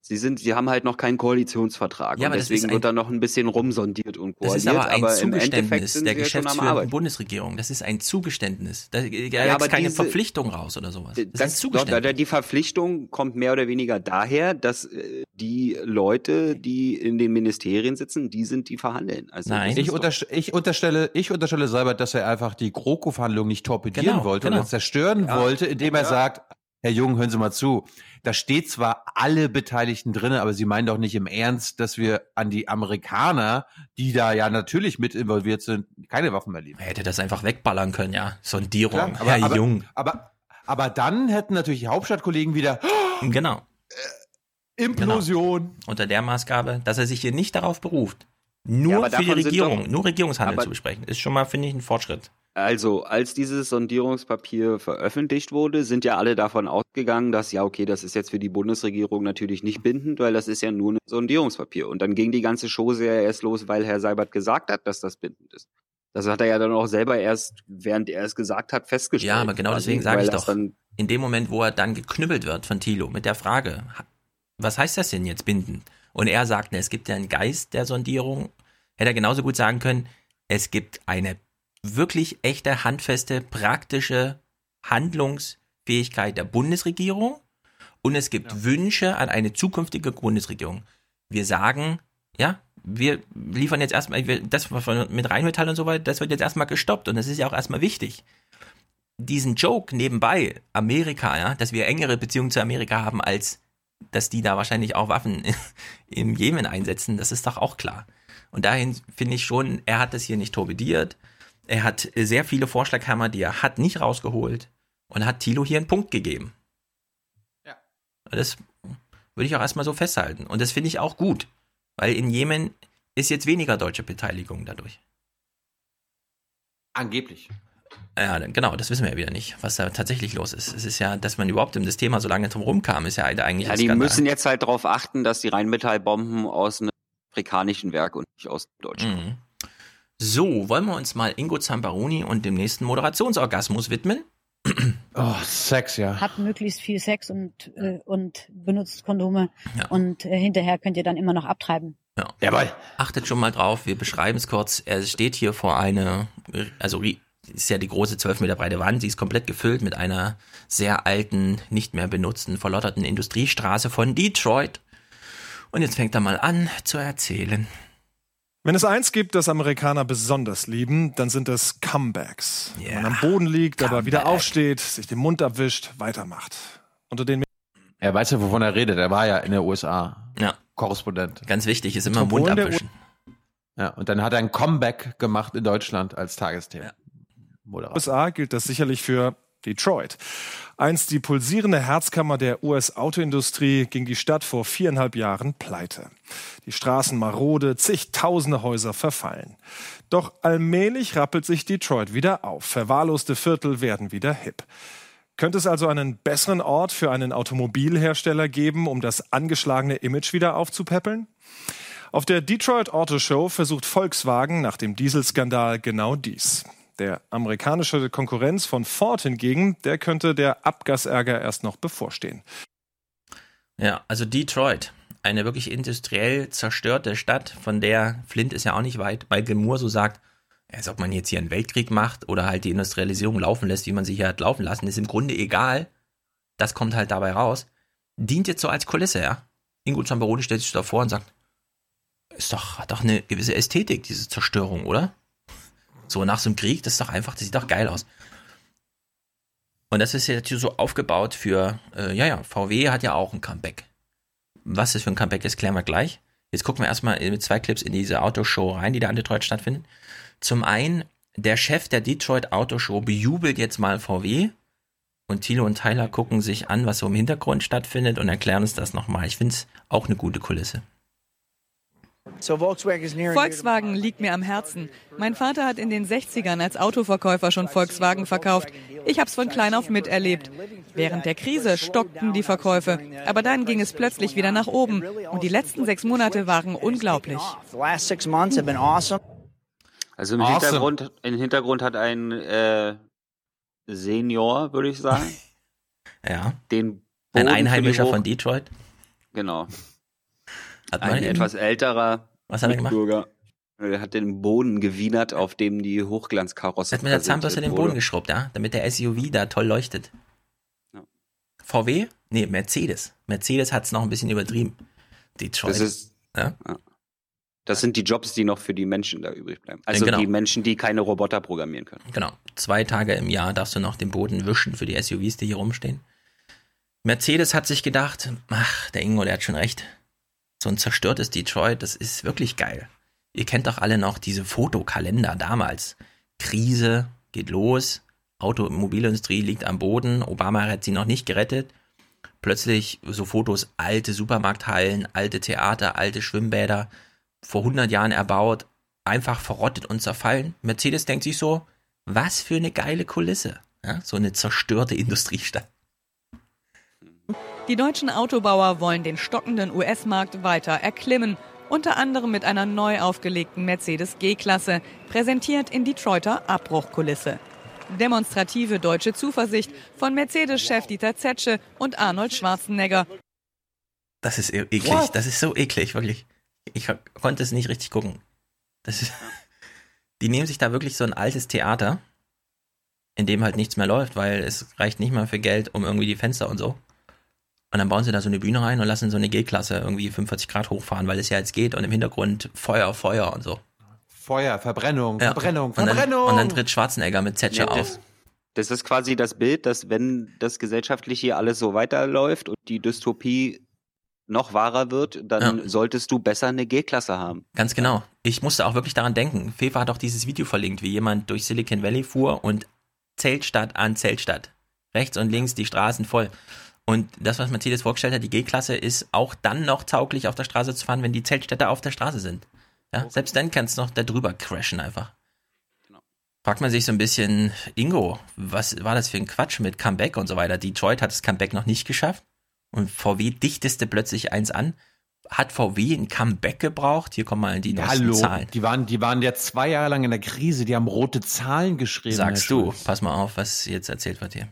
Sie sind, sie haben halt noch keinen Koalitionsvertrag Ja, und aber das ist deswegen ein- wird da noch ein bisschen rumsondiert und Das koaliert, ist aber ein im Endeffekt Zugeständnis der geschäftsführenden Arbeiten. Bundesregierung. Das ist ein Zugeständnis. Da, da Ja, aber keine diese- Verpflichtung raus oder sowas. Das, ist ein Das, Zugeständnis. doch, die Verpflichtung kommt mehr oder weniger daher, dass äh, die Leute, die in den Ministerien sitzen, die sind, die verhandeln. Also das Ich, ist unterst ich, unterstelle, ich unterstelle Seibert, dass er einfach die GroKo-Verhandlungen nicht torpedieren Genau, wollte genau. und zerstören Ja. wollte, indem er Ja. sagt, Herr Jung, hören Sie mal zu. Da steht zwar alle Beteiligten drin, aber Sie meinen doch nicht im Ernst, dass wir an die Amerikaner, die da ja natürlich mit involviert sind, keine Waffen mehr liefern. Er hätte das einfach wegballern können, ja. Sondierung, Klar, aber, Herr aber, Jung. Aber, aber dann hätten natürlich die Hauptstadtkollegen wieder Genau. Implosion. Unter der Maßgabe, dass er sich hier nicht darauf beruft, nur aber für die Regierung, doch- nur Regierungshandel zu besprechen, ist schon mal, finde ich, ein Fortschritt. Also, als dieses Sondierungspapier veröffentlicht wurde, sind ja alle davon ausgegangen, dass ja, okay, das ist jetzt für die Bundesregierung natürlich nicht bindend, weil das ist ja nur ein Sondierungspapier. Und dann ging die ganze Chose ja erst los, weil Herr Seibert gesagt hat, dass das bindend ist. Das hat er ja dann auch selber erst, während er es gesagt hat, festgestellt. Ja, aber genau deswegen sage ich doch, in dem Moment, wo er dann geknüppelt wird von Thilo mit der Frage, was heißt das denn jetzt binden? Und er sagt, es gibt ja einen Geist der Sondierung, hätte er genauso gut sagen können, es gibt eine wirklich echte, handfeste, praktische Handlungsfähigkeit der Bundesregierung und es gibt ja. Wünsche an eine zukünftige Bundesregierung. Wir sagen, ja, wir liefern jetzt erstmal, das mit Rheinmetall und so weiter, das wird jetzt erstmal gestoppt und das ist ja auch erstmal wichtig. Diesen Joke nebenbei, Amerika, ja, dass wir engere Beziehungen zu Amerika haben, als dass die da wahrscheinlich auch Waffen im Jemen einsetzen, das ist doch auch klar. Und dahin finde ich schon, er hat das hier nicht torpediert. Er hat sehr viele Vorschlaghammer, die er hat, nicht rausgeholt und hat Thilo hier einen Punkt gegeben. Ja. Das würde ich auch erstmal so festhalten. Und das finde ich auch gut, weil in Jemen ist jetzt weniger deutsche Beteiligung dadurch. Angeblich. Ja, genau, das wissen wir ja wieder nicht, was da tatsächlich los ist. Es ist ja, dass man überhaupt um das Thema so lange drum rumkam, ist ja eigentlich. Ja, die müssen jetzt halt darauf achten, dass die Rheinmetallbomben aus einem afrikanischen Werk und nicht aus Deutschland. Mhm. So, wollen wir uns mal Ingo Zamparoni und dem nächsten Moderationsorgasmus widmen? Oh, Sex, ja. Hat möglichst viel Sex und, äh, und benutzt Kondome ja. und äh, hinterher könnt ihr dann immer noch abtreiben. Ja. Jawohl. Achtet schon mal drauf, wir beschreiben es kurz. Er steht hier vor einer, also ist ja die große 12 Meter breite Wand, sie ist komplett gefüllt mit einer sehr alten, nicht mehr benutzten, verlotterten Industriestraße von Detroit. Und jetzt fängt er mal an zu erzählen. Wenn es eins gibt, das Amerikaner besonders lieben, dann sind es Comebacks. Yeah. Wenn man am Boden liegt, Comeback. aber wieder aufsteht, sich den Mund abwischt, weitermacht. Unter den er weiß ja, wovon er redet. Er war ja in der USA. Ja. Korrespondent. Ganz wichtig, ist immer Mund abwischen. Ja, und dann hat er ein Comeback gemacht in Deutschland als Tagesthema. Ja. USA gilt das sicherlich für Detroit. Einst die pulsierende Herzkammer der US-Autoindustrie ging die Stadt vor viereinhalb Jahren pleite. Die Straßen marode, zigtausende Häuser verfallen. Doch allmählich rappelt sich Detroit wieder auf. Verwahrloste Viertel werden wieder hip. Könnte es also einen besseren Ort für einen Automobilhersteller geben, um das angeschlagene Image wieder aufzupäppeln? Auf der Detroit Auto Show versucht Volkswagen nach dem Dieselskandal genau dies. Der amerikanische Konkurrenz von Ford hingegen, der könnte der Abgasärger erst noch bevorstehen. Ja, also Detroit, eine wirklich industriell zerstörte Stadt, von der Flint ist ja auch nicht weit, weil Moore so sagt, als ob man jetzt hier einen Weltkrieg macht oder halt die Industrialisierung laufen lässt, wie man sie hier hat laufen lassen, ist im Grunde egal. Das kommt halt dabei raus. Dient jetzt so als Kulisse, ja. Ingo Zamperoni stellt sich davor und sagt, ist doch, hat doch eine gewisse Ästhetik, diese Zerstörung, oder? So nach so einem Krieg, das ist doch einfach, das sieht doch geil aus. Und das ist jetzt so aufgebaut für, äh, ja, ja, VW hat ja auch ein Comeback. Was das für ein Comeback ist, klären wir gleich. Jetzt gucken wir erstmal mit zwei Clips in diese Autoshow rein, die da an Detroit stattfindet. Zum einen, der Chef der Detroit Autoshow bejubelt jetzt mal VW und Thilo und Tyler gucken sich an, was so im Hintergrund stattfindet und erklären uns das nochmal. Ich finde es auch eine gute Kulisse. Volkswagen liegt mir am Herzen. Mein Vater hat in den 60ern als Autoverkäufer schon Volkswagen verkauft. Ich habe es von klein auf miterlebt. Während der Krise stockten die Verkäufe, aber dann ging es plötzlich wieder nach oben. Und die letzten sechs Monate waren unglaublich. Also im, awesome. Hintergrund, im Hintergrund hat ein äh, Senior, würde ich sagen. ja. Den ein Einheimischer von Detroit. Genau. Hat ein etwas älterer Was hat er gemacht? Bürger er hat den Boden gewienert, auf dem die Hochglanzkarosse Hat mit der Zahnbürste den Boden geschrubbt, ja? Damit der SUV da toll leuchtet. Ja. VW? Nee, Mercedes. Mercedes hat es noch ein bisschen übertrieben. Detroit. Das ist, ja? ja? Das sind die Jobs, die noch für die Menschen da übrig bleiben. Also genau. die Menschen, die keine Roboter programmieren können. Genau. Zwei Tage im Jahr darfst du noch den Boden wischen für die SUVs, die hier rumstehen. Mercedes hat sich gedacht, ach, der Ingo, der hat schon recht so ein zerstörtes Detroit, das ist wirklich geil. Ihr kennt doch alle noch diese Fotokalender damals. Krise geht los, Automobilindustrie liegt am Boden, Obama hat sie noch nicht gerettet. Plötzlich so Fotos, alte Supermarkthallen, alte Theater, alte Schwimmbäder, vor 100 Jahren erbaut, einfach verrottet und zerfallen. Mercedes denkt sich so, was für eine geile Kulisse. Ja, so eine zerstörte Industriestadt. Die deutschen Autobauer wollen den stockenden US-Markt weiter erklimmen, unter anderem mit einer neu aufgelegten Mercedes G-Klasse, präsentiert in Detroiter Abbruchkulisse. Demonstrative deutsche Zuversicht von Mercedes-Chef Dieter Zetsche und Arnold Schwarzenegger. Das ist e- eklig, What? das ist so eklig, wirklich. Ich konnte es nicht richtig gucken. Das ist Die nehmen sich da wirklich so ein altes Theater, in dem halt nichts mehr läuft, weil es reicht nicht mal für Geld, um irgendwie die Fenster und so. Und dann bauen sie da so eine Bühne rein und lassen so eine G-Klasse irgendwie 45 Grad hochfahren, weil es ja jetzt geht und im Hintergrund Feuer, Feuer und so. Feuer, Verbrennung, Ja. Verbrennung, Und dann, Verbrennung. und dann tritt Schwarzenegger mit Zetsche Ja, auf. das, das ist quasi das Bild, dass wenn das gesellschaftlich hier alles so weiterläuft und die Dystopie noch wahrer wird, dann Ja. solltest du besser eine G-Klasse haben. Ganz genau. Ich musste auch wirklich daran denken. Fefa hat auch dieses Video verlinkt, wie jemand durch Silicon Valley fuhr und Zeltstadt an Zeltstadt. Rechts und links die Straßen voll. Und das, was Mercedes vorgestellt hat, die G-Klasse, ist auch dann noch tauglich auf der Straße zu fahren, wenn die Zeltstädte auf der Straße sind. Ja, selbst dann kannst du noch da drüber crashen einfach. Fragt man sich so ein bisschen, Ingo, was war das für ein Quatsch mit Comeback und so weiter? Detroit hat das Comeback noch nicht geschafft und VW dichteste plötzlich eins an. Hat VW ein Comeback gebraucht? Hier kommen mal die Ja, neuesten Hallo, Zahlen. die waren, die waren ja zwei Jahre lang in der Krise, die haben rote Zahlen geschrieben. Sagst du, pass mal auf, was jetzt erzählt wird hier.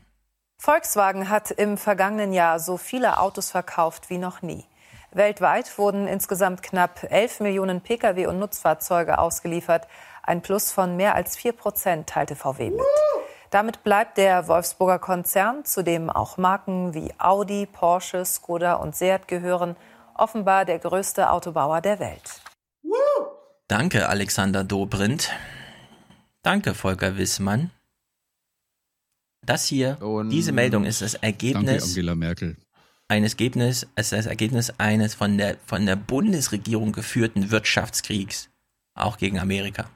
Volkswagen hat im vergangenen Jahr so viele Autos verkauft wie noch nie. Weltweit wurden insgesamt knapp 11 Millionen Pkw und Nutzfahrzeuge ausgeliefert. Ein Plus von mehr als 4 Prozent teilte VW mit. Damit bleibt der Wolfsburger Konzern, zu dem auch Marken wie Audi, Porsche, Skoda und Seat gehören, offenbar der größte Autobauer der Welt. Danke, Alexander Dobrindt. Danke, Volker Wissmann. Das hier, diese Meldung ist das Danke, Ergebnis Angela Merkel. eines Ergebnis, ist das Ergebnis eines von der, von der Bundesregierung geführten Wirtschaftskriegs, auch gegen Amerika.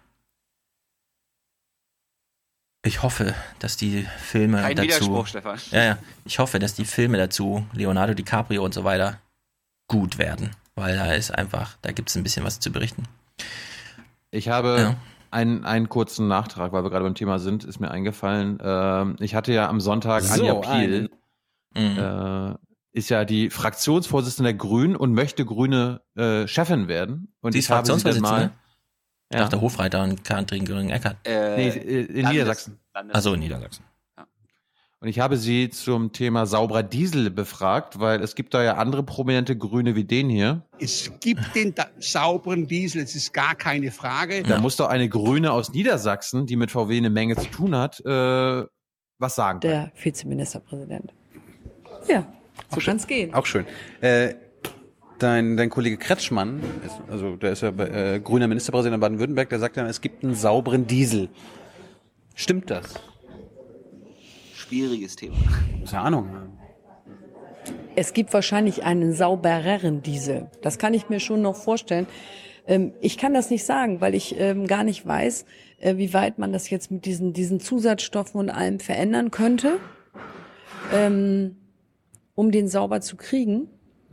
Ich hoffe, dass die Filme Kein dazu, Widerspruch, Stefan. ja, ja, ich hoffe, dass die Filme dazu, Leonardo DiCaprio und so weiter, gut werden, weil da ist einfach, da gibt es ein bisschen was zu berichten. Ich habe Ja. Einen, einen kurzen Nachtrag, weil wir gerade beim Thema sind, ist mir eingefallen. Ähm, ich hatte ja am Sonntag So Anja Piel, Mhm. äh, ist ja die Fraktionsvorsitzende der Grünen und möchte grüne äh, Chefin werden. Und Sie ist Fraktionsvorsitzende? mal. Ich dachte Hofreiter und Katrin Göring-Eckert. Nee, äh, in Niedersachsen. Also in Niedersachsen. Und ich habe sie zum Thema sauberer Diesel befragt, weil es gibt da ja andere prominente Grüne wie den hier. Es gibt den da sauberen Diesel, es ist gar keine Frage. Da muss doch eine Grüne aus Niedersachsen, die mit VW eine Menge zu tun hat, äh, was sagen. Der Vizeministerpräsident. Ja, so kann's gehen. Auch schön. Äh, dein, dein Kollege Kretschmann, ist, also der ist ja äh, grüner Ministerpräsident in Baden-Württemberg, der sagt ja, es gibt einen sauberen Diesel. Stimmt das? Schwieriges Thema. Ja Ahnung. Es gibt wahrscheinlich einen saubereren Diesel. Das kann ich mir schon noch vorstellen. Ähm, ich kann das nicht sagen, weil ich ähm, gar nicht weiß, äh, wie weit man das jetzt mit diesen, diesen Zusatzstoffen und allem verändern könnte, ähm, um den sauber zu kriegen.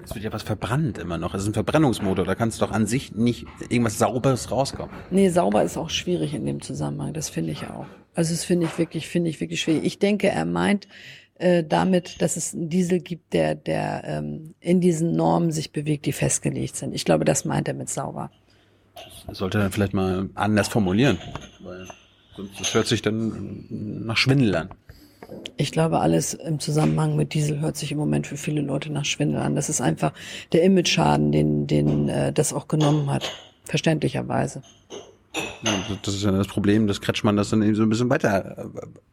Es wird ja was verbrannt immer noch. Es ist ein Verbrennungsmotor. Da kannst du doch an sich nicht irgendwas Sauberes rauskommen. Nee, sauber ist auch schwierig in dem Zusammenhang. Das finde ich auch. Also das finde ich wirklich, finde ich wirklich schwierig. Ich denke, er meint äh, damit, dass es einen Diesel gibt, der, der ähm, in diesen Normen sich bewegt, die festgelegt sind. Ich glaube, das meint er mit sauber. Das sollte er vielleicht mal anders formulieren. Weil sonst das hört sich dann nach Schwindel an. Ich glaube, alles im Zusammenhang mit Diesel hört sich im Moment für viele Leute nach Schwindel an. Das ist einfach der Image-Schaden, den, den äh, das auch genommen hat. Verständlicherweise. Ja, das ist ja das Problem, dass Kretschmann das dann eben so ein bisschen weiter,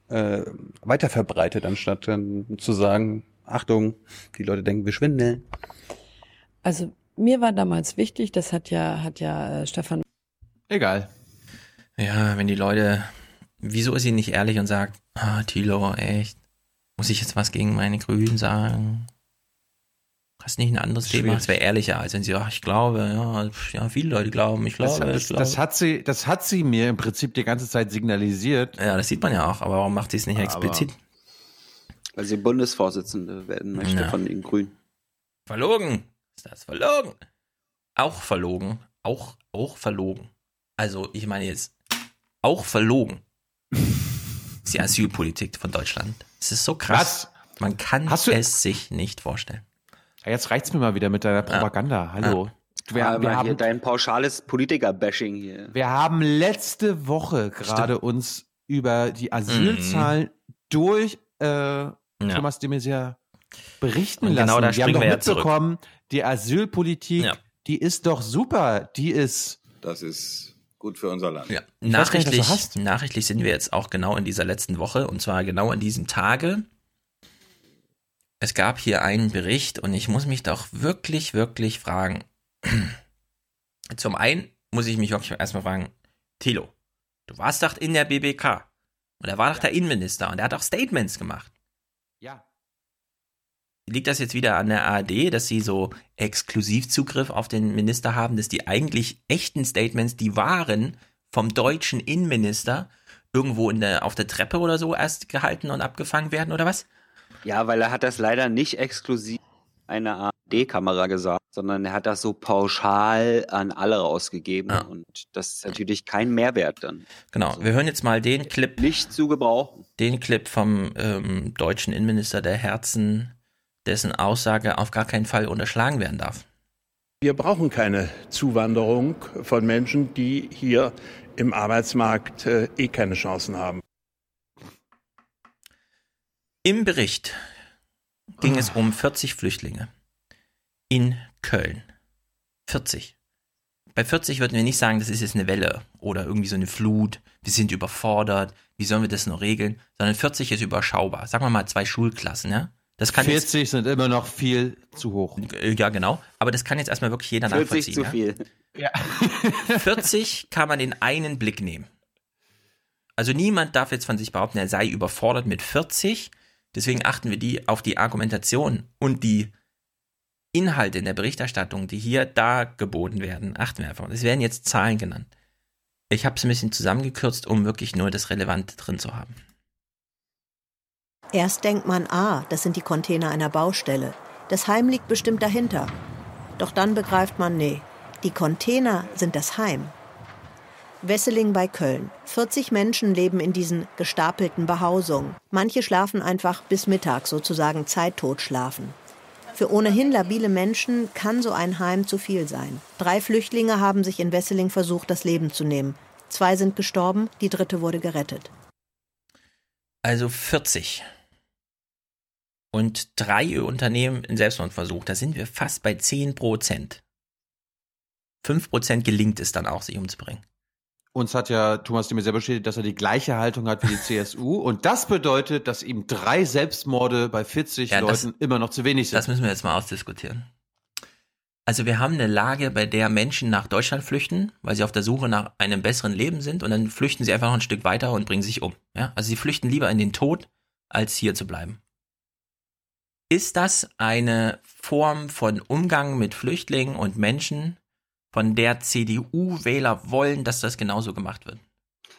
äh, weiter verbreitet, anstatt dann zu sagen, Achtung, die Leute denken, wir schwindeln. Also mir war damals wichtig, das hat ja, hat ja äh, Stefan Egal. Ja, wenn die Leute, wieso ist sie nicht ehrlich und sagt, ah, Thilo, echt, muss ich jetzt was gegen meine Grünen sagen? Hast nicht ein anderes Thema? Schwierig. Das wäre ehrlicher, als wenn sie, ach, ich glaube, ja, ja, viele Leute glauben, ich Das, glaube, ich das, glaube. das, hat sie, das hat sie mir im Prinzip die ganze Zeit signalisiert. ja, das sieht man ja auch, aber warum macht sie es nicht Aber- explizit? Weil sie Bundesvorsitzende werden möchte Ja. von den Grünen. Verlogen. Ist das verlogen? Auch verlogen. Auch, auch verlogen. Also, ich meine jetzt, auch verlogen. ist die Asylpolitik von Deutschland. Es ist so krass. Man kann Hast du- es sich nicht vorstellen. Ja, jetzt reicht's mir mal wieder mit deiner Propaganda. Hallo. Wir, wir, hier haben, dein pauschales Politiker-Bashing hier. wir haben letzte Woche gerade uns über die Asylzahlen durch äh, Thomas de Maizière berichten Und lassen. genau da wir haben doch wir ja zurück. mitbekommen, die Asylpolitik, die ist doch super. Die ist Das ist gut für unser Land. Ja. Nicht, Nachrichtlich, hast. nachrichtlich sind wir jetzt auch genau in dieser letzten Woche und zwar genau an diesem Tage. Es gab hier einen Bericht und ich muss mich doch wirklich, wirklich fragen. Zum einen muss ich mich wirklich erstmal fragen, Thilo, du warst doch in der BBK und er war doch der Innenminister und er hat auch Statements gemacht. Ja. Liegt das jetzt wieder an der ARD, dass sie so Exklusivzugriff auf den Minister haben, dass die eigentlich echten Statements, die waren vom deutschen Innenminister irgendwo in der, auf der Treppe oder so erst gehalten und abgefangen werden oder was? Ja, weil er hat das leider nicht exklusiv einer ARD-Kamera gesagt, sondern er hat das so pauschal an alle rausgegeben und das ist natürlich kein Mehrwert dann. Genau, wir hören jetzt mal den Clip. Nicht zu gebrauchen. Den Clip vom ähm, deutschen Innenminister der Herzen, dessen Aussage auf gar keinen Fall unterschlagen werden darf. Wir brauchen keine Zuwanderung von Menschen, die hier im Arbeitsmarkt äh, eh keine Chancen haben. Im Bericht ging es um 40 Flüchtlinge in Köln. 40. Bei 40 würden wir nicht sagen, das ist jetzt eine Welle oder irgendwie so eine Flut, wir sind überfordert, wie sollen wir das noch regeln, sondern 40 ist überschaubar. Sagen wir mal zwei Schulklassen, ja? Das kann 40 jetzt, sind immer noch viel zu hoch. ja, genau. Aber das kann jetzt erstmal wirklich jeder 40 nachvollziehen. zu ja? viel. Ja. 40 kann man in einen Blick nehmen. Also niemand darf jetzt von sich behaupten, er sei überfordert mit 40. Deswegen achten wir die auf die Argumentation und die Inhalte in der Berichterstattung, die hier dargeboten werden, achten wir einfach. Es werden jetzt Zahlen genannt. Ich habe es ein bisschen zusammengekürzt, um wirklich nur das Relevante drin zu haben. Erst denkt man, ah, das sind die Container einer Baustelle. Das Heim liegt bestimmt dahinter. Doch dann begreift man, nee, die Container sind das Heim. Wesseling bei Köln. 40 Menschen leben in diesen gestapelten Behausungen. Manche schlafen einfach bis Mittag, sozusagen Zeittotschlafen. Für ohnehin labile Menschen kann so ein Heim zu viel sein. Drei Flüchtlinge haben sich in Wesseling versucht, das Leben zu nehmen. Zwei sind gestorben, die dritte wurde gerettet. Also 40. Und drei Unternehmen in Selbstmordversuch. Da sind wir fast bei 10 Prozent. 5 Prozent gelingt es dann auch, sich umzubringen. Uns hat ja Thomas de Maizière bestätigt, dass er die gleiche Haltung hat wie die CSU. Und das bedeutet, dass ihm drei Selbstmorde bei 40 Ja, das- Leuten immer noch zu wenig sind. Das müssen wir jetzt mal ausdiskutieren. Also wir haben eine Lage, bei der Menschen nach Deutschland flüchten, weil sie auf der Suche nach einem besseren Leben sind und dann flüchten sie einfach noch ein Stück weiter und bringen sich um. Ja? Also sie flüchten lieber in den Tod, als hier zu bleiben. Ist das eine Form von Umgang mit Flüchtlingen und Menschen, von der CDU-Wähler wollen, dass das genauso gemacht wird?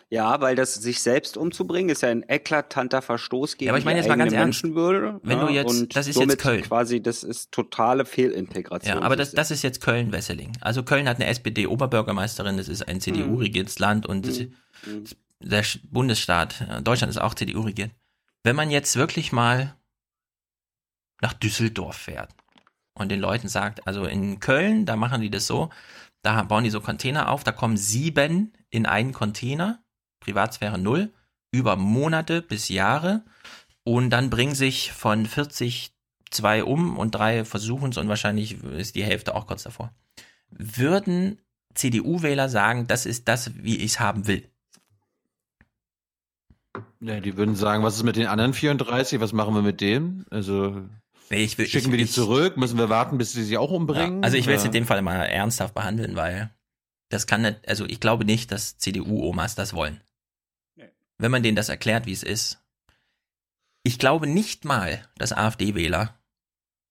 Ja, weil das sich selbst umzubringen ist ja ein eklatanter Verstoß gegen Ja, aber ich meine jetzt mal ganz ernst. Menschenwürde. Wenn ja, du jetzt- und das ist jetzt Köln. quasi, das ist totale Fehlintegration. Ja, aber das, das ist jetzt Köln-Wesseling. Also Köln hat eine SPD-Oberbürgermeisterin, das ist ein CDU-regiertes Land und das- der Sch- Bundesstaat, äh, Deutschland ist auch CDU regiert. Wenn man jetzt wirklich mal nach Düsseldorf fährt und den Leuten sagt, also in Köln, da machen die das so, da bauen die so Container auf, da kommen sieben in einen Container, Privatsphäre null, über Monate bis Jahre und dann bringen sich von 40 zwei um und drei versuchen es und wahrscheinlich ist die Hälfte auch kurz davor. Würden CDU-Wähler sagen, das ist das, wie ich es haben will? Ja, die würden sagen, was ist mit den anderen 34? Was machen wir mit denen? Also ich will, schicken ich- wir die ich- zurück? Müssen wir warten, bis sie sich auch umbringen? Ja, also ich will es in dem Fall mal ernsthaft behandeln, weil das kann nicht, also ich glaube nicht, dass CDU-Omas das wollen. Wenn man denen das erklärt, wie es ist. Ich glaube nicht mal, dass AfD-Wähler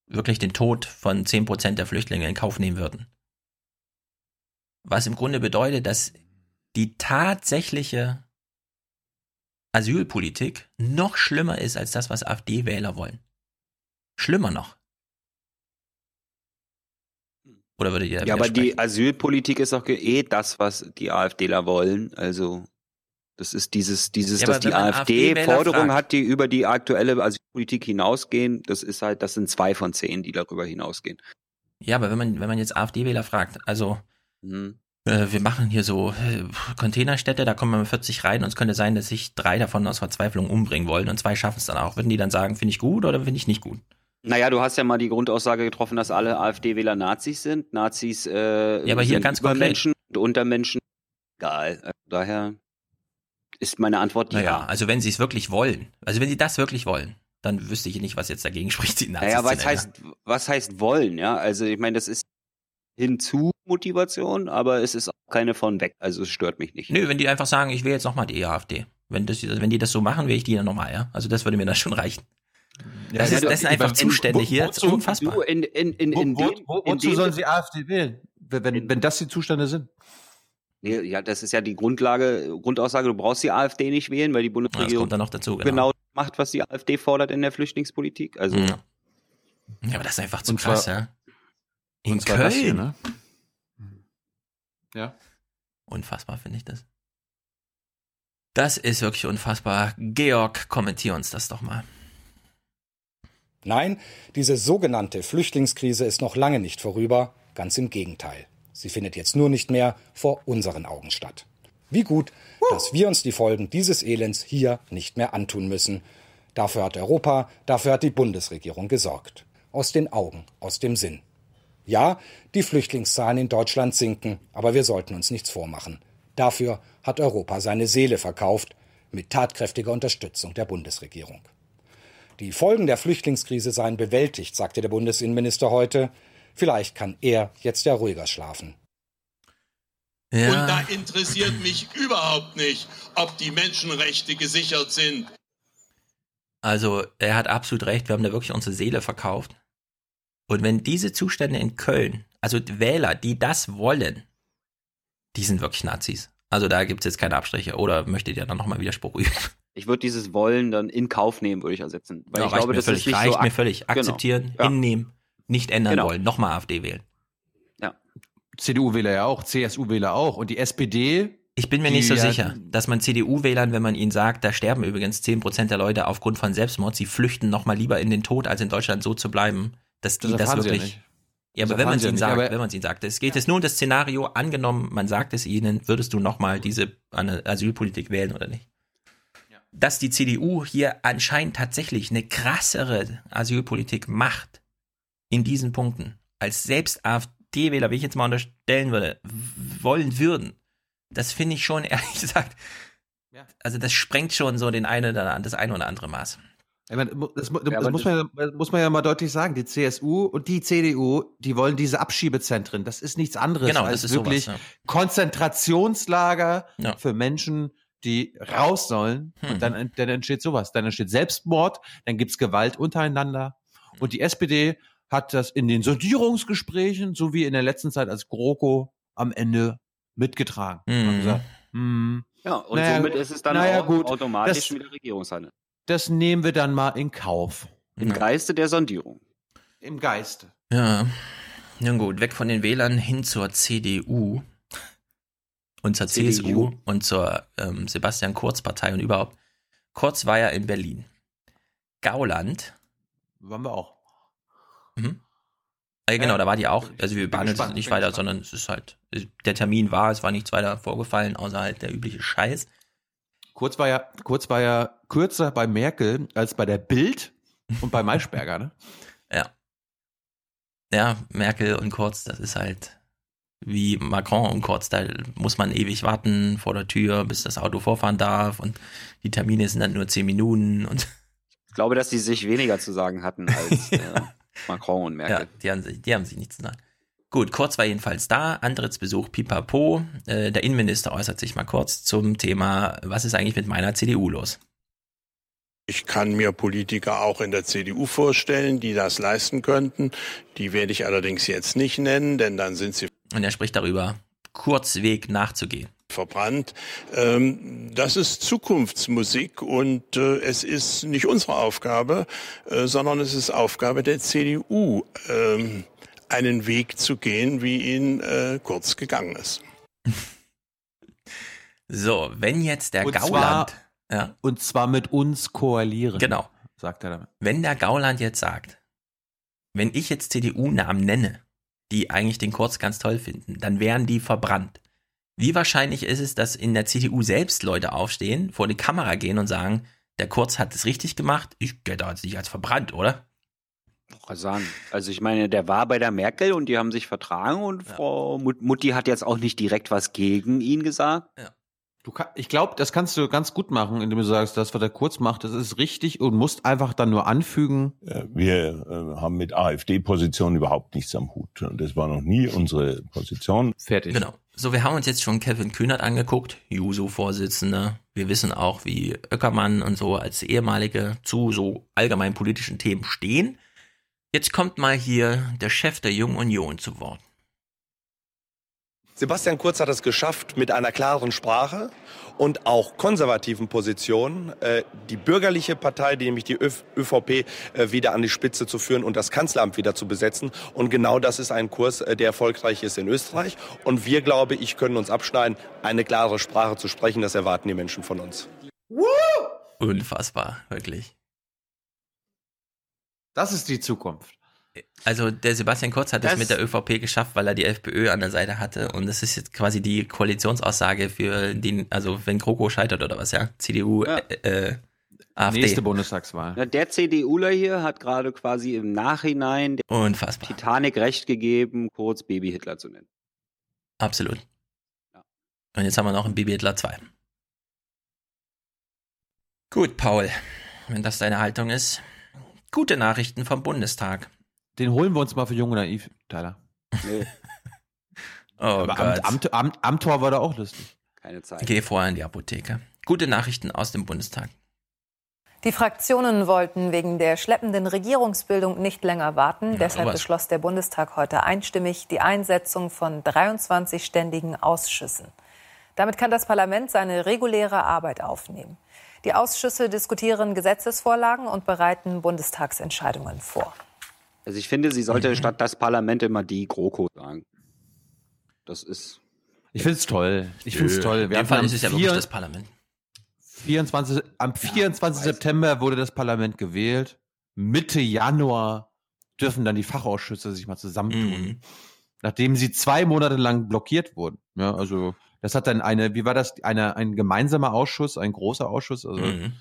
wirklich den Tod von 10% der Flüchtlinge in Kauf nehmen würden. Was im Grunde bedeutet, dass die tatsächliche Asylpolitik noch schlimmer ist als das, was AfD-Wähler wollen. Schlimmer noch. Oder würdet ihr Ja, aber die Asylpolitik ist auch eh das, was die AfDler wollen. Also das ist dieses, dieses, Ja, dass die AfD AfD-Wähler Forderungen hat, die über die aktuelle Asylpolitik hinausgehen. Das ist halt, das sind zwei von zehn, die darüber hinausgehen. Ja, aber wenn man, wenn man jetzt AfD-Wähler fragt, also Mhm. äh, wir machen hier so äh, Containerstädte, da kommen wir mit 40 rein und es könnte sein, dass sich drei davon aus Verzweiflung umbringen wollen und zwei schaffen es dann auch. Würden die dann sagen, finde ich gut oder finde ich nicht gut? Naja, du hast ja mal die Grundaussage getroffen, dass alle AfD-Wähler Nazis sind. Nazis äh, Ja, aber hier sind ganz konkret. Übermenschen und Untermenschen egal. Also daher ist meine Antwort ja. Naja, also wenn sie es wirklich wollen, also wenn sie das wirklich wollen, dann wüsste ich nicht, was jetzt dagegen spricht, sie Nazis Naja, was heißt, was heißt wollen, ja? Also ich meine, das ist hinzu Motivation, aber es ist auch keine von weg. Also es stört mich nicht. Nö, wenn die einfach sagen, ich will jetzt nochmal die AfD. Wenn, das, wenn die das so machen, will ich die dann nochmal, ja. Also das würde mir dann schon reichen. Das, ist, das sind einfach Zustände hier, wozu- unfassbar. In, in, in, Wo, wo, wo, wozu sollen sie AfD wählen? Wenn, wenn das die Zustände sind. Nee, ja, das ist ja die Grundlage, Grundaussage, du brauchst die AfD nicht wählen, weil die Ja, Bundesregierung kommt dann noch dazu, genau. genau macht, was die AfD fordert in der Flüchtlingspolitik. Also Ja. Ja, aber das ist einfach zu Und zwar- krass, ja. In Köln. das hier, ne? Ja. Unfassbar finde ich das. Das ist wirklich unfassbar. Georg, kommentier uns das doch mal. Nein, diese sogenannte Flüchtlingskrise ist noch lange nicht vorüber, ganz im Gegenteil. Sie findet jetzt nur nicht mehr vor unseren Augen statt. Wie gut, dass wir uns die Folgen dieses Elends hier nicht mehr antun müssen. Dafür hat Europa, dafür hat die Bundesregierung gesorgt. Aus den Augen, aus dem Sinn. Ja, die Flüchtlingszahlen in Deutschland sinken, aber wir sollten uns nichts vormachen. Dafür hat Europa seine Seele verkauft, mit tatkräftiger Unterstützung der Bundesregierung. Die Folgen der Flüchtlingskrise seien bewältigt, sagte der Bundesinnenminister heute. Vielleicht kann er jetzt ja ruhiger schlafen. Und da interessiert mich überhaupt nicht, ob die Menschenrechte gesichert sind. Also, er hat absolut recht, wir haben da wirklich unsere Seele verkauft. Und wenn diese Zustände in Köln, also die Wähler, die das wollen, die sind wirklich Nazis. Also da gibt es jetzt keine Abstriche. Oder möchtet ihr dann nochmal Widerspruch üben? Ich würde dieses Wollen dann in Kauf nehmen, würde ich ersetzen. Weil Ja, ich reicht glaube, mir das völlig, ist nicht reicht so mir völlig. Genau. Akzeptieren, Ja. hinnehmen, nicht ändern Genau. wollen, nochmal AfD wählen. CDU-Wähler ja auch, CSU-Wähler auch. Und die SPD. Ich bin mir nicht so ja- sicher, dass man CDU-Wählern, wenn man ihnen sagt, da sterben übrigens 10% der Leute aufgrund von Selbstmord, sie flüchten nochmal lieber in den Tod, als in Deutschland so zu bleiben, dass die Das das, ja wirklich. nicht. Ja, Das aber wenn man sie es ja ihnen sagt, aber- wenn man es ihnen sagt, es geht jetzt nur um das Szenario, angenommen, man sagt es ihnen, würdest du nochmal diese eine Asylpolitik wählen oder nicht? Dass die CDU hier anscheinend tatsächlich eine krassere Asylpolitik macht in diesen Punkten, als selbst AfD-Wähler, wie ich jetzt mal unterstellen würde, wollen würden, das finde ich schon, ehrlich gesagt, also das sprengt schon so den eine oder das eine oder andere Maß. Ich meine, das, das, Ja, muss, man, ja- muss man ja mal deutlich sagen. Die CSU und die CDU, die wollen diese Abschiebezentren. Das ist nichts anderes Genau, als das ist wirklich sowas, Konzentrationslager Ja. für Menschen, die raus sollen. Hm. Und dann, dann entsteht sowas. Dann entsteht Selbstmord, dann gibt's Gewalt untereinander. Und die SPD hat das in den Sondierungsgesprächen sowie in der letzten Zeit als GroKo am Ende mitgetragen. Hm. Und gesagt, hm, Ja, und naja, somit ist es dann naja, auch gut, automatisch das, wieder Regierungshandel. das nehmen wir dann mal in Kauf. Im Geiste der Sondierung. Im Geiste. Ja. Ja gut, weg von den Wählern hin zur CDU und zur CDU. CSU und zur ähm, Sebastian Kurz Partei und überhaupt. Kurz war ja in Berlin. Gauland. Waren wir auch. Mhm. Äh, genau, Ja, da war die auch. Also wir behandeln es nicht weiter, gespannt. sondern es ist halt, der Termin war, es war nichts weiter vorgefallen, außer halt der übliche Scheiß. Kurz war ja, kurz war ja kürzer bei Merkel als bei der Bild und bei Maischberger, ne? Ja. Ja, Merkel und Kurz, das ist halt wie Macron und Kurz, da muss man ewig warten vor der Tür, bis das Auto vorfahren darf und die Termine sind dann nur zehn Minuten und Ich glaube, dass die sich weniger zu sagen hatten als äh, Macron und Merkel. ja, die haben, sich, die haben sich nichts zu sagen. Gut, Kurz war jedenfalls da, Antrittsbesuch Pipapo. Äh, der Innenminister äußert sich mal kurz zum Thema, was ist eigentlich mit meiner CDU los? Ich kann mir Politiker auch in der CDU vorstellen, die das leisten könnten. Die werde ich allerdings jetzt nicht nennen, denn dann sind sie Und er spricht darüber, Kurzweg nachzugehen. verbrannt. Ähm, das ist Zukunftsmusik und äh, es ist nicht unsere Aufgabe, äh, sondern es ist Aufgabe der CDU, ähm, einen Weg zu gehen, wie ihn äh, Kurz gegangen ist. So, wenn jetzt der Und Gauland, zwar- ja, Und zwar mit uns koalieren. Genau. Sagt er damit. wenn der Gauland jetzt sagt, wenn ich jetzt CDU-Namen nenne, die eigentlich den Kurz ganz toll finden, dann wären die verbrannt. Wie wahrscheinlich ist es, dass in der CDU selbst Leute aufstehen, vor die Kamera gehen und sagen, der Kurz hat es richtig gemacht, ich gehe da jetzt nicht als verbrannt, oder? sagen. Also ich meine, der war bei der Merkel und die haben sich vertragen und ja. Frau Mutti hat jetzt auch nicht direkt was gegen ihn gesagt. Ja. Du kann, ich glaube, das kannst du ganz gut machen, indem du sagst, das, was er kurz macht, das ist richtig und musst einfach dann nur anfügen. Wir äh, haben mit AfD-Positionen überhaupt nichts am Hut. Das war noch nie unsere Position. Fertig. Genau. So, wir haben uns jetzt schon Kevin Kühnert angeguckt, Juso-Vorsitzender. Wir wissen auch, wie Öckermann und so als ehemalige zu so allgemein politischen Themen stehen. Jetzt kommt mal hier der Chef der Jungen Union zu Wort. Sebastian Kurz hat es geschafft, mit einer klaren Sprache und auch konservativen Positionen äh, die bürgerliche Partei, nämlich die ÖVP, äh, wieder an die Spitze zu führen und das Kanzleramt wieder zu besetzen. Und genau das ist ein Kurs, äh, der erfolgreich ist in Österreich. Und wir, glaube ich, können uns abschneiden, eine klare Sprache zu sprechen. Das erwarten die Menschen von uns. Unfassbar, wirklich. Das ist die Zukunft. Also der Sebastian Kurz hat es mit der ÖVP geschafft, weil er die FPÖ an der Seite hatte und das ist jetzt quasi die Koalitionsaussage für den, also wenn Kroko scheitert oder was, ja, CDU, ja. Äh, AfD. Nächste Bundestagswahl. Ja, der CDUler hier hat gerade quasi im Nachhinein Unfassbar. Titanic recht gegeben, Kurz Baby Hitler zu nennen. Absolut. Ja. Und jetzt haben wir noch einen Baby Hitler 2. Gut, Paul, wenn das deine Haltung ist. Gute Nachrichten vom Bundestag. Den holen wir uns mal für Jung und Naiv, Tyler. Nee. oh Aber Gott. Am, am, am, Tor war da auch lustig. Keine Zeit. Geh vorher in die Apotheke. Gute Nachrichten aus dem Bundestag. Die Fraktionen wollten wegen der schleppenden Regierungsbildung nicht länger warten. Ja, Deshalb beschloss der Bundestag heute einstimmig die Einsetzung von 23 ständigen Ausschüssen. Damit kann das Parlament seine reguläre Arbeit aufnehmen. Die Ausschüsse diskutieren Gesetzesvorlagen und bereiten Bundestagsentscheidungen vor. Also ich finde, sie sollte mhm. statt das Parlament immer die GroKo sagen. Das ist. Ich finde es toll. Ich finde es toll. Wir haben ist es ja wirklich das Parlament. 24, am 24. Ja, September wurde das Parlament gewählt. Mitte Januar dürfen dann die Fachausschüsse sich mal zusammentun. Mhm. Nachdem sie zwei Monate lang blockiert wurden. Ja, also das hat dann eine, wie war das, eine, ein gemeinsamer Ausschuss, ein großer Ausschuss. Also mhm.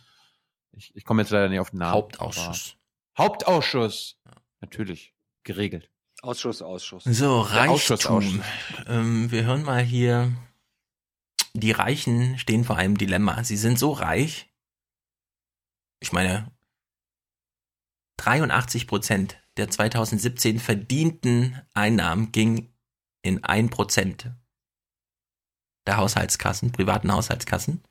ich, ich komme jetzt leider nicht auf den Namen. Hauptausschuss. Hauptausschuss. Natürlich. Geregelt. Ausschuss, Ausschuss. So, Reichtum. Ähm, wir hören mal hier. Die Reichen stehen vor einem Dilemma. Sie sind so reich. Ich meine, 83 Prozent der 2017 verdienten Einnahmen ging in ein Prozent der Haushaltskassen, privaten Haushaltskassen.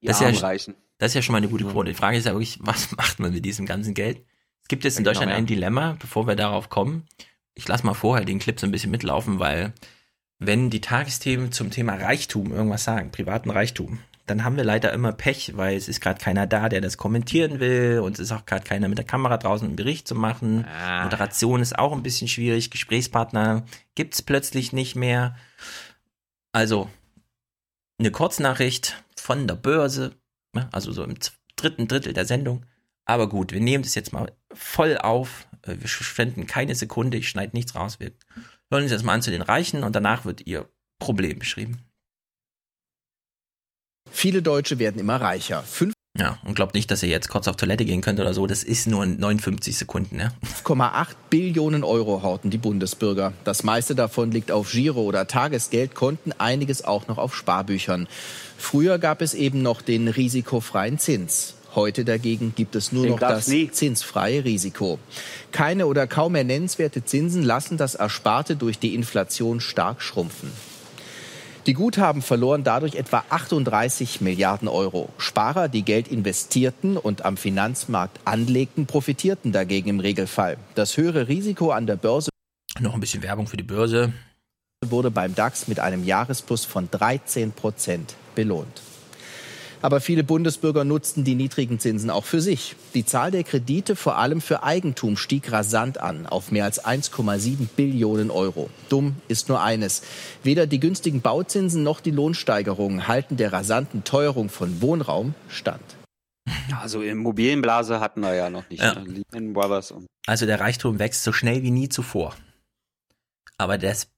Das ist, ja, das ist ja schon mal eine gute Quote. Die Frage ist ja wirklich, was macht man mit diesem ganzen Geld? Es gibt jetzt in Deutschland genau, ja. ein Dilemma, bevor wir darauf kommen. Ich lasse mal vorher den Clip so ein bisschen mitlaufen, weil wenn die Tagesthemen zum Thema Reichtum irgendwas sagen, privaten Reichtum, dann haben wir leider immer Pech, weil es ist gerade keiner da, der das kommentieren will und es ist auch gerade keiner mit der Kamera draußen einen Bericht zu machen. Ah. Moderation ist auch ein bisschen schwierig, Gesprächspartner gibt's plötzlich nicht mehr. Also eine Kurznachricht von der Börse, ne, also so im dritten Drittel der Sendung. Aber gut, wir nehmen das jetzt mal voll auf. Äh, wir verschwenden keine Sekunde, ich schneide nichts raus. Wir hören uns jetzt mal an zu den Reichen und danach wird ihr Problem beschrieben. Viele Deutsche werden immer reicher. Fünf ja, und glaubt nicht, dass ihr jetzt kurz auf Toilette gehen könnt oder so. Das ist nur 59 Sekunden, ja. 5,8 Billionen Euro horten die Bundesbürger. Das meiste davon liegt auf Giro- oder Tagesgeldkonten, einiges auch noch auf Sparbüchern. Früher gab es eben noch den risikofreien Zins. Heute dagegen gibt es nur Den noch das nie. zinsfreie Risiko. Keine oder kaum mehr nennenswerte Zinsen lassen das Ersparte durch die Inflation stark schrumpfen. Die Guthaben verloren dadurch etwa 38 Milliarden Euro. Sparer, die Geld investierten und am Finanzmarkt anlegten, profitierten dagegen im Regelfall. Das höhere Risiko an der Börse noch ein bisschen Werbung für die Börse wurde beim DAX mit einem Jahresplus von 13 Prozent belohnt. Aber viele Bundesbürger nutzten die niedrigen Zinsen auch für sich. Die Zahl der Kredite, vor allem für Eigentum, stieg rasant an auf mehr als 1,7 Billionen Euro. Dumm ist nur eines. Weder die günstigen Bauzinsen noch die Lohnsteigerungen halten der rasanten Teuerung von Wohnraum stand. Also Immobilienblase hatten wir ja noch nicht. Ja. Ne? Lehman Brothers. Also der Reichtum wächst so schnell wie nie zuvor. Aber das,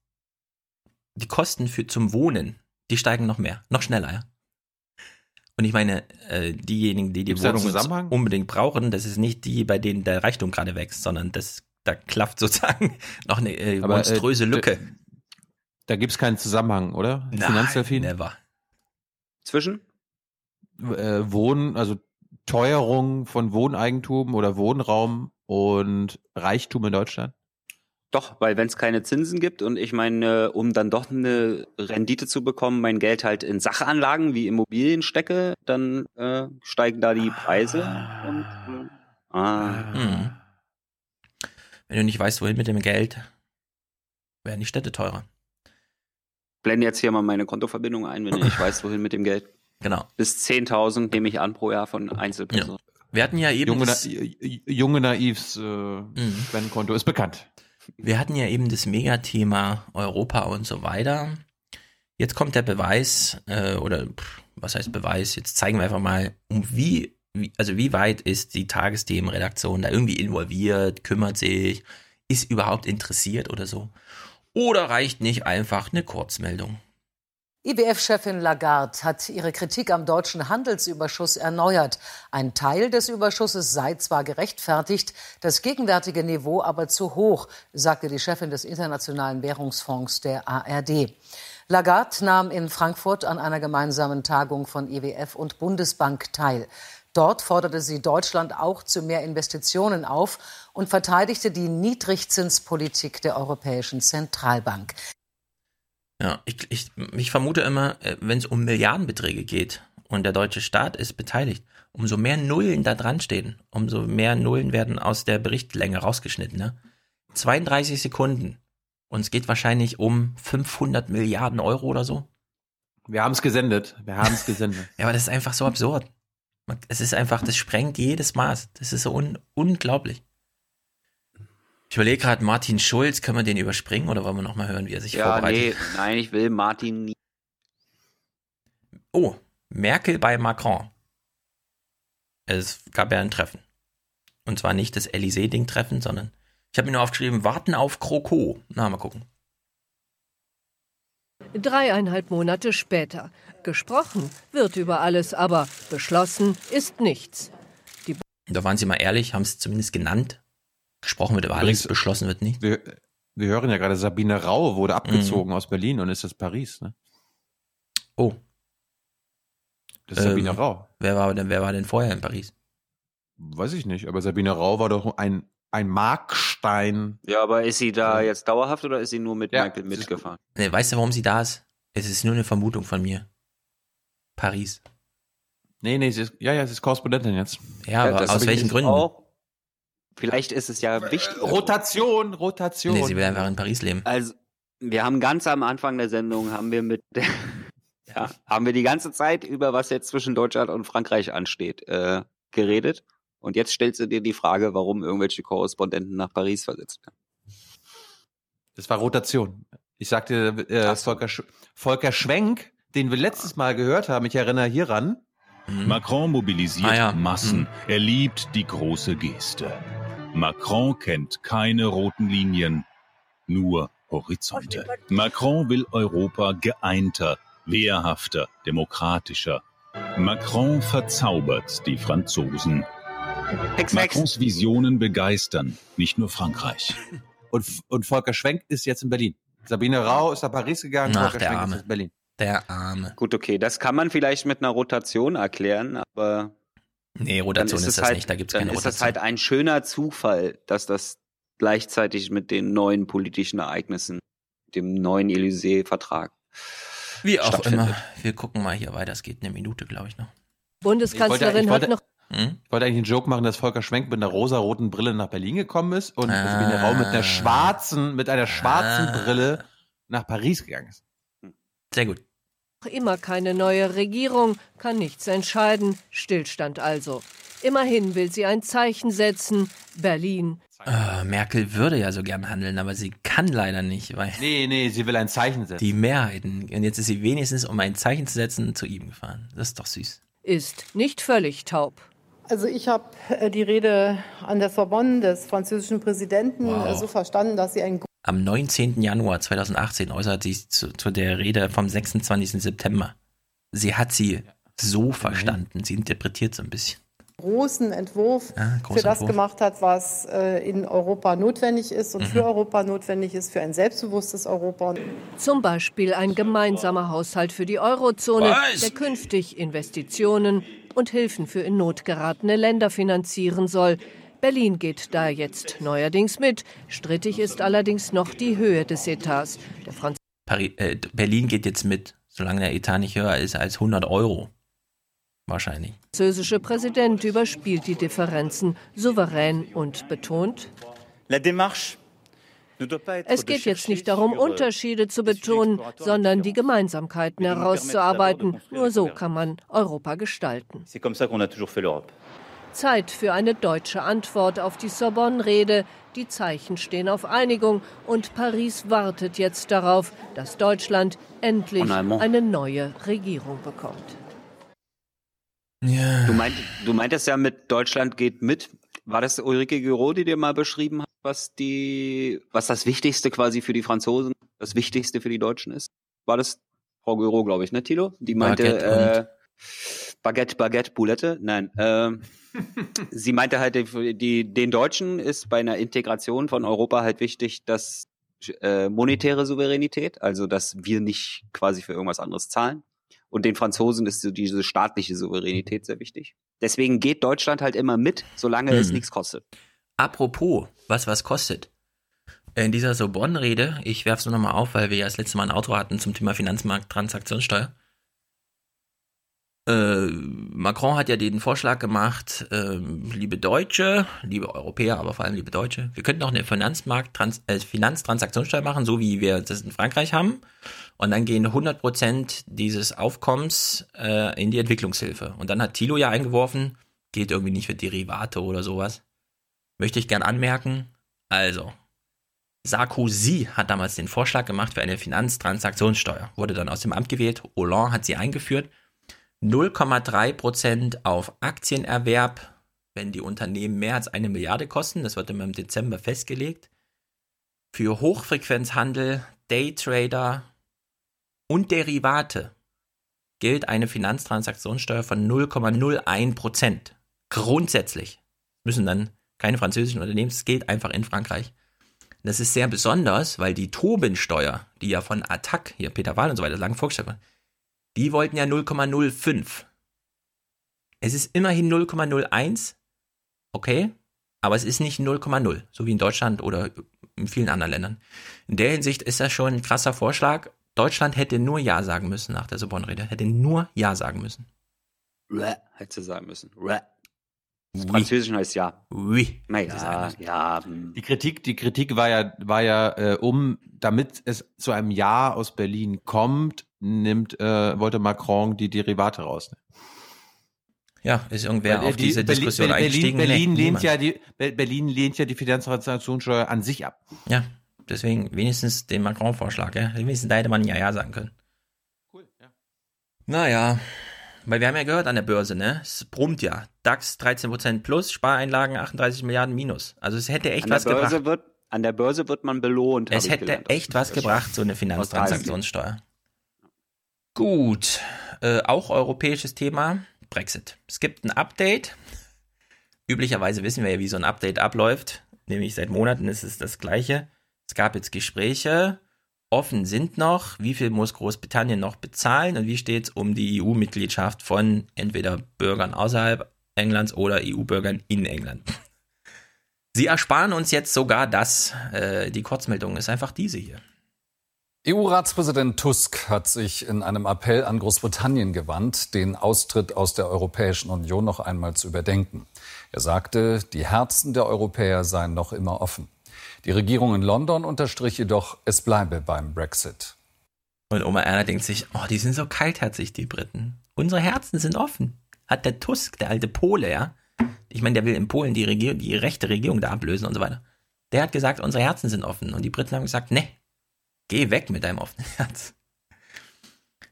die Kosten für, zum Wohnen, die steigen noch mehr, noch schneller. Ja? Und ich meine, äh, diejenigen, die die Gibt's Wohnung unbedingt brauchen, das ist nicht die, bei denen der Reichtum gerade wächst, sondern das da klafft sozusagen noch eine äh, Aber, äh, monströse Lücke. Da gibt's keinen Zusammenhang, oder? Nein, Finanzdelfin? never. Zwischen? Äh, Wohn, also Teuerung von Wohneigentum oder Wohnraum und Reichtum in Deutschland? Doch, weil wenn es keine Zinsen gibt und ich meine, um dann doch eine Rendite zu bekommen, mein Geld halt in Sachanlagen wie Immobilien stecke, dann äh, steigen da die Preise. Und, äh, ah. Hm. Wenn du nicht weißt, wohin mit dem Geld, werden die Städte teurer. Blende jetzt hier mal meine Kontoverbindung ein, wenn du nicht weißt, wohin mit dem Geld. Genau. Bis 10.000 nehme ich an pro Jahr von Einzelpersonen. Wir hatten ja eben Junge, Na junge Naivs äh, Spendenkonto ist bekannt. Wir hatten ja eben das Megathema Europa und so weiter. Jetzt kommt der Beweis, äh, oder pff, was heißt Beweis? Jetzt zeigen wir einfach mal, um wie, wie also wie weit ist die Tagesthemenredaktion da irgendwie involviert, kümmert sich, ist überhaupt interessiert oder so. Oder reicht nicht einfach eine Kurzmeldung? IWF-Chefin Lagarde hat ihre Kritik am deutschen Handelsüberschuss erneuert. Ein Teil des Überschusses sei zwar gerechtfertigt, das gegenwärtige Niveau aber zu hoch, sagte die Chefin des Internationalen Währungsfonds der ARD. Lagarde nahm in Frankfurt an einer gemeinsamen Tagung von IWF und Bundesbank teil. Dort forderte sie Deutschland auch zu mehr Investitionen auf und verteidigte die Niedrigzinspolitik der Europäischen Zentralbank. Ja, ich, ich, ich vermute immer, äh, wenn es um Milliardenbeträge geht und der deutsche Staat ist beteiligt, umso mehr Nullen da dran stehen, umso mehr Nullen werden aus der Berichtlänge rausgeschnitten. Ne? 32 Sekunden. Und es geht wahrscheinlich um 500 Milliarden Euro oder so. Wir haben es gesendet. Wir haben es gesendet. Ja, aber das ist einfach so absurd. Es ist einfach, das sprengt jedes Maß. Das ist so un unglaublich. Ich überlege gerade, Martin Schulz, können wir den überspringen oder wollen wir nochmal hören, wie er sich Ja, nee, vorbereitet? nein, ich will Martin nie. Oh, Merkel bei Macron. Es gab ja ein Treffen. Und zwar nicht das Elysée-Ding-Treffen, sondern ich habe mir nur aufgeschrieben, warten auf Kroko. Na, mal gucken. Dreieinhalb Monate später. Gesprochen wird über alles, aber beschlossen ist nichts. Da waren sie mal ehrlich, haben es zumindest genannt. Gesprochen wird über alles, beschlossen wird nicht. Wir, wir hören ja gerade, Sabine Rau wurde abgezogen aus Berlin und ist jetzt Paris. Ne? Oh. Das ist Sabine Ähm, Rau. Wer war, denn, wer war denn vorher in Paris? Weiß ich nicht, aber Sabine Rau war doch ein, ein Markstein. Ja, aber ist sie da jetzt dauerhaft oder ist sie nur mit Ja, ist- mitgefahren? Nee, weißt du, warum sie da ist? Es ist nur eine Vermutung von mir. Paris. Nee, nee, sie ist, ja, ja, sie ist Korrespondentin jetzt. Ja, aber aus welchen Gründen? Auch. Vielleicht ist es ja wichtig. Rotation, Rotation. Nee, sie will einfach in Paris leben. Also, wir haben ganz am Anfang der Sendung, haben wir mit der, ja, haben wir die ganze Zeit über was jetzt zwischen Deutschland und Frankreich ansteht, äh, geredet. Und jetzt stellst du dir die Frage, warum irgendwelche Korrespondenten nach Paris versetzt werden. Das war Rotation. Ich sagte, äh, Volker, Sch Volker Schwenk, den wir letztes Mal gehört haben, ich erinnere hieran. Macron mobilisiert Ah ja. Massen. Er liebt die große Geste. Macron kennt keine roten Linien, nur Horizonte. Macron will Europa geeinter, wehrhafter, demokratischer. Macron verzaubert die Franzosen. Macrons Visionen begeistern, nicht nur Frankreich. Und, und Volker Schwenk ist jetzt in Berlin. Sabine Rau ist nach Paris gegangen, Ach, Volker der Schwenk Arme. ist in Berlin. Der Arme. Gut, okay, das kann man vielleicht mit einer Rotation erklären, aber Nee, Rotation ist, es das halt, nicht. Da gibt's dann keine ist Rotation. das halt ein schöner Zufall, dass das gleichzeitig mit den neuen politischen Ereignissen, dem neuen Élysée-Vertrag Wie auch immer. Wir gucken mal hier weiter. Es geht eine Minute, glaube ich, noch. Bundeskanzlerin ich wollte, hat noch Hm? Ich wollte eigentlich einen Joke machen, dass Volker Schwenk mit einer rosaroten Brille nach Berlin gekommen ist und Ah. Sabine Rau mit einer schwarzen, mit einer schwarzen Ah. Brille nach Paris gegangen ist. Sehr gut. Immer keine neue Regierung, kann nichts entscheiden. Stillstand also. Immerhin will sie ein Zeichen setzen. Berlin. Äh, Merkel würde ja so gern handeln, aber sie kann leider nicht, weil Nee, nee, sie will ein Zeichen setzen. die Mehrheiten. Und jetzt ist sie wenigstens, um ein Zeichen zu setzen, zu ihm gefahren. Das ist doch süß. ist nicht völlig taub. Also ich habe äh, die Rede an der Sorbonne des französischen Präsidenten Wow. äh, so verstanden, dass sie ein Am 19. Januar 2018 äußert sie sich zu, zu der Rede vom 26. September. Sie hat sie so verstanden. Sie interpretiert so ein bisschen. großen Entwurf Ja, großer für das Entwurf. gemacht hat, was äh, in Europa notwendig ist und Mhm. für Europa notwendig ist, für ein selbstbewusstes Europa. Zum Beispiel ein gemeinsamer Haushalt für die Eurozone, Was? der künftig Investitionen und Hilfen für in Not geratene Länder finanzieren soll. Berlin geht da jetzt neuerdings mit. Strittig ist allerdings noch die Höhe des Etats. Der Franz Paris, äh, Berlin geht jetzt mit, solange der Etat nicht höher ist als 100 Euro. Wahrscheinlich. französische Präsident überspielt die Differenzen souverän und betont, es geht jetzt nicht darum, Unterschiede zu betonen, sondern die Gemeinsamkeiten herauszuarbeiten. Nur so kann man Europa gestalten. Zeit für eine deutsche Antwort auf die Sorbonne-Rede. Die Zeichen stehen auf Einigung und Paris wartet jetzt darauf, dass Deutschland endlich eine neue Regierung bekommt. Ja. Du, meint, du meintest ja mit Deutschland geht mit. War das Ulrike Giro, die dir mal beschrieben hat, was die, was das Wichtigste quasi für die Franzosen, das Wichtigste für die Deutschen ist? War das Frau Giro, glaube ich, ne, Tilo? Die meinte, Baguette äh, Baguette, Baguette, Boulette? Nein. ähm, sie meinte halt, die, den Deutschen ist bei einer Integration von Europa halt wichtig, dass äh, monetäre Souveränität, also dass wir nicht quasi für irgendwas anderes zahlen. Und den Franzosen ist so diese staatliche Souveränität sehr wichtig. Deswegen geht Deutschland halt immer mit, solange es Hm. nichts kostet. Apropos, was was kostet? In dieser Sorbonne-Rede, ich werfe es nur nochmal auf, weil wir ja das letzte Mal ein Auto hatten zum Thema Finanzmarkttransaktionssteuer. Äh, Macron hat ja den Vorschlag gemacht, ähm, liebe Deutsche, liebe Europäer, aber vor allem liebe Deutsche, wir könnten auch eine Finanzmarkt äh, Finanztransaktionssteuer machen, so wie wir das in Frankreich haben. Und dann gehen 100% dieses Aufkommens äh, in die Entwicklungshilfe. Und dann hat Thilo ja eingeworfen, geht irgendwie nicht für Derivate oder sowas. Möchte ich gern anmerken. Also, Sarkozy hat damals den Vorschlag gemacht für eine Finanztransaktionssteuer. Wurde dann aus dem Amt gewählt. Hollande hat sie eingeführt. 0,3% auf Aktienerwerb, wenn die Unternehmen mehr als eine Milliarde kosten. Das wird immer im Dezember festgelegt. Für Hochfrequenzhandel, Daytrader und Derivate gilt eine Finanztransaktionssteuer von 0,01%. Grundsätzlich müssen dann keine französischen Unternehmen, es gilt einfach in Frankreich. Das ist sehr besonders, weil die Tobin-Steuer, die ja von Attac, hier Peter Wahl und so weiter, lang vorgestellt wurde, die wollten ja 0,05. Es ist immerhin 0,01, okay, aber es ist nicht 0,0, so wie in Deutschland oder in vielen anderen Ländern. In der Hinsicht ist das schon ein krasser Vorschlag. Deutschland hätte nur Ja sagen müssen nach der Sorbonne-Rede, hätte nur Ja sagen müssen. Räh, hätte sie sagen müssen. Räh. Das Französisch heißt ja. Oui. Naja, ja. hm. Die Kritik, die Kritik war ja, war ja, äh, um, damit es zu einem Ja aus Berlin kommt, nimmt, äh, wollte Macron die Derivate rausnehmen. Ja, ist irgendwer Weil, auf die- diese Berlin- Diskussion Berlin, eingestiegen? Berlin, Nee, lehnt niemand. ja die, Be- Berlin lehnt ja die Finanztransaktionssteuer an sich ab. Ja, deswegen wenigstens den Macron-Vorschlag, ja. Wenigstens da hätte man ja Ja sagen können. Cool, ja. Naja, weil wir haben ja gehört an der Börse, ne? Es brummt ja. DAX 13% plus, Spareinlagen 38 Milliarden minus. Also es hätte echt An der was Börse gebracht. wird, an der Börse wird man belohnt. Es hätte gelernt. echt was gebracht, so eine Finanztransaktionssteuer. Gut, äh, auch europäisches Thema, Brexit. Es gibt ein Update. Üblicherweise wissen wir ja, wie so ein Update abläuft. Nämlich seit Monaten ist es das gleiche. Es gab jetzt Gespräche. Offen sind noch, wie viel muss Großbritannien noch bezahlen und wie steht es um die EU-Mitgliedschaft von entweder Bürgern außerhalb Englands oder EU-Bürgern in England. Sie ersparen uns jetzt sogar das. Äh, die Kurzmeldung ist einfach diese hier. EU-Ratspräsident Tusk hat sich in einem Appell an Großbritannien gewandt, den Austritt aus der Europäischen Union noch einmal zu überdenken. Er sagte, die Herzen der Europäer seien noch immer offen. Die Regierung in London unterstrich jedoch, es bleibe beim Brexit. Und Oma Erna denkt sich, oh, die sind so kaltherzig, die Briten. Unsere Herzen sind offen. Hat der Tusk, der alte Pole, ja. Ich meine, der will in Polen die, Regierung, die rechte Regierung da ablösen und so weiter. Der hat gesagt, unsere Herzen sind offen. Und die Briten haben gesagt, ne, geh weg mit deinem offenen Herz.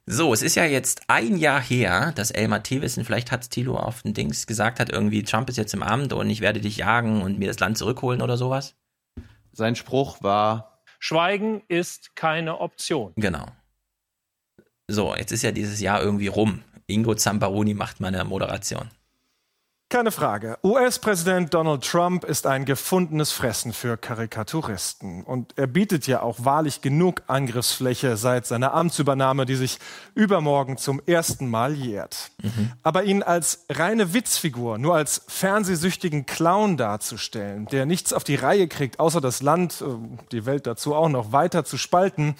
So, es ist ja jetzt ein Jahr her, dass Elmar Thewissen, vielleicht hat Thilo auf den Dings gesagt hat, irgendwie Trump ist jetzt im Amt und ich werde dich jagen und mir das Land zurückholen oder sowas. Sein Spruch war, Schweigen ist keine Option. Genau. So, jetzt ist ja dieses Jahr irgendwie rum. Ingo Zamparoni macht mal eine Moderation. Keine Frage. US-Präsident Donald Trump ist ein gefundenes Fressen für Karikaturisten. Und er bietet ja auch wahrlich genug Angriffsfläche seit seiner Amtsübernahme, die sich übermorgen zum ersten Mal jährt. Mhm. Aber ihn als reine Witzfigur, nur als fernsehsüchtigen Clown darzustellen, der nichts auf die Reihe kriegt, außer das Land, äh, die Welt dazu auch noch weiter zu spalten,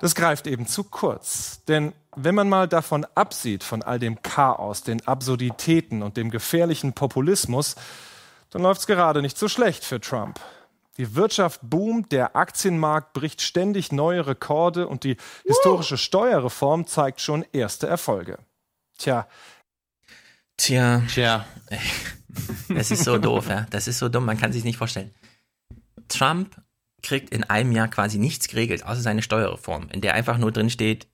das greift eben zu kurz. Denn wenn man mal davon absieht, von all dem Chaos, den Absurditäten und dem gefährlichen Populismus, dann läuft es gerade nicht so schlecht für Trump. Die Wirtschaft boomt, der Aktienmarkt bricht ständig neue Rekorde und die historische Steuerreform zeigt schon erste Erfolge. Tja. Tja. Tja. Das ist so doof, ja. Das ist so dumm, man kann sich nicht vorstellen. Trump kriegt in einem Jahr quasi nichts geregelt, außer seine Steuerreform, in der einfach nur drin steht,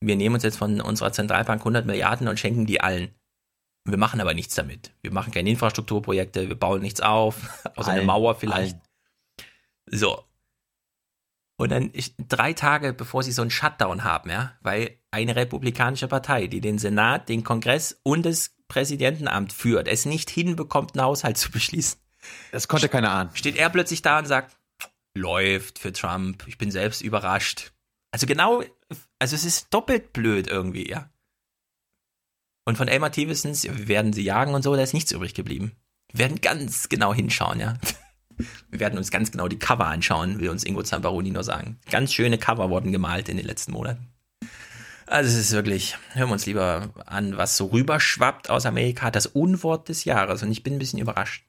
wir nehmen uns jetzt von unserer Zentralbank 100 Milliarden und schenken die allen. Wir machen aber nichts damit. Wir machen keine Infrastrukturprojekte, wir bauen nichts auf, außer eine Mauer vielleicht. Allen. So. Und dann ich, drei Tage bevor sie so einen Shutdown haben, ja, weil eine republikanische Partei, die den Senat, den Kongress und das Präsidentenamt führt, es nicht hinbekommt, einen Haushalt zu beschließen. Das konnte keiner ahnen. Steht er plötzlich da und sagt, läuft für Trump, ich bin selbst überrascht. Also genau, also es ist doppelt blöd irgendwie, ja. Und von Elmar Thewissens, wir werden sie jagen und so, da ist nichts übrig geblieben. Wir werden ganz genau hinschauen, ja. Wir werden uns ganz genau die Cover anschauen, will uns Ingo Zamparoni nur sagen. Ganz schöne Cover wurden gemalt in den letzten Monaten. Also es ist wirklich, hören wir uns lieber an, was so rüberschwappt aus Amerika, das Unwort des Jahres. Und ich bin ein bisschen überrascht.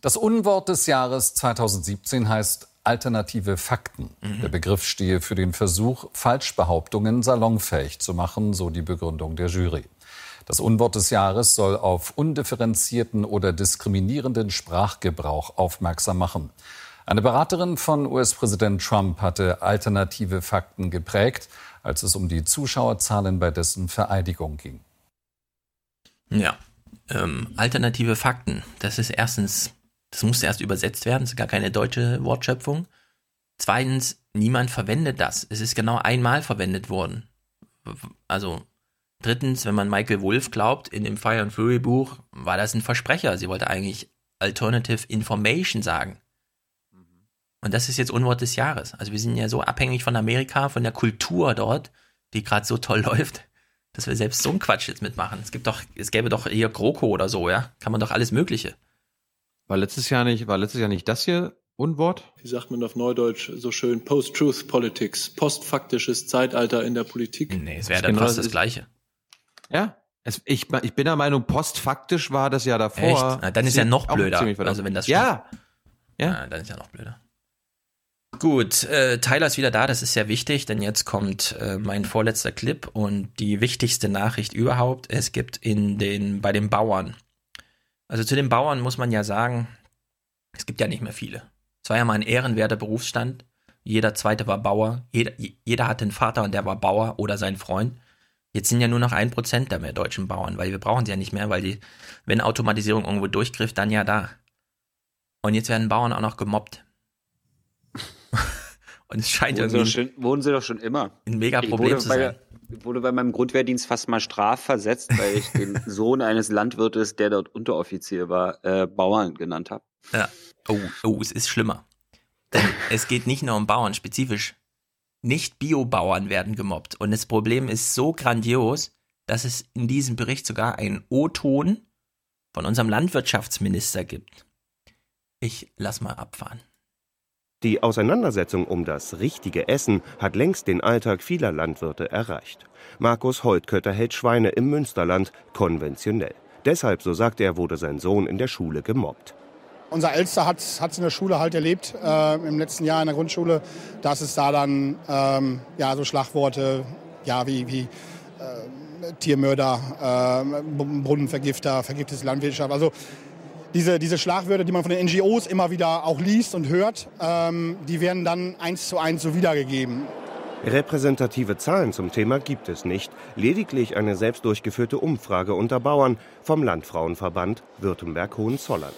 Das Unwort des Jahres 2017 heißt alternative Fakten. Mhm. Der Begriff stehe für den Versuch, Falschbehauptungen salonfähig zu machen, so die Begründung der Jury. Das Unwort des Jahres soll auf undifferenzierten oder diskriminierenden Sprachgebrauch aufmerksam machen. Eine Beraterin von US-Präsident Trump hatte alternative Fakten geprägt, als es um die Zuschauerzahlen bei dessen Vereidigung ging. Ja, ähm, alternative Fakten. Das ist erstens das musste erst übersetzt werden, das ist gar keine deutsche Wortschöpfung. Zweitens, niemand verwendet das. Es ist genau einmal verwendet worden. Also, drittens, wenn man Michael Wolff glaubt, in dem Fire and Fury Buch war das ein Versprecher. Sie wollte eigentlich Alternative Information sagen. Und das ist jetzt Unwort des Jahres. Also wir sind ja so abhängig von Amerika, von der Kultur dort, die gerade so toll läuft, dass wir selbst so einen Quatsch jetzt mitmachen. Es gibt doch, es gäbe doch hier GroKo oder so, ja. Kann man doch alles Mögliche. War letztes Jahr nicht, war letztes Jahr nicht das hier Unwort? Wie sagt man auf Neudeutsch so schön? Post-Truth Politics. Postfaktisches Zeitalter in der Politik. Nee, es wäre dann genau fast das, das Gleiche. Ja. Es, ich, ich bin der Meinung, postfaktisch war das ja davor. Echt? Na, dann ist ja noch blöder. Also wenn das ja. ja. Ja, dann ist ja noch blöder. Gut, äh, Tyler ist wieder da, das ist sehr wichtig, denn jetzt kommt äh, mein vorletzter Clip und die wichtigste Nachricht überhaupt. Es gibt in den, bei den Bauern also zu den Bauern muss man ja sagen, es gibt ja nicht mehr viele. Es war ja mal ein ehrenwerter Berufsstand. Jeder zweite war Bauer. Jeder, jeder hatte einen Vater und der war Bauer oder sein Freund. Jetzt sind ja nur noch ein Prozent der mehr deutschen Bauern, weil wir brauchen sie ja nicht mehr, weil die, wenn Automatisierung irgendwo durchgriff, dann ja da. Und jetzt werden Bauern auch noch gemobbt. und es scheint wohnen irgendwie. Sie schon, wohnen sie doch schon immer. Ein mega Problem zu sein wurde bei meinem Grundwehrdienst fast mal strafversetzt, weil ich den Sohn eines Landwirtes, der dort Unteroffizier war, äh, Bauern genannt habe. Ja. Oh, oh, es ist schlimmer. Denn es geht nicht nur um Bauern spezifisch. Nicht Biobauern werden gemobbt. Und das Problem ist so grandios, dass es in diesem Bericht sogar einen O-Ton von unserem Landwirtschaftsminister gibt. Ich lass mal abfahren. Die Auseinandersetzung um das richtige Essen hat längst den Alltag vieler Landwirte erreicht. Markus Holtkötter hält Schweine im Münsterland konventionell. Deshalb, so sagt er, wurde sein Sohn in der Schule gemobbt. Unser Ältester hat es in der Schule halt erlebt, äh, im letzten Jahr in der Grundschule, dass es da dann ähm, ja, so Schlagworte ja, wie, wie äh, Tiermörder, äh, Brunnenvergifter, vergiftetes Landwirtschaft. Also diese, diese Schlagwörter, die man von den NGOs immer wieder auch liest und hört, ähm, die werden dann eins zu eins so wiedergegeben. Repräsentative Zahlen zum Thema gibt es nicht, lediglich eine selbst durchgeführte Umfrage unter Bauern vom Landfrauenverband Württemberg-Hohenzollern.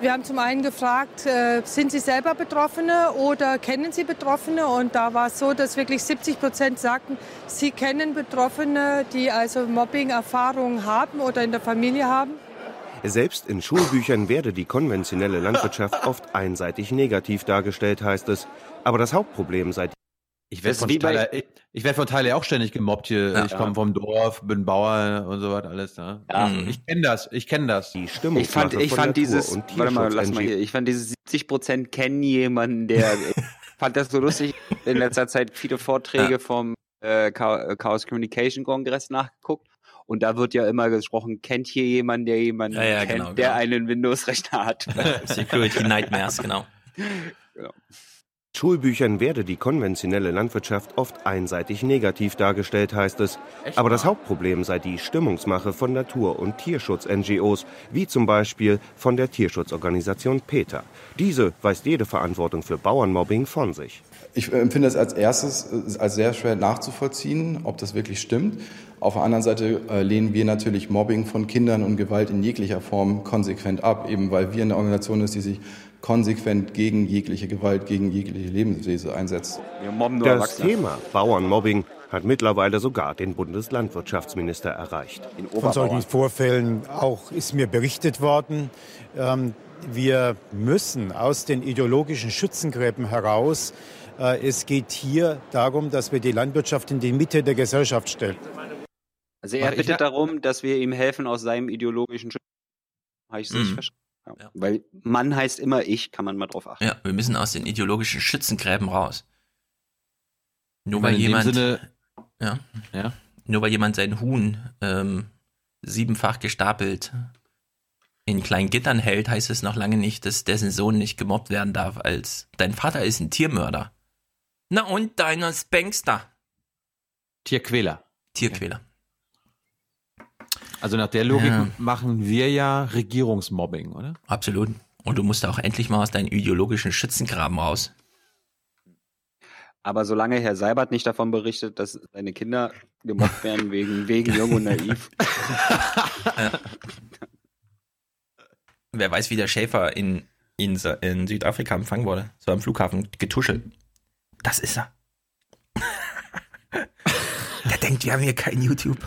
Wir haben zum einen gefragt, äh, sind Sie selber Betroffene oder kennen Sie Betroffene? Und da war es so, dass wirklich 70 Prozent sagten, sie kennen Betroffene, die also Mobbing-Erfahrungen haben oder in der Familie haben. Selbst in Schulbüchern werde die konventionelle Landwirtschaft oft einseitig negativ dargestellt, heißt es. Aber das Hauptproblem sei ich werde von, Tyler, ich, ich werd von Tyler auch ständig gemobbt hier. Ja, ich komme vom Dorf, bin Bauer und so was alles. Ne? Ja. Mhm. Ich kenne das, ich kenne das. Die Stimmung. Ich fand, ich fand dieses, warte mal, lass mal hier. Ich fand dieses 70 Prozent kennen jemanden, der fand das so lustig. In letzter Zeit viele Vorträge ja. vom äh, Chaos Communication Kongress nachgeguckt. Und da wird ja immer gesprochen, kennt hier jemand, der jemanden ja, kennt, genau, der genau. einen Windows-Rechner hat. Security Nightmares, genau. genau. Schulbüchern werde die konventionelle Landwirtschaft oft einseitig negativ dargestellt, heißt es. Aber das Hauptproblem sei die Stimmungsmache von Natur- und Tierschutz-NGOs, wie zum Beispiel von der Tierschutzorganisation PETA. Diese weist jede Verantwortung für Bauernmobbing von sich. Ich empfinde es als erstes als sehr schwer nachzuvollziehen, ob das wirklich stimmt. Auf der anderen Seite äh, lehnen wir natürlich Mobbing von Kindern und Gewalt in jeglicher Form konsequent ab, eben weil wir eine Organisation ist, die sich konsequent gegen jegliche Gewalt, gegen jegliche Lebenswesen einsetzt. Das Thema Bauernmobbing hat mittlerweile sogar den Bundeslandwirtschaftsminister erreicht. Von solchen Vorfällen auch ist mir berichtet worden. Ähm, wir müssen aus den ideologischen Schützengräben heraus. Äh, es geht hier darum, dass wir die Landwirtschaft in die Mitte der Gesellschaft stellen. Also er bittet darum, dass wir ihm helfen aus seinem ideologischen Schützengräben. Habe ich es mhm. verstanden? Ja. Weil Mann heißt immer ich, kann man mal drauf achten. Ja, wir müssen aus den ideologischen Schützengräben raus. Nur weil jemand, Sinne, ja, ja, nur weil jemand sein Huhn ähm, siebenfach gestapelt in kleinen Gittern hält, heißt es noch lange nicht, dass dessen Sohn nicht gemobbt werden darf, als dein Vater ist ein Tiermörder. Na und deiner Spankster. Tierquäler. Tierquäler. Also nach der Logik ja. machen wir ja Regierungsmobbing, oder? Absolut. Und du musst auch endlich mal aus deinen ideologischen Schützengraben raus. Aber solange Herr Seibert nicht davon berichtet, dass seine Kinder gemobbt werden wegen, wegen Jung und Naiv. Wer weiß, wie der Schäfer in, in, in Südafrika empfangen wurde. So am Flughafen getuschelt. Das ist er. der denkt, wir haben hier kein YouTube.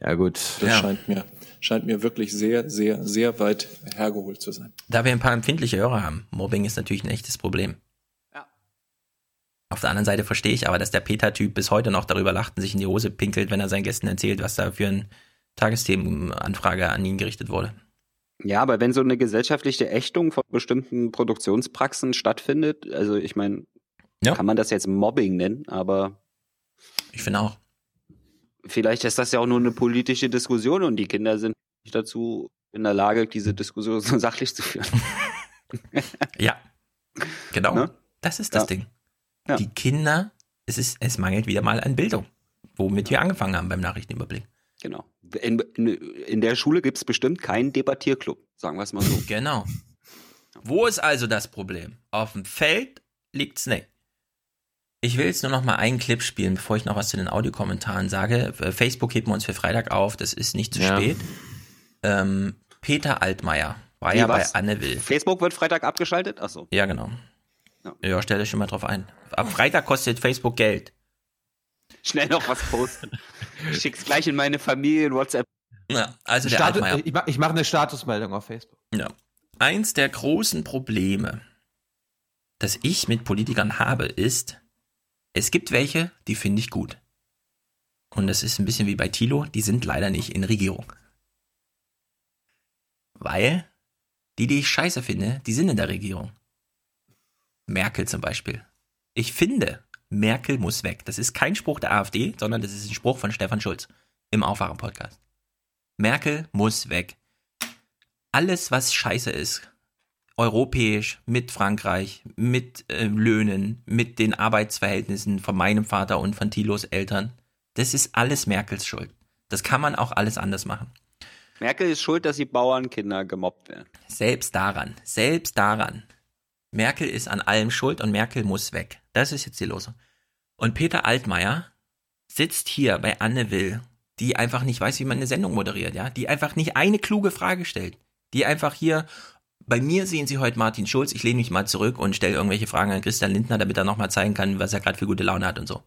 Ja, gut. Das ja. scheint mir scheint mir wirklich sehr, sehr, sehr weit hergeholt zu sein. Da wir ein paar empfindliche Hörer haben, Mobbing ist natürlich ein echtes Problem. Ja. Auf der anderen Seite verstehe ich aber, dass der Peter-Typ bis heute noch darüber lacht und sich in die Hose pinkelt, wenn er seinen Gästen erzählt, was da für eine Tagesthemenanfrage an ihn gerichtet wurde. Ja, aber wenn so eine gesellschaftliche Ächtung von bestimmten Produktionspraxen stattfindet, also ich meine, ja. kann man das jetzt Mobbing nennen, aber. Ich finde auch vielleicht ist das ja auch nur eine politische Diskussion und die Kinder sind nicht dazu in der Lage, diese Diskussion so sachlich zu führen. ja, genau. Ne? Das ist das ja. Ding. Ja. Die Kinder, es ist, es mangelt wieder mal an Bildung, womit wir angefangen haben beim Nachrichtenüberblick. Genau. In, in, in der Schule gibt es bestimmt keinen Debattierclub, sagen wir es mal so. Genau. Wo ist also das Problem? Auf dem Feld liegt's nicht. Ich will jetzt nur noch mal einen Clip spielen, bevor ich noch was zu den Audiokommentaren sage. Äh, Facebook heben wir uns für Freitag auf, das ist nicht zu ja. spät. Ähm, Peter Altmaier war Wie, ja was? bei Anne Will. Facebook wird Freitag abgeschaltet? Achso. Ja, genau. Ja, ja stell dich schon mal drauf ein. Ab Freitag kostet Facebook Geld. Schnell noch was posten. ich schick's gleich in meine Familie in WhatsApp. Ja, also der Status, Altmaier. Ich mache mach eine Statusmeldung auf Facebook. Ja. Eins der großen Probleme, das ich mit Politikern habe, ist, es gibt welche, die finde ich gut. Und das ist ein bisschen wie bei Thilo, die sind leider nicht in Regierung. Weil die, die ich scheiße finde, die sind in der Regierung. Merkel zum Beispiel. Ich finde, Merkel muss weg. Das ist kein Spruch der AfD, sondern das ist ein Spruch von Stefan Schulz im Aufwachen-Podcast. Merkel muss weg. Alles, was scheiße ist, europäisch mit Frankreich, mit äh, Löhnen, mit den Arbeitsverhältnissen von meinem Vater und von Thilos Eltern. Das ist alles Merkels Schuld. Das kann man auch alles anders machen. Merkel ist schuld, dass die Bauernkinder gemobbt werden. Selbst daran, selbst daran. Merkel ist an allem schuld und Merkel muss weg. Das ist jetzt die Losung. Und Peter Altmaier sitzt hier bei Anne Will die einfach nicht weiß, wie man eine Sendung moderiert, ja, die einfach nicht eine kluge Frage stellt, die einfach hier, bei mir sehen Sie heute Martin Schulz, ich lehne mich mal zurück und stelle irgendwelche Fragen an Christian Lindner, damit er nochmal zeigen kann, was er gerade für gute Laune hat und so.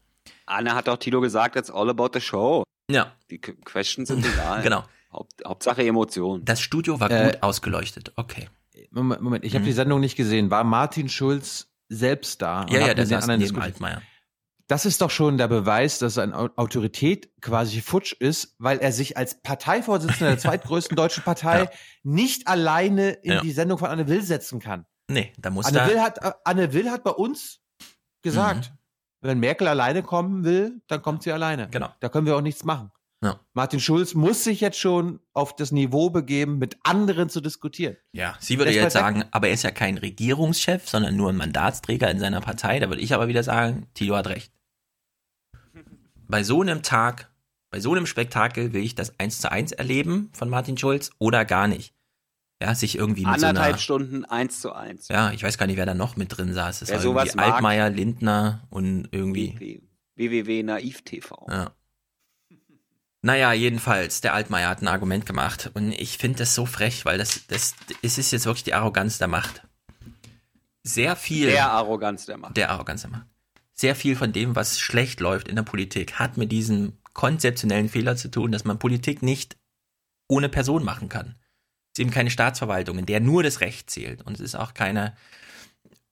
Anna hat auch Tilo gesagt, it's all about the show. Ja. Die Questions sind egal. Genau. Haupt, Hauptsache Emotion. Das Studio war Äh, gut ausgeleuchtet, okay. Moment, Moment ich habe Mhm. die Sendung nicht gesehen. War Martin Schulz selbst da? Ja, ja, saß anderen neben? Altmaier. Das ist doch schon der Beweis, dass seine Au- Autorität quasi futsch ist, weil er sich als Parteivorsitzender der zweitgrößten deutschen Partei nicht alleine in Ja. die Sendung von Anne Will setzen kann. Nee, da muss Anne da, Will, hat, äh, Anne Will hat bei uns gesagt, wenn Merkel alleine kommen will, dann kommt sie alleine. Genau. Da können wir auch nichts machen. Ja. Martin Schulz muss sich jetzt schon auf das Niveau begeben, mit anderen zu diskutieren. Ja, sie würde jetzt sagen, aber er ist ja kein Regierungschef, sondern nur ein Mandatsträger in seiner Partei. Da würde ich aber wieder sagen, Tilo hat recht. Bei so einem Tag, bei so einem Spektakel will ich das eins zu eins erleben von Martin Schulz oder gar nicht. Ja, sich irgendwie mit so Anderthalb einer, Stunden eins zu eins. ja, ich weiß gar nicht, wer da noch mit drin saß. Es Wer war sowas irgendwie mag. Altmaier, Lindner und irgendwie, www naiv TV. ja. Naja, jedenfalls, der Altmaier hat ein Argument gemacht und ich finde das so frech, weil das, das, es ist jetzt wirklich die Arroganz der Macht. Sehr viel. Der Arroganz der Macht. Der Arroganz der Macht. Sehr viel von dem, was schlecht läuft in der Politik, hat mit diesem konzeptionellen Fehler zu tun, dass man Politik nicht ohne Person machen kann. Es ist eben keine Staatsverwaltung, in der nur das Recht zählt. Und es ist auch keine,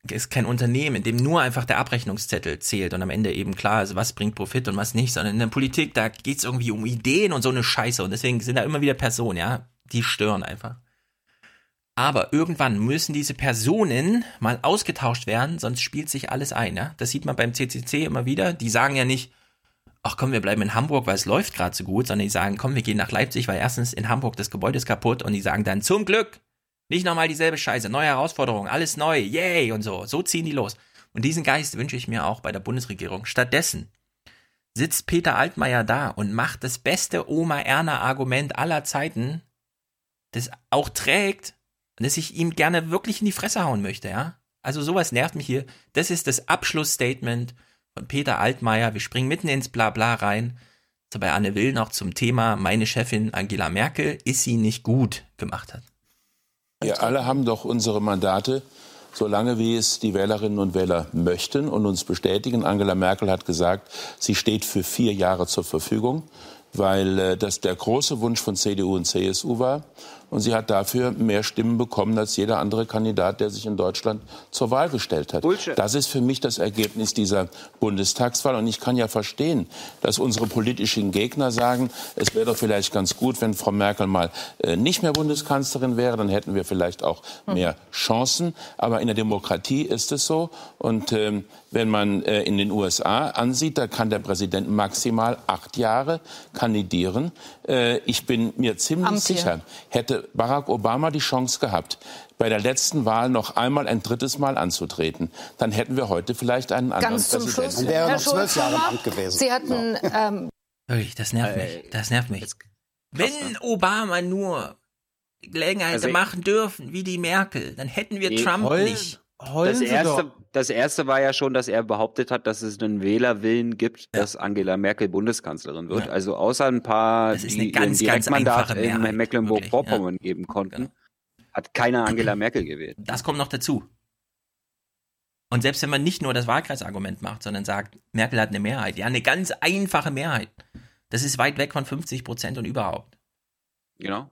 ist kein Unternehmen, in dem nur einfach der Abrechnungszettel zählt und am Ende eben klar ist, was bringt Profit und was nicht, sondern in der Politik, da geht es irgendwie um Ideen und so eine Scheiße. Und deswegen sind da immer wieder Personen, ja, die stören einfach. Aber irgendwann müssen diese Personen mal ausgetauscht werden, sonst spielt sich alles ein. Ja? Das sieht man beim CCC immer wieder. Die sagen ja nicht, ach komm, wir bleiben in Hamburg, weil es läuft gerade so gut, sondern die sagen, komm, wir gehen nach Leipzig, weil erstens in Hamburg das Gebäude ist kaputt und die sagen dann zum Glück nicht nochmal dieselbe Scheiße, neue Herausforderung, alles neu, yay und so. So ziehen die los. Und diesen Geist wünsche ich mir auch bei der Bundesregierung. Stattdessen sitzt Peter Altmaier da und macht das beste Oma-Erna-Argument aller Zeiten, das auch trägt und das ich ihm gerne wirklich in die Fresse hauen möchte, ja. Also sowas nervt mich hier. Das ist das Abschlussstatement von Peter Altmaier. Wir springen mitten ins Blabla rein. So bei Anne Will noch zum Thema meine Chefin Angela Merkel ist sie nicht gut gemacht hat. Wir alle haben doch unsere Mandate, solange wie es die Wählerinnen und Wähler möchten und uns bestätigen. Angela Merkel hat gesagt, sie steht für vier Jahre zur Verfügung, weil äh, das der große Wunsch von CDU und CSU war. Und sie hat dafür mehr Stimmen bekommen als jeder andere Kandidat, der sich in Deutschland zur Wahl gestellt hat. Das ist für mich das Ergebnis dieser Bundestagswahl. Und ich kann ja verstehen, dass unsere politischen Gegner sagen, es wäre doch vielleicht ganz gut, wenn Frau Merkel mal äh, nicht mehr Bundeskanzlerin wäre. Dann hätten wir vielleicht auch mehr Chancen. Aber in der Demokratie ist es so. Und ähm, wenn man äh, in den USA ansieht, da kann der Präsident maximal acht Jahre kandidieren. Äh, ich bin mir ziemlich Amtieren. sicher, hätte Barack Obama die Chance gehabt, bei der letzten Wahl noch einmal ein drittes Mal anzutreten, dann hätten wir heute vielleicht einen anderen Ganz zum Präsidenten. Schluss, Herr Schulz, Sie hatten ähm, Wirklich, das nervt mich. Das nervt mich. Wenn Obama nur Gelegenheit Also- machen dürfen, wie die Merkel, dann hätten wir Trump heulen-. Das erste, das erste war ja schon, dass er behauptet hat, dass es einen Wählerwillen gibt, dass Angela Merkel Bundeskanzlerin wird. Also außer ein paar, die ganz, ganz Direktmandat in Mecklenburg-Vorpommern geben konnten, hat keiner Angela Merkel gewählt. Das kommt noch dazu. Und selbst wenn man nicht nur das Wahlkreisargument macht, sondern sagt, Merkel hat eine Mehrheit, ja, eine ganz einfache Mehrheit. Das ist weit weg von 50 Prozent und überhaupt. Genau.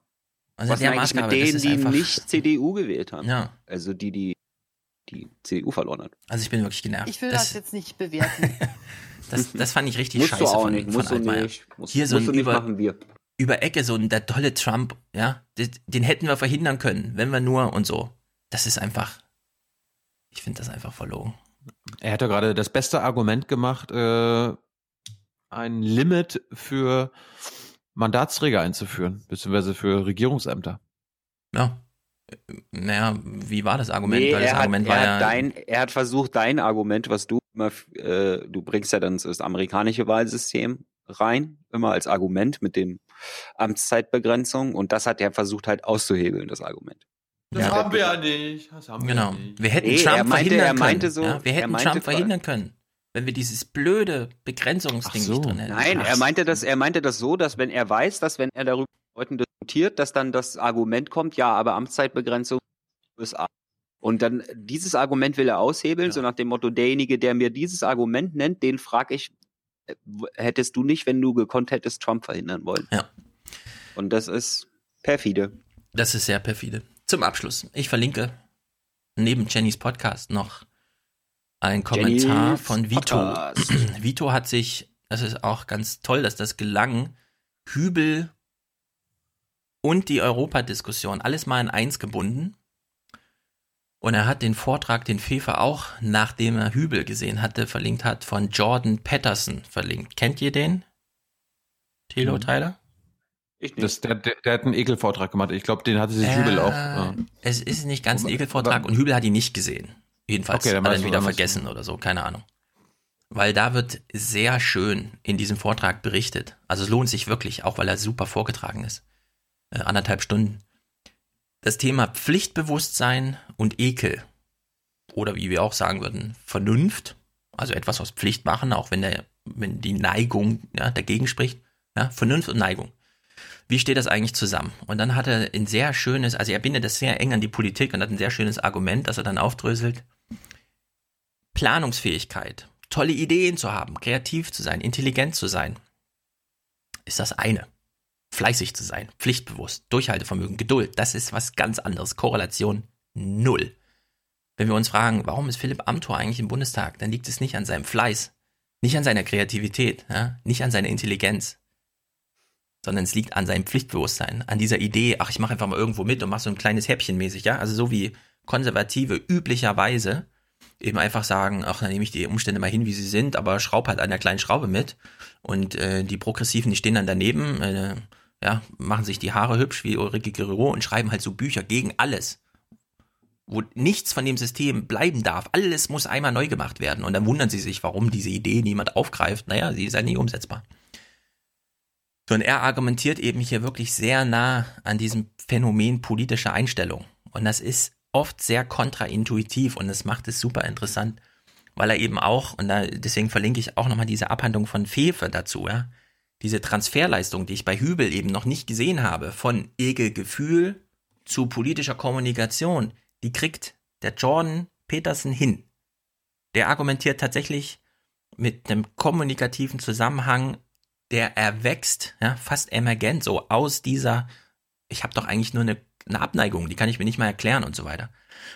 Also Was der eigentlich mit Maßgabe, das denen, die nicht CDU gewählt haben? Ja. Also die, die die CDU verloren hat. Also ich bin wirklich genervt. ich will das, das, jetzt nicht bewerten. das, das fand ich richtig Musst du scheiße auch von, nicht, von du Altmaier. nicht. Musst- Hier so musst ein du nicht über, machen, wir. über Ecke, so ein der tolle Trump, ja, den, den hätten wir verhindern können, wenn wir nur und so. Das ist einfach, ich finde das einfach verlogen. Er hat ja gerade das beste Argument gemacht, äh, ein Limit für Mandatsträger einzuführen, beziehungsweise für Regierungsämter. Ja. Naja, wie war das Argument? Nee, Weil das er, Argument hat, war ja. hat dein, er hat versucht, dein Argument, was du immer, äh, du bringst ja dann das amerikanische Wahlsystem rein, immer als Argument mit dem Amtszeitbegrenzung und das hat er versucht halt auszuhebeln, das Argument. Das Ja. haben wir ja nicht. Das haben Genau. wir nicht. Wir hätten Nee, Trump er meinte- verhindern er meinte können. so- ja, wir er hätten meinte Trump verhindern können. wenn wir dieses blöde Begrenzungsding so. nicht drin hätten. Nein, er meinte das, er meinte das so, dass wenn er weiß, dass wenn er darüber Leuten diskutiert, dass dann das Argument kommt, ja, aber Amtszeitbegrenzung USA. Und dann dieses Argument will er aushebeln, so nach dem Motto, derjenige, der mir dieses Argument nennt, den frage ich, äh, hättest du nicht, wenn du gekonnt hättest, Trump verhindern wollen. Ja. Und das ist perfide. Das ist sehr perfide. Zum Abschluss, ich verlinke neben Jennys Podcast noch ein Kommentar Jennys von Vito. Podcast. Vito hat sich, das ist auch ganz toll, dass das gelang, Hübel und die Europadiskussion alles mal in eins gebunden. Und er hat den Vortrag, den Fefe auch, nachdem er Hübel gesehen hatte, verlinkt hat, von Jordan Patterson verlinkt. Kennt ihr den? Thilo, Mhm. Tyler? Das, der, der, der hat einen Ekelvortrag gemacht. Ich glaube, den hatte sich Hübel auch. Äh, äh, Es ist nicht ganz ein Ekelvortrag und Hübel hat ihn nicht gesehen. Jedenfalls Okay, dann hat er ihn wieder du. vergessen oder so, keine Ahnung. Weil da wird sehr schön in diesem Vortrag berichtet. Also es lohnt sich wirklich, auch weil er super vorgetragen ist. Äh, anderthalb Stunden. Das Thema Pflichtbewusstsein und Ekel. Oder wie wir auch sagen würden, Vernunft. Also etwas aus Pflicht machen, auch wenn, der, wenn die Neigung ja, dagegen spricht. Ja, Vernunft und Neigung. Wie steht das eigentlich zusammen? Und dann hat er ein sehr schönes, also er bindet das sehr eng an die Politik und hat ein sehr schönes Argument, das er dann aufdröselt. Planungsfähigkeit, tolle Ideen zu haben, kreativ zu sein, intelligent zu sein, ist das eine. Fleißig zu sein, pflichtbewusst, Durchhaltevermögen, Geduld, das ist was ganz anderes. Korrelation null. Wenn wir uns fragen, warum ist Philipp Amthor eigentlich im Bundestag, dann liegt es nicht an seinem Fleiß, nicht an seiner Kreativität, ja, nicht an seiner Intelligenz, sondern es liegt an seinem Pflichtbewusstsein, an dieser Idee, ach, ich mache einfach mal irgendwo mit und mache so ein kleines Häppchen mäßig, ja, also so wie Konservative üblicherweise eben einfach sagen, ach, dann nehme ich die Umstände mal hin, wie sie sind, aber schraub halt an der kleinen Schraube mit und äh, die Progressiven, die stehen dann daneben, äh, ja, machen sich die Haare hübsch wie Ulrike Guerrero und schreiben halt so Bücher gegen alles, wo nichts von dem System bleiben darf. Alles muss einmal neu gemacht werden und dann wundern sie sich, warum diese Idee niemand aufgreift. Naja, sie ist ja nie umsetzbar. Und er argumentiert eben hier wirklich sehr nah an diesem Phänomen politischer Einstellung. Und das ist oft sehr kontraintuitiv und das macht es super interessant, weil er eben auch, und da, deswegen verlinke ich auch nochmal diese Abhandlung von Fefe dazu, ja, diese Transferleistung, die ich bei Hübel eben noch nicht gesehen habe, von Ekelgefühl zu politischer Kommunikation, die kriegt der Jordan Peterson hin. Der argumentiert tatsächlich mit einem kommunikativen Zusammenhang, der erwächst, ja, fast emergent, so aus dieser, ich habe doch eigentlich nur eine, eine Abneigung, die kann ich mir nicht mal erklären und so weiter.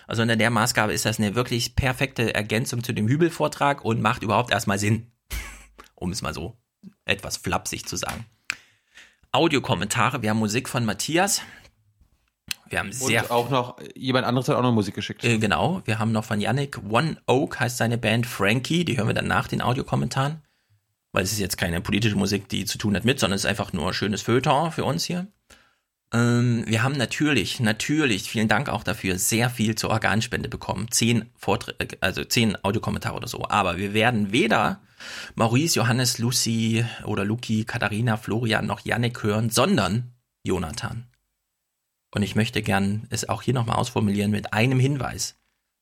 Also unter der Maßgabe ist das eine wirklich perfekte Ergänzung zu dem Hübel-Vortrag und macht überhaupt erstmal Sinn, um es mal so etwas flapsig zu sagen. Audiokommentare, wir haben Musik von Matthias. Wir haben sehr und auch noch, jemand anderes hat auch noch Musik geschickt. äh, genau, wir haben noch von Yannick One Oak heißt seine Band Frankie, die hören wir dann nach den Audiokommentaren, weil es ist jetzt keine politische Musik, die zu tun hat mit, sondern es ist einfach nur schönes Feuilleton für uns hier. Ähm, wir haben natürlich, natürlich, vielen Dank auch dafür, sehr viel zur Organspende bekommen. Zehn Vorträge, also zehn Audiokommentare oder so. Aber wir werden weder Maurice, Johannes, Lucy oder Luki, Katharina, Florian noch Yannick hören, sondern Jonathan. Und ich möchte gern es auch hier nochmal ausformulieren mit einem Hinweis.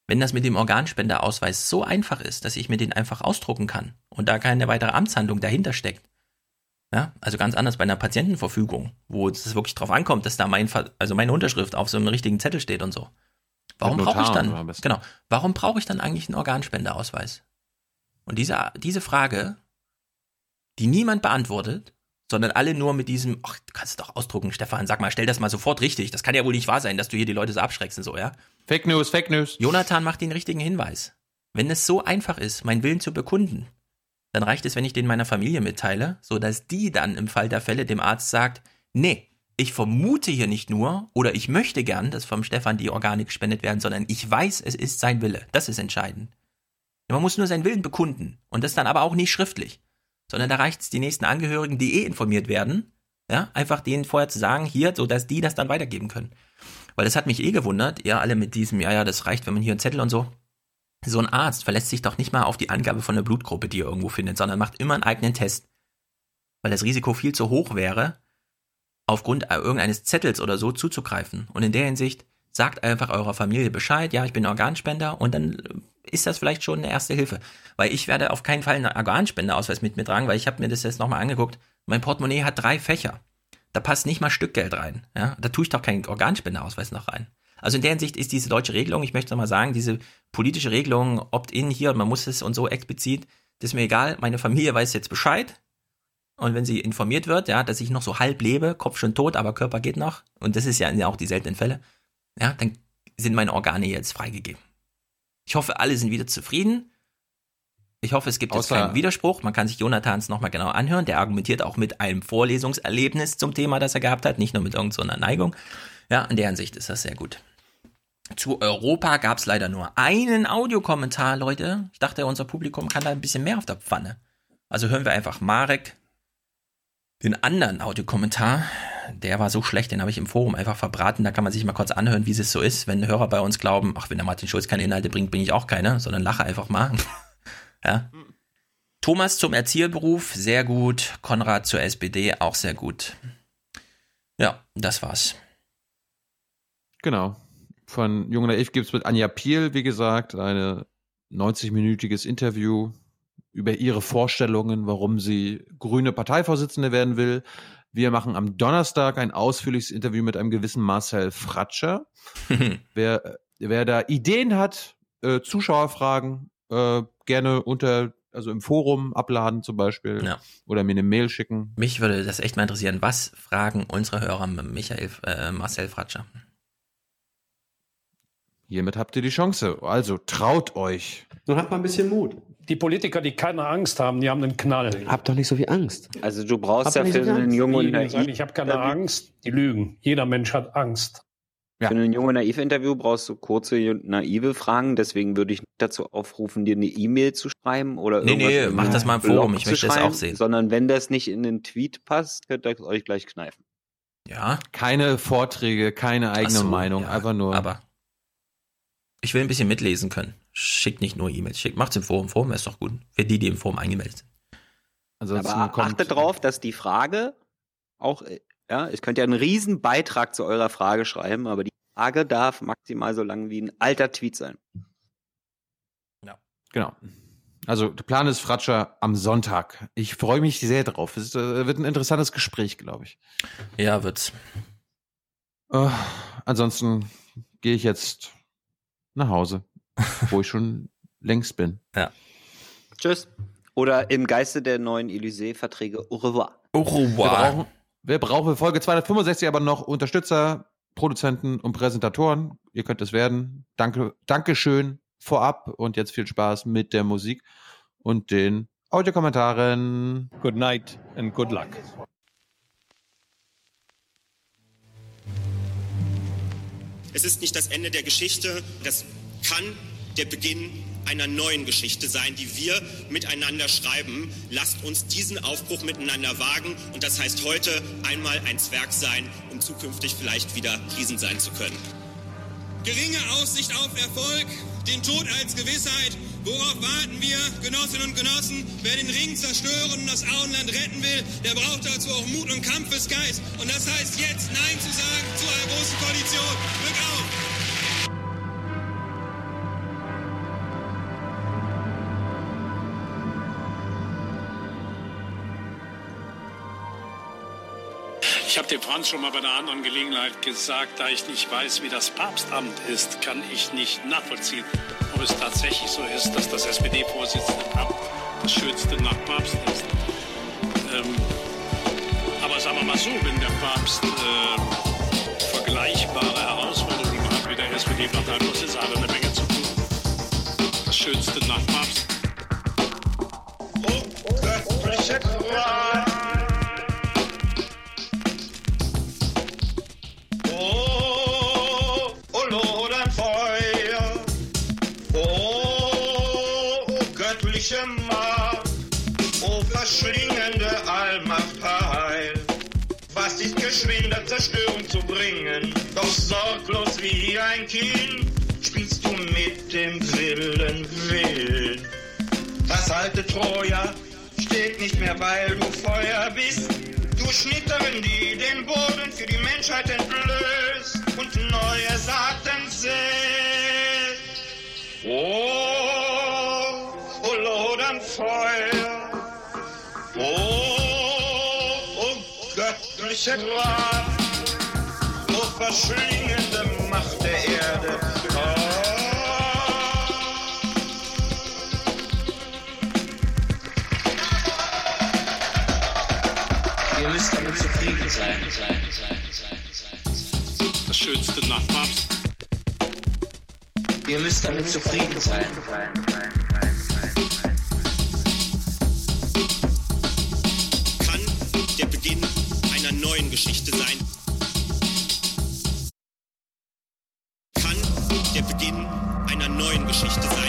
Wenn das mit dem Organspenderausweis so einfach ist, dass ich mir den einfach ausdrucken kann und da keine weitere Amtshandlung dahinter steckt, ja, also ganz anders bei einer Patientenverfügung, wo es wirklich drauf ankommt, dass da mein, also meine Unterschrift auf so einem richtigen Zettel steht und so. Warum Mit brauche ich dann, genau, warum brauche ich dann eigentlich einen Organspendeausweis? Und diese, diese Frage, die niemand beantwortet, sondern alle nur mit diesem, ach, du kannst es doch ausdrucken, Stefan, sag mal, stell das mal sofort richtig. Das kann ja wohl nicht wahr sein, dass du hier die Leute so abschreckst und so, ja? Fake News, Fake News. Jonathan macht den richtigen Hinweis. Wenn es so einfach ist, meinen Willen zu bekunden, dann reicht es, wenn ich den meiner Familie mitteile, so dass die dann im Fall der Fälle dem Arzt sagt, nee, ich vermute hier nicht nur oder ich möchte gern, dass vom Stefan die Organe gespendet werden, sondern ich weiß, es ist sein Wille. Das ist entscheidend. Man muss nur seinen Willen bekunden und das dann aber auch nicht schriftlich, sondern da reicht es die nächsten Angehörigen, die eh informiert werden, ja, einfach denen vorher zu sagen, hier, so dass die das dann weitergeben können. Weil das hat mich eh gewundert, ihr alle mit diesem, ja, ja, das reicht, wenn man hier einen Zettel und so. So ein Arzt verlässt sich doch nicht mal auf die Angabe von der Blutgruppe, die er irgendwo findet, sondern macht immer einen eigenen Test. Weil das Risiko viel zu hoch wäre, aufgrund irgendeines Zettels oder so zuzugreifen. Und in der Hinsicht sagt einfach eurer Familie Bescheid, ja, ich bin Organspender und dann ist das vielleicht schon eine erste Hilfe. Weil ich werde auf keinen Fall einen Organspendeausweis mit mir tragen, weil ich habe mir das jetzt nochmal angeguckt. Mein Portemonnaie hat drei Fächer. Da passt nicht mal Stückgeld rein. Ja? Da tue ich doch keinen Organspendeausweis noch rein. Also in der Hinsicht ist diese deutsche Regelung, ich möchte mal sagen, diese politische Regelung, Opt-in hier, man muss es und so explizit, das ist mir egal. Meine Familie weiß jetzt Bescheid. Und wenn sie informiert wird, ja, dass ich noch so halb lebe, Kopf schon tot, aber Körper geht noch, und das ist ja auch die seltenen Fälle, ja, dann sind meine Organe jetzt freigegeben. Ich hoffe, alle sind wieder zufrieden. Ich hoffe, es gibt jetzt keinen Widerspruch. Man kann sich Jonathans nochmal genau anhören. Der argumentiert auch mit einem Vorlesungserlebnis zum Thema, das er gehabt hat, nicht nur mit irgendeiner Neigung. Ja, in der Hinsicht ist das sehr gut. Zu Europa gab es leider nur einen Audiokommentar, Leute. Ich dachte, unser Publikum kann da ein bisschen mehr auf der Pfanne. Also hören wir einfach Marek den anderen Audiokommentar. Der war so schlecht, den habe ich im Forum einfach verbraten. Da kann man sich mal kurz anhören, wie es so ist, wenn Hörer bei uns glauben, ach, wenn der Martin Schulz keine Inhalte bringt, bringe ich auch keine, sondern lache einfach mal. ja. Thomas zum Erzieherberuf, sehr gut. Konrad zur SPD, auch sehr gut. Ja, das war's. Genau. Von Jung Naiv gibt es mit Anja Piel, wie gesagt, ein 90-minütiges Interview über ihre Vorstellungen, warum sie grüne Parteivorsitzende werden will. Wir machen am Donnerstag ein ausführliches Interview mit einem gewissen Marcel Fratscher. wer, wer da Ideen hat, äh, Zuschauerfragen, äh, gerne unter, also im Forum abladen zum Beispiel. Ja. Oder mir eine Mail schicken. Mich würde das echt mal interessieren. Was fragen unsere Hörer Michael, äh, Marcel Fratscher? Hiermit habt ihr die Chance. Also traut euch. Nun habt mal ein bisschen Mut. Die Politiker, die keine Angst haben, die haben einen Knall. Habt doch nicht so viel Angst. Also du brauchst Habt ja für so einen jungen Die Naiv ich habe keine Angst, die lügen. Jeder Mensch hat Angst. Ja. Für ein junge Naiv-Interview brauchst du kurze, naive Fragen. Deswegen würde ich nicht dazu aufrufen, dir eine E-Mail zu schreiben oder Nee, irgendwas nee, im mach das mal im Blog Forum. Ich möchte das auch sehen. Sondern wenn das nicht in den Tweet passt, könnt ihr euch gleich kneifen. Ja. Keine Vorträge, keine eigene so, Meinung, ja, einfach nur. Aber ich will ein bisschen mitlesen können. Schickt nicht nur E-Mails, schickt, macht's im Forum. Forum ist doch gut. Für die, die im Forum eingemeldet sind. Ansonsten Aber achtet drauf, dass die Frage auch, ja, ich könnte ja einen riesen Beitrag zu eurer Frage schreiben, aber die Frage darf maximal so lang wie ein alter Tweet sein. Genau. Also der Plan ist Fratscher am Sonntag. Ich freue mich sehr drauf. Es ist, äh, wird ein interessantes Gespräch, glaube ich. Ja, wird's. Äh, ansonsten gehe ich jetzt nach Hause, wo ich schon längst bin. Ja. Tschüss. Oder im Geiste der neuen Élysée-Verträge au revoir. Au Wir brauchen, wir brauchen für Folge 265 aber noch Unterstützer, Produzenten und Präsentatoren. Ihr könnt es werden. Danke, Dankeschön vorab und jetzt viel Spaß mit der Musik und den Audiokommentaren. Good night and good luck. Es ist nicht das Ende der Geschichte, das kann der Beginn einer neuen Geschichte sein, die wir miteinander schreiben. Lasst uns diesen Aufbruch miteinander wagen und das heißt heute einmal ein Zwerg sein, um zukünftig vielleicht wieder Riesen sein zu können. Geringe Aussicht auf Erfolg, den Tod als Gewissheit. Worauf warten wir, Genossinnen und Genossen? Wer den Ring zerstören und das Auenland retten will, der braucht dazu auch Mut und Kampfesgeist. Und das heißt jetzt Nein zu sagen zu einer großen Koalition. Glück auf! Habe dem Franz schon mal bei einer anderen Gelegenheit gesagt, da ich nicht weiß, wie das Papstamt ist, kann ich nicht nachvollziehen, ob es tatsächlich so ist, dass das SPD-Vorsitzendenamt das Schönste nach Papst ist. Ähm, aber sagen wir mal so, wenn der Papst äh, vergleichbare Herausforderungen hat wie der SPD-Parteivorsitz, hat er eine Menge zu tun. Das Schönste nach Papst. Göttliche Qual. Zerstörung zu bringen. Doch sorglos wie ein Kind spielst du mit dem wilden Willen. Das alte Troja steht nicht mehr, weil du Feuer bist. Du Schnitterin, die den Boden für die Menschheit entblößt und neue Saaten sät. Oh, oh Lodern Feuer. Oh, oh göttliche Rat verschlingende Macht der Erde. Ihr müsst damit zufrieden sein. Das Schönste nach Papst. Ihr müsst damit zufrieden sein. Kann der Beginn einer neuen Geschichte sein. Beginn einer neuen Geschichte sein.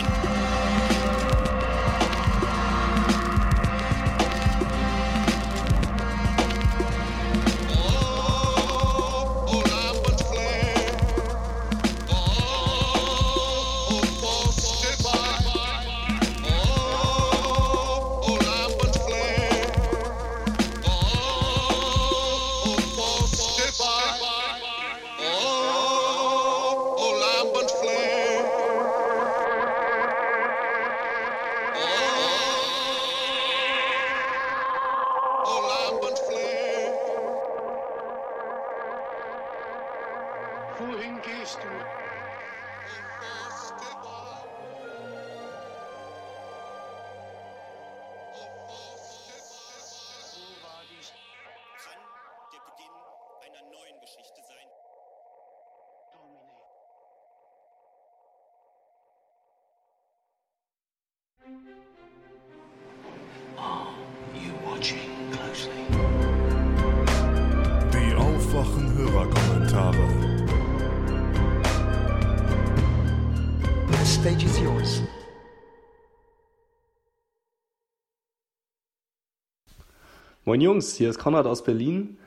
Moin Jungs, hier ist Konrad aus Berlin.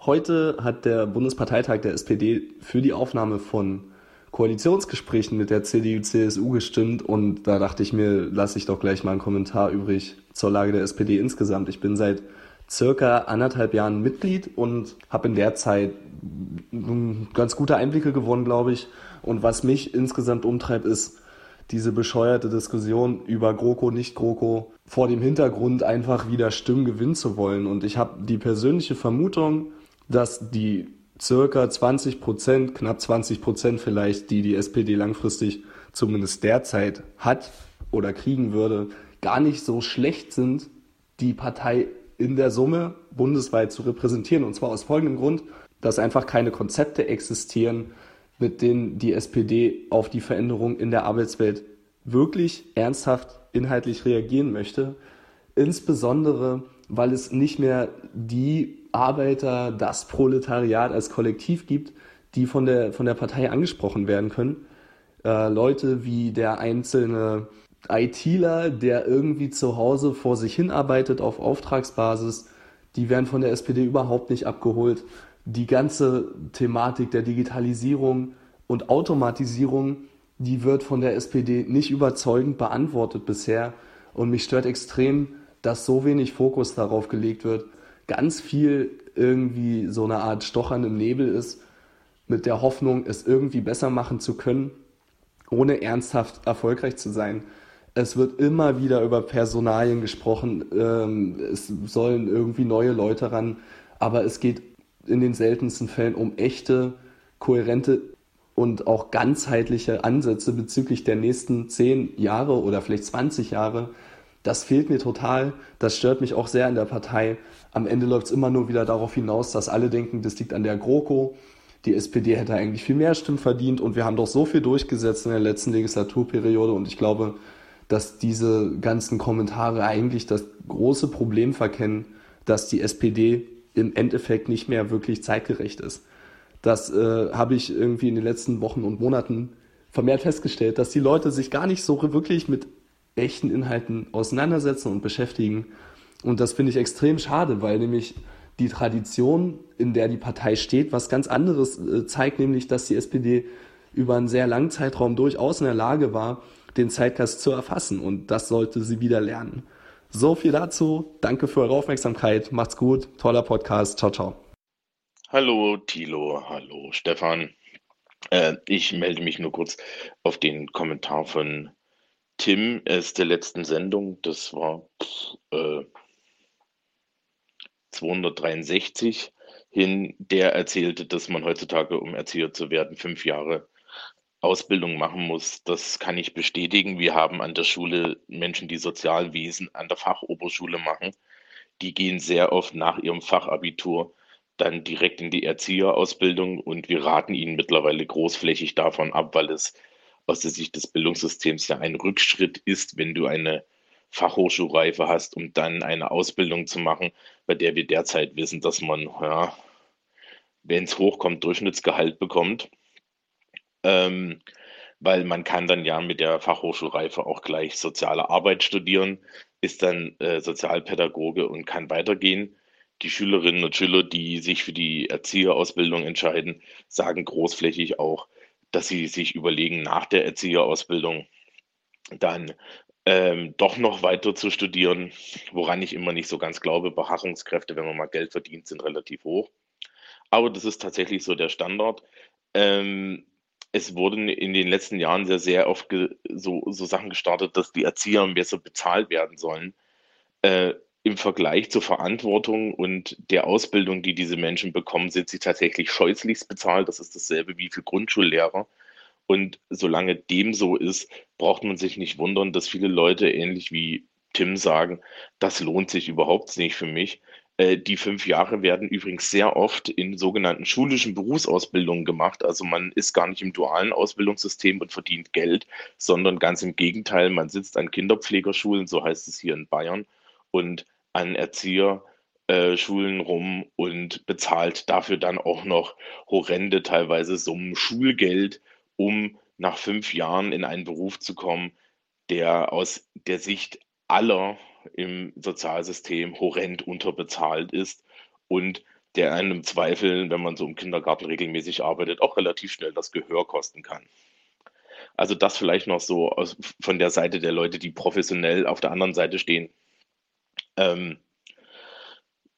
Heute hat der Bundesparteitag der SPD für die Aufnahme von Koalitionsgesprächen mit der CDU-CSU gestimmt und da dachte ich mir, lasse ich doch gleich mal einen Kommentar übrig zur Lage der SPD insgesamt. Ich bin seit circa anderthalb Jahren Mitglied und habe in der Zeit ganz gute Einblicke gewonnen, glaube ich. Und was mich insgesamt umtreibt, ist diese bescheuerte Diskussion über GroKo, nicht GroKo, vor dem Hintergrund einfach wieder Stimmen gewinnen zu wollen. Und ich habe die persönliche Vermutung, dass die circa 20 Prozent, knapp 20 Prozent vielleicht, die die SPD langfristig zumindest derzeit hat oder kriegen würde, gar nicht so schlecht sind, die Partei in der Summe bundesweit zu repräsentieren. Und zwar aus folgendem Grund, dass einfach keine Konzepte existieren, mit denen die SPD auf die Veränderung in der Arbeitswelt wirklich ernsthaft inhaltlich reagieren möchte. Insbesondere, weil es nicht mehr die Arbeiter, das Proletariat als Kollektiv gibt, die von der, von der Partei angesprochen werden können. Äh, Leute wie der einzelne ITler, der irgendwie zu Hause vor sich hinarbeitet auf Auftragsbasis, die werden von der SPD überhaupt nicht abgeholt. Die ganze Thematik der Digitalisierung und Automatisierung, die wird von der SPD nicht überzeugend beantwortet bisher. Und mich stört extrem, dass so wenig Fokus darauf gelegt wird. Ganz viel irgendwie so eine Art Stochern im Nebel ist, mit der Hoffnung, es irgendwie besser machen zu können, ohne ernsthaft erfolgreich zu sein. Es wird immer wieder über Personalien gesprochen, ähm, es sollen irgendwie neue Leute ran, aber es geht in den seltensten Fällen um echte, kohärente und auch ganzheitliche Ansätze bezüglich der nächsten zehn Jahre oder vielleicht 20 Jahre. Das fehlt mir total. Das stört mich auch sehr in der Partei. Am Ende läuft es immer nur wieder darauf hinaus, dass alle denken, das liegt an der GroKo. Die SPD hätte eigentlich viel mehr Stimmen verdient und wir haben doch so viel durchgesetzt in der letzten Legislaturperiode und ich glaube, dass diese ganzen Kommentare eigentlich das große Problem verkennen, dass die SPD im Endeffekt nicht mehr wirklich zeitgerecht ist. Das äh, habe ich irgendwie in den letzten Wochen und Monaten vermehrt festgestellt, dass die Leute sich gar nicht so wirklich mit echten Inhalten auseinandersetzen und beschäftigen. Und das finde ich extrem schade, weil nämlich die Tradition, in der die Partei steht, was ganz anderes äh, zeigt, nämlich, dass die SPD über einen sehr langen Zeitraum durchaus in der Lage war, den Zeitgeist zu erfassen. Und das sollte sie wieder lernen. So viel dazu. Danke für eure Aufmerksamkeit. Macht's gut. Toller Podcast. Ciao, ciao. Hallo Thilo, hallo Stefan. Äh, ich melde mich nur kurz auf den Kommentar von Tim aus der letzten Sendung. Das war äh, 263 hin, der erzählte, dass man heutzutage, um Erzieher zu werden, fünf Jahre Ausbildung machen muss. Das kann ich bestätigen. Wir haben an der Schule Menschen, die Sozialwesen an der Fachoberschule machen. Die gehen sehr oft nach ihrem Fachabitur dann direkt in die Erzieherausbildung und wir raten ihnen mittlerweile großflächig davon ab, weil es aus der Sicht des Bildungssystems ja ein Rückschritt ist, wenn du eine Fachhochschulreife hast, um dann eine Ausbildung zu machen, bei der wir derzeit wissen, dass man, ja, wenn es hochkommt, Durchschnittsgehalt bekommt. Ähm, weil man kann dann ja mit der Fachhochschulreife auch gleich soziale Arbeit studieren, ist dann äh, Sozialpädagoge und kann weitergehen. Die Schülerinnen und Schüler, die sich für die Erzieherausbildung entscheiden, sagen großflächig auch, dass sie sich überlegen, nach der Erzieherausbildung dann ähm, doch noch weiter zu studieren, woran ich immer nicht so ganz glaube. Beharrungskräfte, wenn man mal Geld verdient, sind relativ hoch. Aber das ist tatsächlich so der Standard. Ähm, es wurden in den letzten Jahren sehr, sehr oft so, so Sachen gestartet, dass die Erzieher besser bezahlt werden sollen. Äh, Im Vergleich zur Verantwortung und der Ausbildung, die diese Menschen bekommen, sind sie tatsächlich scheußlichst bezahlt. Das ist dasselbe wie für Grundschullehrer. Und solange dem so ist, braucht man sich nicht wundern, dass viele Leute ähnlich wie Tim sagen, das lohnt sich überhaupt nicht für mich. Äh, die fünf Jahre werden übrigens sehr oft in sogenannten schulischen Berufsausbildungen gemacht. Also man ist gar nicht im dualen Ausbildungssystem und verdient Geld, sondern ganz im Gegenteil, man sitzt an Kinderpflegerschulen, so heißt es hier in Bayern, und an Erzieherschulen rum und bezahlt dafür dann auch noch horrende teilweise Summen Schulgeld um nach fünf Jahren in einen Beruf zu kommen, der aus der Sicht aller im Sozialsystem horrend unterbezahlt ist und der einem Zweifel, wenn man so im Kindergarten regelmäßig arbeitet, auch relativ schnell das Gehör kosten kann. Also das vielleicht noch so aus, von der Seite der Leute, die professionell auf der anderen Seite stehen. Ähm,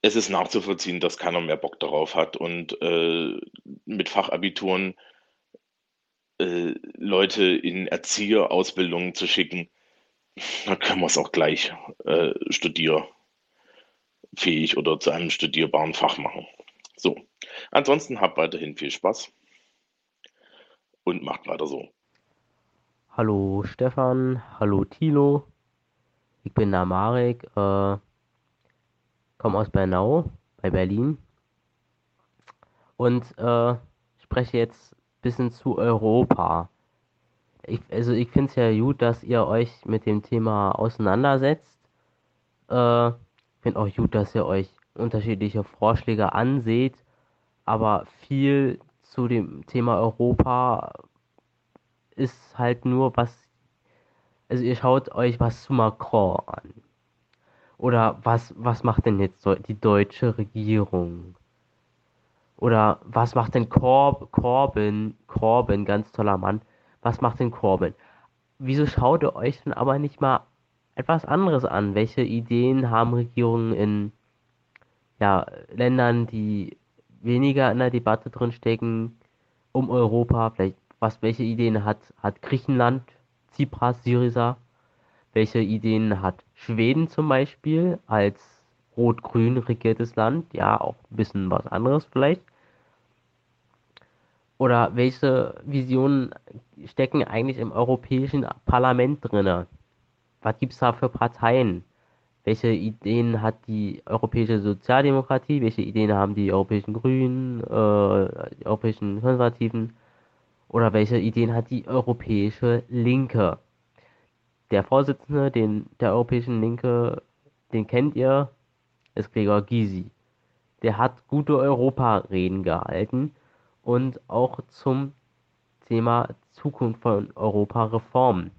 es ist nachzuvollziehen, dass keiner mehr Bock darauf hat und äh, mit Fachabituren äh, Leute in Erzieherausbildungen zu schicken, dann können wir es auch gleich äh, studierfähig oder zu einem studierbaren Fach machen. So, ansonsten habt weiterhin viel Spaß und macht weiter so. Hallo Stefan, hallo Tilo, ich bin der Marek, äh, komme aus Bernau bei Berlin und äh, spreche jetzt bisschen zu Europa. Ich, also ich finde es ja gut, dass ihr euch mit dem Thema auseinandersetzt. Äh, ich finde auch gut, dass ihr euch unterschiedliche Vorschläge anseht, aber viel zu dem Thema Europa ist halt nur was, also ihr schaut euch was zu Macron an. Oder was, was macht denn jetzt die deutsche Regierung? Oder was macht denn Corb, Corbin, Corbin, ganz toller Mann, was macht denn Corbin? Wieso schaut ihr euch denn aber nicht mal etwas anderes an? Welche Ideen haben Regierungen in ja, Ländern, die weniger in der Debatte drin stecken, um Europa? Vielleicht, was, welche Ideen hat, hat Griechenland, Tsipras, Syriza? Welche Ideen hat Schweden zum Beispiel als rot-grün regiertes Land? Ja, auch ein bisschen was anderes vielleicht. Oder welche Visionen stecken eigentlich im Europäischen Parlament drin? Was gibt es da für Parteien? Welche Ideen hat die europäische Sozialdemokratie? Welche Ideen haben die europäischen Grünen, äh, die europäischen Konservativen? Oder welche Ideen hat die europäische Linke? Der Vorsitzende den, der europäischen Linke, den kennt ihr, ist Gregor Gysi. Der hat gute Europareden gehalten und auch zum Thema Zukunft von Europa Reformen.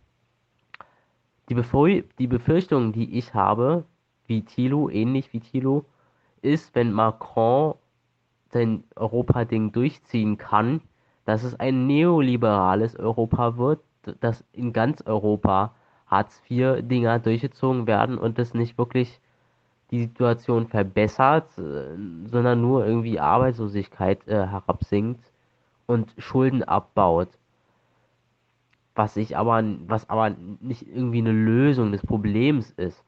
Die, Befür die Befürchtung, die ich habe, wie Thilo, ähnlich wie Thilo, ist, wenn Macron sein Europa-Ding durchziehen kann, dass es ein neoliberales Europa wird, dass in ganz Europa Hartz-IV-Dinger durchgezogen werden und es nicht wirklich die Situation verbessert, äh, sondern nur irgendwie Arbeitslosigkeit äh, herabsinkt und Schulden abbaut. Was ich aber, was aber nicht irgendwie eine Lösung des Problems ist.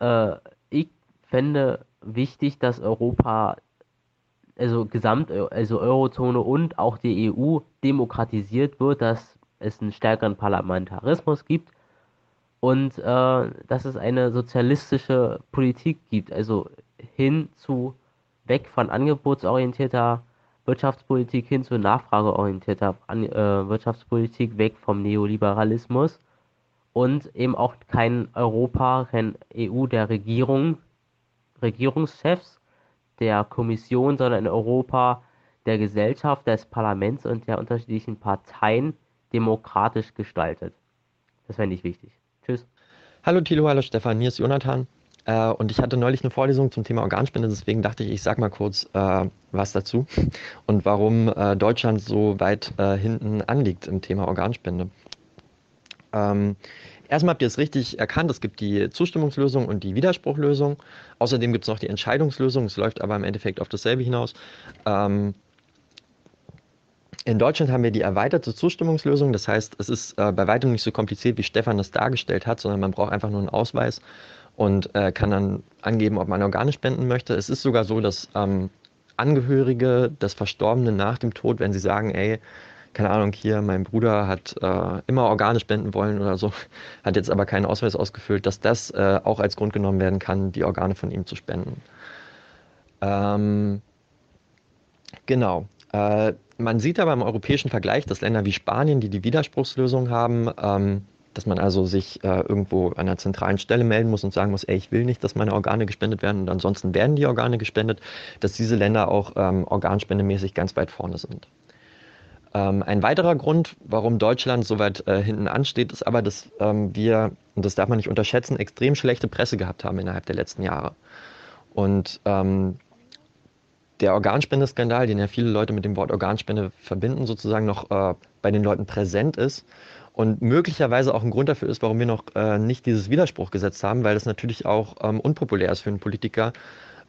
Äh, ich fände wichtig, dass Europa, also Gesamt, also Eurozone und auch die EU demokratisiert wird, dass es einen stärkeren Parlamentarismus gibt und äh, dass es eine sozialistische Politik gibt, also hin zu weg von angebotsorientierter Wirtschaftspolitik hin zu nachfrageorientierter An äh, Wirtschaftspolitik, weg vom Neoliberalismus und eben auch kein Europa, kein EU der Regierung, Regierungschefs, der Kommission, sondern in Europa der Gesellschaft, des Parlaments und der unterschiedlichen Parteien demokratisch gestaltet. Das fände ich wichtig. Hallo Thilo, hallo Stefan, hier ist Jonathan. Äh, und ich hatte neulich eine Vorlesung zum Thema Organspende, deswegen dachte ich, ich sag mal kurz äh, was dazu und warum äh, Deutschland so weit äh, hinten anliegt im Thema Organspende. Ähm, erstmal habt ihr es richtig erkannt, es gibt die Zustimmungslösung und die Widerspruchlösung. Außerdem gibt es noch die Entscheidungslösung, es läuft aber im Endeffekt auf dasselbe hinaus. Ähm, in Deutschland haben wir die erweiterte Zustimmungslösung. Das heißt, es ist äh, bei weitem nicht so kompliziert, wie Stefan das dargestellt hat, sondern man braucht einfach nur einen Ausweis und äh, kann dann angeben, ob man Organe spenden möchte. Es ist sogar so, dass ähm, Angehörige des Verstorbenen nach dem Tod, wenn sie sagen, ey, keine Ahnung, hier, mein Bruder hat äh, immer Organe spenden wollen oder so, hat jetzt aber keinen Ausweis ausgefüllt, dass das äh, auch als Grund genommen werden kann, die Organe von ihm zu spenden. Ähm, genau. Äh, man sieht aber im europäischen Vergleich, dass Länder wie Spanien, die die Widerspruchslösung haben, ähm, dass man also sich äh, irgendwo an einer zentralen Stelle melden muss und sagen muss, ey, ich will nicht, dass meine Organe gespendet werden und ansonsten werden die Organe gespendet, dass diese Länder auch ähm, organspendemäßig ganz weit vorne sind. Ähm, ein weiterer Grund, warum Deutschland so weit äh, hinten ansteht, ist aber, dass ähm, wir, und das darf man nicht unterschätzen, extrem schlechte Presse gehabt haben innerhalb der letzten Jahre. Und ähm, der Organspendeskandal, den ja viele Leute mit dem Wort Organspende verbinden, sozusagen noch äh, bei den Leuten präsent ist und möglicherweise auch ein Grund dafür ist, warum wir noch äh, nicht dieses Widerspruch gesetzt haben, weil es natürlich auch ähm, unpopulär ist für einen Politiker,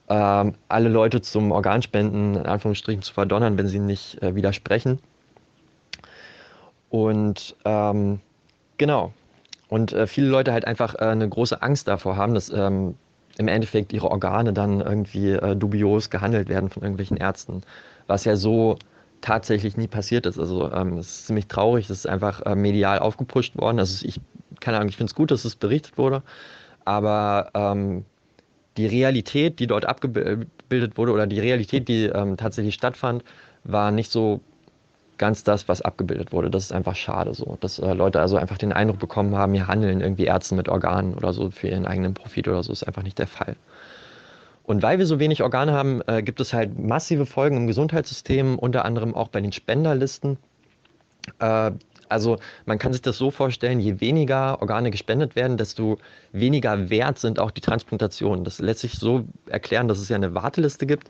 ähm, alle Leute zum Organspenden in Anführungsstrichen zu verdonnern, wenn sie nicht äh, widersprechen. Und ähm, genau. Und äh, viele Leute halt einfach äh, eine große Angst davor haben, dass ähm, im Endeffekt ihre Organe dann irgendwie äh, dubios gehandelt werden von irgendwelchen Ärzten. Was ja so tatsächlich nie passiert ist. Also ähm, es ist ziemlich traurig, das ist einfach äh, medial aufgepusht worden. Also ich, keine Ahnung, ich finde es gut, dass es berichtet wurde, aber ähm, die Realität, die dort abgebildet wurde oder die Realität, die ähm, tatsächlich stattfand, war nicht so ganz das, was abgebildet wurde. Das ist einfach schade so, dass äh, Leute also einfach den Eindruck bekommen haben, hier handeln irgendwie Ärzte mit Organen oder so für ihren eigenen Profit oder so, ist einfach nicht der Fall. Und weil wir so wenig Organe haben, äh, gibt es halt massive Folgen im Gesundheitssystem, unter anderem auch bei den Spenderlisten. Äh, also man kann sich das so vorstellen, je weniger Organe gespendet werden, desto weniger wert sind auch die Transplantationen. Das lässt sich so erklären, dass es ja eine Warteliste gibt.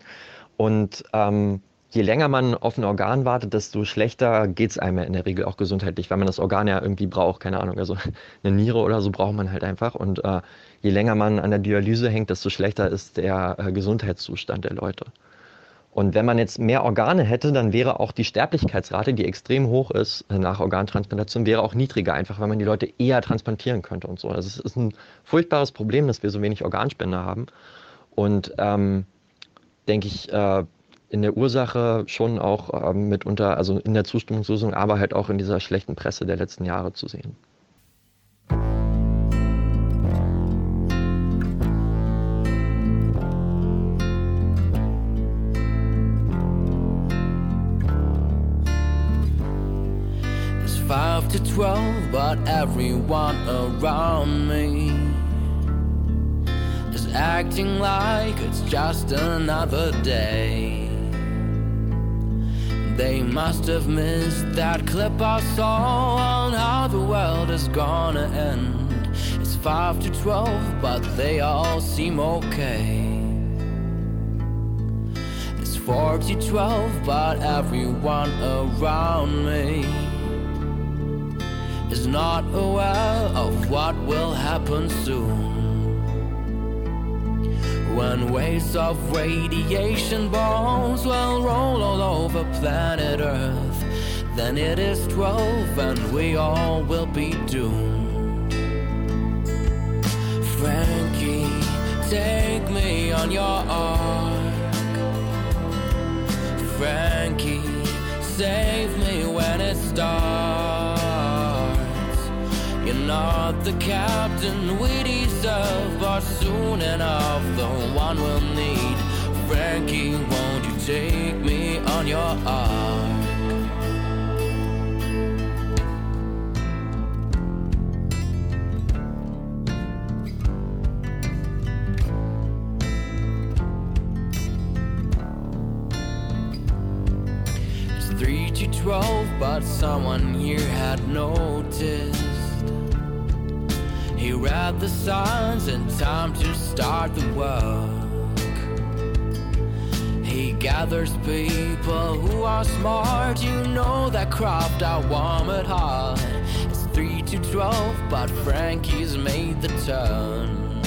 Und ähm, je länger man auf ein Organ wartet, desto schlechter geht es einem in der Regel auch gesundheitlich, weil man das Organ ja irgendwie braucht, keine Ahnung, also eine Niere oder so braucht man halt einfach. Und äh, je länger man an der Dialyse hängt, desto schlechter ist der äh, Gesundheitszustand der Leute. Und wenn man jetzt mehr Organe hätte, dann wäre auch die Sterblichkeitsrate, die extrem hoch ist äh, nach Organtransplantation, wäre auch niedriger, einfach weil man die Leute eher transplantieren könnte und so. Also es ist ein furchtbares Problem, dass wir so wenig Organspender haben. Und ähm, denke ich, äh, in der Ursache schon auch ähm, mitunter, also in der Zustimmungslösung, aber halt auch in dieser schlechten Presse der letzten Jahre zu sehen. Five to twelve, but everyone around me is acting like it's just another day. They must have missed that clip I saw on how the world is gonna end. It's 5 to 12, but they all seem okay. It's 4 to 12, but everyone around me is not aware of what will happen soon. When waves of radiation bombs will roll all over planet Earth, then it is 12 and we all will be doomed. Frankie, take me on your ark. Frankie, save me when it starts. You're not the captain we deserve, but soon enough the one we'll need. Frankie, won't you take me on your ark? It's three to twelve, but someone here had noticed. He read the signs and time to start the work. He gathers people who are smart. You know that craft are warm at heart. It's three to twelve, but Frankie's made the turn.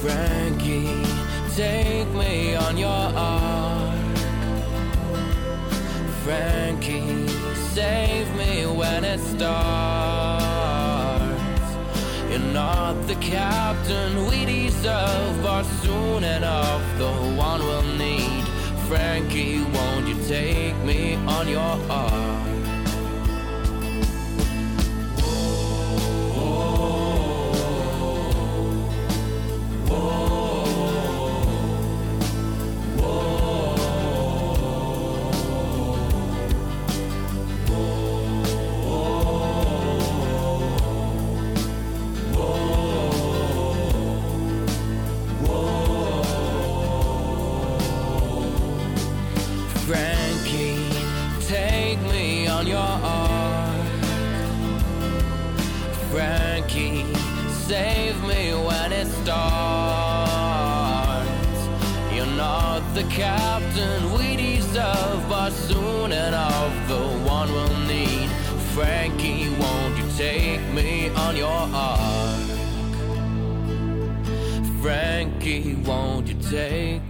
Frankie, take me on your arm. Frankie, save me when it's starts. Not the captain we deserve, but soon enough the one we'll need. Frankie, won't you take me on your arm? Arm? Frankie, won't you take me?